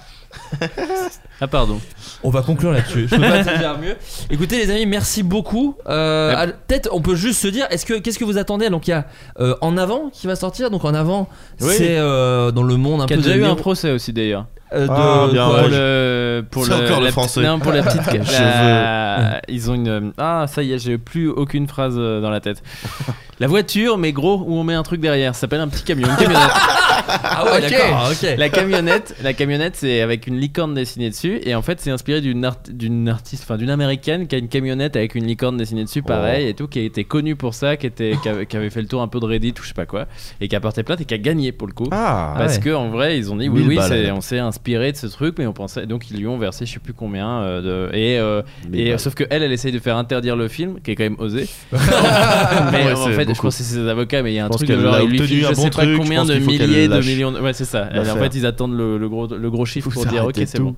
Ah, pardon. On va conclure là-dessus. Je peux pas te dire mieux. Écoutez, les amis, merci beaucoup. Euh, Peut-être, on peut juste se dire, est-ce que qu'est-ce que vous attendez? Donc il y a euh, En avant qui va sortir. Donc En avant, Oui. c'est euh, dans le monde un Qui a peu déjà de eu un procès aussi d'ailleurs. Euh, de Ah, bien, pour ouais, le pour C'est le, encore le la français. non pour la petite la- ils ont une ah ça y est j'ai plus aucune phrase euh, dans la tête la voiture mais gros où on met un truc derrière ça s'appelle un petit camion une camionnette Ah ouais, Ok. d'accord. Ok. la camionnette la camionnette c'est avec une licorne dessinée dessus et en fait c'est inspiré d'une art- d'une artiste enfin d'une américaine qui a une camionnette avec une licorne dessinée dessus pareil et tout qui a été connue pour ça qui était qui avait, qui avait fait le tour un peu de Reddit ou je sais pas quoi et qui a porté plainte et qui a gagné pour le coup Ah, parce ouais. que en vrai ils ont dit oui 1000 oui on s'est inspiré de ce truc mais on pensait donc ils lui ont versé je sais plus combien euh, de et, euh, 1000 et balles. sauf que elle elle essaye de faire interdire le film qui est quand même osé. Mais Ouais, en fait je pense que c'est ses avocats mais il y a un Je truc de genre a il lui je bon sais pas truc, combien de milliers de millions de- ouais c'est ça. Elle, en fait ils attendent le, le gros le gros chiffre Faut pour dire ok c'est bon.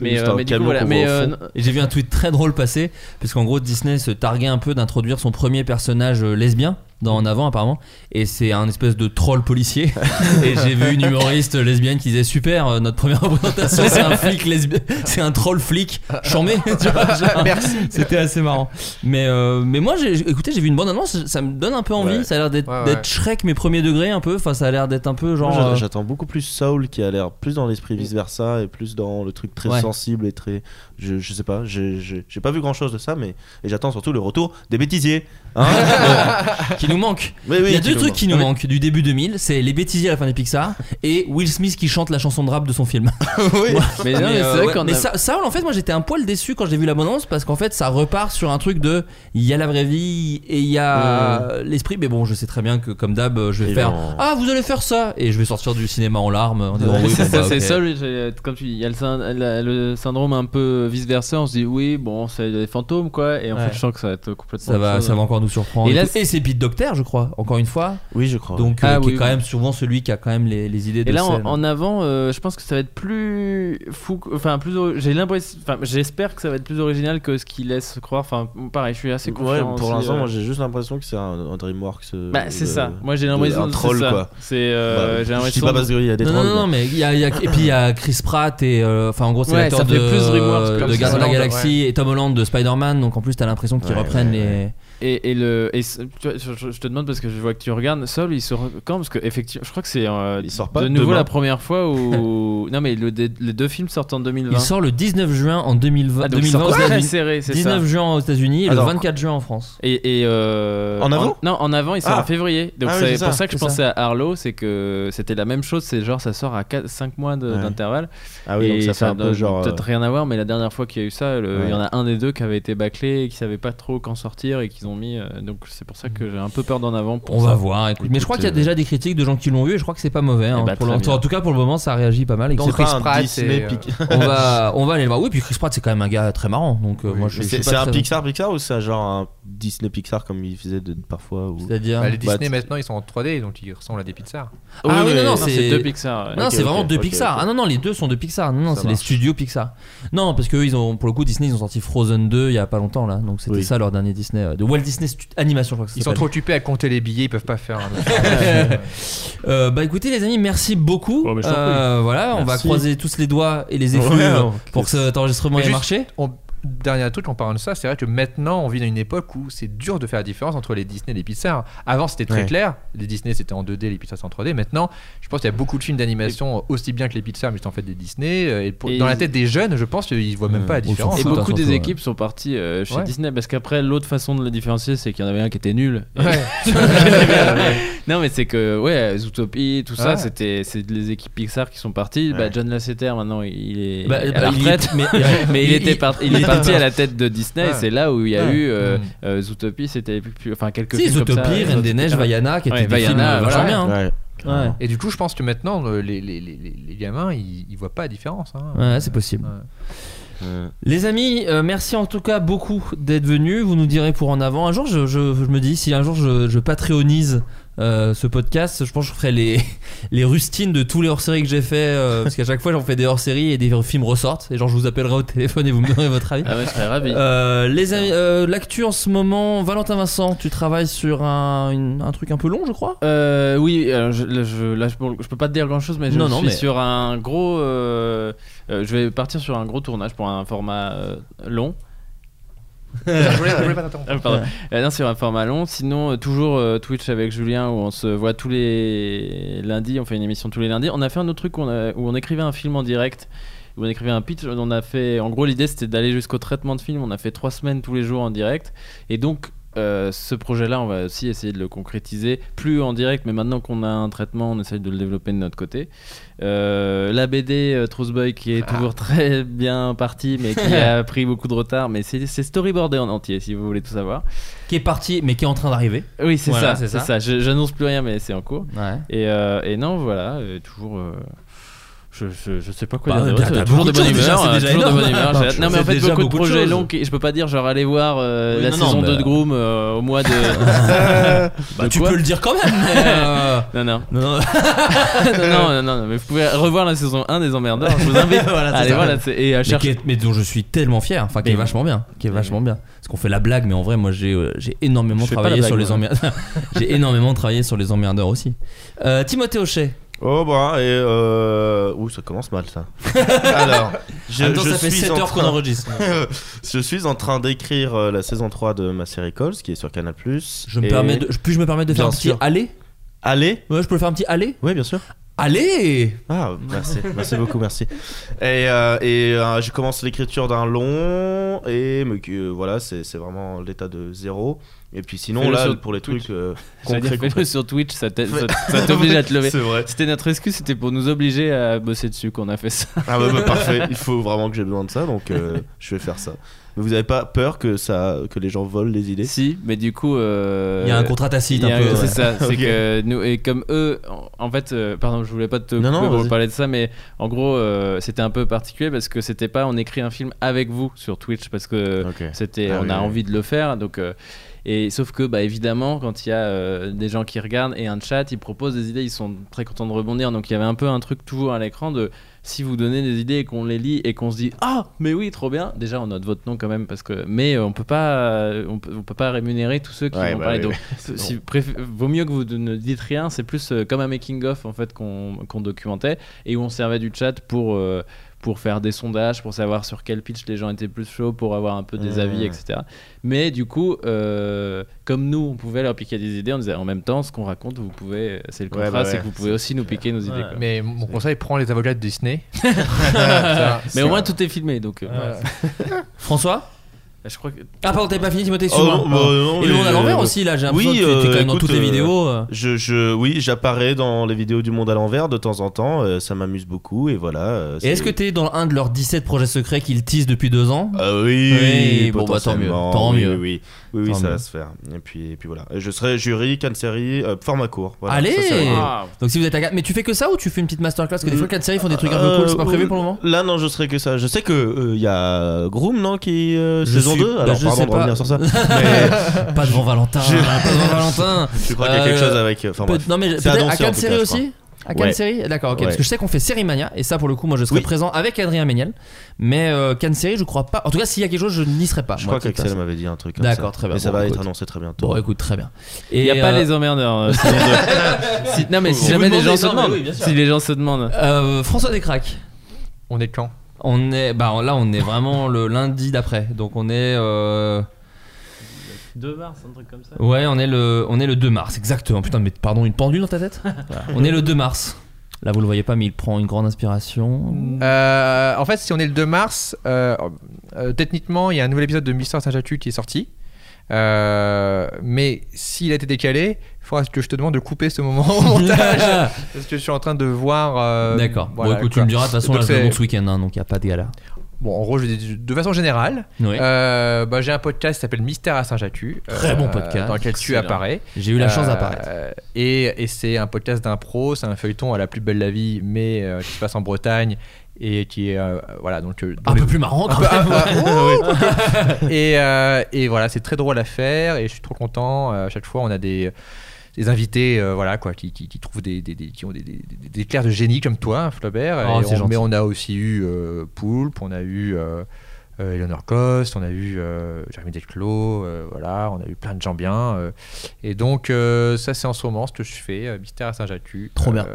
Mais, euh, un mais du coup camion voilà mais euh, Et j'ai vu un tweet très drôle passer, parce qu'en gros Disney se targuait un peu d'introduire son premier personnage lesbien dans En avant apparemment, et c'est un espèce de troll policier. et j'ai vu une humoriste lesbienne qui disait super, euh, notre première représentation c'est un flic lesbien, c'est un troll flic chambé. Merci. C'était assez marrant. Mais, euh, mais moi, j'ai, écoutez, j'ai vu une bande annonce, ça me donne un peu envie. Ouais. Ça a l'air d'être, Ouais, Shrek, mais premier degré un peu. Enfin, ça a l'air d'être un peu genre. Euh, J'attends beaucoup plus Soul qui a l'air plus dans l'esprit vice versa et plus dans le truc très Ouais. sensible et très. Je, je sais pas, j'ai- pas vu grand chose de ça, mais. Et j'attends surtout le retour des bêtisiers. Hein qui nous manque. Oui, oui, Il y a deux trucs manque. qui nous manquent du début 2000 c'est les bêtisiers à la fin des Pixar et Will Smith qui chante la chanson de rap de son film. oui. mais non, mais euh, mais ça, ça, en fait, moi j'étais un poil déçu quand j'ai vu l'abondance parce qu'en fait ça repart sur un truc de il y a la vraie vie et il y a l'esprit. Mais bon, je sais très bien que comme d'hab, je vais faire Ah, vous allez faire ça et je vais sortir du cinéma en larmes en disant oui, c'est bon, ça, bah, c'est ça, j'ai- comme tu dis, il y a le syndrome un peu vice versa. On se dit oui, bon, c'est des fantômes quoi, et en Ouais. fait, je sens que ça va être complètement. Ça va, chose. ça va encore nous surprendre. Et Et, là, et c'est Pete Docter, je crois, encore une fois. Oui, je crois. Donc, Ah euh, qui oui, est quand oui. même souvent celui qui a quand même les, les idées de Et là, en, scène. en avant, euh, je pense que ça va être plus fou, enfin plus. J'ai l'impression, enfin, j'espère que ça va être plus original que ce qu'il laisse croire. Enfin, pareil, je suis assez Ouais, confiant. pour l'instant, euh. moi j'ai juste l'impression que c'est un, un Dreamworks. euh, Bah, c'est de- ça. Moi, j'ai de- l'impression un que troll, c'est ça. quoi. C'est, Bah, j'ai je dis l'impression. pas parce qu'il y a des non, trolls. non, non, mais il y a, et puis il y a Chris Pratt et enfin en gros c'est Ouais, l'acteur ça de, de Gardiens de la Galaxie et Tom Holland de Spider-Man donc en plus t'as l'impression qu'ils Ouais, reprennent ouais, les. Et, et le, et ce- tu vois, je, te demande parce que je vois que tu regardes. Sol, il sort quand Parce que effectivement, je crois que c'est euh, Il sort pas de nouveau demain. la première fois où. non, mais le- les deux films sortent en 2020. il sort le 19 juin en 2020, Ah, donc il 2020 sort aux très États-Unis. serré, c'est 19 ça. juin aux États-Unis et le Alors, 24 juin en France Et, et, euh, En avant Non, en avant, il sort Ah. en février. Donc Ah c'est pour ça, que je pensais à Arlo, c'est que c'était la même chose. C'est genre ça sort à 5 mois Ouais. d'intervalle. Ah oui, et donc ça fait un peu genre. Peut-être euh, rien à voir, mais la dernière fois qu'il y a eu ça, il y en a un des deux qui avait été bâclé et qui savait pas trop quand sortir et qu'ils ont mis. euh, donc c'est pour ça que j'ai un peu peur d'en avant. Pour On ça. va voir, écoute. Mais je crois qu'il y a déjà des critiques de gens qui l'ont vu et je crois que c'est pas mauvais. hein. Eh bah, Pour en tout cas, pour le moment, ça réagit pas mal. Et Donc, Chris Pratt, Disney euh, on va, on va aller le voir. Oui, puis Chris Pratt, c'est quand même un gars très marrant. Donc, euh, Oui, moi, je, C'est un très- Pixar Pixar ou c'est genre un Disney Pixar comme il faisait de, parfois ou... C'est-à-dire. Bah, les Disney maintenant ils sont en 3D donc ils ressemblent à des Pixar. Ah oui, non, non, c'est deux Pixar. Non, c'est vraiment deux Pixar. Ah non, non, les deux sont de Pixar. Non, c'est les studios Pixar. Non, parce que ils ont, pour le coup, Disney, ils ont sorti Frozen 2 il y a pas longtemps là. Donc c'était ça leur dernier Disney. euh, de Walt Disney Stu- Animation, je crois que ça Ils sont s'appelle. trop occupés à compter les billets ils peuvent pas faire. un- Euh, bah écoutez, les amis, merci beaucoup. Oh, mais je t'en prie. Euh, voilà, on va Merci. croiser tous les doigts et les effluves Ouais, non, pour que cet enregistrement Mais ait juste- marché. On- Dernier truc en parlant de ça, c'est vrai que maintenant on vit dans une époque où c'est dur de faire la différence entre les Disney et les Pixar. Avant c'était très Ouais. clair, les Disney c'était en 2D, les Pixar c'était en 3D. Maintenant, je pense qu'il y a beaucoup de films d'animation aussi bien que les Pixar, mais c'est en fait des Disney. euh, Et, pour- Et dans la tête des jeunes, je pense qu'ils voient même pas la différence. Et beaucoup des équipes sont parties euh, chez Ouais. Disney parce qu'après l'autre façon de le différencier c'est qu'il y en avait un qui était nul. Ouais. non mais c'est que ouais Zootopie tout ça Ouais. c'était c'est les équipes Pixar qui sont parties. Bah. John Lasseter maintenant il est Bah, à bah, la il retraite est- mais- mais il, il- était il- par- il est parti à la tête de Disney. Ouais. C'est là où il y a Ouais. eu euh, Mm. euh, Zootopie c'était plus, enfin quelques Si, films comme ça. Zootopie, Reine des Neiges, Vaiana, qui étaient des films Vaiana, vachement voilà. bien. hein. Et du coup, je pense que maintenant, les, les, les, les- les gamins, ils, ils voient pas la différence. hein. Ouais, c'est possible. Les amis, euh, merci en tout cas beaucoup d'être venus. Vous nous direz pour en avant. Un jour, je, je- je me dis, si un jour je, je patreonise euh, ce podcast, je pense que je ferai les, les rustines de tous les hors-séries que j'ai fait. euh, parce qu'à chaque fois, j'en fais des hors-séries et des films ressortent. Et genre, je vous appellerai au téléphone et vous me donnerez votre avis. Ah ouais, je serais ravi. Euh, les amis, l'actu en ce moment, Valentin Vincent, tu travailles sur un, une- un truc un peu long, je crois? Euh, oui, alors je, là, je, là, je, je peux pas te dire grand chose, mais je Non, non, suis mais- sur un gros. euh, euh, je vais partir sur un gros tournage pour un format euh, long. Je, voulais, je voulais pas t'interrompre. Ah, pardon. Euh, non, sur un format long. Sinon, euh, toujours euh, Twitch avec Julien où on se voit tous les lundis. On fait une émission tous les lundis. On a fait un autre truc où on, a- où on écrivait un film en direct. Où on écrivait un pitch. On a fait. En gros, l'idée c'était d'aller jusqu'au traitement de film. On a fait trois semaines tous les jours en direct. Et donc. Euh, ce projet-là, on va aussi essayer de le concrétiser, plus en direct, mais maintenant qu'on a un traitement, on essaye de le développer de notre côté. Euh, la BD euh, Truth Boy qui est toujours très bien partie, mais qui a pris beaucoup de retard, mais c'est storyboardé en entier, si vous voulez tout savoir. Qui est parti, mais qui est en train d'arriver. Oui, c'est Voilà, ça, c'est ça. ça. Je- J'annonce plus rien, mais c'est en cours. Ouais. Et, euh, et non, voilà, euh, toujours. Euh, je, je, je sais pas quoi Bah, dire. t'as- t'as toujours de bonne humeur. euh, déjà toujours de bonne humeur. Non, Non, mais en fait, beaucoup de projets longs. Je peux pas dire, genre, aller voir euh, Oui, la non, saison bah- 2 de Groom euh, au mois de. Bah, De tu peux le dire quand même. mais, euh, non, non. non, non. non, non, non, mais vous pouvez revoir la saison 1 des Emmerdeurs. Je vous invite. Voilà, Allez voir là, et à mais, chercher. est- mais dont je suis tellement fier, enfin qui est Mais- vachement bien, qui est vachement bien. Parce qu'on fait la blague, mais en vrai, moi j'ai euh, énormément travaillé sur les emmerdeurs. j'ai énormément travaillé sur les emmerdeurs aussi. Euh, Timothée Hochet. Oh bah et euh... Ouh ça commence mal ça. Alors, je, temps, je ça fait suis 7 en heures qu'on train- enregistre. je suis en train d'écrire euh, la saison 3 de ma série Calls qui est sur Canal+. Je me Et- permets de, puis-je me permettre de faire Bien un petit sûr. aller Allez Ouais, je peux le faire un petit aller Oui bien sûr. Allez Ah merci, merci beaucoup, merci. Et, euh, et euh, je commence l'écriture d'un long et que, voilà c'est c'est vraiment l'état de zéro. Et puis sinon Fais-le là pour les Twitch. trucs euh, concrets, sur Twitch, ça t'a- Ouais. ça- ça t'oblige à te lever. C'est vrai. C'était notre excuse, c'était pour nous obliger à bosser dessus qu'on a fait ça. Ah bah, bah, parfait, il faut vraiment que j'ai besoin de ça, donc euh, je vais faire ça. Mais vous avez pas peur que ça, que les gens volent les idées? Si, mais du coup. euh, Il y a un contrat tacite il y a un peu. C'est ouais. ça, c'est Ok. que nous, et comme eux, en, en fait, euh, pardon, je voulais pas te Non, non, pour vas-y. parler de ça, mais en gros, euh, c'était un peu particulier parce que c'était pas on écrit un film avec vous sur Twitch parce que Ok. c'était Ah on oui, a oui. envie de le faire donc euh, et sauf que bah évidemment quand il y a euh, des gens qui regardent et un chat ils proposent des idées ils sont très contents de rebondir. Donc il y avait un peu un truc toujours à l'écran de si vous donnez des idées et qu'on les lit et qu'on se dit ah mais oui trop bien. Déjà on note votre nom quand même parce que mais euh, on peut pas euh, on peut, on peut pas rémunérer tous ceux qui Ouais, vont bah parler oui, donc oui. si préf- vaut mieux que vous ne dites rien. C'est plus comme un making of en fait qu'on qu'on documentait. Et où on servait du chat pour pour faire des sondages, pour savoir sur quel pitch les gens étaient plus chauds, pour avoir un peu des Mmh. avis, etc. Mais du coup, euh, comme nous, on pouvait leur piquer des idées, on disait en même temps, ce qu'on raconte, vous pouvez, c'est le Ouais, contrat, bah c'est que vous pouvez aussi nous piquer nos idées. Quoi. Mais mon conseil, prends les avocats de Disney. Ça, Mais au moins tout est filmé, donc. euh. François? Je crois que. Ah, pardon, t'avais pas fini, Timothée, Oh, non, bah, non, Et le monde à l'envers euh, aussi, là, j'ai oui, l'impression que tu es euh, quand même dans écoute, toutes les euh, vidéos. euh. Je, je, oui, j'apparais dans les vidéos du monde à l'envers de temps en temps. euh, ça m'amuse beaucoup et voilà. euh, Et est-ce que t'es dans un de leurs 17 projets secrets qu'ils teasent depuis deux ans? Ah oui, Oui, bon, bah, tant mieux, tant oui, mieux. Oui, oui, oui, oui, Tant ça mieux. va se faire. Et puis, et puis voilà. Je serai jury, can série, euh, format court. Voilà, Allez ça, Ah, Donc si vous êtes à Mais tu fais que ça ou tu fais une petite masterclass? Parce que des fois, séries font des trucs un peu Euh, cool, c'est pas prévu pour le moment? Là, non, je serai que ça. Je sais que euh, il y a Groom, non, qui euh, saison suis- 2. bah, Alors, je pardon sais de pas. revenir sur ça. Mais Pas devant Valentin, Je- pas devant Valentin. je crois qu'il y a quelque Euh, chose avec. Enfin, Peut- bref. non mais C'est peut-être tout série aussi à Cannes Ouais. série D'accord, ok. Ouais. Parce que je sais qu'on fait série mania et ça pour le coup, moi je serai Oui. présent avec Adrien Méniel. Mais euh, Cannes série, je crois pas. En tout cas, s'il y a quelque chose, je n'y serai pas. Je moi, crois qu'Axel m'avait dit un truc comme D'accord, très bien. Mais ça va écoute. être annoncé très bientôt. Bon, écoute, très bien. Et Il n'y a pas euh, les emmerdeurs. euh, si- non, mais si jamais des gens demandez, se demandent. Si les gens se demandent. euh, François Descraques. On est quand? On est, bah là, on est vraiment le lundi d'après. Donc on est, euh, 2 mars, un truc comme ça. ouais, on est le, on est le 2 mars, exactement. Putain, mais pardon, une pendule dans ta tête Voilà. On est le 2 mars. Là, vous le voyez pas, mais il prend une grande inspiration. Euh, En fait, si on est le 2 mars, euh, euh, techniquement, il y a un nouvel épisode de Mister Saint-Jatu qui est sorti. Euh, mais s'il a été décalé, il faudra que je te demande de couper ce moment au montage. parce que je suis en train de voir. euh, D'accord. voilà, bon, écoute, tu me diras de toute façon, là, c'est- ce week-end, hein, donc il n'y a pas de galère. Bon, en gros, je dis de façon générale, Oui. euh, bah, j'ai un podcast qui s'appelle Mystère à Saint-Jatu. Très bon podcast. Dans lequel tu apparais. J'ai eu la chance d'apparaître. Et, et c'est un podcast d'impro, c'est un feuilleton à la plus belle la vie, mais qui se passe en Bretagne et qui est. euh, voilà, donc. euh, Un les- peu plus marrant quand même. ah, et, euh, et voilà, c'est très drôle à faire et je suis trop content. Euh, À chaque fois, on a des, des invités euh, voilà, quoi, qui, qui, qui trouvent des, qui ont des, éclairs de génie comme toi, Flaubert. Oh, Et on- mais on a aussi eu euh, Poulpe, on a eu. Euh, Eleanor Coste, on a eu euh, Jérémy Desclos, euh, voilà, on a eu plein de gens bien. euh, et donc, euh, ça, c'est en ce moment ce que je fais, Mystère à Saint-Jatu. Trop bien.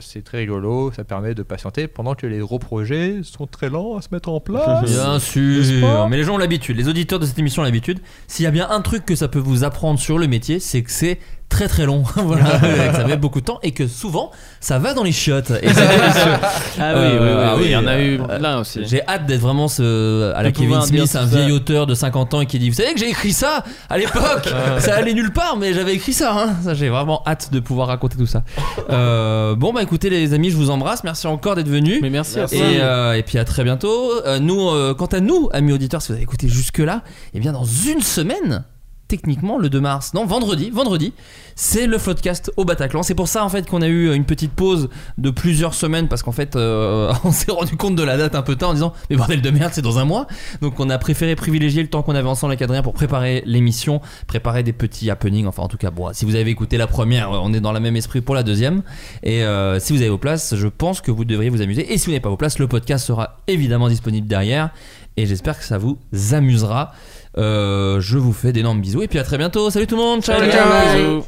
C'est très rigolo, ça permet de patienter pendant que les gros projets sont très lents à se mettre en place. Bien sûr, mais les gens ont l'habitude, les auditeurs de cette émission ont l'habitude. S'il y a bien un truc que ça peut vous apprendre sur le métier, c'est que c'est très très long, voilà, que ça met beaucoup de temps et que souvent ça va dans les chiottes. Et c'est délicieux. Ah oui, Euh, oui, oui, ah oui, oui, il y en a eu euh, plein aussi. J'ai hâte d'être vraiment ce, à la De Kevin pouvoir dire Smith, un ça. vieil auteur de 50 ans et qui dit Vous savez que j'ai écrit ça à l'époque Ça allait nulle part, mais j'avais écrit ça. hein. Ça, J'ai vraiment hâte de pouvoir raconter tout ça. Euh, bon, bah écoutez, les amis, je vous embrasse. Merci encore d'être venus. Mais merci à toi. Et, euh, et puis à très bientôt. Euh, nous, euh, quant à nous, amis auditeurs, si vous avez écouté jusque-là, eh bien dans une semaine, techniquement le 2 mars, non, vendredi, vendredi, c'est le Floodcast au Bataclan. C'est pour ça en fait qu'on a eu une petite pause de plusieurs semaines parce qu'en fait euh, on s'est rendu compte de la date un peu tard en disant mais bordel de merde c'est dans un mois. Donc on a préféré privilégier le temps qu'on avait ensemble avec Adrien pour préparer l'émission, préparer des petits happenings. Enfin en tout cas si vous avez écouté la première, on est dans le même esprit pour la deuxième. Et euh, si vous avez vos places, je pense que vous devriez vous amuser. Et si vous n'avez pas vos places, le podcast sera évidemment disponible derrière. Et j'espère que ça vous amusera. Euh, je vous fais d'énormes bisous et puis à très bientôt. Salut tout le monde. Ciao. Ciao.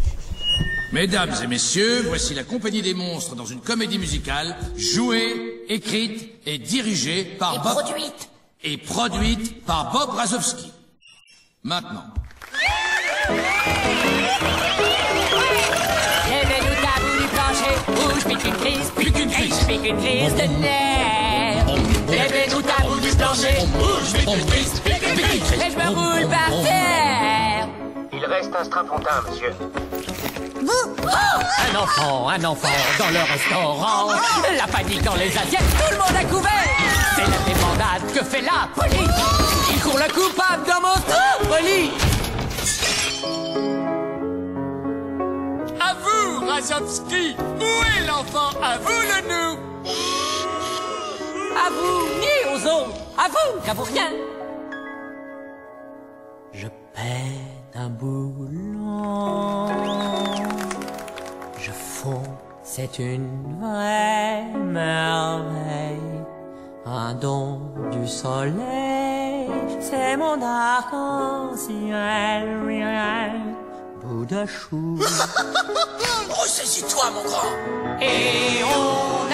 Mesdames et messieurs, voici la compagnie des monstres dans une comédie musicale jouée, écrite et dirigée par Bob Produite. et produite par Bob Razowski. Maintenant, Lève-nous tabou du plancher, bouge, pique une crise, pique une crise, pique une crise de nerfs. Lève-nous du plancher, bouge, et je me roule par terre. Il reste un strapontin, monsieur. Un enfant, un enfant dans le restaurant. La panique dans les assiettes, tout le monde a couvert. C'est la débandade que fait la police. Il court le coupable dans mon Tripoli. à vous, Razowski Où est l'enfant? À vous le nous À vous, ni aux autres. À vous, qu'à vous rien. Je pète un boulon. Je fonds, c'est une vraie merveille. Un don du soleil, c'est mon arc-en-ciel. Bout de chou. Ressaisis-toi, mon grand Et on